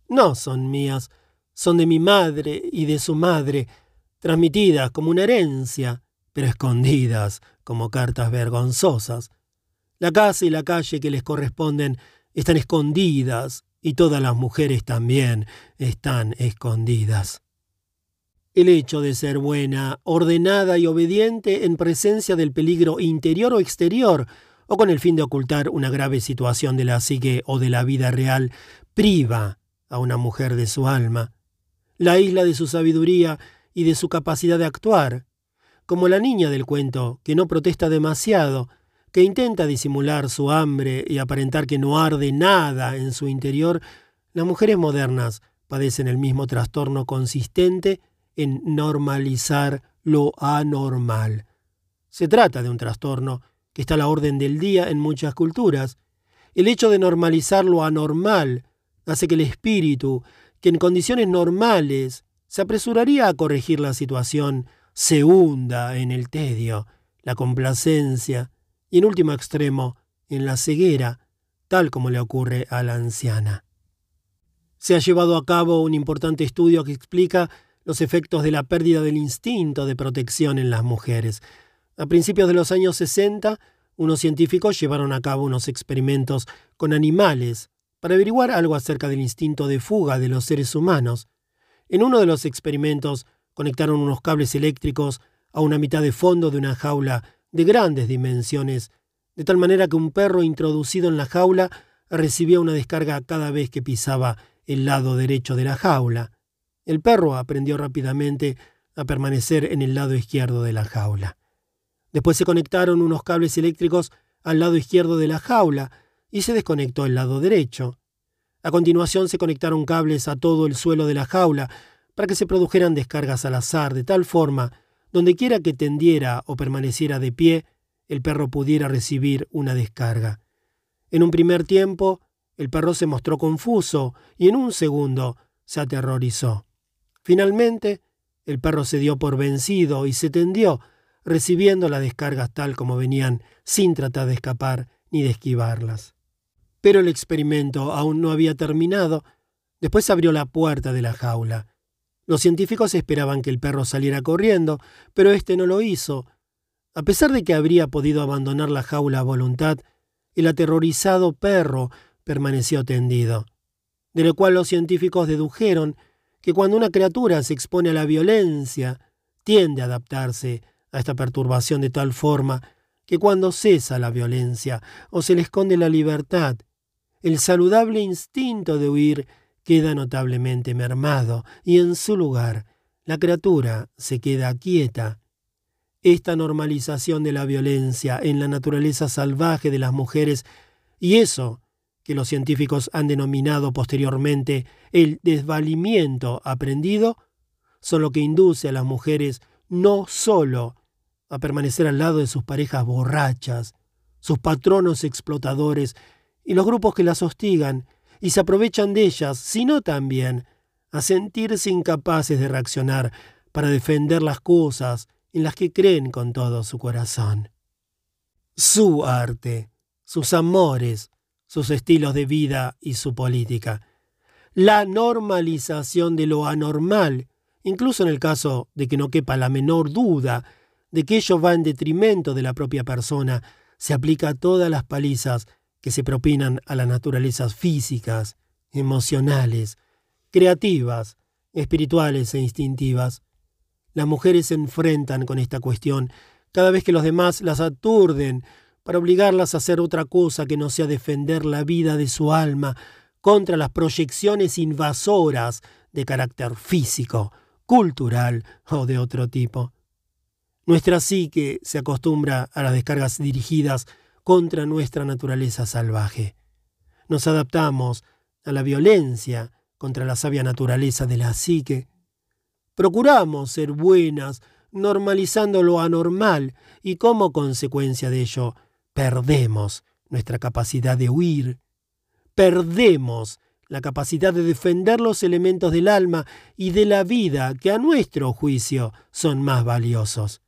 No son mías, son de mi madre y de su madre, transmitidas como una herencia, pero escondidas como cartas vergonzosas. La casa y la calle que les corresponden están escondidas y todas las mujeres también están escondidas. El hecho de ser buena, ordenada y obediente en presencia del peligro interior o exterior, o con el fin de ocultar una grave situación de la psique o de la vida real, priva a una mujer de su alma, la isla de su sabiduría y de su capacidad de actuar, como la niña del cuento que no protesta demasiado, que intenta disimular su hambre y aparentar que no arde nada en su interior, las mujeres modernas padecen el mismo trastorno consistente en normalizar lo anormal. Se trata de un trastorno que está a la orden del día en muchas culturas. El hecho de normalizar lo anormal hace que el espíritu, que en condiciones normales se apresuraría a corregir la situación, se hunda en el tedio, la complacencia y, en último extremo, en la ceguera, tal como le ocurre a la anciana. Se ha llevado a cabo un importante estudio que explica los efectos de la pérdida del instinto de protección en las mujeres. A principios de los años 60, unos científicos llevaron a cabo unos experimentos con animales para averiguar algo acerca del instinto de fuga de los seres humanos. En uno de los experimentos conectaron unos cables eléctricos a una mitad de fondo de una jaula de grandes dimensiones, de tal manera que un perro introducido en la jaula recibía una descarga cada vez que pisaba el lado derecho de la jaula. El perro aprendió rápidamente a permanecer en el lado izquierdo de la jaula. Después se conectaron unos cables eléctricos al lado izquierdo de la jaula y se desconectó el lado derecho. A continuación se conectaron cables a todo el suelo de la jaula para que se produjeran descargas al azar de tal forma, donde quiera que tendiera o permaneciera de pie, el perro pudiera recibir una descarga. En un primer tiempo, el perro se mostró confuso y en un segundo se aterrorizó. Finalmente, el perro se dio por vencido y se tendió, recibiendo las descargas tal como venían, sin tratar de escapar ni de esquivarlas. Pero el experimento aún no había terminado. Después abrió la puerta de la jaula. Los científicos esperaban que el perro saliera corriendo, pero éste no lo hizo. A pesar de que habría podido abandonar la jaula a voluntad, el aterrorizado perro permaneció tendido, de lo cual los científicos dedujeron que cuando una criatura se expone a la violencia, tiende a adaptarse a esta perturbación de tal forma que cuando cesa la violencia o se le esconde la libertad, el saludable instinto de huir queda notablemente mermado y en su lugar la criatura se queda quieta. Esta normalización de la violencia en la naturaleza salvaje de las mujeres y eso que los científicos han denominado posteriormente el desvalimiento aprendido, son lo que induce a las mujeres no sólo a permanecer al lado de sus parejas borrachas, sus patronos explotadores y los grupos que las hostigan y se aprovechan de ellas, sino también a sentirse incapaces de reaccionar para defender las cosas en las que creen con todo su corazón. Su arte, sus amores, sus estilos de vida y su política. La normalización de lo anormal, incluso en el caso de que no quepa la menor duda de que ello va en detrimento de la propia persona, se aplica a todas las palizas que se propinan a las naturalezas físicas, emocionales, creativas, espirituales e instintivas. Las mujeres se enfrentan con esta cuestión cada vez que los demás las aturden para obligarlas a hacer otra cosa que no sea defender la vida de su alma, contra las proyecciones invasoras de carácter físico, cultural o de otro tipo. Nuestra psique se acostumbra a las descargas dirigidas contra nuestra naturaleza salvaje. Nos adaptamos a la violencia contra la sabia naturaleza de la psique. Procuramos ser buenas, normalizando lo anormal, y como consecuencia de ello, perdemos nuestra capacidad de huir. Perdemos la capacidad de defender los elementos del alma y de la vida que a nuestro juicio son más valiosos.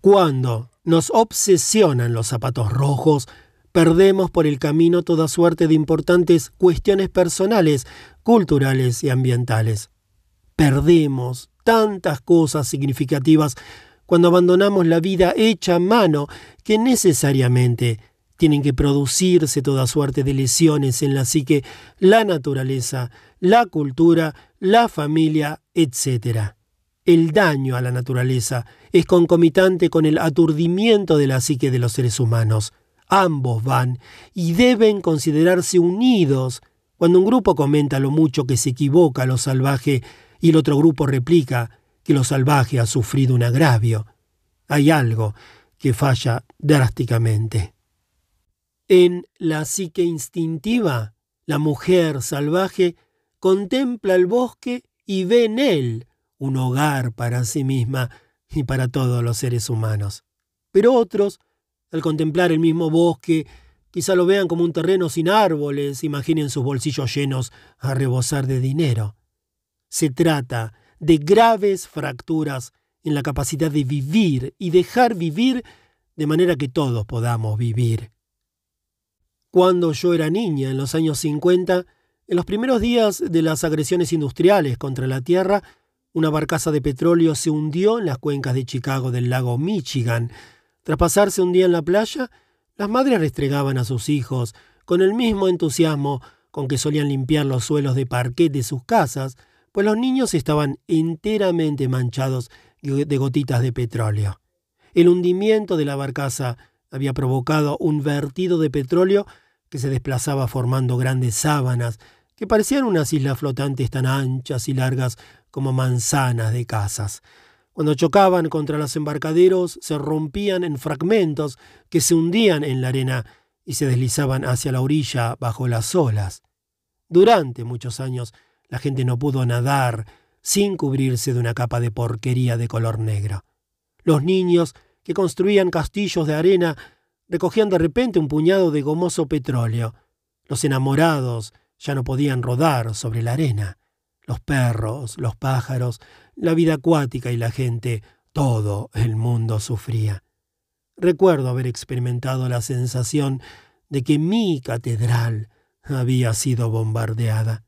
Cuando nos obsesionan los zapatos rojos, perdemos por el camino toda suerte de importantes cuestiones personales, culturales y ambientales. Perdemos tantas cosas significativas cuando abandonamos la vida hecha a mano que necesariamente tienen que producirse toda suerte de lesiones en la psique, la naturaleza, la cultura, la familia, etc. El daño a la naturaleza es concomitante con el aturdimiento de la psique de los seres humanos. Ambos van y deben considerarse unidos. Cuando un grupo comenta lo mucho que se equivoca lo salvaje y el otro grupo replica que lo salvaje ha sufrido un agravio, hay algo que falla drásticamente. En la psique instintiva, la mujer salvaje contempla el bosque y ve en él un hogar para sí misma y para todos los seres humanos. Pero otros, al contemplar el mismo bosque, quizá lo vean como un terreno sin árboles, imaginen sus bolsillos llenos a rebosar de dinero. Se trata de graves fracturas en la capacidad de vivir y dejar vivir de manera que todos podamos vivir. Cuando yo era niña, en los años 50, en los primeros días de las agresiones industriales contra la Tierra, una barcaza de petróleo se hundió en las cuencas de Chicago del lago Michigan. Tras pasarse un día en la playa, las madres restregaban a sus hijos con el mismo entusiasmo con que solían limpiar los suelos de parquet de sus casas, pues los niños estaban enteramente manchados de gotitas de petróleo. El hundimiento de la barcaza había provocado un vertido de petróleo que se desplazaba formando grandes sábanas que parecían unas islas flotantes tan anchas y largas como manzanas de casas. Cuando chocaban contra los embarcaderos se rompían en fragmentos que se hundían en la arena y se deslizaban hacia la orilla bajo las olas. Durante muchos años la gente no pudo nadar sin cubrirse de una capa de porquería de color negro. Los niños que construían castillos de arena recogían de repente un puñado de gomoso petróleo. Los enamorados ya no podían rodar sobre la arena los perros, los pájaros, la vida acuática y la gente, todo el mundo sufría. Recuerdo haber experimentado la sensación de que mi catedral había sido bombardeada.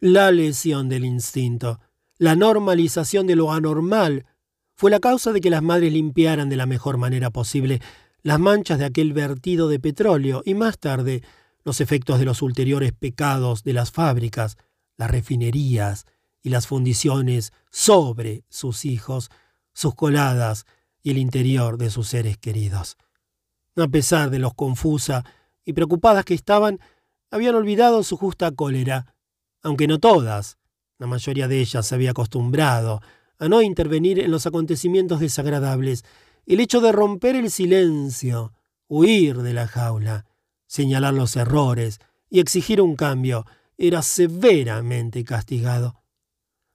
La lesión del instinto, la normalización de lo anormal, fue la causa de que las madres limpiaran de la mejor manera posible las manchas de aquel vertido de petróleo y más tarde los efectos de los ulteriores pecados de las fábricas, las refinerías y las fundiciones sobre sus hijos, sus coladas y el interior de sus seres queridos. A pesar de los confusa y preocupadas que estaban, habían olvidado su justa cólera, aunque no todas. La mayoría de ellas se había acostumbrado a no intervenir en los acontecimientos desagradables. El hecho de romper el silencio, huir de la jaula, señalar los errores y exigir un cambio era severamente castigado.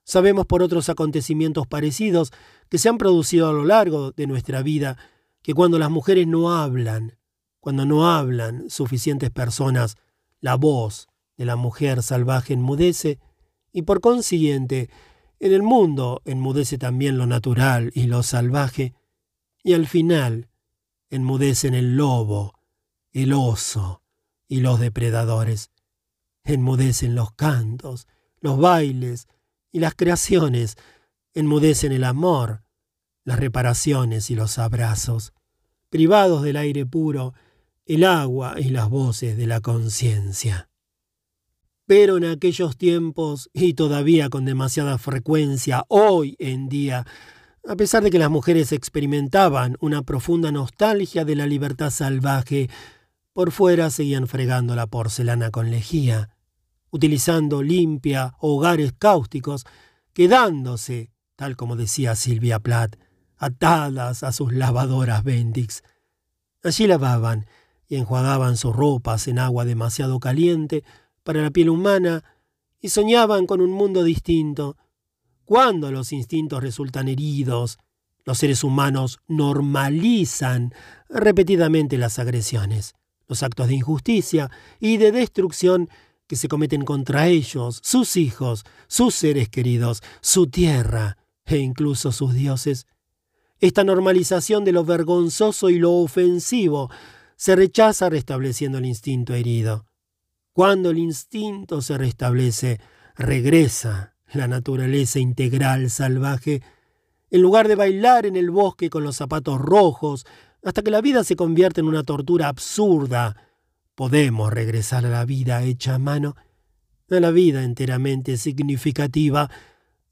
Sabemos por otros acontecimientos parecidos que se han producido a lo largo de nuestra vida que cuando las mujeres no hablan, cuando no hablan suficientes personas, la voz de la mujer salvaje enmudece y por consiguiente en el mundo enmudece también lo natural y lo salvaje y al final enmudecen el lobo, el oso y los depredadores enmudecen los cantos, los bailes y las creaciones, enmudecen el amor, las reparaciones y los abrazos, privados del aire puro, el agua y las voces de la conciencia. Pero en aquellos tiempos, y todavía con demasiada frecuencia hoy en día, a pesar de que las mujeres experimentaban una profunda nostalgia de la libertad salvaje, por fuera seguían fregando la porcelana con lejía, utilizando limpia hogares cáusticos, quedándose, tal como decía Silvia Plath, atadas a sus lavadoras Bendix. Allí lavaban y enjuagaban sus ropas en agua demasiado caliente para la piel humana y soñaban con un mundo distinto. Cuando los instintos resultan heridos, los seres humanos normalizan repetidamente las agresiones, los actos de injusticia y de destrucción que se cometen contra ellos, sus hijos, sus seres queridos, su tierra e incluso sus dioses. Esta normalización de lo vergonzoso y lo ofensivo se rechaza restableciendo el instinto herido. Cuando el instinto se restablece, regresa la naturaleza integral salvaje. En lugar de bailar en el bosque con los zapatos rojos, hasta que la vida se convierte en una tortura absurda, podemos regresar a la vida hecha a mano, a la vida enteramente significativa,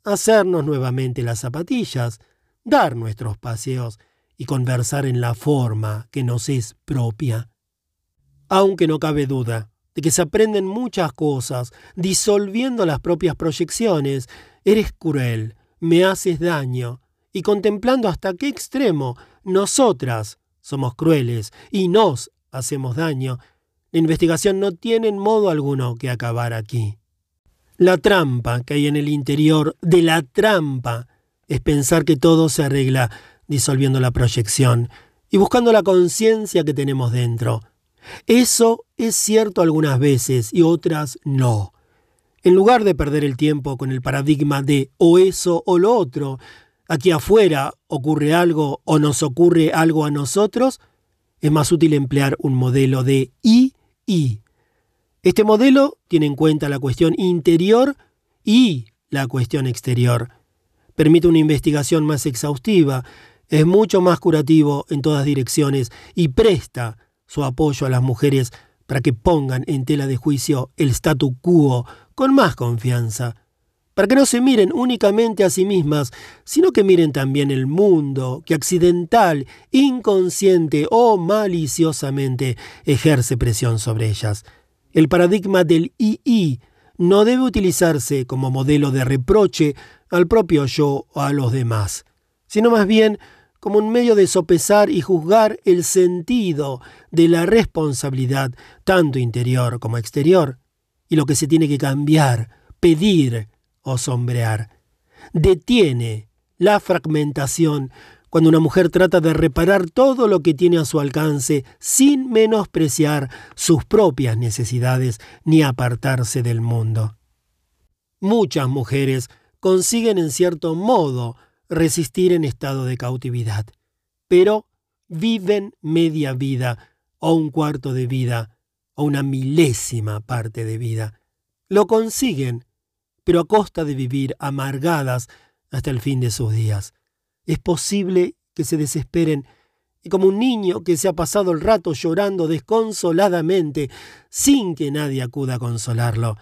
hacernos nuevamente las zapatillas, dar nuestros paseos y conversar en la forma que nos es propia. Aunque no cabe duda de que se aprenden muchas cosas disolviendo las propias proyecciones, eres cruel, me haces daño, y contemplando hasta qué extremo nosotras somos crueles y nos hacemos daño, la investigación no tiene en modo alguno que acabar aquí. La trampa que hay en el interior de la trampa es pensar que todo se arregla disolviendo la proyección y buscando la conciencia que tenemos dentro. Eso es cierto algunas veces y otras no. En lugar de perder el tiempo con el paradigma de o eso o lo otro, aquí afuera ocurre algo o nos ocurre algo a nosotros, es más útil emplear un modelo de y Este modelo tiene en cuenta la cuestión interior y la cuestión exterior. Permite una investigación más exhaustiva, es mucho más curativo en todas direcciones y presta su apoyo a las mujeres para que pongan en tela de juicio el statu quo con más confianza, para que no se miren únicamente a sí mismas, sino que miren también el mundo que accidental, inconsciente o maliciosamente ejerce presión sobre ellas. El paradigma del II no debe utilizarse como modelo de reproche al propio yo o a los demás, sino más bien como un medio de sopesar y juzgar el sentido de la responsabilidad, tanto interior como exterior, y lo que se tiene que cambiar, pedir o sombrear. Detiene la fragmentación cuando una mujer trata de reparar todo lo que tiene a su alcance sin menospreciar sus propias necesidades ni apartarse del mundo. Muchas mujeres consiguen en cierto modo resistir en estado de cautividad, pero viven media vida o un cuarto de vida o una milésima parte de vida. Lo consiguen pero a costa de vivir amargadas hasta el fin de sus días. Es posible que se desesperen y como un niño que se ha pasado el rato llorando desconsoladamente sin que nadie acuda a consolarlo,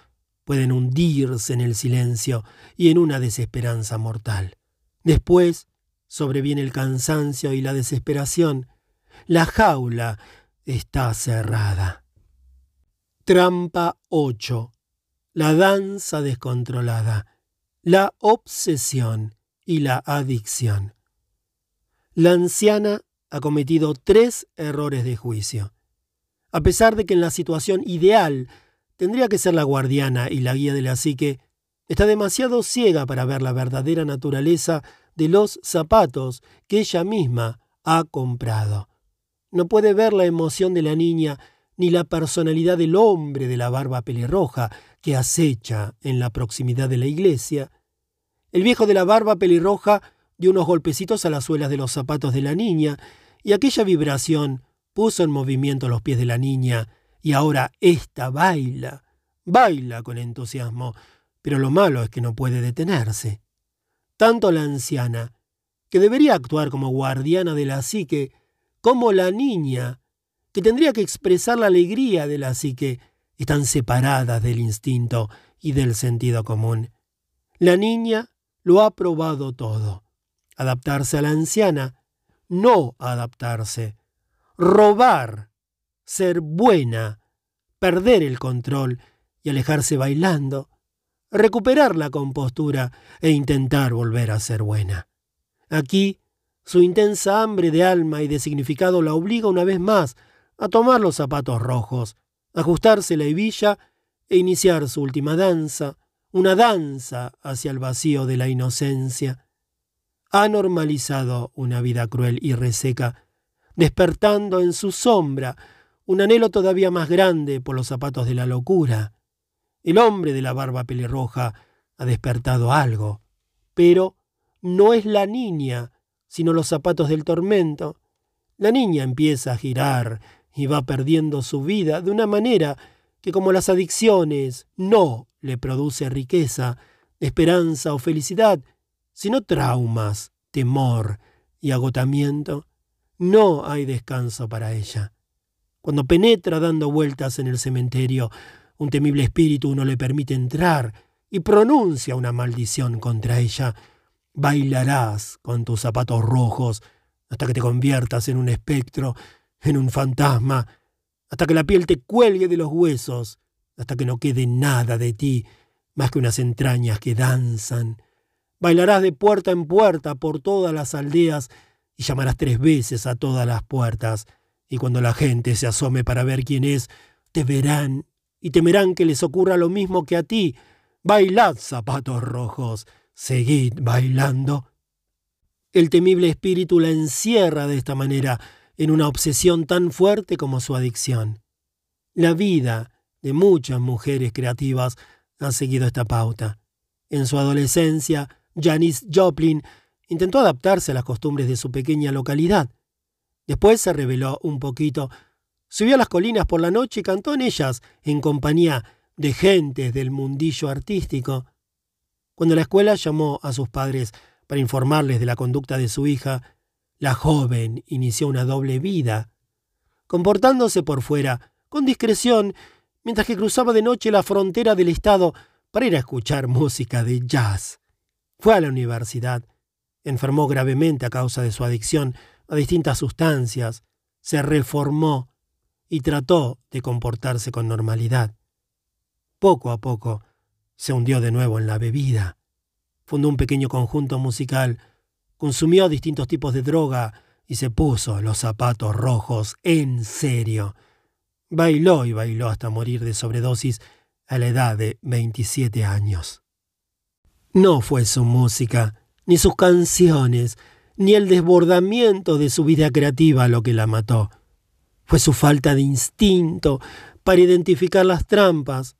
pueden hundirse en el silencio y en una desesperanza mortal. Después sobreviene el cansancio y la desesperación. La jaula está cerrada. Trampa 8 la danza descontrolada, la obsesión y la adicción. La anciana ha cometido tres errores de juicio. A pesar de que en la situación ideal tendría que ser la guardiana y la guía de la psique, está demasiado ciega para ver la verdadera naturaleza de los zapatos que ella misma ha comprado. No puede ver la emoción de la niña ni la personalidad del hombre de la barba pelirroja que acecha en la proximidad de la iglesia. El viejo de la barba pelirroja dio unos golpecitos a las suelas de los zapatos de la niña, y aquella vibración puso en movimiento los pies de la niña, y ahora ésta baila, baila con entusiasmo, pero lo malo es que no puede detenerse. Tanto la anciana, que debería actuar como guardiana de la psique, como la niña, que tendría que expresar la alegría de la psique, están separadas del instinto y del sentido común. La niña lo ha probado todo. Adaptarse a la anciana, no adaptarse. Robar, ser buena, perder el control y alejarse bailando, recuperar la compostura e intentar volver a ser buena. Aquí, su intensa hambre de alma y de significado la obliga una vez más a tomar los zapatos rojos, ajustarse la hebilla e iniciar su última danza, una danza hacia el vacío de la inocencia. Ha normalizado una vida cruel y reseca, despertando en su sombra un anhelo todavía más grande por los zapatos de la locura. El hombre de la barba pelirroja ha despertado algo, pero no es la niña, sino los zapatos del tormento. La niña empieza a girar y va perdiendo su vida de una manera que como las adicciones no le produce riqueza, esperanza o felicidad, sino traumas, temor y agotamiento, no hay descanso para ella. Cuando penetra dando vueltas en el cementerio, un temible espíritu no le permite entrar y pronuncia una maldición contra ella. Bailarás con tus zapatos rojos hasta que te conviertas en un espectro, en un fantasma, hasta que la piel te cuelgue de los huesos, hasta que no quede nada de ti más que unas entrañas que danzan. Bailarás de puerta en puerta por todas las aldeas y llamarás tres veces a todas las puertas, y cuando la gente se asome para ver quién es, te verán y temerán que les ocurra lo mismo que a ti. Bailad, zapatos rojos, seguid bailando. El temible espíritu la encierra de esta manera, en una obsesión tan fuerte como su adicción. La vida de muchas mujeres creativas ha seguido esta pauta. En su adolescencia, Janis Joplin intentó adaptarse a las costumbres de su pequeña localidad. Después se rebeló un poquito, subió a las colinas por la noche y cantó en ellas en compañía de gentes del mundillo artístico. Cuando la escuela llamó a sus padres para informarles de la conducta de su hija, la joven inició una doble vida, comportándose por fuera con discreción mientras que cruzaba de noche la frontera del estado para ir a escuchar música de jazz. Fue a la universidad, enfermó gravemente a causa de su adicción a distintas sustancias, se reformó y trató de comportarse con normalidad. Poco a poco se hundió de nuevo en la bebida. Fundó un pequeño conjunto musical consumió distintos tipos de droga y se puso los zapatos rojos en serio. Bailó y bailó hasta morir de sobredosis a la edad de 27 años. No fue su música, ni sus canciones, ni el desbordamiento de su vida creativa lo que la mató. Fue su falta de instinto para identificar las trampas,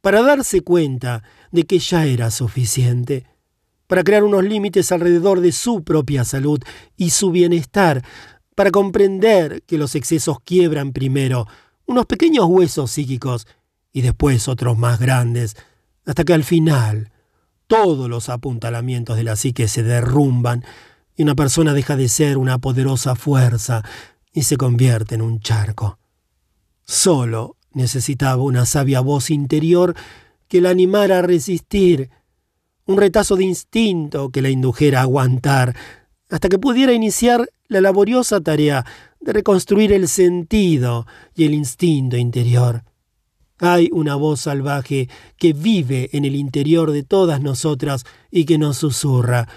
para darse cuenta de que ya era suficiente para crear unos límites alrededor de su propia salud y su bienestar, para comprender que los excesos quiebran primero unos pequeños huesos psíquicos y después otros más grandes, hasta que al final todos los apuntalamientos de la psique se derrumban y una persona deja de ser una poderosa fuerza y se convierte en un charco. Solo necesitaba una sabia voz interior que la animara a resistir un retazo de instinto que la indujera a aguantar, hasta que pudiera iniciar la laboriosa tarea de reconstruir el sentido y el instinto interior. Hay una voz salvaje que vive en el interior de todas nosotras y que nos susurra.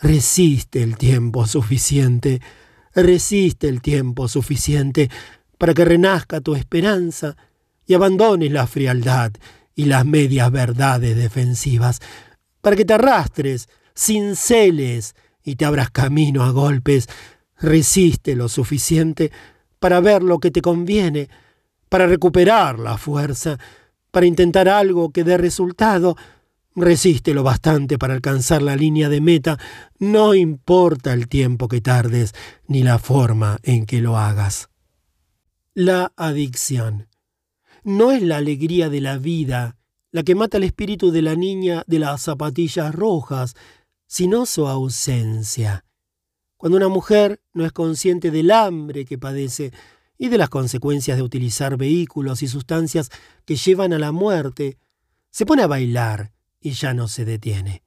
Resiste el tiempo suficiente, resiste el tiempo suficiente para que renazca tu esperanza y abandones la frialdad y las medias verdades defensivas para que te arrastres, cinceles y te abras camino a golpes. Resiste lo suficiente para ver lo que te conviene, para recuperar la fuerza, para intentar algo que dé resultado. Resiste lo bastante para alcanzar la línea de meta, no importa el tiempo que tardes ni la forma en que lo hagas. La adicción no es la alegría de la vida la que mata el espíritu de la niña de las zapatillas rojas, sino su ausencia. Cuando una mujer no es consciente del hambre que padece y de las consecuencias de utilizar vehículos y sustancias que llevan a la muerte, se pone a bailar y ya no se detiene.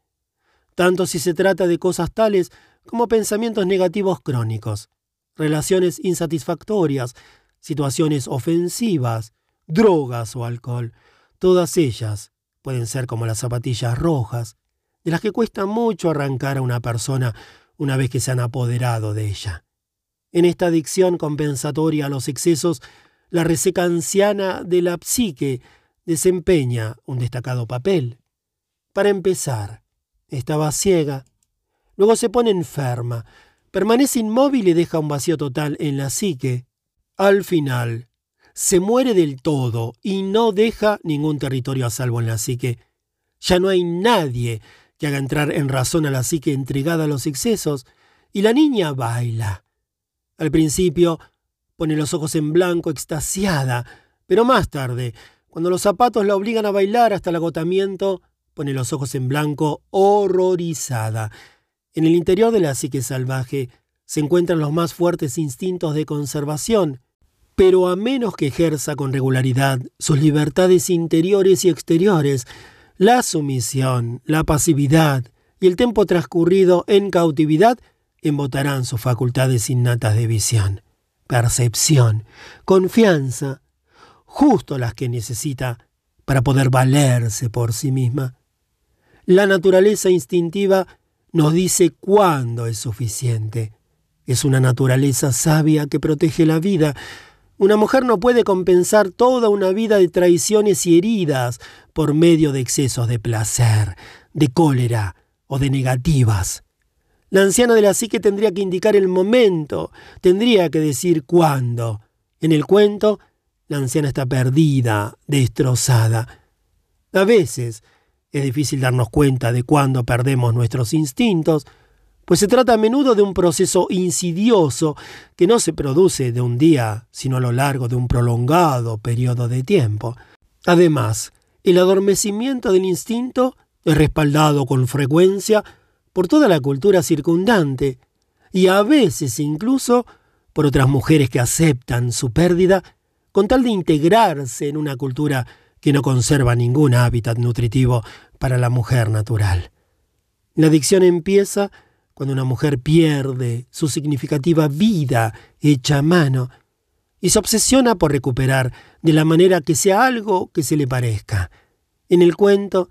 Tanto si se trata de cosas tales como pensamientos negativos crónicos, relaciones insatisfactorias, situaciones ofensivas, drogas o alcohol, Todas ellas pueden ser como las zapatillas rojas, de las que cuesta mucho arrancar a una persona una vez que se han apoderado de ella. En esta adicción compensatoria a los excesos, la reseca anciana de la psique desempeña un destacado papel. Para empezar, estaba ciega, luego se pone enferma, permanece inmóvil y deja un vacío total en la psique. Al final, se muere del todo y no deja ningún territorio a salvo en la psique. Ya no hay nadie que haga entrar en razón a la psique entregada a los excesos, y la niña baila. Al principio pone los ojos en blanco, extasiada, pero más tarde, cuando los zapatos la obligan a bailar hasta el agotamiento, pone los ojos en blanco, horrorizada. En el interior de la psique salvaje se encuentran los más fuertes instintos de conservación, pero a menos que ejerza con regularidad sus libertades interiores y exteriores, la sumisión, la pasividad y el tiempo transcurrido en cautividad embotarán sus facultades innatas de visión, percepción, confianza, justo las que necesita para poder valerse por sí misma. La naturaleza instintiva nos dice cuándo es suficiente. Es una naturaleza sabia que protege la vida, una mujer no puede compensar toda una vida de traiciones y heridas por medio de excesos de placer, de cólera o de negativas. La anciana de la psique tendría que indicar el momento, tendría que decir cuándo. En el cuento, la anciana está perdida, destrozada. A veces es difícil darnos cuenta de cuándo perdemos nuestros instintos, pues se trata a menudo de un proceso insidioso que no se produce de un día, sino a lo largo de un prolongado periodo de tiempo. Además, el adormecimiento del instinto es respaldado con frecuencia por toda la cultura circundante, y a veces incluso por otras mujeres que aceptan su pérdida con tal de integrarse en una cultura que no conserva ningún hábitat nutritivo para la mujer natural. La adicción empieza cuando una mujer pierde su significativa vida hecha a mano y se obsesiona por recuperar de la manera que sea algo que se le parezca. En el cuento,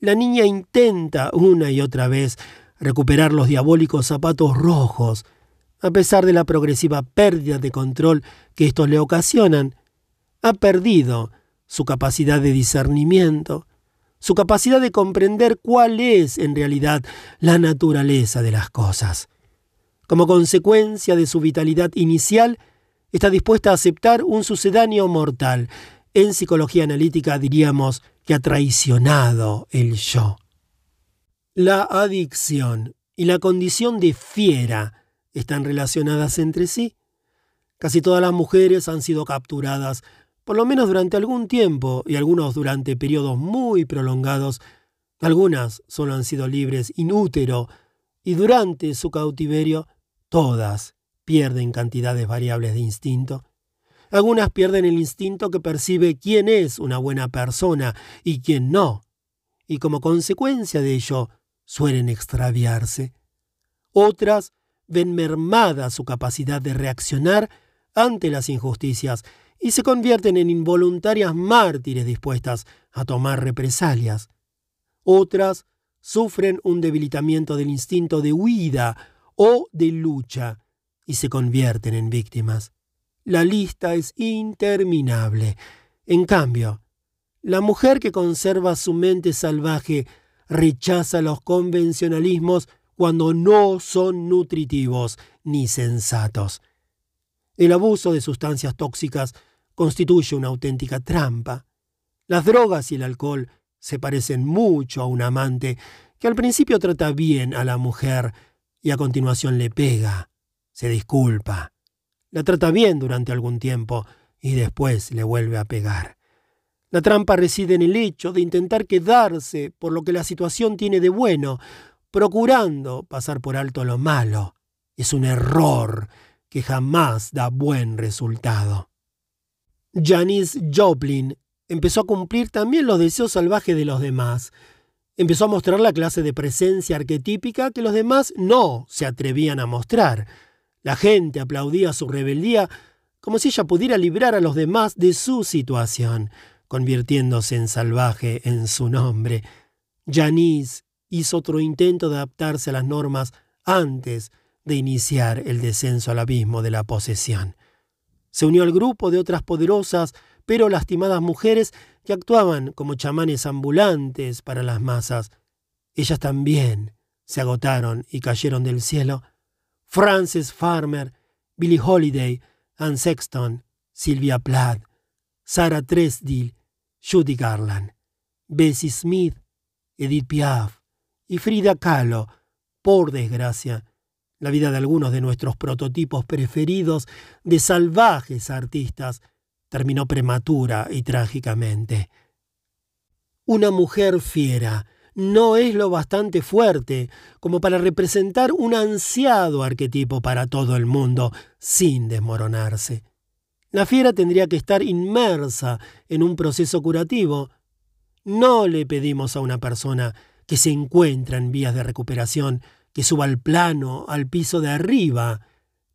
la niña intenta una y otra vez recuperar los diabólicos zapatos rojos, a pesar de la progresiva pérdida de control que estos le ocasionan. Ha perdido su capacidad de discernimiento, su capacidad de comprender cuál es en realidad la naturaleza de las cosas. Como consecuencia de su vitalidad inicial, está dispuesta a aceptar un sucedáneo mortal. En psicología analítica diríamos que ha traicionado el yo. La adicción y la condición de fiera están relacionadas entre sí. Casi todas las mujeres han sido capturadas por lo menos durante algún tiempo y algunos durante periodos muy prolongados, algunas solo han sido libres inútero y durante su cautiverio todas pierden cantidades variables de instinto. Algunas pierden el instinto que percibe quién es una buena persona y quién no, y como consecuencia de ello suelen extraviarse. Otras ven mermada su capacidad de reaccionar ante las injusticias y se convierten en involuntarias mártires dispuestas a tomar represalias. Otras sufren un debilitamiento del instinto de huida o de lucha y se convierten en víctimas. La lista es interminable. En cambio, la mujer que conserva su mente salvaje rechaza los convencionalismos cuando no son nutritivos ni sensatos. El abuso de sustancias tóxicas constituye una auténtica trampa. Las drogas y el alcohol se parecen mucho a un amante que al principio trata bien a la mujer y a continuación le pega, se disculpa, la trata bien durante algún tiempo y después le vuelve a pegar. La trampa reside en el hecho de intentar quedarse por lo que la situación tiene de bueno, procurando pasar por alto lo malo. Es un error que jamás da buen resultado. Janis Joplin empezó a cumplir también los deseos salvajes de los demás. Empezó a mostrar la clase de presencia arquetípica que los demás no se atrevían a mostrar. La gente aplaudía su rebeldía como si ella pudiera librar a los demás de su situación. convirtiéndose en salvaje en su nombre. Janice hizo otro intento de adaptarse a las normas antes de iniciar el descenso al abismo de la posesión. Se unió al grupo de otras poderosas pero lastimadas mujeres que actuaban como chamanes ambulantes para las masas. Ellas también se agotaron y cayeron del cielo. Frances Farmer, Billie Holiday, Anne Sexton, Sylvia Plath, Sarah Tresdill, Judy Garland, Bessie Smith, Edith Piaf y Frida Kahlo, por desgracia, la vida de algunos de nuestros prototipos preferidos de salvajes artistas terminó prematura y trágicamente. Una mujer fiera no es lo bastante fuerte como para representar un ansiado arquetipo para todo el mundo sin desmoronarse. La fiera tendría que estar inmersa en un proceso curativo. No le pedimos a una persona que se encuentra en vías de recuperación que suba al plano, al piso de arriba.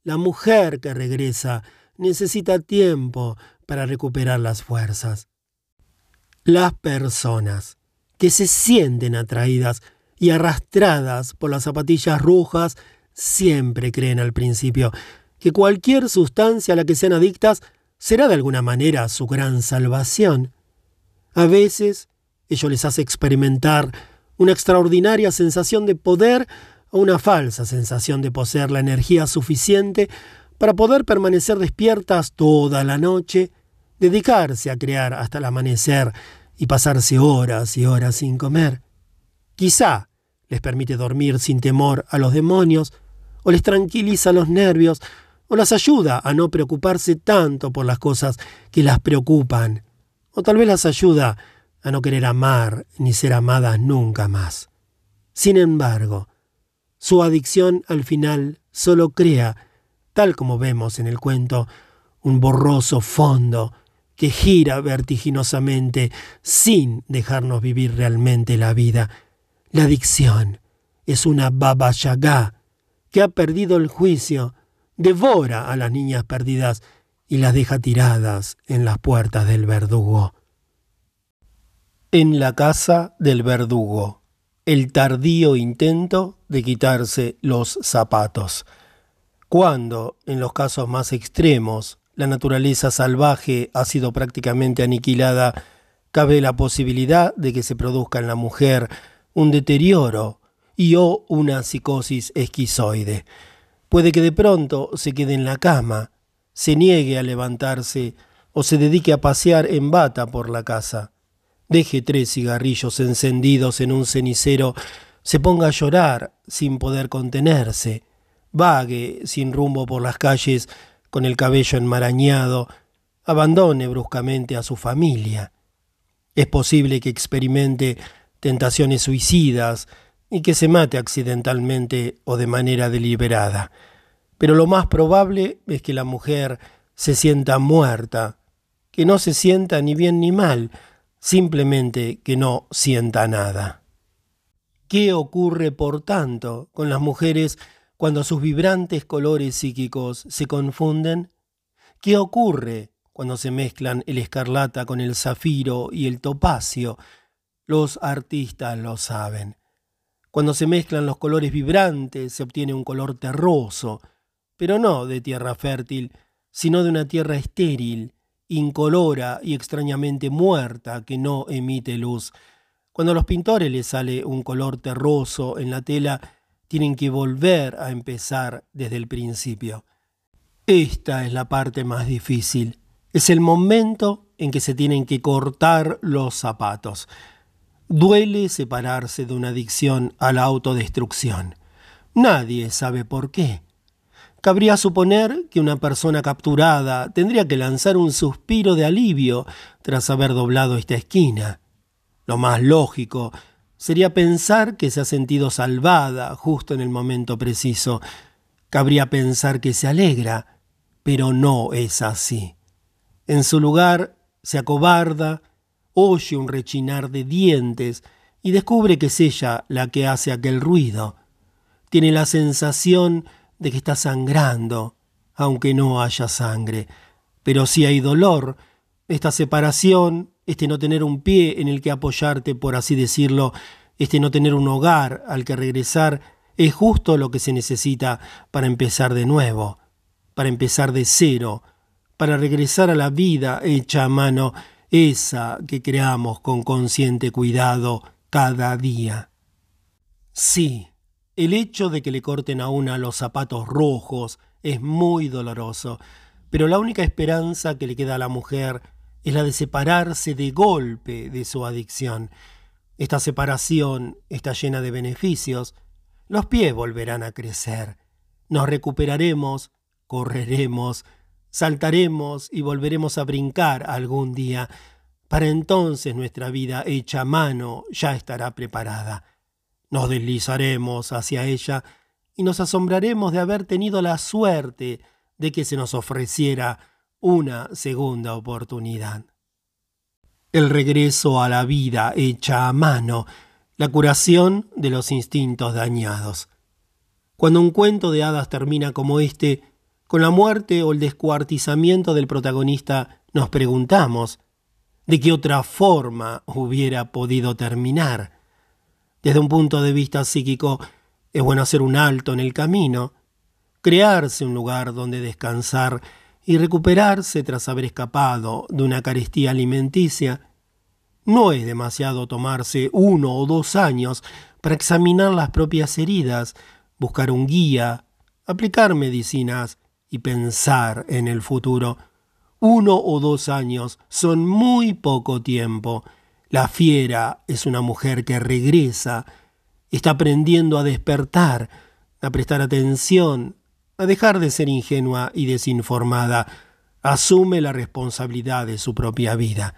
La mujer que regresa necesita tiempo para recuperar las fuerzas. Las personas que se sienten atraídas y arrastradas por las zapatillas rojas siempre creen al principio que cualquier sustancia a la que sean adictas será de alguna manera su gran salvación. A veces ello les hace experimentar una extraordinaria sensación de poder o una falsa sensación de poseer la energía suficiente para poder permanecer despiertas toda la noche, dedicarse a crear hasta el amanecer y pasarse horas y horas sin comer. Quizá les permite dormir sin temor a los demonios, o les tranquiliza los nervios, o las ayuda a no preocuparse tanto por las cosas que las preocupan, o tal vez las ayuda a no querer amar ni ser amadas nunca más. Sin embargo, su adicción al final solo crea tal como vemos en el cuento, un borroso fondo que gira vertiginosamente sin dejarnos vivir realmente la vida. La adicción es una baba yaga que ha perdido el juicio, devora a las niñas perdidas y las deja tiradas en las puertas del verdugo. En la casa del verdugo, el tardío intento de quitarse los zapatos. Cuando, en los casos más extremos, la naturaleza salvaje ha sido prácticamente aniquilada, cabe la posibilidad de que se produzca en la mujer un deterioro y o una psicosis esquizoide. Puede que de pronto se quede en la cama, se niegue a levantarse o se dedique a pasear en bata por la casa. Deje tres cigarrillos encendidos en un cenicero, se ponga a llorar sin poder contenerse, vague sin rumbo por las calles con el cabello enmarañado, abandone bruscamente a su familia. Es posible que experimente tentaciones suicidas y que se mate accidentalmente o de manera deliberada. Pero lo más probable es que la mujer se sienta muerta, que no se sienta ni bien ni mal, simplemente que no sienta nada. ¿Qué ocurre, por tanto, con las mujeres cuando sus vibrantes colores psíquicos se confunden? ¿Qué ocurre cuando se mezclan el escarlata con el zafiro y el topacio? Los artistas lo saben. Cuando se mezclan los colores vibrantes se obtiene un color terroso, pero no de tierra fértil, sino de una tierra estéril, incolora y extrañamente muerta que no emite luz. Cuando a los pintores les sale un color terroso en la tela, tienen que volver a empezar desde el principio. Esta es la parte más difícil. Es el momento en que se tienen que cortar los zapatos. Duele separarse de una adicción a la autodestrucción. Nadie sabe por qué. Cabría suponer que una persona capturada tendría que lanzar un suspiro de alivio tras haber doblado esta esquina. Lo más lógico sería pensar que se ha sentido salvada justo en el momento preciso. Cabría pensar que se alegra, pero no es así. En su lugar se acobarda, oye un rechinar de dientes y descubre que es ella la que hace aquel ruido. Tiene la sensación de que está sangrando, aunque no haya sangre. Pero si hay dolor, esta separación este no tener un pie en el que apoyarte, por así decirlo, este no tener un hogar al que regresar, es justo lo que se necesita para empezar de nuevo, para empezar de cero, para regresar a la vida hecha a mano, esa que creamos con consciente cuidado cada día. Sí, el hecho de que le corten a una los zapatos rojos es muy doloroso, pero la única esperanza que le queda a la mujer es la de separarse de golpe de su adicción. Esta separación está llena de beneficios. Los pies volverán a crecer. Nos recuperaremos, correremos, saltaremos y volveremos a brincar algún día. Para entonces nuestra vida hecha a mano ya estará preparada. Nos deslizaremos hacia ella y nos asombraremos de haber tenido la suerte de que se nos ofreciera una segunda oportunidad. El regreso a la vida hecha a mano, la curación de los instintos dañados. Cuando un cuento de hadas termina como este, con la muerte o el descuartizamiento del protagonista, nos preguntamos, ¿de qué otra forma hubiera podido terminar? Desde un punto de vista psíquico, es bueno hacer un alto en el camino, crearse un lugar donde descansar y recuperarse tras haber escapado de una carestía alimenticia, no es demasiado tomarse uno o dos años para examinar las propias heridas, buscar un guía, aplicar medicinas y pensar en el futuro. Uno o dos años son muy poco tiempo. La fiera es una mujer que regresa, está aprendiendo a despertar, a prestar atención, a dejar de ser ingenua y desinformada, asume la responsabilidad de su propia vida.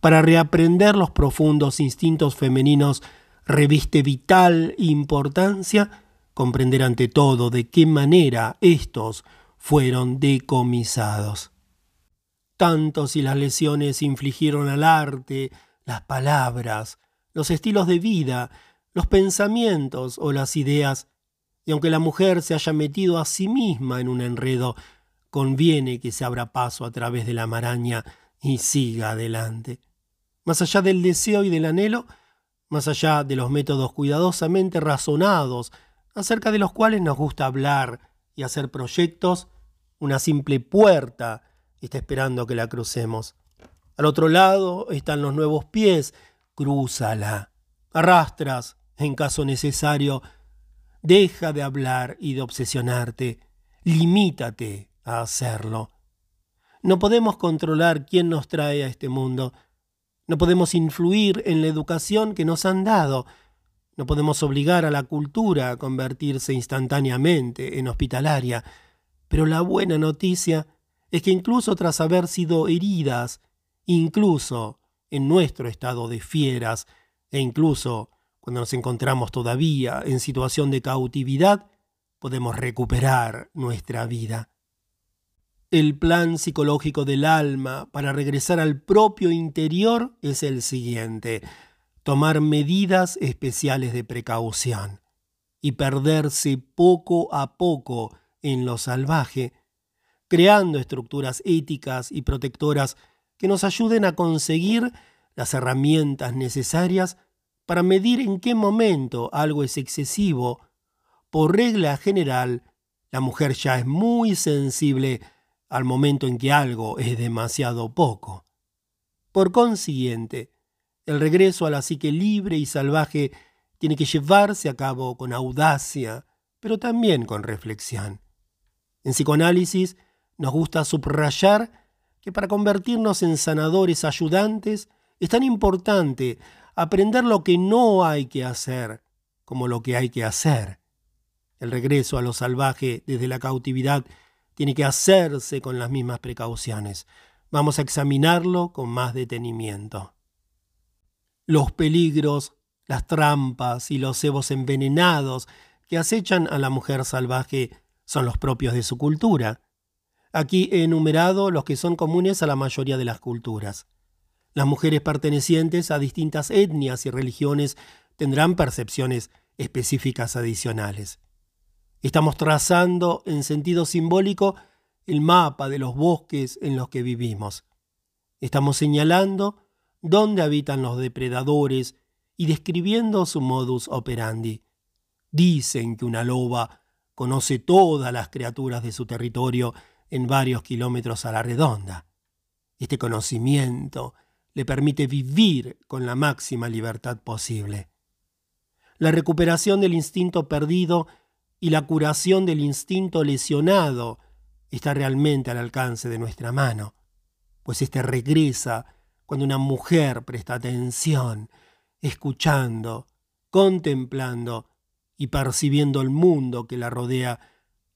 Para reaprender los profundos instintos femeninos reviste vital importancia comprender ante todo de qué manera estos fueron decomisados. Tanto si las lesiones infligieron al arte, las palabras, los estilos de vida, los pensamientos o las ideas y aunque la mujer se haya metido a sí misma en un enredo, conviene que se abra paso a través de la maraña y siga adelante. Más allá del deseo y del anhelo, más allá de los métodos cuidadosamente razonados, acerca de los cuales nos gusta hablar y hacer proyectos, una simple puerta está esperando que la crucemos. Al otro lado están los nuevos pies, crúzala. Arrastras, en caso necesario, Deja de hablar y de obsesionarte. Limítate a hacerlo. No podemos controlar quién nos trae a este mundo. No podemos influir en la educación que nos han dado. No podemos obligar a la cultura a convertirse instantáneamente en hospitalaria. Pero la buena noticia es que incluso tras haber sido heridas, incluso en nuestro estado de fieras, e incluso cuando nos encontramos todavía en situación de cautividad, podemos recuperar nuestra vida. El plan psicológico del alma para regresar al propio interior es el siguiente, tomar medidas especiales de precaución y perderse poco a poco en lo salvaje, creando estructuras éticas y protectoras que nos ayuden a conseguir las herramientas necesarias para medir en qué momento algo es excesivo. Por regla general, la mujer ya es muy sensible al momento en que algo es demasiado poco. Por consiguiente, el regreso a la psique libre y salvaje tiene que llevarse a cabo con audacia, pero también con reflexión. En psicoanálisis nos gusta subrayar que para convertirnos en sanadores ayudantes es tan importante aprender lo que no hay que hacer como lo que hay que hacer. El regreso a lo salvaje desde la cautividad tiene que hacerse con las mismas precauciones. Vamos a examinarlo con más detenimiento. Los peligros, las trampas y los cebos envenenados que acechan a la mujer salvaje son los propios de su cultura. Aquí he enumerado los que son comunes a la mayoría de las culturas. Las mujeres pertenecientes a distintas etnias y religiones tendrán percepciones específicas adicionales. Estamos trazando en sentido simbólico el mapa de los bosques en los que vivimos. Estamos señalando dónde habitan los depredadores y describiendo su modus operandi. Dicen que una loba conoce todas las criaturas de su territorio en varios kilómetros a la redonda. Este conocimiento le permite vivir con la máxima libertad posible. La recuperación del instinto perdido y la curación del instinto lesionado está realmente al alcance de nuestra mano, pues éste regresa cuando una mujer presta atención, escuchando, contemplando y percibiendo el mundo que la rodea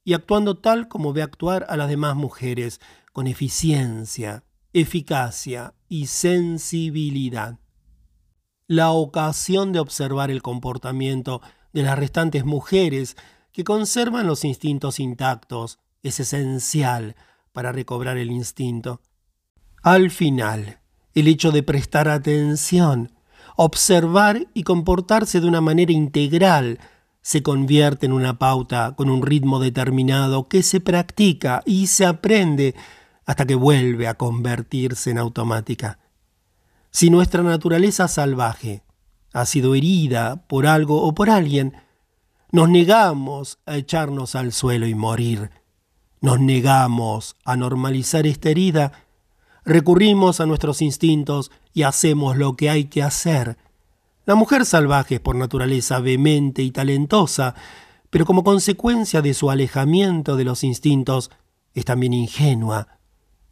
y actuando tal como ve actuar a las demás mujeres, con eficiencia, eficacia y sensibilidad. La ocasión de observar el comportamiento de las restantes mujeres que conservan los instintos intactos es esencial para recobrar el instinto. Al final, el hecho de prestar atención, observar y comportarse de una manera integral se convierte en una pauta con un ritmo determinado que se practica y se aprende hasta que vuelve a convertirse en automática. Si nuestra naturaleza salvaje ha sido herida por algo o por alguien, nos negamos a echarnos al suelo y morir. Nos negamos a normalizar esta herida, recurrimos a nuestros instintos y hacemos lo que hay que hacer la mujer salvaje es por naturaleza vehemente y talentosa, pero como consecuencia de su alejamiento de los instintos, es también ingenua,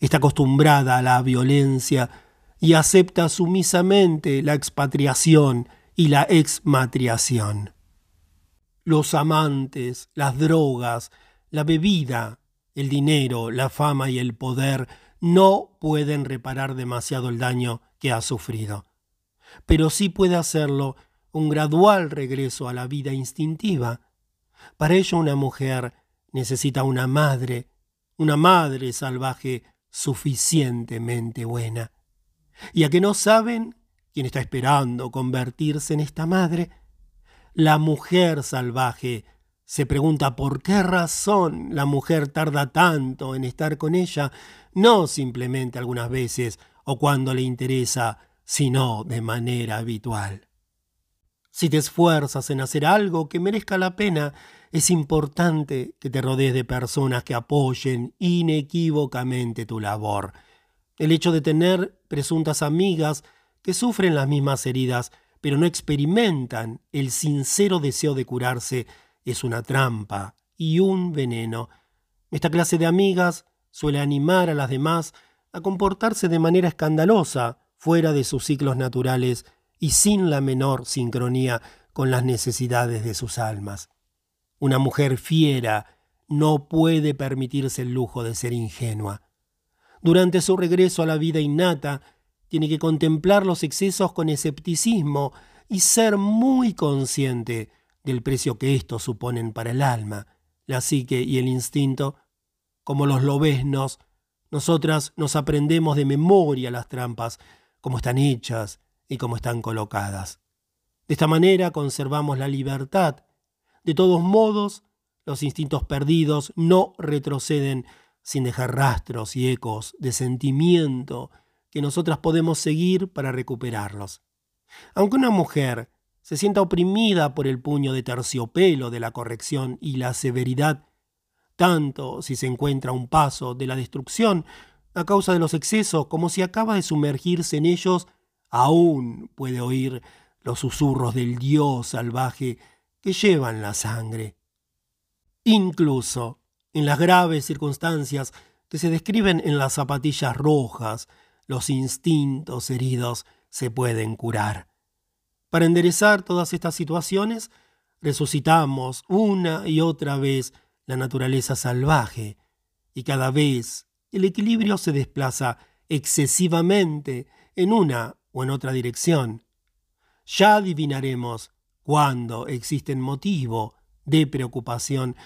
está acostumbrada a la violencia y acepta sumisamente la expatriación y la exmatriación. Los amantes, las drogas, la bebida, el dinero, la fama y el poder no pueden reparar demasiado el daño que ha sufrido pero sí puede hacerlo un gradual regreso a la vida instintiva. Para ello una mujer necesita una madre, una madre salvaje suficientemente buena. ¿Y a que no saben quién está esperando convertirse en esta madre? La mujer salvaje se pregunta por qué razón la mujer tarda tanto en estar con ella, no simplemente algunas veces o cuando le interesa, sino de manera habitual. Si te esfuerzas en hacer algo que merezca la pena, es importante que te rodees de personas que apoyen inequívocamente tu labor. El hecho de tener presuntas amigas que sufren las mismas heridas, pero no experimentan el sincero deseo de curarse, es una trampa y un veneno. Esta clase de amigas suele animar a las demás a comportarse de manera escandalosa, fuera de sus ciclos naturales y sin la menor sincronía con las necesidades de sus almas. Una mujer fiera no puede permitirse el lujo de ser ingenua. Durante su regreso a la vida innata, tiene que contemplar los excesos con escepticismo y ser muy consciente del precio que estos suponen para el alma, la psique y el instinto. Como los lobesnos, nosotras nos aprendemos de memoria las trampas cómo están hechas y cómo están colocadas. De esta manera conservamos la libertad. De todos modos, los instintos perdidos no retroceden sin dejar rastros y ecos de sentimiento que nosotras podemos seguir para recuperarlos. Aunque una mujer se sienta oprimida por el puño de terciopelo de la corrección y la severidad, tanto si se encuentra a un paso de la destrucción a causa de los excesos, como si acaba de sumergirse en ellos, aún puede oír los susurros del Dios salvaje que llevan la sangre. Incluso en las graves circunstancias que se describen en las zapatillas rojas, los instintos heridos se pueden curar. Para enderezar todas estas situaciones, resucitamos una y otra vez la naturaleza salvaje, y cada vez el equilibrio se desplaza excesivamente en una o en otra dirección. Ya adivinaremos cuándo existe motivo de preocupación,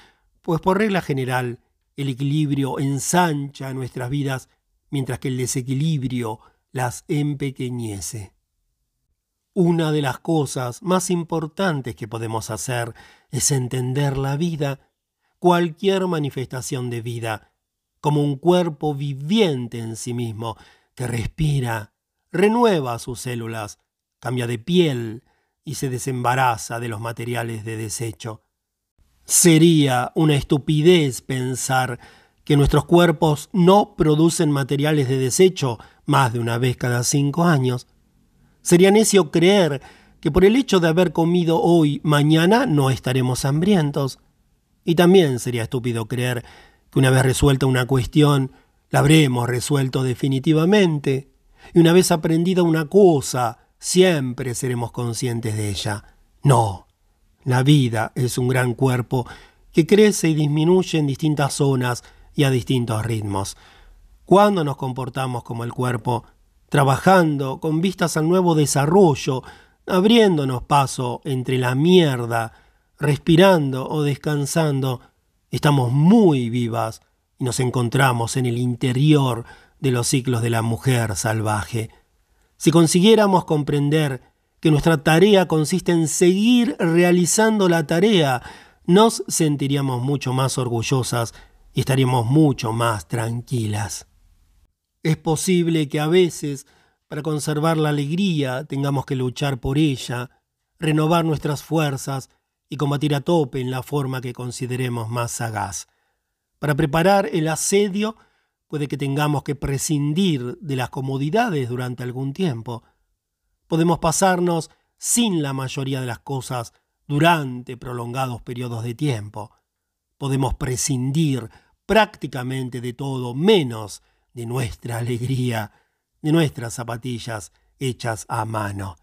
pues por regla general el equilibrio ensancha nuestras vidas mientras que el desequilibrio las empequeñece. Una de las cosas más importantes que podemos hacer es entender la vida, cualquier manifestación de vida, como un cuerpo viviente en sí mismo, que respira, renueva sus células, cambia de piel y se desembaraza de los materiales de desecho. Sería una estupidez pensar que nuestros cuerpos no producen materiales de desecho más de una vez cada cinco años. Sería necio creer que por el hecho de haber comido hoy, mañana no estaremos hambrientos. Y también sería estúpido creer que una vez resuelta una cuestión, la habremos resuelto definitivamente. Y una vez aprendida una cosa, siempre seremos conscientes de ella. No, la vida es un gran cuerpo que crece y disminuye en distintas zonas y a distintos ritmos. Cuando nos comportamos como el cuerpo, trabajando con vistas al nuevo desarrollo, abriéndonos paso entre la mierda, respirando o descansando, estamos muy vivas y nos encontramos en el interior de los ciclos de la mujer salvaje. Si consiguiéramos comprender que nuestra tarea consiste en seguir realizando la tarea, nos sentiríamos mucho más orgullosas y estaríamos mucho más tranquilas. Es posible que a veces, para conservar la alegría, tengamos que luchar por ella, renovar nuestras fuerzas y combatir a tope en la forma que consideremos más sagaz. Para preparar el asedio, puede que tengamos que prescindir de las comodidades durante algún tiempo. Podemos pasarnos sin la mayoría de las cosas durante prolongados periodos de tiempo. Podemos prescindir prácticamente de todo menos de nuestra alegría, de nuestras zapatillas hechas a mano.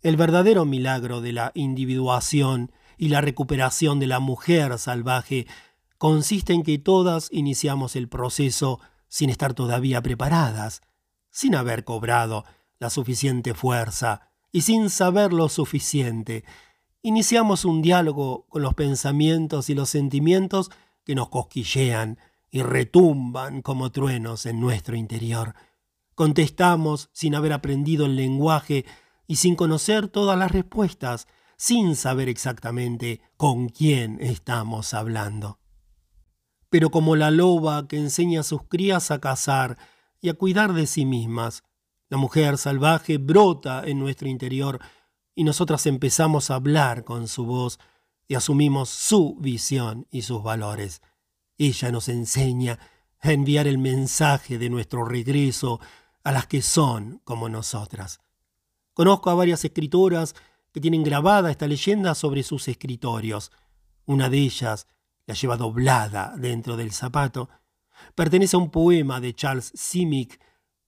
El verdadero milagro de la individuación y la recuperación de la mujer salvaje consiste en que todas iniciamos el proceso sin estar todavía preparadas, sin haber cobrado la suficiente fuerza y sin saber lo suficiente. Iniciamos un diálogo con los pensamientos y los sentimientos que nos cosquillean y retumban como truenos en nuestro interior. Contestamos sin haber aprendido el lenguaje y sin conocer todas las respuestas, sin saber exactamente con quién estamos hablando. Pero como la loba que enseña a sus crías a cazar y a cuidar de sí mismas, la mujer salvaje brota en nuestro interior y nosotras empezamos a hablar con su voz y asumimos su visión y sus valores. Ella nos enseña a enviar el mensaje de nuestro regreso a las que son como nosotras. Conozco a varias escritoras que tienen grabada esta leyenda sobre sus escritorios. Una de ellas la lleva doblada dentro del zapato. Pertenece a un poema de Charles Simic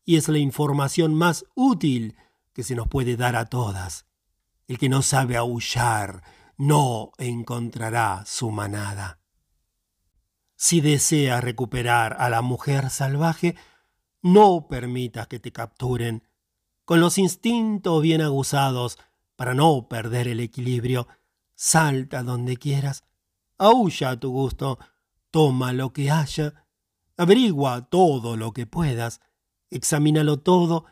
y es la información más útil que se nos puede dar a todas. El que no sabe aullar no encontrará su manada. Si deseas recuperar a la mujer salvaje, no permitas que te capturen. Con los instintos bien aguzados, para no perder el equilibrio, salta donde quieras, aúlla a tu gusto, toma lo que haya, averigua todo lo que puedas, examínalo todo,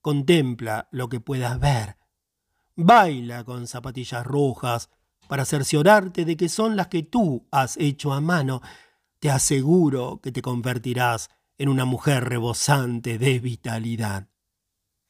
contempla lo que puedas ver, baila con zapatillas rojas, para cerciorarte de que son las que tú has hecho a mano, te aseguro que te convertirás en una mujer rebosante de vitalidad.